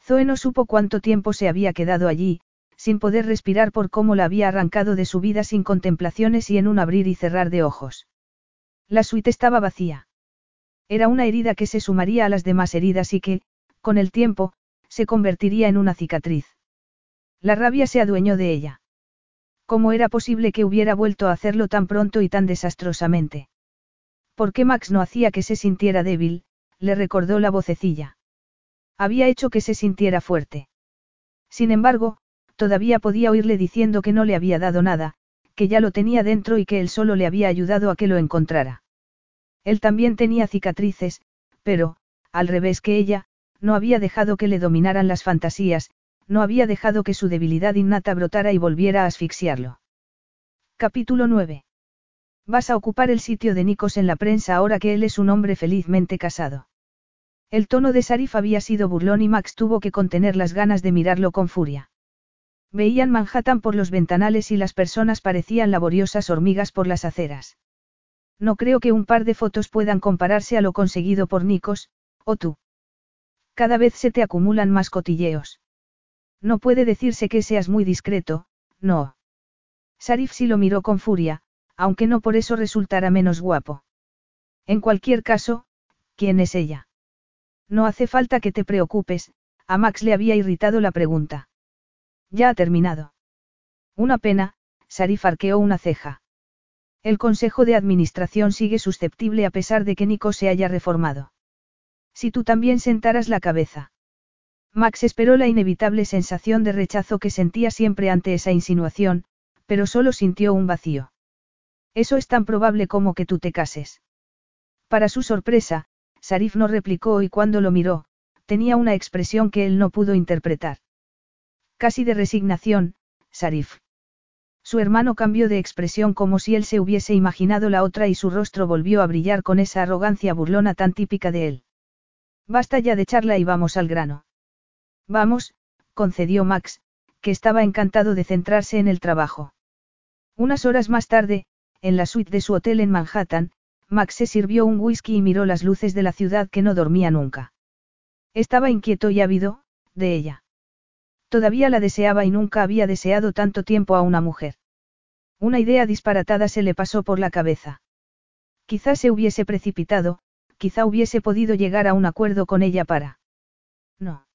Zoe no supo cuánto tiempo se había quedado allí, sin poder respirar por cómo la había arrancado de su vida sin contemplaciones y en un abrir y cerrar de ojos. La suite estaba vacía. Era una herida que se sumaría a las demás heridas y que, con el tiempo, se convertiría en una cicatriz. La rabia se adueñó de ella. ¿Cómo era posible que hubiera vuelto a hacerlo tan pronto y tan desastrosamente? ¿Por qué Max no hacía que se sintiera débil? le recordó la vocecilla. Había hecho que se sintiera fuerte. Sin embargo, todavía podía oírle diciendo que no le había dado nada, que ya lo tenía dentro y que él solo le había ayudado a que lo encontrara. Él también tenía cicatrices, pero, al revés que ella, no había dejado que le dominaran las fantasías, no había dejado que su debilidad innata brotara y volviera a asfixiarlo. Capítulo 9. Vas a ocupar el sitio de Nikos en la prensa ahora que él es un hombre felizmente casado. El tono de Sarif había sido burlón y Max tuvo que contener las ganas de mirarlo con furia. Veían Manhattan por los ventanales y las personas parecían laboriosas hormigas por las aceras. No creo que un par de fotos puedan compararse a lo conseguido por Nikos, o tú. Cada vez se te acumulan más cotilleos. No puede decirse que seas muy discreto, no. Sarif sí lo miró con furia, aunque no por eso resultara menos guapo. En cualquier caso, ¿quién es ella? No hace falta que te preocupes, a Max le había irritado la pregunta. Ya ha terminado. Una pena, Sarif arqueó una ceja. El Consejo de Administración sigue susceptible a pesar de que Nico se haya reformado. Si tú también sentaras la cabeza. Max esperó la inevitable sensación de rechazo que sentía siempre ante esa insinuación, pero solo sintió un vacío. Eso es tan probable como que tú te cases. Para su sorpresa, Sarif no replicó y cuando lo miró, tenía una expresión que él no pudo interpretar. Casi de resignación, Sarif. Su hermano cambió de expresión como si él se hubiese imaginado la otra y su rostro volvió a brillar con esa arrogancia burlona tan típica de él. Basta ya de charla y vamos al grano. Vamos, concedió Max, que estaba encantado de centrarse en el trabajo. Unas horas más tarde, en la suite de su hotel en Manhattan, Max se sirvió un whisky y miró las luces de la ciudad que no dormía nunca. Estaba inquieto y ávido, de ella. Todavía la deseaba y nunca había deseado tanto tiempo a una mujer. Una idea disparatada se le pasó por la cabeza. Quizá se hubiese precipitado, quizá hubiese podido llegar a un acuerdo con ella para. No.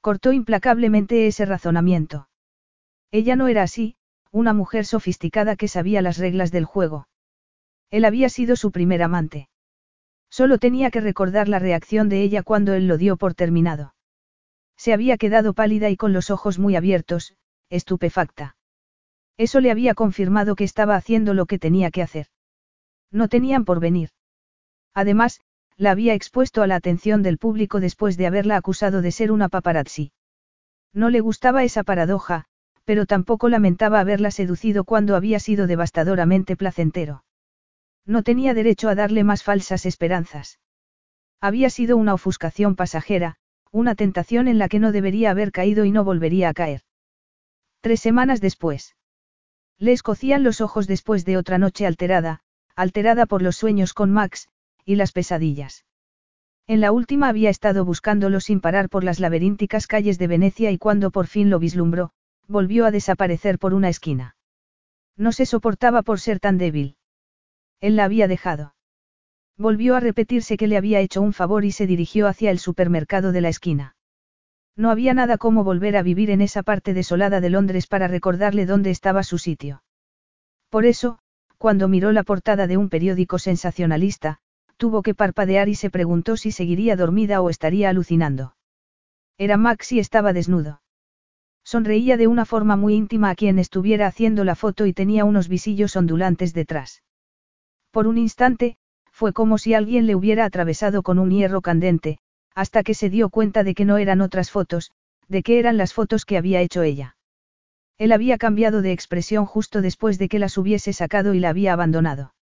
Cortó implacablemente ese razonamiento. Ella no era así, una mujer sofisticada que sabía las reglas del juego. Él había sido su primer amante. Solo tenía que recordar la reacción de ella cuando él lo dio por terminado. Se había quedado pálida y con los ojos muy abiertos, estupefacta. Eso le había confirmado que estaba haciendo lo que tenía que hacer. No tenían por venir. Además, la había expuesto a la atención del público después de haberla acusado de ser una paparazzi. No le gustaba esa paradoja, pero tampoco lamentaba haberla seducido cuando había sido devastadoramente placentero. No tenía derecho a darle más falsas esperanzas. Había sido una ofuscación pasajera, una tentación en la que no debería haber caído y no volvería a caer. Tres semanas después. Le escocían los ojos después de otra noche alterada, alterada por los sueños con Max, y las pesadillas. En la última había estado buscándolo sin parar por las laberínticas calles de Venecia y cuando por fin lo vislumbró, volvió a desaparecer por una esquina. No se soportaba por ser tan débil. Él la había dejado. Volvió a repetirse que le había hecho un favor y se dirigió hacia el supermercado de la esquina. No había nada como volver a vivir en esa parte desolada de Londres para recordarle dónde estaba su sitio. Por eso, cuando miró la portada de un periódico sensacionalista, tuvo que parpadear y se preguntó si seguiría dormida o estaría alucinando. Era Max y estaba desnudo. Sonreía de una forma muy íntima a quien estuviera haciendo la foto y tenía unos visillos ondulantes detrás. Por un instante, fue como si alguien le hubiera atravesado con un hierro candente, hasta que se dio cuenta de que no eran otras fotos, de que eran las fotos que había hecho ella. Él había cambiado de expresión justo después de que las hubiese sacado y la había abandonado.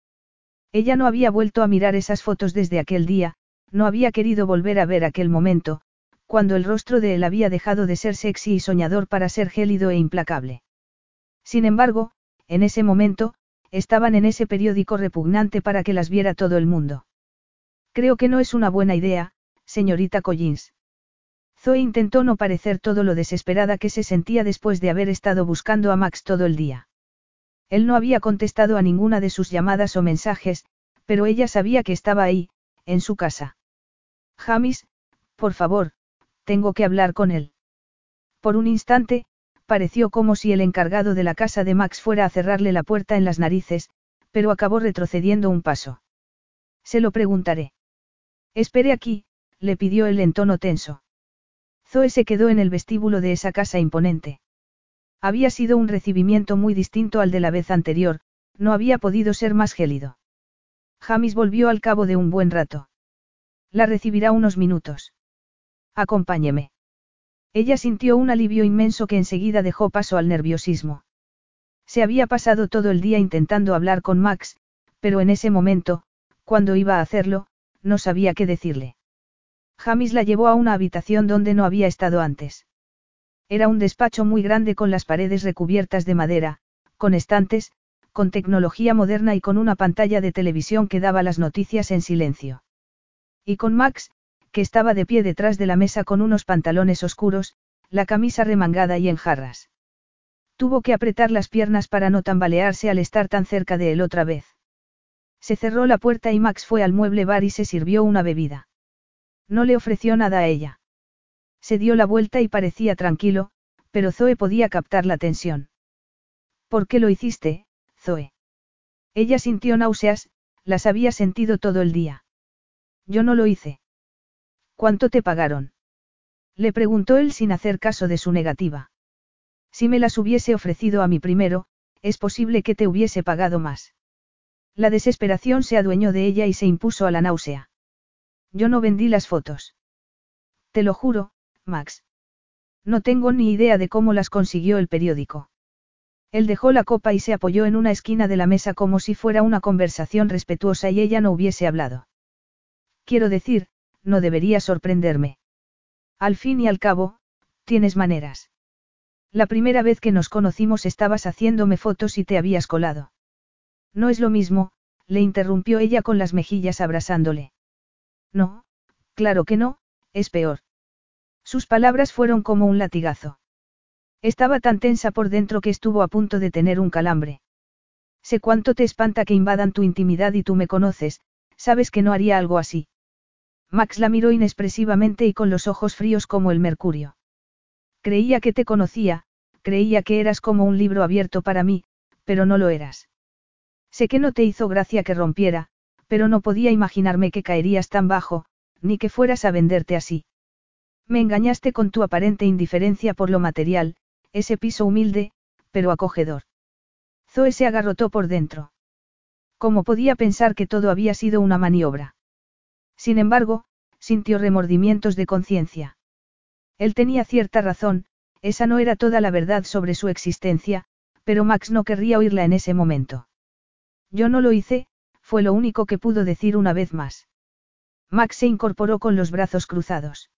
Ella no había vuelto a mirar esas fotos desde aquel día, no había querido volver a ver aquel momento, cuando el rostro de él había dejado de ser sexy y soñador para ser gélido e implacable. Sin embargo, en ese momento, estaban en ese periódico repugnante para que las viera todo el mundo. Creo que no es una buena idea, señorita Collins. Zoe intentó no parecer todo lo desesperada que se sentía después de haber estado buscando a Max todo el día. Él no había contestado a ninguna de sus llamadas o mensajes, pero ella sabía que estaba ahí, en su casa. Jamis, por favor, tengo que hablar con él. Por un instante, pareció como si el encargado de la casa de Max fuera a cerrarle la puerta en las narices, pero acabó retrocediendo un paso. Se lo preguntaré. Espere aquí, le pidió él en tono tenso. Zoe se quedó en el vestíbulo de esa casa imponente. Había sido un recibimiento muy distinto al de la vez anterior, no había podido ser más gélido. Jamis volvió al cabo de un buen rato. La recibirá unos minutos. Acompáñeme. Ella sintió un alivio inmenso que enseguida dejó paso al nerviosismo. Se había pasado todo el día intentando hablar con Max, pero en ese momento, cuando iba a hacerlo, no sabía qué decirle. Jamis la llevó a una habitación donde no había estado antes. Era un despacho muy grande con las paredes recubiertas de madera, con estantes, con tecnología moderna y con una pantalla de televisión que daba las noticias en silencio. Y con Max, que estaba de pie detrás de la mesa con unos pantalones oscuros, la camisa remangada y en jarras. Tuvo que apretar las piernas para no tambalearse al estar tan cerca de él otra vez. Se cerró la puerta y Max fue al mueble bar y se sirvió una bebida. No le ofreció nada a ella. Se dio la vuelta y parecía tranquilo, pero Zoe podía captar la tensión. ¿Por qué lo hiciste, Zoe? Ella sintió náuseas, las había sentido todo el día. Yo no lo hice. ¿Cuánto te pagaron? Le preguntó él sin hacer caso de su negativa. Si me las hubiese ofrecido a mí primero, es posible que te hubiese pagado más. La desesperación se adueñó de ella y se impuso a la náusea. Yo no vendí las fotos. Te lo juro, Max. No tengo ni idea de cómo las consiguió el periódico. Él dejó la copa y se apoyó en una esquina de la mesa como si fuera una conversación respetuosa y ella no hubiese hablado. Quiero decir, no debería sorprenderme. Al fin y al cabo, tienes maneras. La primera vez que nos conocimos estabas haciéndome fotos y te habías colado. No es lo mismo, le interrumpió ella con las mejillas abrasándole. No, claro que no, es peor. Sus palabras fueron como un latigazo. Estaba tan tensa por dentro que estuvo a punto de tener un calambre. Sé cuánto te espanta que invadan tu intimidad y tú me conoces, sabes que no haría algo así. Max la miró inexpresivamente y con los ojos fríos como el mercurio. Creía que te conocía, creía que eras como un libro abierto para mí, pero no lo eras. Sé que no te hizo gracia que rompiera, pero no podía imaginarme que caerías tan bajo, ni que fueras a venderte así. Me engañaste con tu aparente indiferencia por lo material, ese piso humilde, pero acogedor. Zoe se agarrotó por dentro. ¿Cómo podía pensar que todo había sido una maniobra? Sin embargo, sintió remordimientos de conciencia. Él tenía cierta razón, esa no era toda la verdad sobre su existencia, pero Max no querría oírla en ese momento. Yo no lo hice, fue lo único que pudo decir una vez más. Max se incorporó con los brazos cruzados.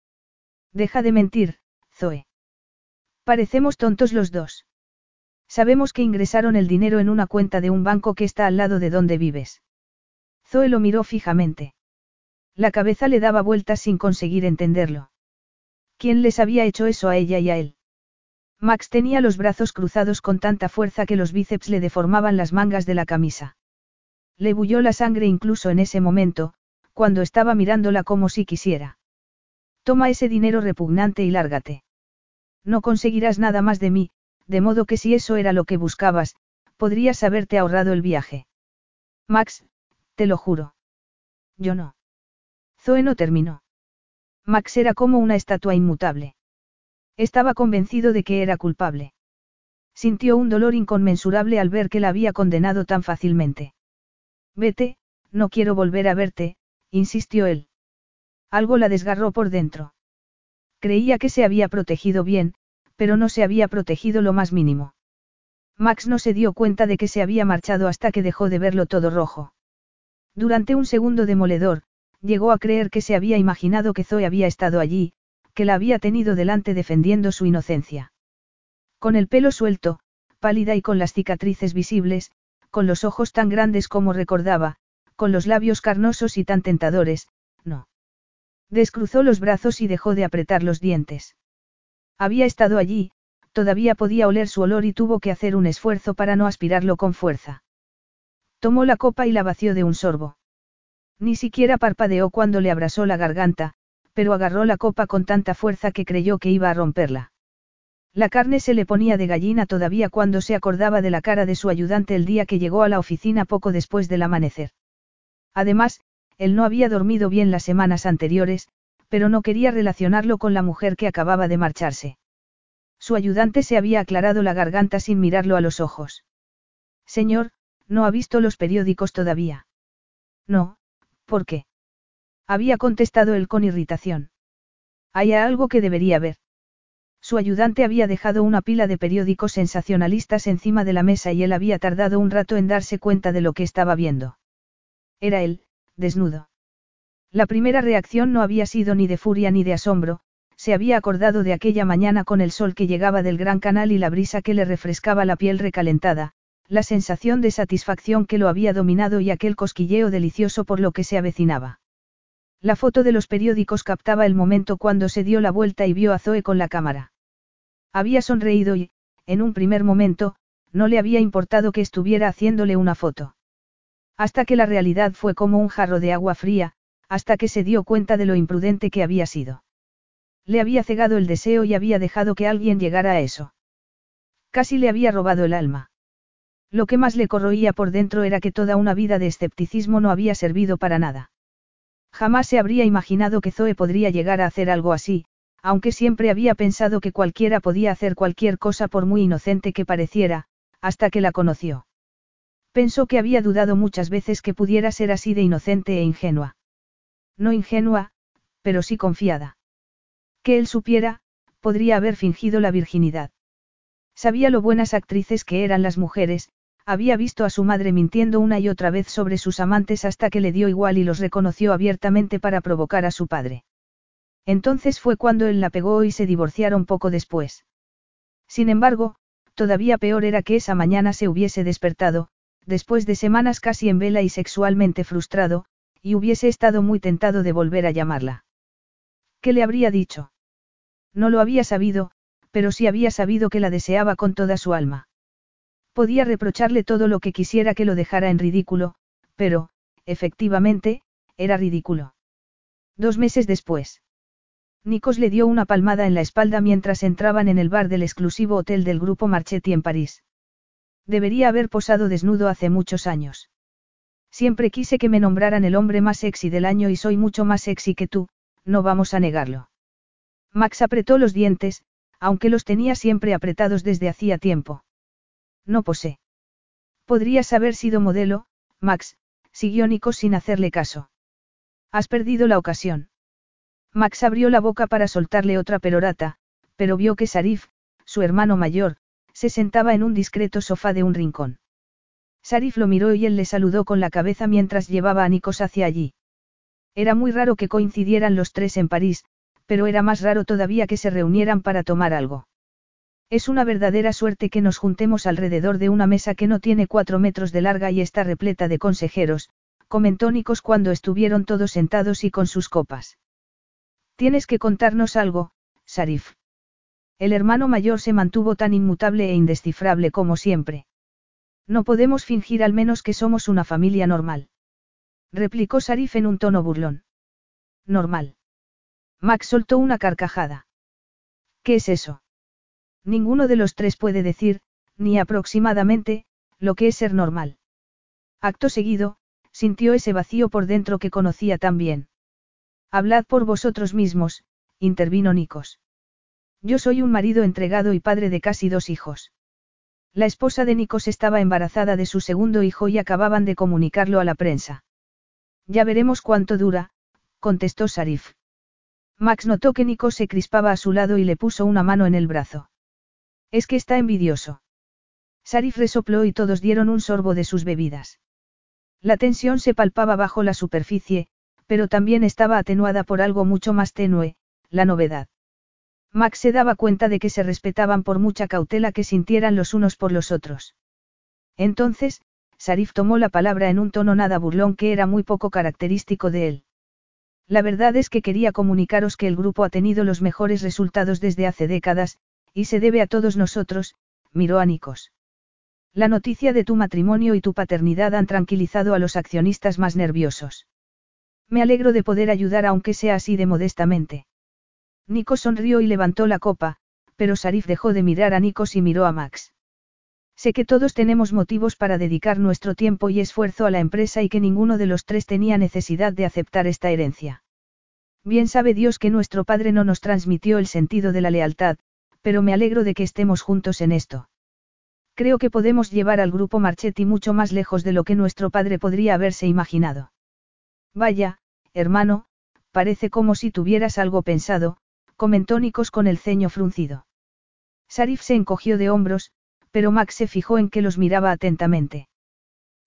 Deja de mentir, Zoe. Parecemos tontos los dos. Sabemos que ingresaron el dinero en una cuenta de un banco que está al lado de donde vives. Zoe lo miró fijamente. La cabeza le daba vueltas sin conseguir entenderlo. ¿Quién les había hecho eso a ella y a él? Max tenía los brazos cruzados con tanta fuerza que los bíceps le deformaban las mangas de la camisa. Le bulló la sangre incluso en ese momento, cuando estaba mirándola como si quisiera. Toma ese dinero repugnante y lárgate. No conseguirás nada más de mí, de modo que si eso era lo que buscabas, podrías haberte ahorrado el viaje. Max, te lo juro. Yo no. Zoe no terminó. Max era como una estatua inmutable. Estaba convencido de que era culpable. Sintió un dolor inconmensurable al ver que la había condenado tan fácilmente. Vete, no quiero volver a verte, insistió él. Algo la desgarró por dentro. Creía que se había protegido bien, pero no se había protegido lo más mínimo. Max no se dio cuenta de que se había marchado hasta que dejó de verlo todo rojo. Durante un segundo demoledor, llegó a creer que se había imaginado que Zoe había estado allí, que la había tenido delante defendiendo su inocencia. Con el pelo suelto, pálida y con las cicatrices visibles, con los ojos tan grandes como recordaba, con los labios carnosos y tan tentadores, no. Descruzó los brazos y dejó de apretar los dientes. Había estado allí, todavía podía oler su olor y tuvo que hacer un esfuerzo para no aspirarlo con fuerza. Tomó la copa y la vació de un sorbo. Ni siquiera parpadeó cuando le abrasó la garganta, pero agarró la copa con tanta fuerza que creyó que iba a romperla. La carne se le ponía de gallina todavía cuando se acordaba de la cara de su ayudante el día que llegó a la oficina poco después del amanecer. Además, él no había dormido bien las semanas anteriores, pero no quería relacionarlo con la mujer que acababa de marcharse. Su ayudante se había aclarado la garganta sin mirarlo a los ojos. Señor, ¿no ha visto los periódicos todavía? No, ¿por qué? Había contestado él con irritación. Hay algo que debería ver. Su ayudante había dejado una pila de periódicos sensacionalistas encima de la mesa y él había tardado un rato en darse cuenta de lo que estaba viendo. Era él, desnudo. La primera reacción no había sido ni de furia ni de asombro, se había acordado de aquella mañana con el sol que llegaba del gran canal y la brisa que le refrescaba la piel recalentada, la sensación de satisfacción que lo había dominado y aquel cosquilleo delicioso por lo que se avecinaba. La foto de los periódicos captaba el momento cuando se dio la vuelta y vio a Zoe con la cámara. Había sonreído y, en un primer momento, no le había importado que estuviera haciéndole una foto. Hasta que la realidad fue como un jarro de agua fría, hasta que se dio cuenta de lo imprudente que había sido. Le había cegado el deseo y había dejado que alguien llegara a eso. Casi le había robado el alma. Lo que más le corroía por dentro era que toda una vida de escepticismo no había servido para nada. Jamás se habría imaginado que Zoe podría llegar a hacer algo así, aunque siempre había pensado que cualquiera podía hacer cualquier cosa por muy inocente que pareciera, hasta que la conoció. Pensó que había dudado muchas veces que pudiera ser así de inocente e ingenua. No ingenua, pero sí confiada. Que él supiera, podría haber fingido la virginidad. Sabía lo buenas actrices que eran las mujeres, había visto a su madre mintiendo una y otra vez sobre sus amantes hasta que le dio igual y los reconoció abiertamente para provocar a su padre. Entonces fue cuando él la pegó y se divorciaron poco después. Sin embargo, todavía peor era que esa mañana se hubiese despertado, después de semanas casi en vela y sexualmente frustrado, y hubiese estado muy tentado de volver a llamarla. ¿Qué le habría dicho? No lo había sabido, pero sí había sabido que la deseaba con toda su alma. Podía reprocharle todo lo que quisiera que lo dejara en ridículo, pero, efectivamente, era ridículo. Dos meses después. Nikos le dio una palmada en la espalda mientras entraban en el bar del exclusivo hotel del grupo Marchetti en París. Debería haber posado desnudo hace muchos años. Siempre quise que me nombraran el hombre más sexy del año y soy mucho más sexy que tú, no vamos a negarlo. Max apretó los dientes, aunque los tenía siempre apretados desde hacía tiempo. No posé. Podrías haber sido modelo, Max, siguió Nico sin hacerle caso. Has perdido la ocasión. Max abrió la boca para soltarle otra perorata, pero vio que Sarif, su hermano mayor, se sentaba en un discreto sofá de un rincón. Sarif lo miró y él le saludó con la cabeza mientras llevaba a Nikos hacia allí. Era muy raro que coincidieran los tres en París, pero era más raro todavía que se reunieran para tomar algo. Es una verdadera suerte que nos juntemos alrededor de una mesa que no tiene cuatro metros de larga y está repleta de consejeros, comentó Nikos cuando estuvieron todos sentados y con sus copas. Tienes que contarnos algo, Sarif. El hermano mayor se mantuvo tan inmutable e indescifrable como siempre. No podemos fingir al menos que somos una familia normal. Replicó Sarif en un tono burlón. Normal. Max soltó una carcajada. ¿Qué es eso? Ninguno de los tres puede decir, ni aproximadamente, lo que es ser normal. Acto seguido, sintió ese vacío por dentro que conocía tan bien. Hablad por vosotros mismos, intervino Nikos. Yo soy un marido entregado y padre de casi dos hijos. La esposa de Nikos estaba embarazada de su segundo hijo y acababan de comunicarlo a la prensa. Ya veremos cuánto dura, contestó Sarif. Max notó que Nikos se crispaba a su lado y le puso una mano en el brazo. Es que está envidioso. Sarif resopló y todos dieron un sorbo de sus bebidas. La tensión se palpaba bajo la superficie, pero también estaba atenuada por algo mucho más tenue, la novedad. Max se daba cuenta de que se respetaban por mucha cautela que sintieran los unos por los otros. Entonces, Sarif tomó la palabra en un tono nada burlón que era muy poco característico de él. La verdad es que quería comunicaros que el grupo ha tenido los mejores resultados desde hace décadas, y se debe a todos nosotros, miró a Nikos. La noticia de tu matrimonio y tu paternidad han tranquilizado a los accionistas más nerviosos. Me alegro de poder ayudar aunque sea así de modestamente. Nikos sonrió y levantó la copa, pero Sarif dejó de mirar a Nikos y miró a Max. Sé que todos tenemos motivos para dedicar nuestro tiempo y esfuerzo a la empresa y que ninguno de los tres tenía necesidad de aceptar esta herencia. Bien sabe Dios que nuestro padre no nos transmitió el sentido de la lealtad, pero me alegro de que estemos juntos en esto. Creo que podemos llevar al grupo Marchetti mucho más lejos de lo que nuestro padre podría haberse imaginado. Vaya, hermano, parece como si tuvieras algo pensado, comentó Nikos con el ceño fruncido. Sarif se encogió de hombros, pero Max se fijó en que los miraba atentamente.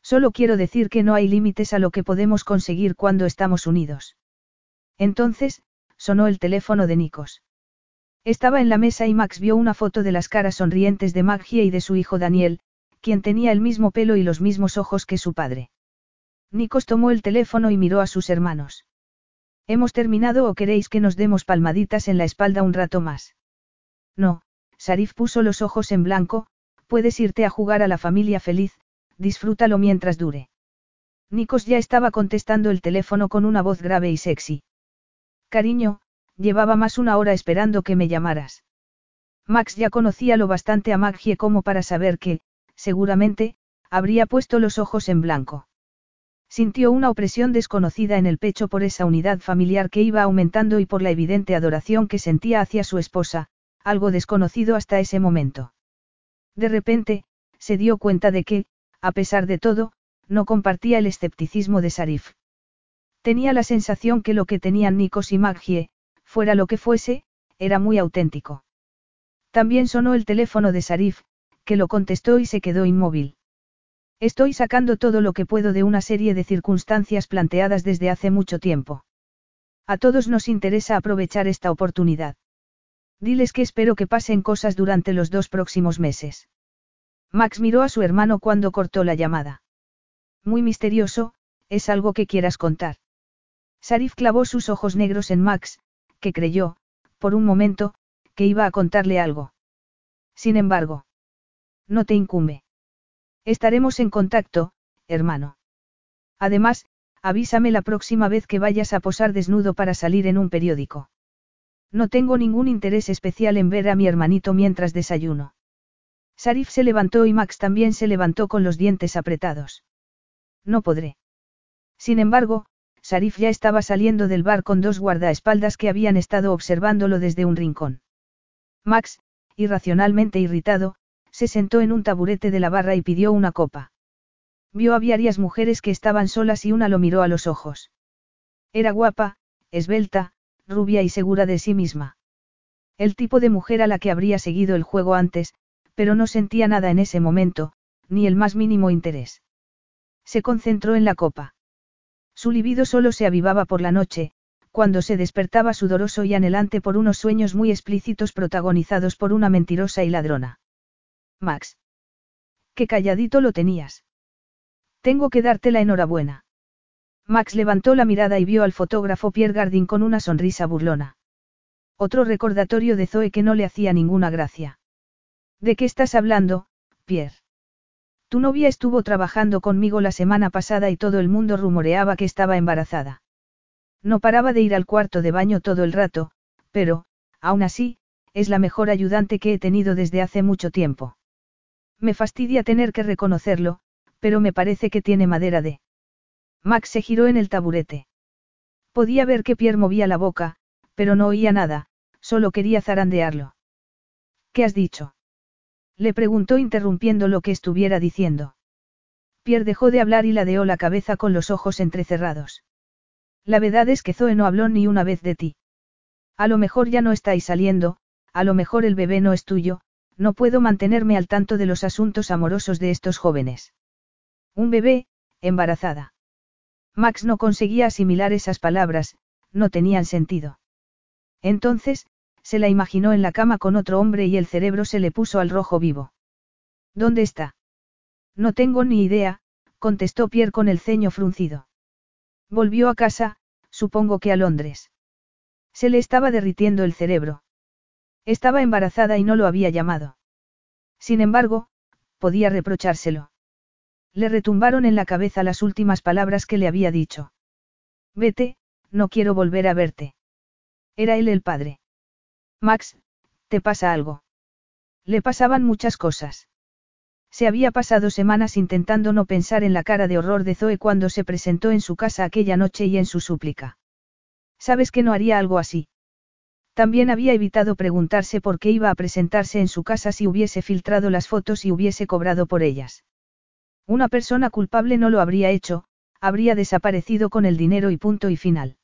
Solo quiero decir que no hay límites a lo que podemos conseguir cuando estamos unidos. Entonces, sonó el teléfono de Nikos. Estaba en la mesa y Max vio una foto de las caras sonrientes de Maggie y de su hijo Daniel, quien tenía el mismo pelo y los mismos ojos que su padre. Nikos tomó el teléfono y miró a sus hermanos. ¿Hemos terminado o queréis que nos demos palmaditas en la espalda un rato más? No, Sarif puso los ojos en blanco, Puedes irte a jugar a la familia feliz, disfrútalo mientras dure. Nikos ya estaba contestando el teléfono con una voz grave y sexy. Cariño, llevaba más una hora esperando que me llamaras. Max ya conocía lo bastante a Maggie como para saber que, seguramente, habría puesto los ojos en blanco. Sintió una opresión desconocida en el pecho por esa unidad familiar que iba aumentando y por la evidente adoración que sentía hacia su esposa, algo desconocido hasta ese momento. De repente, se dio cuenta de que, a pesar de todo, no compartía el escepticismo de Sarif. Tenía la sensación que lo que tenían Nikos y Maggie, fuera lo que fuese, era muy auténtico. También sonó el teléfono de Sarif, que lo contestó y se quedó inmóvil. Estoy sacando todo lo que puedo de una serie de circunstancias planteadas desde hace mucho tiempo. A todos nos interesa aprovechar esta oportunidad. Diles que espero que pasen cosas durante los dos próximos meses. Max miró a su hermano cuando cortó la llamada. Muy misterioso, es algo que quieras contar. Sarif clavó sus ojos negros en Max, que creyó, por un momento, que iba a contarle algo. Sin embargo, no te incumbe. Estaremos en contacto, hermano. Además, avísame la próxima vez que vayas a posar desnudo para salir en un periódico. No tengo ningún interés especial en ver a mi hermanito mientras desayuno. Sarif se levantó y Max también se levantó con los dientes apretados. No podré. Sin embargo, Sarif ya estaba saliendo del bar con dos guardaespaldas que habían estado observándolo desde un rincón. Max, irracionalmente irritado, se sentó en un taburete de la barra y pidió una copa. Vio a varias mujeres que estaban solas y una lo miró a los ojos. Era guapa, esbelta, rubia y segura de sí misma. El tipo de mujer a la que habría seguido el juego antes, pero no sentía nada en ese momento, ni el más mínimo interés. Se concentró en la copa. Su libido solo se avivaba por la noche, cuando se despertaba sudoroso y anhelante por unos sueños muy explícitos protagonizados por una mentirosa y ladrona. Max. Qué calladito lo tenías. Tengo que darte la enhorabuena. Max levantó la mirada y vio al fotógrafo Pierre Gardin con una sonrisa burlona. Otro recordatorio de Zoe que no le hacía ninguna gracia. ¿De qué estás hablando, Pierre? Tu novia estuvo trabajando conmigo la semana pasada y todo el mundo rumoreaba que estaba embarazada. No paraba de ir al cuarto de baño todo el rato, pero, aún así, es la mejor ayudante que he tenido desde hace mucho tiempo. Me fastidia tener que reconocerlo, pero me parece que tiene madera de... Max se giró en el taburete. Podía ver que Pierre movía la boca, pero no oía nada, solo quería zarandearlo. ¿Qué has dicho? Le preguntó interrumpiendo lo que estuviera diciendo. Pierre dejó de hablar y ladeó la cabeza con los ojos entrecerrados. La verdad es que Zoe no habló ni una vez de ti. A lo mejor ya no estáis saliendo, a lo mejor el bebé no es tuyo, no puedo mantenerme al tanto de los asuntos amorosos de estos jóvenes. Un bebé, embarazada. Max no conseguía asimilar esas palabras, no tenían sentido. Entonces, se la imaginó en la cama con otro hombre y el cerebro se le puso al rojo vivo. ¿Dónde está? No tengo ni idea, contestó Pierre con el ceño fruncido. Volvió a casa, supongo que a Londres. Se le estaba derritiendo el cerebro. Estaba embarazada y no lo había llamado. Sin embargo, podía reprochárselo. Le retumbaron en la cabeza las últimas palabras que le había dicho. Vete, no quiero volver a verte. Era él el padre. Max, ¿te pasa algo? Le pasaban muchas cosas. Se había pasado semanas intentando no pensar en la cara de horror de Zoe cuando se presentó en su casa aquella noche y en su súplica. ¿Sabes que no haría algo así? También había evitado preguntarse por qué iba a presentarse en su casa si hubiese filtrado las fotos y hubiese cobrado por ellas. Una persona culpable no lo habría hecho, habría desaparecido con el dinero y punto y final.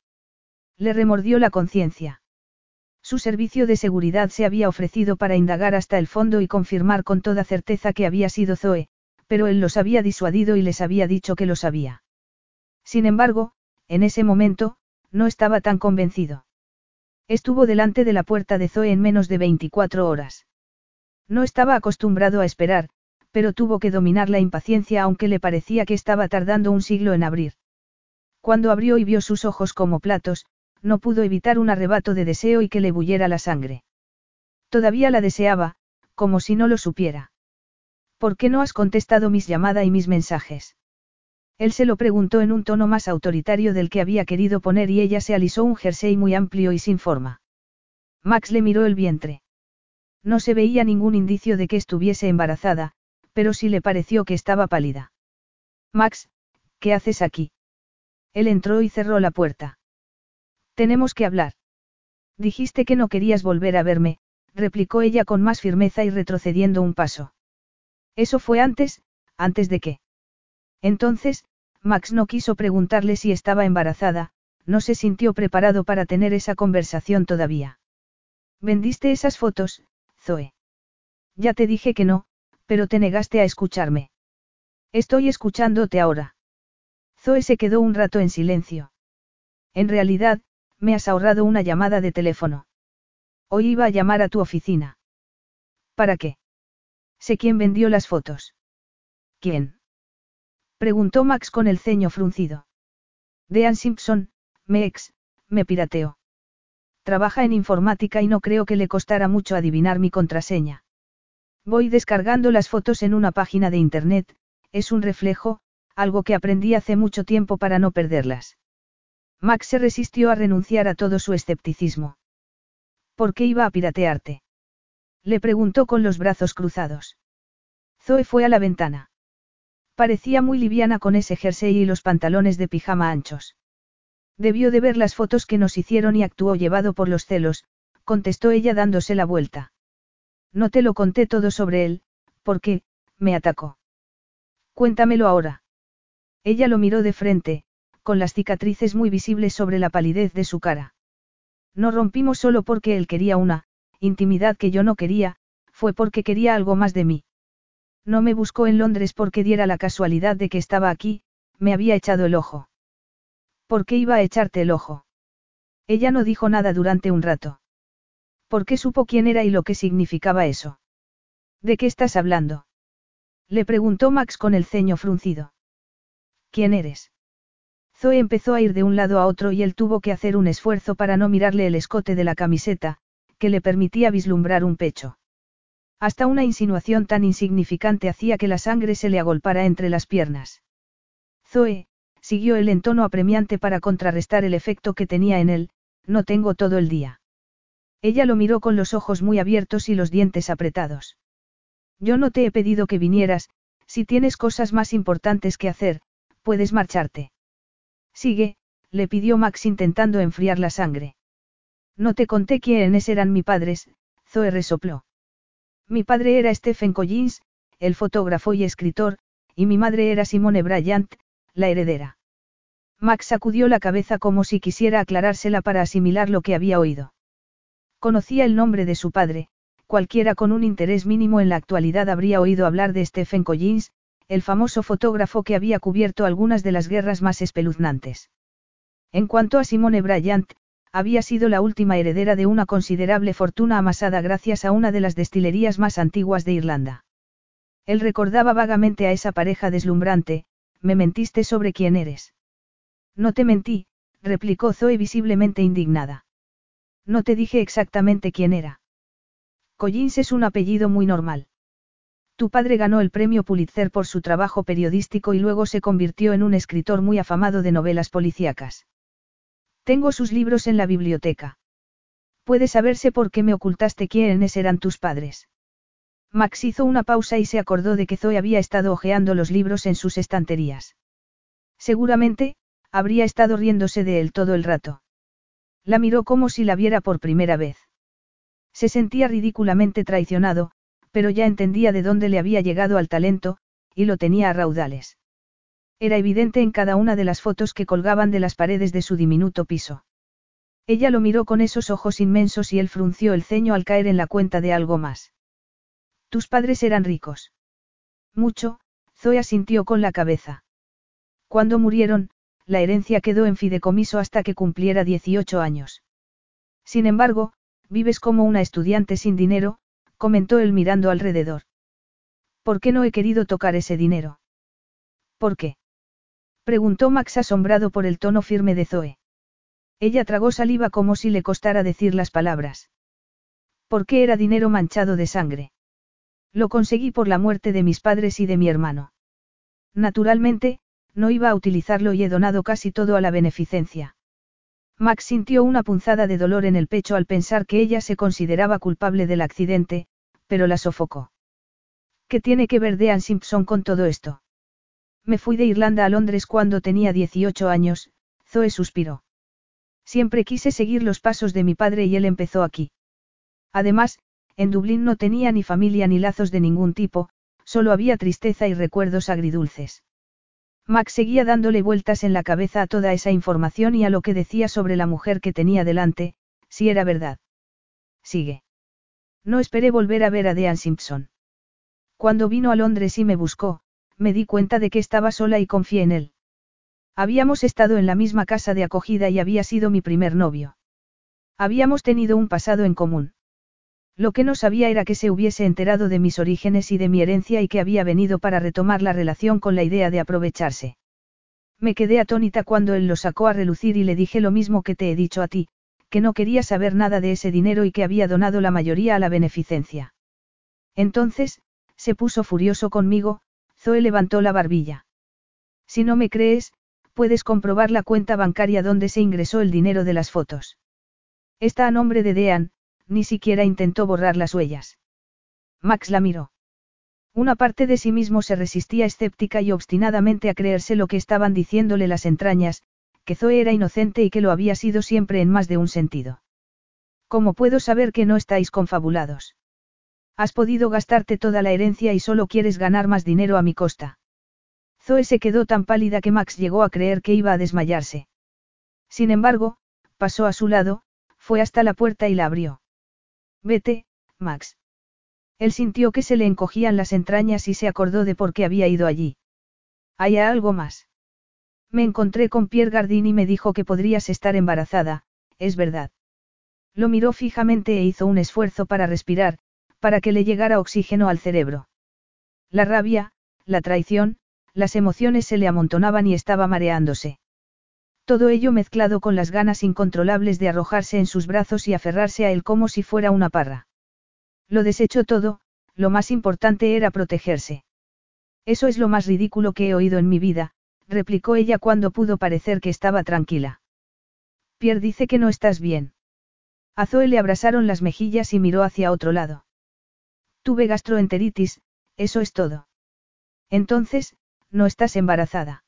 Le remordió la conciencia. Su servicio de seguridad se había ofrecido para indagar hasta el fondo y confirmar con toda certeza que había sido Zoe, pero él los había disuadido y les había dicho que lo sabía. Sin embargo, en ese momento, no estaba tan convencido. Estuvo delante de la puerta de Zoe en menos de 24 horas. No estaba acostumbrado a esperar, pero tuvo que dominar la impaciencia aunque le parecía que estaba tardando un siglo en abrir. Cuando abrió y vio sus ojos como platos, no pudo evitar un arrebato de deseo y que le bulliera la sangre. Todavía la deseaba, como si no lo supiera. ¿Por qué no has contestado mis llamadas y mis mensajes? Él se lo preguntó en un tono más autoritario del que había querido poner y ella se alisó un jersey muy amplio y sin forma. Max le miró el vientre. No se veía ningún indicio de que estuviese embarazada, pero sí le pareció que estaba pálida. Max, ¿qué haces aquí? Él entró y cerró la puerta. Tenemos que hablar. Dijiste que no querías volver a verme, replicó ella con más firmeza y retrocediendo un paso. Eso fue antes, antes de qué. Entonces, Max no quiso preguntarle si estaba embarazada, no se sintió preparado para tener esa conversación todavía. ¿Vendiste esas fotos, Zoe? Ya te dije que no, pero te negaste a escucharme. Estoy escuchándote ahora. Zoe se quedó un rato en silencio. En realidad, me has ahorrado una llamada de teléfono. Hoy iba a llamar a tu oficina. ¿Para qué? Sé quién vendió las fotos. ¿Quién? Preguntó Max con el ceño fruncido. Dean Simpson, me ex, me pirateó. Trabaja en informática y no creo que le costara mucho adivinar mi contraseña. Voy descargando las fotos en una página de internet, es un reflejo, algo que aprendí hace mucho tiempo para no perderlas. Max se resistió a renunciar a todo su escepticismo. ¿Por qué iba a piratearte? Le preguntó con los brazos cruzados. Zoe fue a la ventana. Parecía muy liviana con ese jersey y los pantalones de pijama anchos. Debió de ver las fotos que nos hicieron y actuó llevado por los celos, contestó ella dándose la vuelta. No te lo conté todo sobre él, porque, me atacó. Cuéntamelo ahora. Ella lo miró de frente, con las cicatrices muy visibles sobre la palidez de su cara. No rompimos solo porque él quería una, intimidad que yo no quería, fue porque quería algo más de mí. No me buscó en Londres porque diera la casualidad de que estaba aquí, me había echado el ojo. ¿Por qué iba a echarte el ojo? Ella no dijo nada durante un rato. ¿Por qué supo quién era y lo que significaba eso? ¿De qué estás hablando? Le preguntó Max con el ceño fruncido. ¿Quién eres? Zoe empezó a ir de un lado a otro y él tuvo que hacer un esfuerzo para no mirarle el escote de la camiseta, que le permitía vislumbrar un pecho. Hasta una insinuación tan insignificante hacía que la sangre se le agolpara entre las piernas. Zoe, siguió él en tono apremiante para contrarrestar el efecto que tenía en él, no tengo todo el día. Ella lo miró con los ojos muy abiertos y los dientes apretados. Yo no te he pedido que vinieras, si tienes cosas más importantes que hacer, puedes marcharte. Sigue, le pidió Max intentando enfriar la sangre. No te conté quiénes eran mis padres, Zoe resopló. Mi padre era Stephen Collins, el fotógrafo y escritor, y mi madre era Simone Bryant, la heredera. Max sacudió la cabeza como si quisiera aclarársela para asimilar lo que había oído. Conocía el nombre de su padre, cualquiera con un interés mínimo en la actualidad habría oído hablar de Stephen Collins, el famoso fotógrafo que había cubierto algunas de las guerras más espeluznantes. En cuanto a Simone Bryant, había sido la última heredera de una considerable fortuna amasada gracias a una de las destilerías más antiguas de Irlanda. Él recordaba vagamente a esa pareja deslumbrante, me mentiste sobre quién eres. No te mentí, replicó Zoe visiblemente indignada. No te dije exactamente quién era. Collins es un apellido muy normal. Tu padre ganó el premio Pulitzer por su trabajo periodístico y luego se convirtió en un escritor muy afamado de novelas policíacas. Tengo sus libros en la biblioteca. Puede saberse por qué me ocultaste quiénes eran tus padres. Max hizo una pausa y se acordó de que Zoe había estado hojeando los libros en sus estanterías. Seguramente, habría estado riéndose de él todo el rato. La miró como si la viera por primera vez. Se sentía ridículamente traicionado, pero ya entendía de dónde le había llegado al talento, y lo tenía a raudales. Era evidente en cada una de las fotos que colgaban de las paredes de su diminuto piso. Ella lo miró con esos ojos inmensos y él frunció el ceño al caer en la cuenta de algo más. Tus padres eran ricos. Mucho, Zoe asintió con la cabeza. Cuando murieron, la herencia quedó en fideicomiso hasta que cumpliera 18 años. Sin embargo, vives como una estudiante sin dinero, comentó él mirando alrededor. ¿Por qué no he querido tocar ese dinero? ¿Por qué? preguntó Max asombrado por el tono firme de Zoe. Ella tragó saliva como si le costara decir las palabras. ¿Por qué era dinero manchado de sangre? Lo conseguí por la muerte de mis padres y de mi hermano. Naturalmente, no iba a utilizarlo y he donado casi todo a la beneficencia. Max sintió una punzada de dolor en el pecho al pensar que ella se consideraba culpable del accidente, pero la sofocó. ¿Qué tiene que ver Dean Simpson con todo esto? Me fui de Irlanda a Londres cuando tenía 18 años, Zoe suspiró. Siempre quise seguir los pasos de mi padre y él empezó aquí. Además, en Dublín no tenía ni familia ni lazos de ningún tipo, solo había tristeza y recuerdos agridulces. Max seguía dándole vueltas en la cabeza a toda esa información y a lo que decía sobre la mujer que tenía delante, si era verdad. Sigue. No esperé volver a ver a Dean Simpson. Cuando vino a Londres y me buscó, me di cuenta de que estaba sola y confié en él. Habíamos estado en la misma casa de acogida y había sido mi primer novio. Habíamos tenido un pasado en común. Lo que no sabía era que se hubiese enterado de mis orígenes y de mi herencia y que había venido para retomar la relación con la idea de aprovecharse. Me quedé atónita cuando él lo sacó a relucir y le dije lo mismo que te he dicho a ti, que no quería saber nada de ese dinero y que había donado la mayoría a la beneficencia. Entonces, se puso furioso conmigo, Zoe levantó la barbilla. Si no me crees, puedes comprobar la cuenta bancaria donde se ingresó el dinero de las fotos. Está a nombre de Dean, ni siquiera intentó borrar las huellas. Max la miró. Una parte de sí mismo se resistía escéptica y obstinadamente a creerse lo que estaban diciéndole las entrañas, que Zoe era inocente y que lo había sido siempre en más de un sentido. ¿Cómo puedo saber que no estáis confabulados? Has podido gastarte toda la herencia y solo quieres ganar más dinero a mi costa. Zoe se quedó tan pálida que Max llegó a creer que iba a desmayarse. Sin embargo, pasó a su lado, fue hasta la puerta y la abrió. Vete, Max. Él sintió que se le encogían las entrañas y se acordó de por qué había ido allí. ¿Hay algo más? Me encontré con Pierre Gardin y me dijo que podrías estar embarazada, es verdad. Lo miró fijamente e hizo un esfuerzo para respirar, para que le llegara oxígeno al cerebro. La rabia, la traición, las emociones se le amontonaban y estaba mareándose. Todo ello mezclado con las ganas incontrolables de arrojarse en sus brazos y aferrarse a él como si fuera una parra. Lo desechó todo, lo más importante era protegerse. Eso es lo más ridículo que he oído en mi vida, replicó ella cuando pudo parecer que estaba tranquila. Pierre dice que no estás bien. A Zoe le abrasaron las mejillas y miró hacia otro lado. Tuve gastroenteritis, eso es todo. Entonces, no estás embarazada.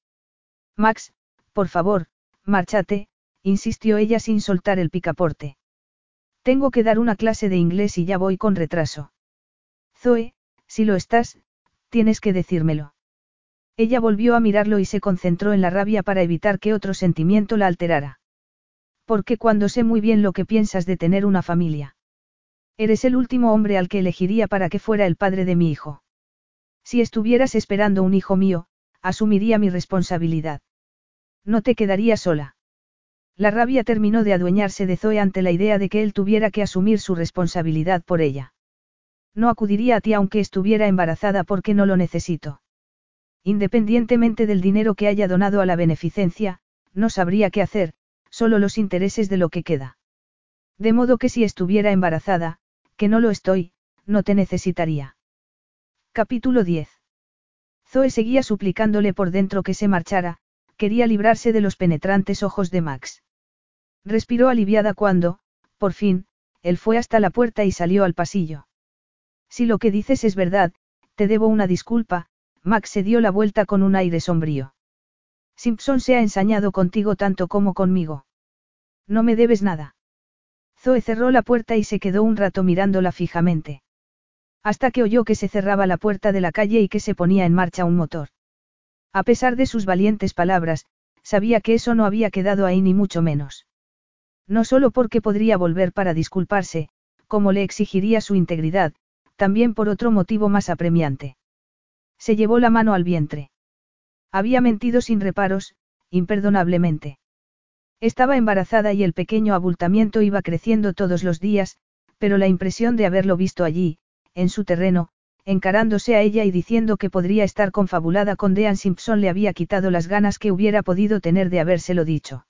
Max, por favor, Márchate, insistió ella sin soltar el picaporte. Tengo que dar una clase de inglés y ya voy con retraso. Zoe, si lo estás, tienes que decírmelo. Ella volvió a mirarlo y se concentró en la rabia para evitar que otro sentimiento la alterara. Porque cuando sé muy bien lo que piensas de tener una familia. Eres el último hombre al que elegiría para que fuera el padre de mi hijo. Si estuvieras esperando un hijo mío, asumiría mi responsabilidad. No te quedaría sola. La rabia terminó de adueñarse de Zoe ante la idea de que él tuviera que asumir su responsabilidad por ella. No acudiría a ti aunque estuviera embarazada porque no lo necesito. Independientemente del dinero que haya donado a la beneficencia, no sabría qué hacer, solo los intereses de lo que queda. De modo que si estuviera embarazada, que no lo estoy, no te necesitaría. Capítulo 10. Zoe seguía suplicándole por dentro que se marchara, quería librarse de los penetrantes ojos de Max. Respiró aliviada cuando, por fin, él fue hasta la puerta y salió al pasillo. Si lo que dices es verdad, te debo una disculpa, Max se dio la vuelta con un aire sombrío. Simpson se ha ensañado contigo tanto como conmigo. No me debes nada. Zoe cerró la puerta y se quedó un rato mirándola fijamente. Hasta que oyó que se cerraba la puerta de la calle y que se ponía en marcha un motor. A pesar de sus valientes palabras, sabía que eso no había quedado ahí ni mucho menos. No solo porque podría volver para disculparse, como le exigiría su integridad, también por otro motivo más apremiante. Se llevó la mano al vientre. Había mentido sin reparos, imperdonablemente. Estaba embarazada y el pequeño abultamiento iba creciendo todos los días, pero la impresión de haberlo visto allí, en su terreno, encarándose a ella y diciendo que podría estar confabulada con Dean Simpson le había quitado las ganas que hubiera podido tener de habérselo dicho.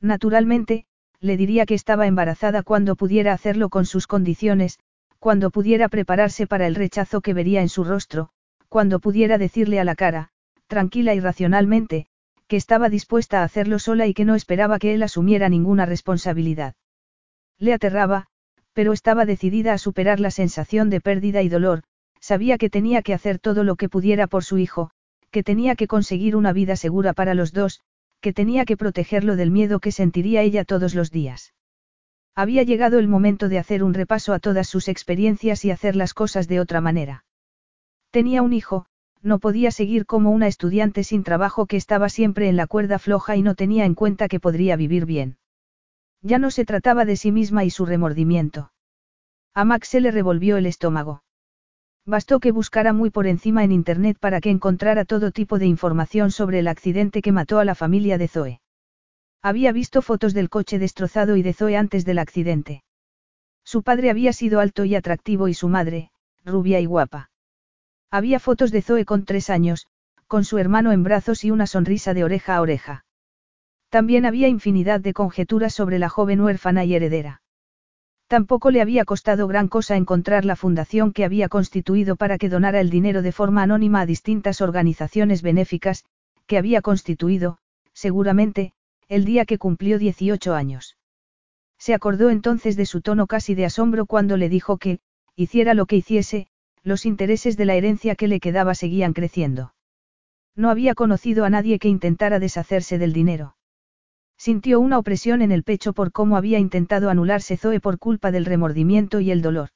Naturalmente, le diría que estaba embarazada cuando pudiera hacerlo con sus condiciones, cuando pudiera prepararse para el rechazo que vería en su rostro, cuando pudiera decirle a la cara, tranquila y racionalmente, que estaba dispuesta a hacerlo sola y que no esperaba que él asumiera ninguna responsabilidad. Le aterraba, pero estaba decidida a superar la sensación de pérdida y dolor, sabía que tenía que hacer todo lo que pudiera por su hijo, que tenía que conseguir una vida segura para los dos, que tenía que protegerlo del miedo que sentiría ella todos los días. Había llegado el momento de hacer un repaso a todas sus experiencias y hacer las cosas de otra manera. Tenía un hijo, no podía seguir como una estudiante sin trabajo que estaba siempre en la cuerda floja y no tenía en cuenta que podría vivir bien. Ya no se trataba de sí misma y su remordimiento. A Max se le revolvió el estómago. Bastó que buscara muy por encima en Internet para que encontrara todo tipo de información sobre el accidente que mató a la familia de Zoe. Había visto fotos del coche destrozado y de Zoe antes del accidente. Su padre había sido alto y atractivo y su madre, rubia y guapa. Había fotos de Zoe con tres años, con su hermano en brazos y una sonrisa de oreja a oreja. También había infinidad de conjeturas sobre la joven huérfana y heredera. Tampoco le había costado gran cosa encontrar la fundación que había constituido para que donara el dinero de forma anónima a distintas organizaciones benéficas, que había constituido, seguramente, el día que cumplió 18 años. Se acordó entonces de su tono casi de asombro cuando le dijo que, hiciera lo que hiciese, los intereses de la herencia que le quedaba seguían creciendo. No había conocido a nadie que intentara deshacerse del dinero. Sintió una opresión en el pecho por cómo había intentado anularse Zoe por culpa del remordimiento y el dolor.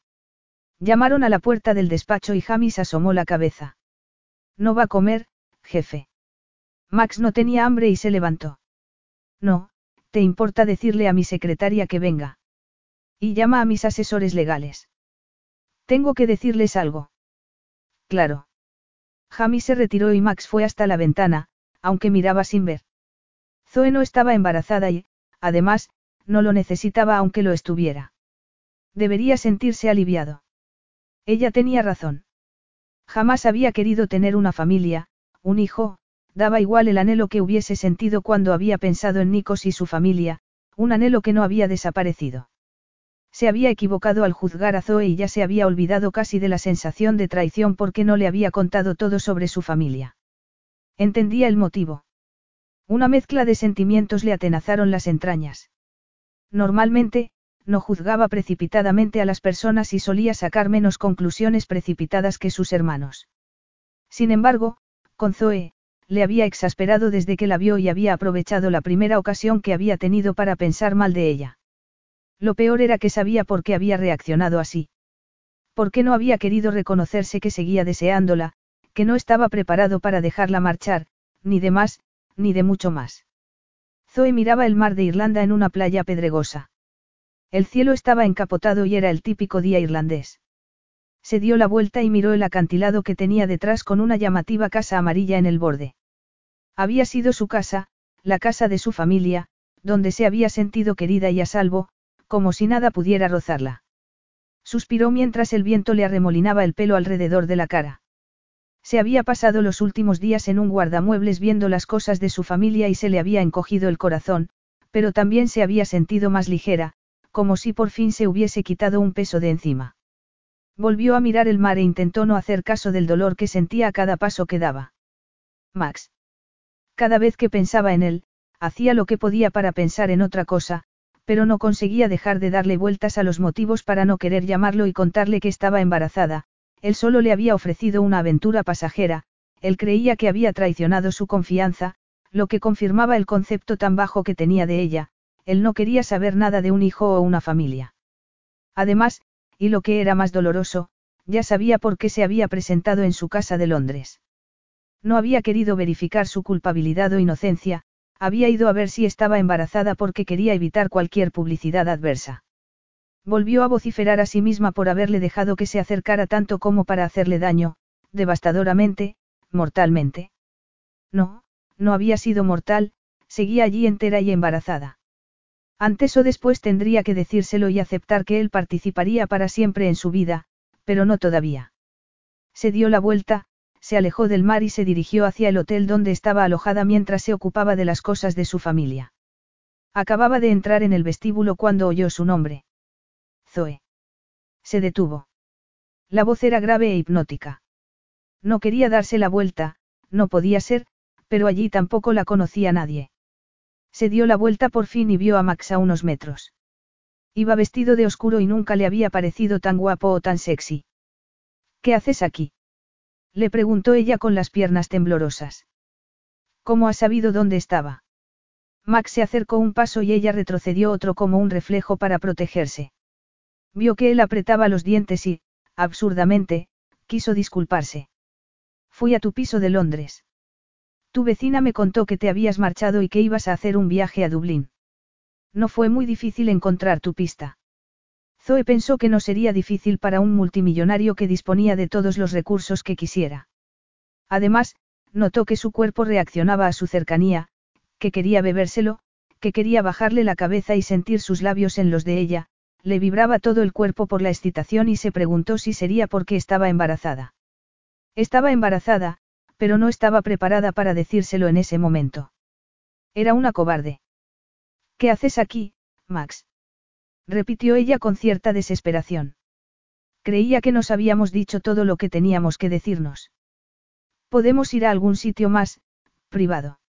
Llamaron a la puerta del despacho y Jamis asomó la cabeza. No va a comer, jefe. Max no tenía hambre y se levantó. No, ¿te importa decirle a mi secretaria que venga? Y llama a mis asesores legales. Tengo que decirles algo. Claro. Jamie se retiró y Max fue hasta la ventana, aunque miraba sin ver. Zoe no estaba embarazada y, además, no lo necesitaba aunque lo estuviera. Debería sentirse aliviado. Ella tenía razón. Jamás había querido tener una familia, un hijo, daba igual el anhelo que hubiese sentido cuando había pensado en Nikos y su familia, un anhelo que no había desaparecido. Se había equivocado al juzgar a Zoe y ya se había olvidado casi de la sensación de traición porque no le había contado todo sobre su familia. Entendía el motivo. Una mezcla de sentimientos le atenazaron las entrañas. Normalmente, no juzgaba precipitadamente a las personas y solía sacar menos conclusiones precipitadas que sus hermanos. Sin embargo, con Zoe, le había exasperado desde que la vio y había aprovechado la primera ocasión que había tenido para pensar mal de ella. Lo peor era que sabía por qué había reaccionado así. Por qué no había querido reconocerse que seguía deseándola, que no estaba preparado para dejarla marchar, ni de más, ni de mucho más. Zoe miraba el mar de Irlanda en una playa pedregosa. El cielo estaba encapotado y era el típico día irlandés. Se dio la vuelta y miró el acantilado que tenía detrás con una llamativa casa amarilla en el borde. Había sido su casa, la casa de su familia, donde se había sentido querida y a salvo, como si nada pudiera rozarla. Suspiró mientras el viento le arremolinaba el pelo alrededor de la cara. Se había pasado los últimos días en un guardamuebles viendo las cosas de su familia y se le había encogido el corazón, pero también se había sentido más ligera, como si por fin se hubiese quitado un peso de encima. Volvió a mirar el mar e intentó no hacer caso del dolor que sentía a cada paso que daba. Max. Cada vez que pensaba en él, hacía lo que podía para pensar en otra cosa, pero no conseguía dejar de darle vueltas a los motivos para no querer llamarlo y contarle que estaba embarazada, él solo le había ofrecido una aventura pasajera, él creía que había traicionado su confianza, lo que confirmaba el concepto tan bajo que tenía de ella, él no quería saber nada de un hijo o una familia. Además, y lo que era más doloroso, ya sabía por qué se había presentado en su casa de Londres. No había querido verificar su culpabilidad o inocencia, había ido a ver si estaba embarazada porque quería evitar cualquier publicidad adversa. Volvió a vociferar a sí misma por haberle dejado que se acercara tanto como para hacerle daño, devastadoramente, mortalmente. No, no había sido mortal, seguía allí entera y embarazada. Antes o después tendría que decírselo y aceptar que él participaría para siempre en su vida, pero no todavía. Se dio la vuelta, se alejó del mar y se dirigió hacia el hotel donde estaba alojada mientras se ocupaba de las cosas de su familia. Acababa de entrar en el vestíbulo cuando oyó su nombre. Zoe. Se detuvo. La voz era grave e hipnótica. No quería darse la vuelta, no podía ser, pero allí tampoco la conocía nadie. Se dio la vuelta por fin y vio a Max a unos metros. Iba vestido de oscuro y nunca le había parecido tan guapo o tan sexy. ¿Qué haces aquí? Le preguntó ella con las piernas temblorosas. ¿Cómo has sabido dónde estaba? Max se acercó un paso y ella retrocedió otro como un reflejo para protegerse. Vio que él apretaba los dientes y, absurdamente, quiso disculparse. Fui a tu piso de Londres. Tu vecina me contó que te habías marchado y que ibas a hacer un viaje a Dublín. No fue muy difícil encontrar tu pista. Zoe pensó que no sería difícil para un multimillonario que disponía de todos los recursos que quisiera. Además, notó que su cuerpo reaccionaba a su cercanía, que quería bebérselo, que quería bajarle la cabeza y sentir sus labios en los de ella, le vibraba todo el cuerpo por la excitación y se preguntó si sería porque estaba embarazada. Estaba embarazada, pero no estaba preparada para decírselo en ese momento. Era una cobarde. ¿Qué haces aquí, Max? repitió ella con cierta desesperación. Creía que nos habíamos dicho todo lo que teníamos que decirnos. Podemos ir a algún sitio más, privado.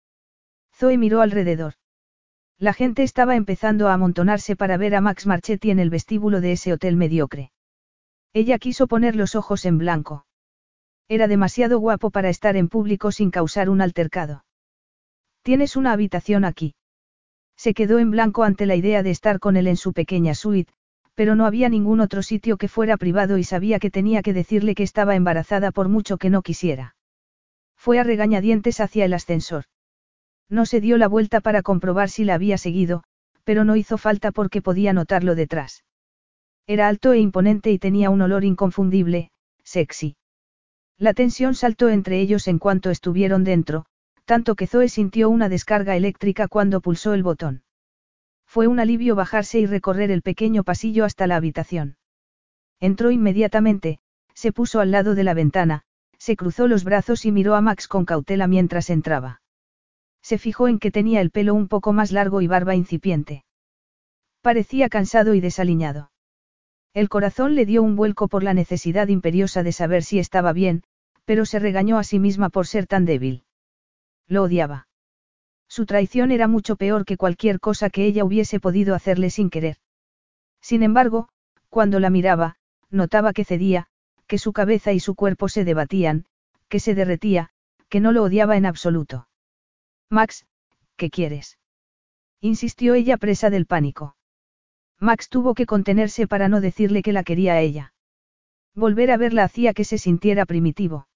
Zoe miró alrededor. La gente estaba empezando a amontonarse para ver a Max Marchetti en el vestíbulo de ese hotel mediocre. Ella quiso poner los ojos en blanco. Era demasiado guapo para estar en público sin causar un altercado. Tienes una habitación aquí. Se quedó en blanco ante la idea de estar con él en su pequeña suite, pero no había ningún otro sitio que fuera privado y sabía que tenía que decirle que estaba embarazada por mucho que no quisiera. Fue a regañadientes hacia el ascensor. No se dio la vuelta para comprobar si la había seguido, pero no hizo falta porque podía notarlo detrás. Era alto e imponente y tenía un olor inconfundible, sexy. La tensión saltó entre ellos en cuanto estuvieron dentro, tanto que Zoe sintió una descarga eléctrica cuando pulsó el botón. Fue un alivio bajarse y recorrer el pequeño pasillo hasta la habitación. Entró inmediatamente, se puso al lado de la ventana, se cruzó los brazos y miró a Max con cautela mientras entraba. Se fijó en que tenía el pelo un poco más largo y barba incipiente. Parecía cansado y desaliñado. El corazón le dio un vuelco por la necesidad imperiosa de saber si estaba bien, pero se regañó a sí misma por ser tan débil. Lo odiaba. Su traición era mucho peor que cualquier cosa que ella hubiese podido hacerle sin querer. Sin embargo, cuando la miraba, notaba que cedía, que su cabeza y su cuerpo se debatían, que se derretía, que no lo odiaba en absoluto. Max, ¿qué quieres? insistió ella presa del pánico. Max tuvo que contenerse para no decirle que la quería a ella. Volver a verla hacía que se sintiera primitivo.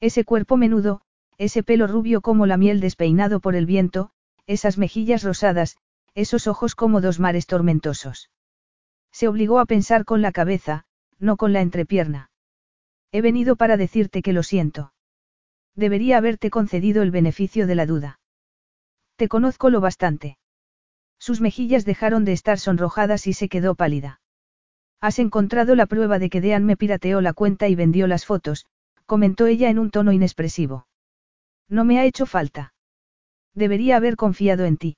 Ese cuerpo menudo, ese pelo rubio como la miel despeinado por el viento, esas mejillas rosadas, esos ojos como dos mares tormentosos. Se obligó a pensar con la cabeza, no con la entrepierna. He venido para decirte que lo siento. Debería haberte concedido el beneficio de la duda. Te conozco lo bastante. Sus mejillas dejaron de estar sonrojadas y se quedó pálida. Has encontrado la prueba de que Dean me pirateó la cuenta y vendió las fotos, comentó ella en un tono inexpresivo. No me ha hecho falta. Debería haber confiado en ti.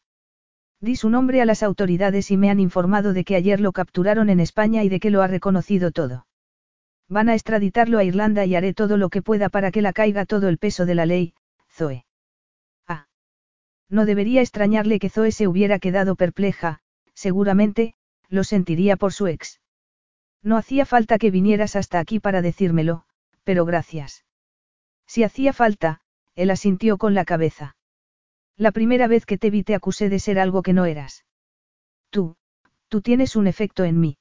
Di su nombre a las autoridades y me han informado de que ayer lo capturaron en España y de que lo ha reconocido todo. Van a extraditarlo a Irlanda y haré todo lo que pueda para que la caiga todo el peso de la ley, Zoe. Ah. No debería extrañarle que Zoe se hubiera quedado perpleja, seguramente, lo sentiría por su ex. No hacía falta que vinieras hasta aquí para decírmelo, pero gracias. Si hacía falta, él asintió con la cabeza. La primera vez que te vi te acusé de ser algo que no eras. Tú, tú tienes un efecto en mí.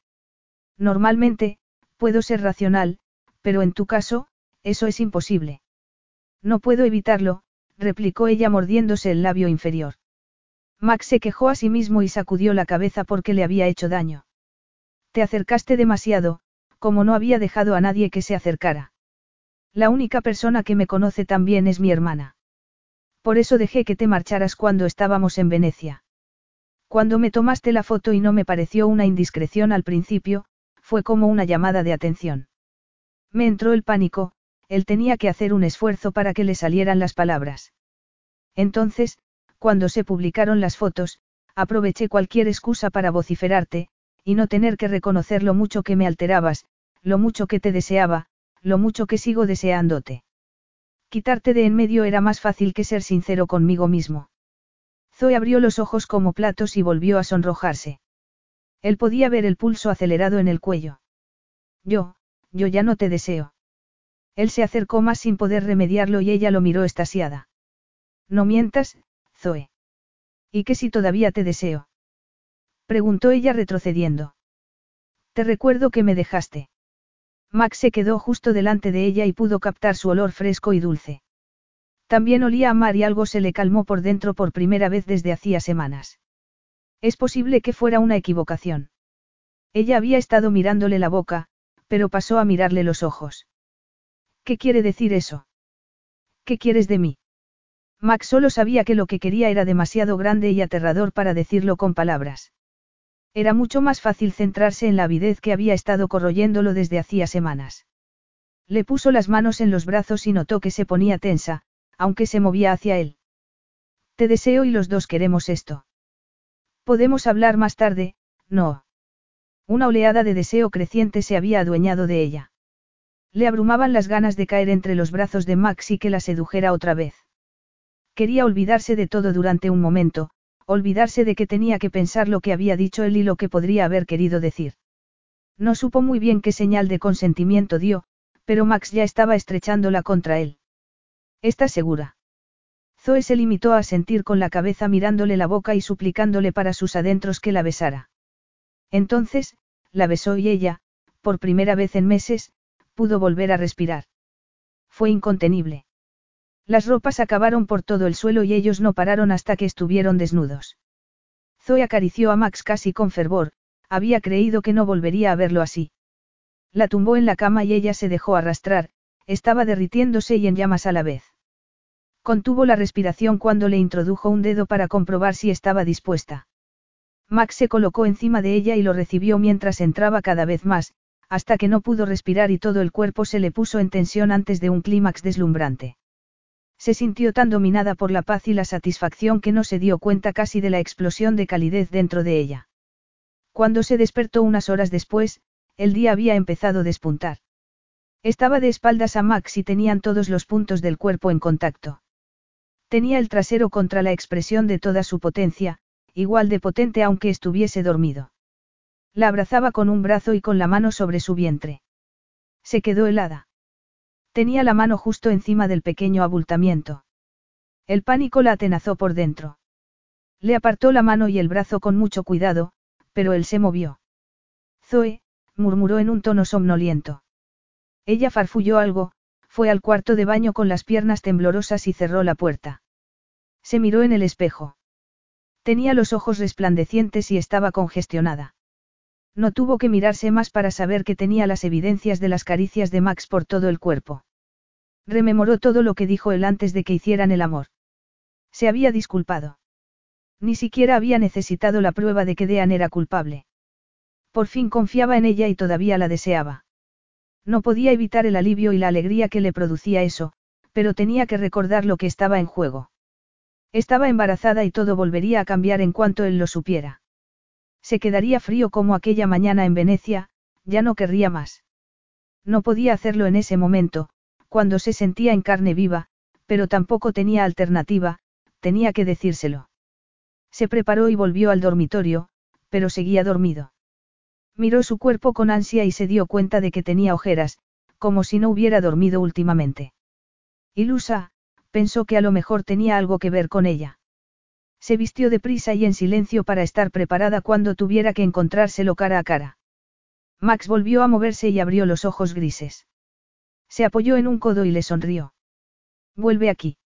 Normalmente, puedo ser racional, pero en tu caso, eso es imposible. No puedo evitarlo, replicó ella mordiéndose el labio inferior. Max se quejó a sí mismo y sacudió la cabeza porque le había hecho daño. Te acercaste demasiado, como no había dejado a nadie que se acercara. La única persona que me conoce tan bien es mi hermana. Por eso dejé que te marcharas cuando estábamos en Venecia. Cuando me tomaste la foto y no me pareció una indiscreción al principio, fue como una llamada de atención. Me entró el pánico, él tenía que hacer un esfuerzo para que le salieran las palabras. Entonces, cuando se publicaron las fotos, aproveché cualquier excusa para vociferarte, y no tener que reconocer lo mucho que me alterabas, lo mucho que te deseaba, lo mucho que sigo deseándote. Quitarte de en medio era más fácil que ser sincero conmigo mismo. Zoe abrió los ojos como platos y volvió a sonrojarse. Él podía ver el pulso acelerado en el cuello. Yo, yo ya no te deseo. Él se acercó más sin poder remediarlo y ella lo miró estasiada. No mientas, Zoe. ¿Y qué si todavía te deseo? Preguntó ella retrocediendo. Te recuerdo que me dejaste. Max se quedó justo delante de ella y pudo captar su olor fresco y dulce. También olía a mar y algo se le calmó por dentro por primera vez desde hacía semanas. Es posible que fuera una equivocación. Ella había estado mirándole la boca, pero pasó a mirarle los ojos. ¿Qué quiere decir eso? ¿Qué quieres de mí? Max solo sabía que lo que quería era demasiado grande y aterrador para decirlo con palabras. Era mucho más fácil centrarse en la avidez que había estado corroyéndolo desde hacía semanas. Le puso las manos en los brazos y notó que se ponía tensa, aunque se movía hacia él. Te deseo y los dos queremos esto. Podemos hablar más tarde, no. Una oleada de deseo creciente se había adueñado de ella. Le abrumaban las ganas de caer entre los brazos de Max y que la sedujera otra vez. Quería olvidarse de todo durante un momento, olvidarse de que tenía que pensar lo que había dicho él y lo que podría haber querido decir. No supo muy bien qué señal de consentimiento dio, pero Max ya estaba estrechándola contra él. ¿Estás segura? Zoe se limitó a sentir con la cabeza mirándole la boca y suplicándole para sus adentros que la besara. Entonces, la besó y ella, por primera vez en meses, pudo volver a respirar. Fue incontenible. Las ropas acabaron por todo el suelo y ellos no pararon hasta que estuvieron desnudos. Zoe acarició a Max casi con fervor, había creído que no volvería a verlo así. La tumbó en la cama y ella se dejó arrastrar, estaba derritiéndose y en llamas a la vez. Contuvo la respiración cuando le introdujo un dedo para comprobar si estaba dispuesta. Max se colocó encima de ella y lo recibió mientras entraba cada vez más, hasta que no pudo respirar y todo el cuerpo se le puso en tensión antes de un clímax deslumbrante. Se sintió tan dominada por la paz y la satisfacción que no se dio cuenta casi de la explosión de calidez dentro de ella. Cuando se despertó unas horas después, el día había empezado a despuntar. Estaba de espaldas a Max y tenían todos los puntos del cuerpo en contacto. Tenía el trasero contra la expresión de toda su potencia, igual de potente aunque estuviese dormido. La abrazaba con un brazo y con la mano sobre su vientre. Se quedó helada. Tenía la mano justo encima del pequeño abultamiento. El pánico la atenazó por dentro. Le apartó la mano y el brazo con mucho cuidado, pero él se movió. Zoe, murmuró en un tono somnoliento. Ella farfulló algo, fue al cuarto de baño con las piernas temblorosas y cerró la puerta. Se miró en el espejo. Tenía los ojos resplandecientes y estaba congestionada. No tuvo que mirarse más para saber que tenía las evidencias de las caricias de Max por todo el cuerpo. Rememoró todo lo que dijo él antes de que hicieran el amor. Se había disculpado. Ni siquiera había necesitado la prueba de que Dean era culpable. Por fin confiaba en ella y todavía la deseaba. No podía evitar el alivio y la alegría que le producía eso, pero tenía que recordar lo que estaba en juego. Estaba embarazada y todo volvería a cambiar en cuanto él lo supiera. Se quedaría frío como aquella mañana en Venecia, ya no querría más. No podía hacerlo en ese momento, cuando se sentía en carne viva, pero tampoco tenía alternativa, tenía que decírselo. Se preparó y volvió al dormitorio, pero seguía dormido. Miró su cuerpo con ansia y se dio cuenta de que tenía ojeras, como si no hubiera dormido últimamente. Ilusa, pensó que a lo mejor tenía algo que ver con ella. Se vistió deprisa y en silencio para estar preparada cuando tuviera que encontrárselo cara a cara. Max volvió a moverse y abrió los ojos grises. Se apoyó en un codo y le sonrió. Vuelve aquí.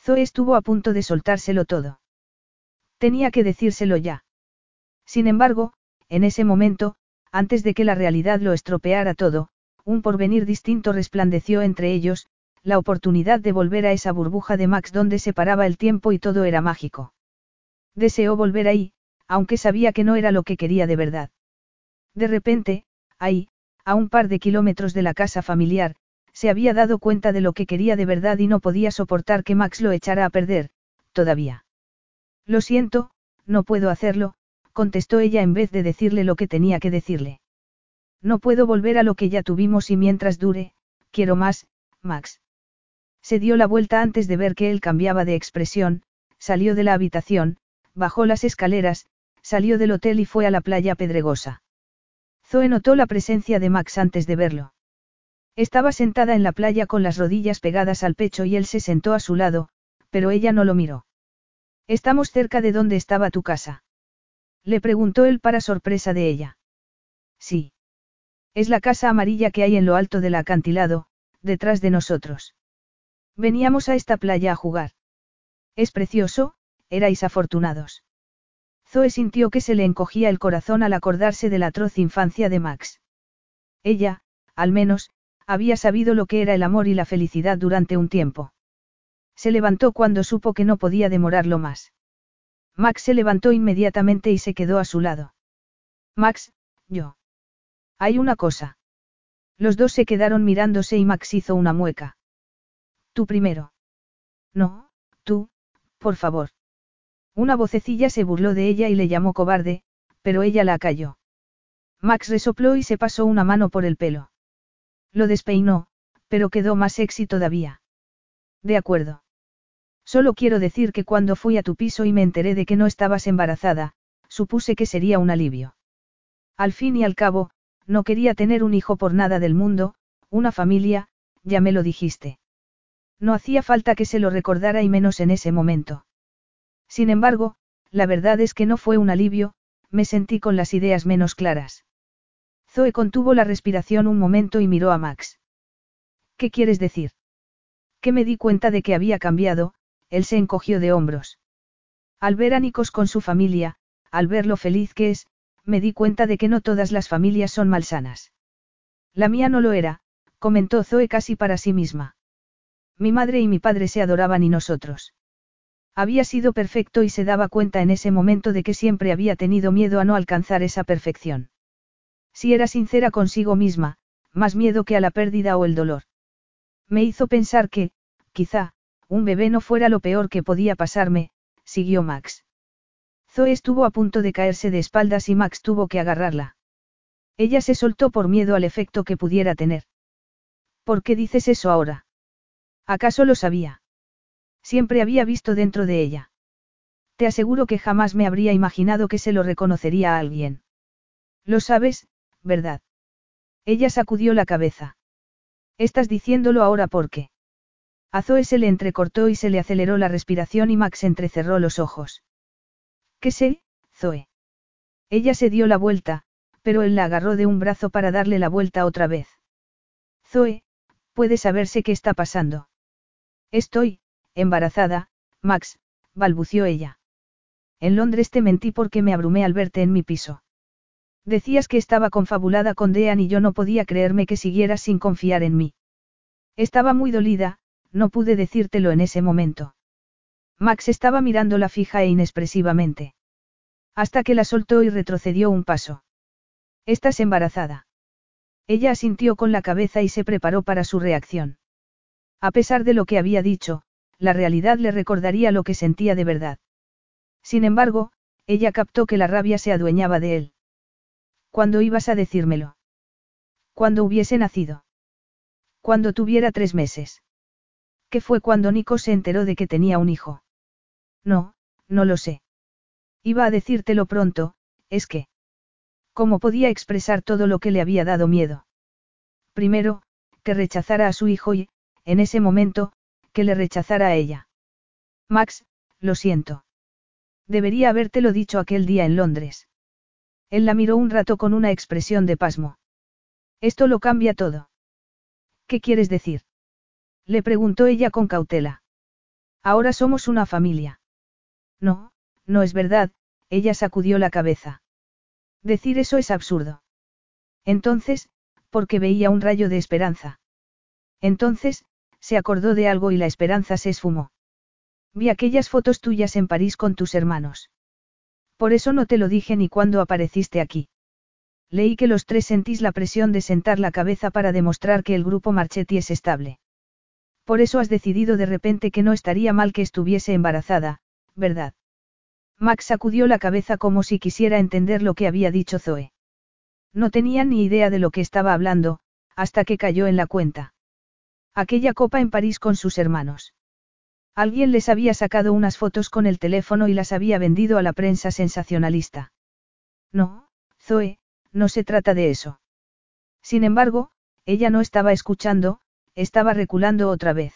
Zoe estuvo a punto de soltárselo todo. Tenía que decírselo ya. Sin embargo, en ese momento, antes de que la realidad lo estropeara todo, un porvenir distinto resplandeció entre ellos, la oportunidad de volver a esa burbuja de Max donde se paraba el tiempo y todo era mágico. Deseó volver ahí, aunque sabía que no era lo que quería de verdad. De repente, ahí, a un par de kilómetros de la casa familiar, se había dado cuenta de lo que quería de verdad y no podía soportar que Max lo echara a perder, todavía. Lo siento, no puedo hacerlo, contestó ella en vez de decirle lo que tenía que decirle. No puedo volver a lo que ya tuvimos y mientras dure, quiero más, Max. Se dio la vuelta antes de ver que él cambiaba de expresión, salió de la habitación, bajó las escaleras, salió del hotel y fue a la playa pedregosa. Zoe notó la presencia de Max antes de verlo. Estaba sentada en la playa con las rodillas pegadas al pecho y él se sentó a su lado, pero ella no lo miró. Estamos cerca de donde estaba tu casa. Le preguntó él para sorpresa de ella. Sí. Es la casa amarilla que hay en lo alto del acantilado, detrás de nosotros. Veníamos a esta playa a jugar. Es precioso, erais afortunados. Zoe sintió que se le encogía el corazón al acordarse de la atroz infancia de Max. Ella, al menos, había sabido lo que era el amor y la felicidad durante un tiempo. Se levantó cuando supo que no podía demorarlo más. Max se levantó inmediatamente y se quedó a su lado. Max, yo. Hay una cosa. Los dos se quedaron mirándose y Max hizo una mueca. Tú primero. No, tú, por favor. Una vocecilla se burló de ella y le llamó cobarde, pero ella la calló. Max resopló y se pasó una mano por el pelo. Lo despeinó, pero quedó más sexy todavía. De acuerdo. Solo quiero decir que cuando fui a tu piso y me enteré de que no estabas embarazada, supuse que sería un alivio. Al fin y al cabo, no quería tener un hijo por nada del mundo, una familia, ya me lo dijiste. No hacía falta que se lo recordara y menos en ese momento. Sin embargo, la verdad es que no fue un alivio, me sentí con las ideas menos claras. Zoe contuvo la respiración un momento y miró a Max. ¿Qué quieres decir? Que me di cuenta de que había cambiado, él se encogió de hombros. Al ver a Nikos con su familia, al ver lo feliz que es, me di cuenta de que no todas las familias son malsanas. La mía no lo era, comentó Zoe casi para sí misma. Mi madre y mi padre se adoraban y nosotros. Había sido perfecto y se daba cuenta en ese momento de que siempre había tenido miedo a no alcanzar esa perfección. Si era sincera consigo misma, más miedo que a la pérdida o el dolor. Me hizo pensar que, quizá, un bebé no fuera lo peor que podía pasarme, siguió Max. Zoe estuvo a punto de caerse de espaldas y Max tuvo que agarrarla. Ella se soltó por miedo al efecto que pudiera tener. ¿Por qué dices eso ahora? ¿Acaso lo sabía? Siempre había visto dentro de ella. Te aseguro que jamás me habría imaginado que se lo reconocería a alguien. Lo sabes, ¿verdad? Ella sacudió la cabeza. Estás diciéndolo ahora porque. A Zoe se le entrecortó y se le aceleró la respiración y Max entrecerró los ojos. ¿Qué sé, Zoe? Ella se dio la vuelta, pero él la agarró de un brazo para darle la vuelta otra vez. Zoe, puede saberse qué está pasando. Estoy, embarazada, Max, balbució ella. En Londres te mentí porque me abrumé al verte en mi piso. Decías que estaba confabulada con Dean y yo no podía creerme que siguieras sin confiar en mí. Estaba muy dolida, no pude decírtelo en ese momento. Max estaba mirándola fija e inexpresivamente. Hasta que la soltó y retrocedió un paso. Estás embarazada. Ella asintió con la cabeza y se preparó para su reacción. A pesar de lo que había dicho, la realidad le recordaría lo que sentía de verdad. Sin embargo, ella captó que la rabia se adueñaba de él. ¿Cuándo ibas a decírmelo? Cuando hubiese nacido. Cuando tuviera tres meses. ¿Qué fue cuando Nico se enteró de que tenía un hijo? No, no lo sé. Iba a decírtelo pronto, es que... ¿Cómo podía expresar todo lo que le había dado miedo? Primero, que rechazara a su hijo y, en ese momento, que le rechazara a ella. Max, lo siento. Debería habértelo dicho aquel día en Londres. Él la miró un rato con una expresión de pasmo. Esto lo cambia todo. ¿Qué quieres decir? Le preguntó ella con cautela. Ahora somos una familia. No, no es verdad, ella sacudió la cabeza. Decir eso es absurdo. Entonces, porque veía un rayo de esperanza. Entonces, se acordó de algo y la esperanza se esfumó. Vi aquellas fotos tuyas en París con tus hermanos. Por eso no te lo dije ni cuando apareciste aquí. Leí que los tres sentís la presión de sentar la cabeza para demostrar que el grupo Marchetti es estable. Por eso has decidido de repente que no estaría mal que estuviese embarazada, ¿verdad? Max sacudió la cabeza como si quisiera entender lo que había dicho Zoe. No tenía ni idea de lo que estaba hablando, hasta que cayó en la cuenta. Aquella copa en París con sus hermanos. Alguien les había sacado unas fotos con el teléfono y las había vendido a la prensa sensacionalista. No, Zoe, no se trata de eso. Sin embargo, ella no estaba escuchando, estaba reculando otra vez.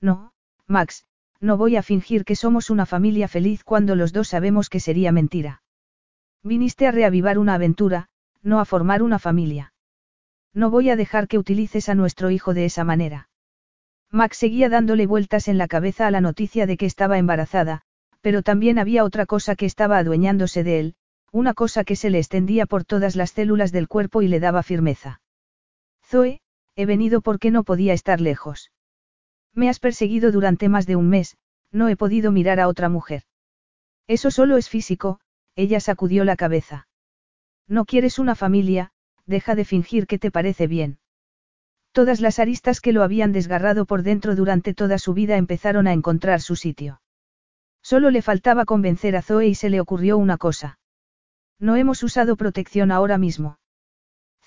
No, Max, no voy a fingir que somos una familia feliz cuando los dos sabemos que sería mentira. Viniste a reavivar una aventura, no a formar una familia. No voy a dejar que utilices a nuestro hijo de esa manera. Max seguía dándole vueltas en la cabeza a la noticia de que estaba embarazada, pero también había otra cosa que estaba adueñándose de él, una cosa que se le extendía por todas las células del cuerpo y le daba firmeza. Zoe, he venido porque no podía estar lejos. Me has perseguido durante más de un mes, no he podido mirar a otra mujer. Eso solo es físico, ella sacudió la cabeza. No quieres una familia, deja de fingir que te parece bien. Todas las aristas que lo habían desgarrado por dentro durante toda su vida empezaron a encontrar su sitio. Solo le faltaba convencer a Zoe y se le ocurrió una cosa. No hemos usado protección ahora mismo.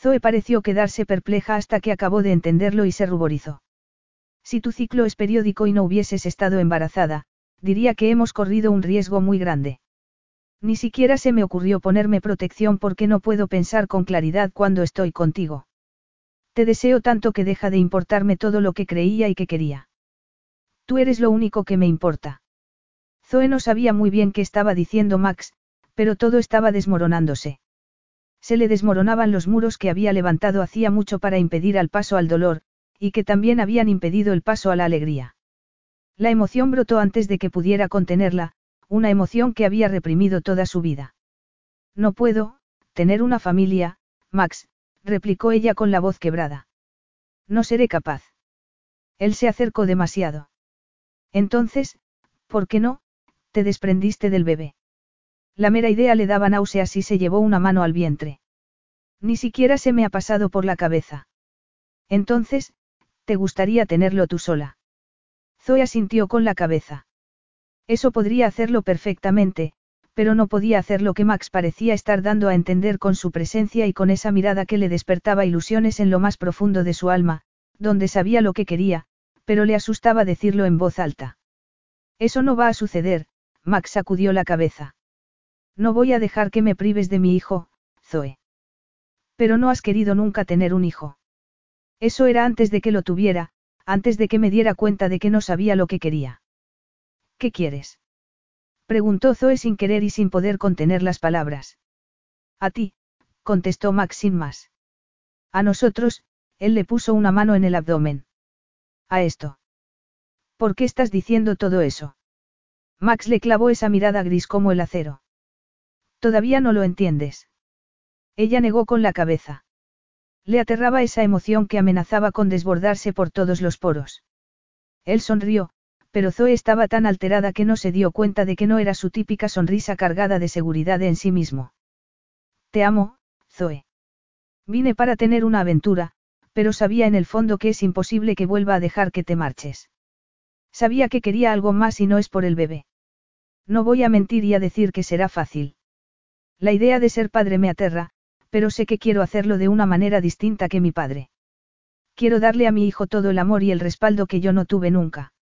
Zoe pareció quedarse perpleja hasta que acabó de entenderlo y se ruborizó. Si tu ciclo es periódico y no hubieses estado embarazada, diría que hemos corrido un riesgo muy grande. Ni siquiera se me ocurrió ponerme protección porque no puedo pensar con claridad cuando estoy contigo. Te deseo tanto que deja de importarme todo lo que creía y que quería. Tú eres lo único que me importa. Zoe no sabía muy bien qué estaba diciendo Max, pero todo estaba desmoronándose. Se le desmoronaban los muros que había levantado hacía mucho para impedir al paso al dolor, y que también habían impedido el paso a la alegría. La emoción brotó antes de que pudiera contenerla, una emoción que había reprimido toda su vida. No puedo, tener una familia, Max, replicó ella con la voz quebrada. No seré capaz. Él se acercó demasiado. Entonces, ¿por qué no? Te desprendiste del bebé. La mera idea le daba náuseas y se llevó una mano al vientre. Ni siquiera se me ha pasado por la cabeza. Entonces, ¿te gustaría tenerlo tú sola? Zoe sintió con la cabeza. Eso podría hacerlo perfectamente, pero no podía hacer lo que Max parecía estar dando a entender con su presencia y con esa mirada que le despertaba ilusiones en lo más profundo de su alma, donde sabía lo que quería, pero le asustaba decirlo en voz alta. Eso no va a suceder, Max sacudió la cabeza. No voy a dejar que me prives de mi hijo, Zoe. Pero no has querido nunca tener un hijo. Eso era antes de que lo tuviera, antes de que me diera cuenta de que no sabía lo que quería. ¿Qué quieres? Preguntó Zoe sin querer y sin poder contener las palabras. A ti, contestó Max sin más. A nosotros, él le puso una mano en el abdomen. A esto. ¿Por qué estás diciendo todo eso? Max le clavó esa mirada gris como el acero. Todavía no lo entiendes. Ella negó con la cabeza. Le aterraba esa emoción que amenazaba con desbordarse por todos los poros. Él sonrió, pero Zoe estaba tan alterada que no se dio cuenta de que no era su típica sonrisa cargada de seguridad en sí mismo. Te amo, Zoe. Vine para tener una aventura, pero sabía en el fondo que es imposible que vuelva a dejar que te marches. Sabía que quería algo más y no es por el bebé. No voy a mentir y a decir que será fácil. La idea de ser padre me aterra, pero sé que quiero hacerlo de una manera distinta que mi padre. Quiero darle a mi hijo todo el amor y el respaldo que yo no tuve nunca.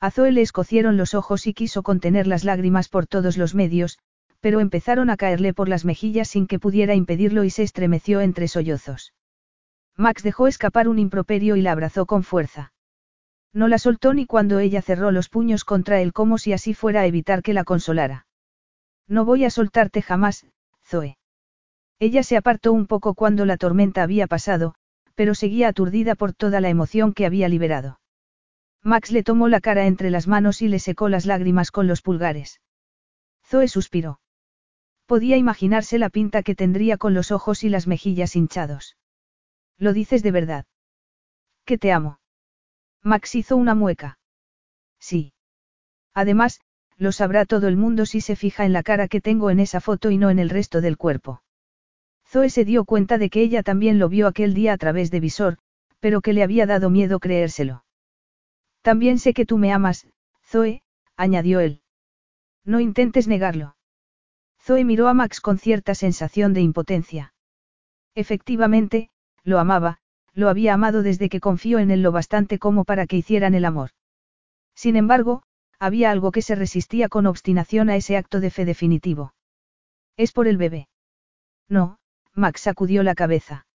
A Zoe le escocieron los ojos y quiso contener las lágrimas por todos los medios, pero empezaron a caerle por las mejillas sin que pudiera impedirlo y se estremeció entre sollozos. Max dejó escapar un improperio y la abrazó con fuerza. No la soltó ni cuando ella cerró los puños contra él como si así fuera a evitar que la consolara. No voy a soltarte jamás, Zoe. Ella se apartó un poco cuando la tormenta había pasado, pero seguía aturdida por toda la emoción que había liberado. Max le tomó la cara entre las manos y le secó las lágrimas con los pulgares. Zoe suspiró. Podía imaginarse la pinta que tendría con los ojos y las mejillas hinchados. ¿Lo dices de verdad? Que te amo. Max hizo una mueca. Sí. Además, lo sabrá todo el mundo si se fija en la cara que tengo en esa foto y no en el resto del cuerpo. Zoe se dio cuenta de que ella también lo vio aquel día a través de visor, pero que le había dado miedo creérselo. También sé que tú me amas, Zoe, añadió él. No intentes negarlo. Zoe miró a Max con cierta sensación de impotencia. Efectivamente, lo amaba, lo había amado desde que confió en él lo bastante como para que hicieran el amor. Sin embargo, había algo que se resistía con obstinación a ese acto de fe definitivo. Es por el bebé. No, Max sacudió la cabeza.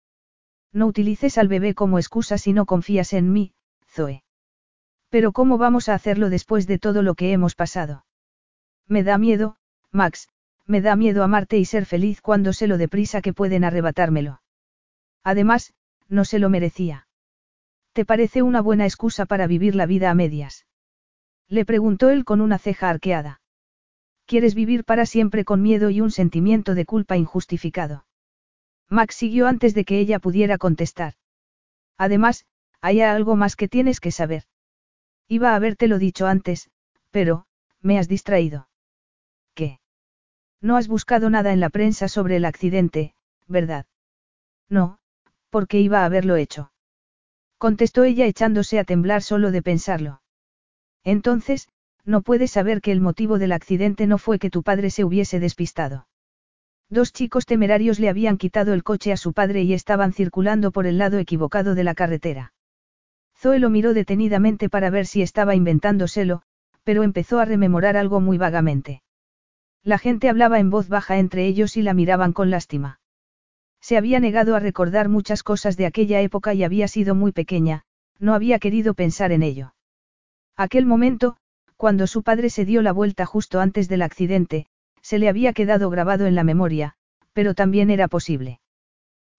No utilices al bebé como excusa si no confías en mí, Zoe. Pero ¿cómo vamos a hacerlo después de todo lo que hemos pasado? Me da miedo, Max, me da miedo amarte y ser feliz cuando sé lo deprisa que pueden arrebatármelo. Además, no se lo merecía. ¿Te parece una buena excusa para vivir la vida a medias? Le preguntó él con una ceja arqueada. ¿Quieres vivir para siempre con miedo y un sentimiento de culpa injustificado? Max siguió antes de que ella pudiera contestar. Además, hay algo más que tienes que saber. Iba a habértelo dicho antes, pero, me has distraído. ¿Qué? No has buscado nada en la prensa sobre el accidente, ¿verdad? No, porque iba a haberlo hecho. Contestó ella echándose a temblar solo de pensarlo. Entonces, no puedes saber que el motivo del accidente no fue que tu padre se hubiese despistado. Dos chicos temerarios le habían quitado el coche a su padre y estaban circulando por el lado equivocado de la carretera. Zoe lo miró detenidamente para ver si estaba inventándoselo, pero empezó a rememorar algo muy vagamente. La gente hablaba en voz baja entre ellos y la miraban con lástima. Se había negado a recordar muchas cosas de aquella época y había sido muy pequeña, no había querido pensar en ello. Aquel momento, cuando su padre se dio la vuelta justo antes del accidente, se le había quedado grabado en la memoria, pero también era posible.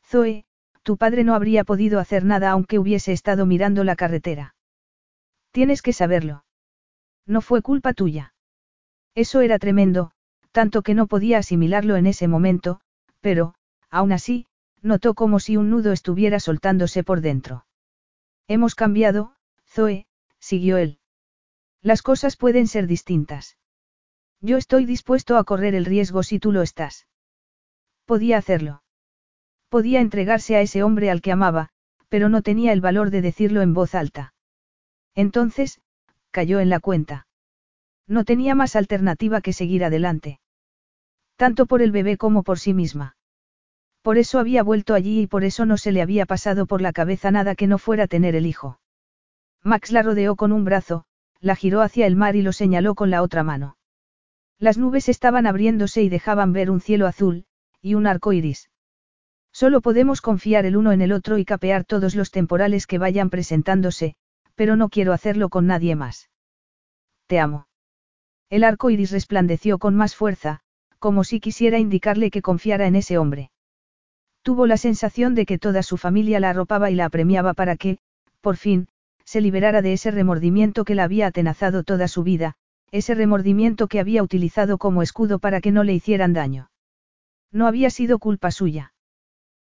Zoe, tu padre no habría podido hacer nada aunque hubiese estado mirando la carretera. Tienes que saberlo. No fue culpa tuya. Eso era tremendo, tanto que no podía asimilarlo en ese momento, pero, aún así, notó como si un nudo estuviera soltándose por dentro. Hemos cambiado, Zoe, siguió él. Las cosas pueden ser distintas. Yo estoy dispuesto a correr el riesgo si tú lo estás. Podía hacerlo. Podía entregarse a ese hombre al que amaba, pero no tenía el valor de decirlo en voz alta. Entonces, cayó en la cuenta. No tenía más alternativa que seguir adelante. Tanto por el bebé como por sí misma. Por eso había vuelto allí y por eso no se le había pasado por la cabeza nada que no fuera tener el hijo. Max la rodeó con un brazo, la giró hacia el mar y lo señaló con la otra mano. Las nubes estaban abriéndose y dejaban ver un cielo azul, y un arco iris. Solo podemos confiar el uno en el otro y capear todos los temporales que vayan presentándose, pero no quiero hacerlo con nadie más. Te amo. El arco iris resplandeció con más fuerza, como si quisiera indicarle que confiara en ese hombre. Tuvo la sensación de que toda su familia la arropaba y la apremiaba para que, por fin, se liberara de ese remordimiento que la había atenazado toda su vida, ese remordimiento que había utilizado como escudo para que no le hicieran daño. No había sido culpa suya.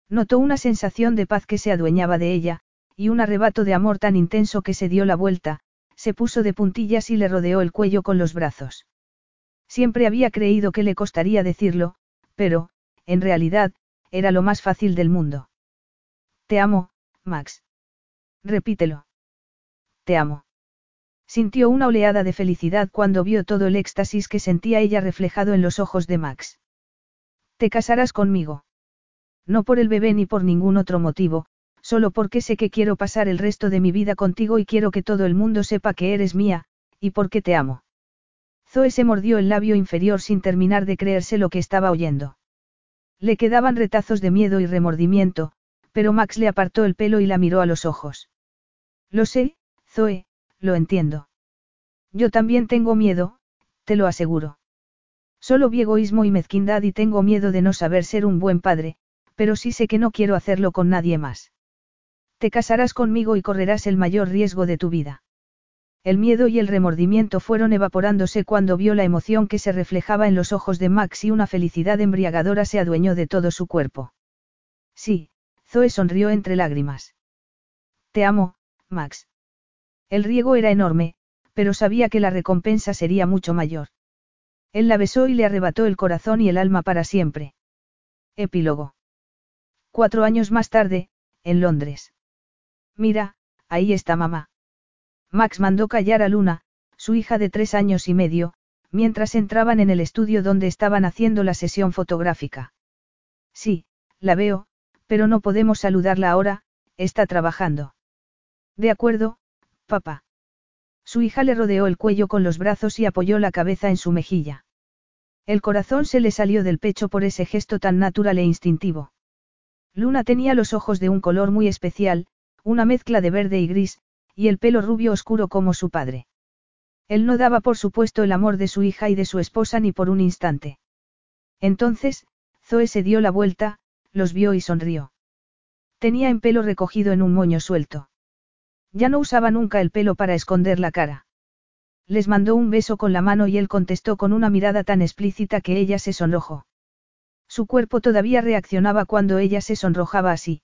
Notó una sensación de paz que se adueñaba de ella, y un arrebato de amor tan intenso que se dio la vuelta, se puso de puntillas y le rodeó el cuello con los brazos. Siempre había creído que le costaría decirlo, pero, en realidad, era lo más fácil del mundo. Te amo, Max. Repítelo. Te amo. Sintió una oleada de felicidad cuando vio todo el éxtasis que sentía ella reflejado en los ojos de Max. Te casarás conmigo. No por el bebé ni por ningún otro motivo, solo porque sé que quiero pasar el resto de mi vida contigo y quiero que todo el mundo sepa que eres mía, y porque te amo. Zoe se mordió el labio inferior sin terminar de creerse lo que estaba oyendo. Le quedaban retazos de miedo y remordimiento, pero Max le apartó el pelo y la miró a los ojos. Lo sé, Zoe, lo entiendo. Yo también tengo miedo, te lo aseguro. Solo vi egoísmo y mezquindad y tengo miedo de no saber ser un buen padre, pero sí sé que no quiero hacerlo con nadie más. Te casarás conmigo y correrás el mayor riesgo de tu vida. El miedo y el remordimiento fueron evaporándose cuando vio la emoción que se reflejaba en los ojos de Max y una felicidad embriagadora se adueñó de todo su cuerpo. Sí, Zoe sonrió entre lágrimas. Te amo, Max. El riego era enorme, pero sabía que la recompensa sería mucho mayor. Él la besó y le arrebató el corazón y el alma para siempre. Epílogo. Cuatro años más tarde, en Londres. Mira, ahí está mamá. Max mandó callar a Luna, su hija de tres años y medio, mientras entraban en el estudio donde estaban haciendo la sesión fotográfica. Sí, la veo, pero no podemos saludarla ahora, está trabajando. De acuerdo, papá. Su hija le rodeó el cuello con los brazos y apoyó la cabeza en su mejilla. El corazón se le salió del pecho por ese gesto tan natural e instintivo. Luna tenía los ojos de un color muy especial, una mezcla de verde y gris, y el pelo rubio oscuro como su padre. Él no daba por supuesto el amor de su hija y de su esposa ni por un instante. Entonces, Zoe se dio la vuelta, los vio y sonrió. Tenía en pelo recogido en un moño suelto. Ya no usaba nunca el pelo para esconder la cara. Les mandó un beso con la mano y él contestó con una mirada tan explícita que ella se sonrojó. Su cuerpo todavía reaccionaba cuando ella se sonrojaba así.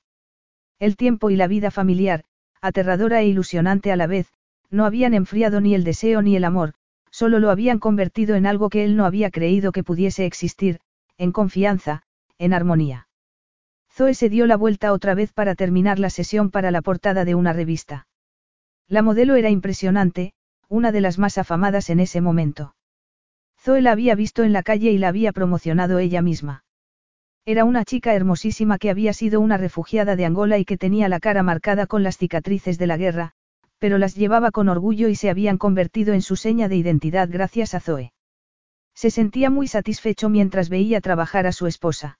El tiempo y la vida familiar, aterradora e ilusionante a la vez, no habían enfriado ni el deseo ni el amor, solo lo habían convertido en algo que él no había creído que pudiese existir, en confianza, en armonía. Zoe se dio la vuelta otra vez para terminar la sesión para la portada de una revista. La modelo era impresionante, una de las más afamadas en ese momento. Zoe la había visto en la calle y la había promocionado ella misma. Era una chica hermosísima que había sido una refugiada de Angola y que tenía la cara marcada con las cicatrices de la guerra, pero las llevaba con orgullo y se habían convertido en su seña de identidad gracias a Zoe. Se sentía muy satisfecho mientras veía trabajar a su esposa.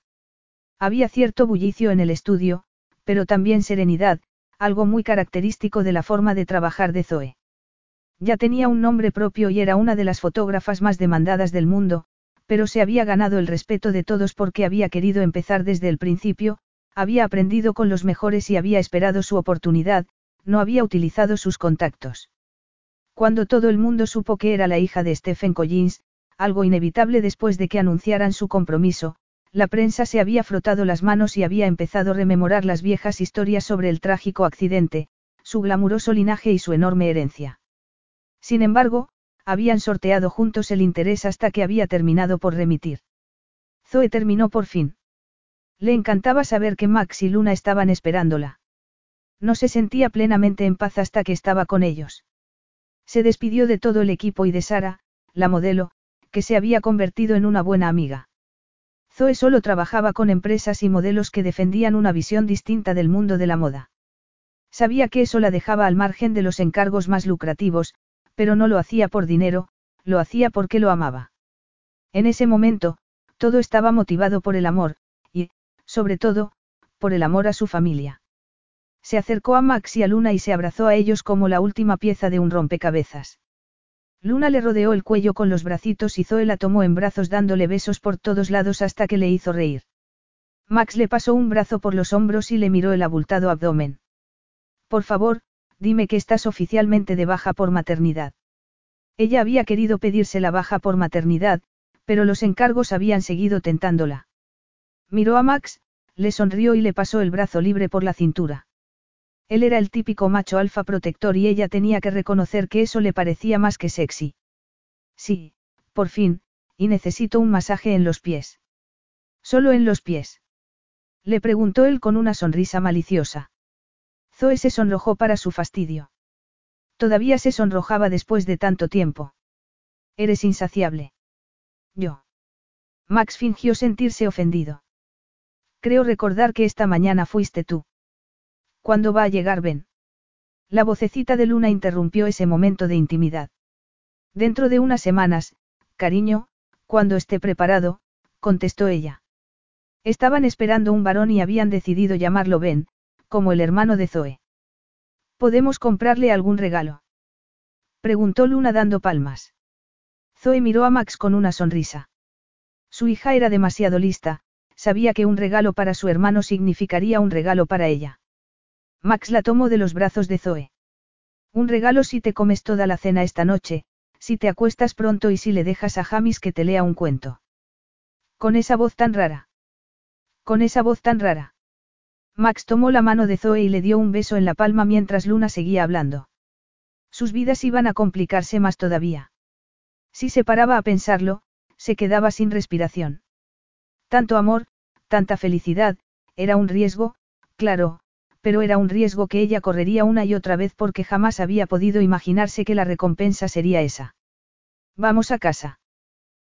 Había cierto bullicio en el estudio, pero también serenidad, algo muy característico de la forma de trabajar de Zoe. Ya tenía un nombre propio y era una de las fotógrafas más demandadas del mundo, pero se había ganado el respeto de todos porque había querido empezar desde el principio, había aprendido con los mejores y había esperado su oportunidad, no había utilizado sus contactos. Cuando todo el mundo supo que era la hija de Stephen Collins, algo inevitable después de que anunciaran su compromiso, la prensa se había frotado las manos y había empezado a rememorar las viejas historias sobre el trágico accidente, su glamuroso linaje y su enorme herencia. Sin embargo, habían sorteado juntos el interés hasta que había terminado por remitir. Zoe terminó por fin. Le encantaba saber que Max y Luna estaban esperándola. No se sentía plenamente en paz hasta que estaba con ellos. Se despidió de todo el equipo y de Sara, la modelo, que se había convertido en una buena amiga. Zoe solo trabajaba con empresas y modelos que defendían una visión distinta del mundo de la moda. Sabía que eso la dejaba al margen de los encargos más lucrativos, pero no lo hacía por dinero, lo hacía porque lo amaba. En ese momento, todo estaba motivado por el amor, y, sobre todo, por el amor a su familia. Se acercó a Max y a Luna y se abrazó a ellos como la última pieza de un rompecabezas. Luna le rodeó el cuello con los bracitos y Zoe la tomó en brazos dándole besos por todos lados hasta que le hizo reír. Max le pasó un brazo por los hombros y le miró el abultado abdomen. Por favor, dime que estás oficialmente de baja por maternidad. Ella había querido pedirse la baja por maternidad, pero los encargos habían seguido tentándola. Miró a Max, le sonrió y le pasó el brazo libre por la cintura. Él era el típico macho alfa protector y ella tenía que reconocer que eso le parecía más que sexy. Sí, por fin, y necesito un masaje en los pies. Solo en los pies. Le preguntó él con una sonrisa maliciosa. Zoe se sonrojó para su fastidio. Todavía se sonrojaba después de tanto tiempo. Eres insaciable. Yo. Max fingió sentirse ofendido. Creo recordar que esta mañana fuiste tú. ¿Cuándo va a llegar Ben? La vocecita de Luna interrumpió ese momento de intimidad. Dentro de unas semanas, cariño, cuando esté preparado, contestó ella. Estaban esperando un varón y habían decidido llamarlo Ben, como el hermano de Zoe. ¿Podemos comprarle algún regalo? Preguntó Luna dando palmas. Zoe miró a Max con una sonrisa. Su hija era demasiado lista, sabía que un regalo para su hermano significaría un regalo para ella. Max la tomó de los brazos de Zoe. Un regalo si te comes toda la cena esta noche, si te acuestas pronto y si le dejas a Jamis que te lea un cuento. Con esa voz tan rara. Con esa voz tan rara. Max tomó la mano de Zoe y le dio un beso en la palma mientras Luna seguía hablando. Sus vidas iban a complicarse más todavía. Si se paraba a pensarlo, se quedaba sin respiración. Tanto amor, tanta felicidad, era un riesgo, claro, pero era un riesgo que ella correría una y otra vez porque jamás había podido imaginarse que la recompensa sería esa. ¿Vamos a casa?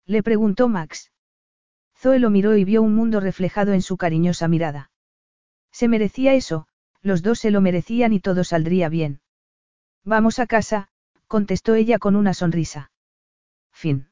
Le preguntó Max. Zoe lo miró y vio un mundo reflejado en su cariñosa mirada. Se merecía eso, los dos se lo merecían y todo saldría bien. Vamos a casa, contestó ella con una sonrisa. Fin.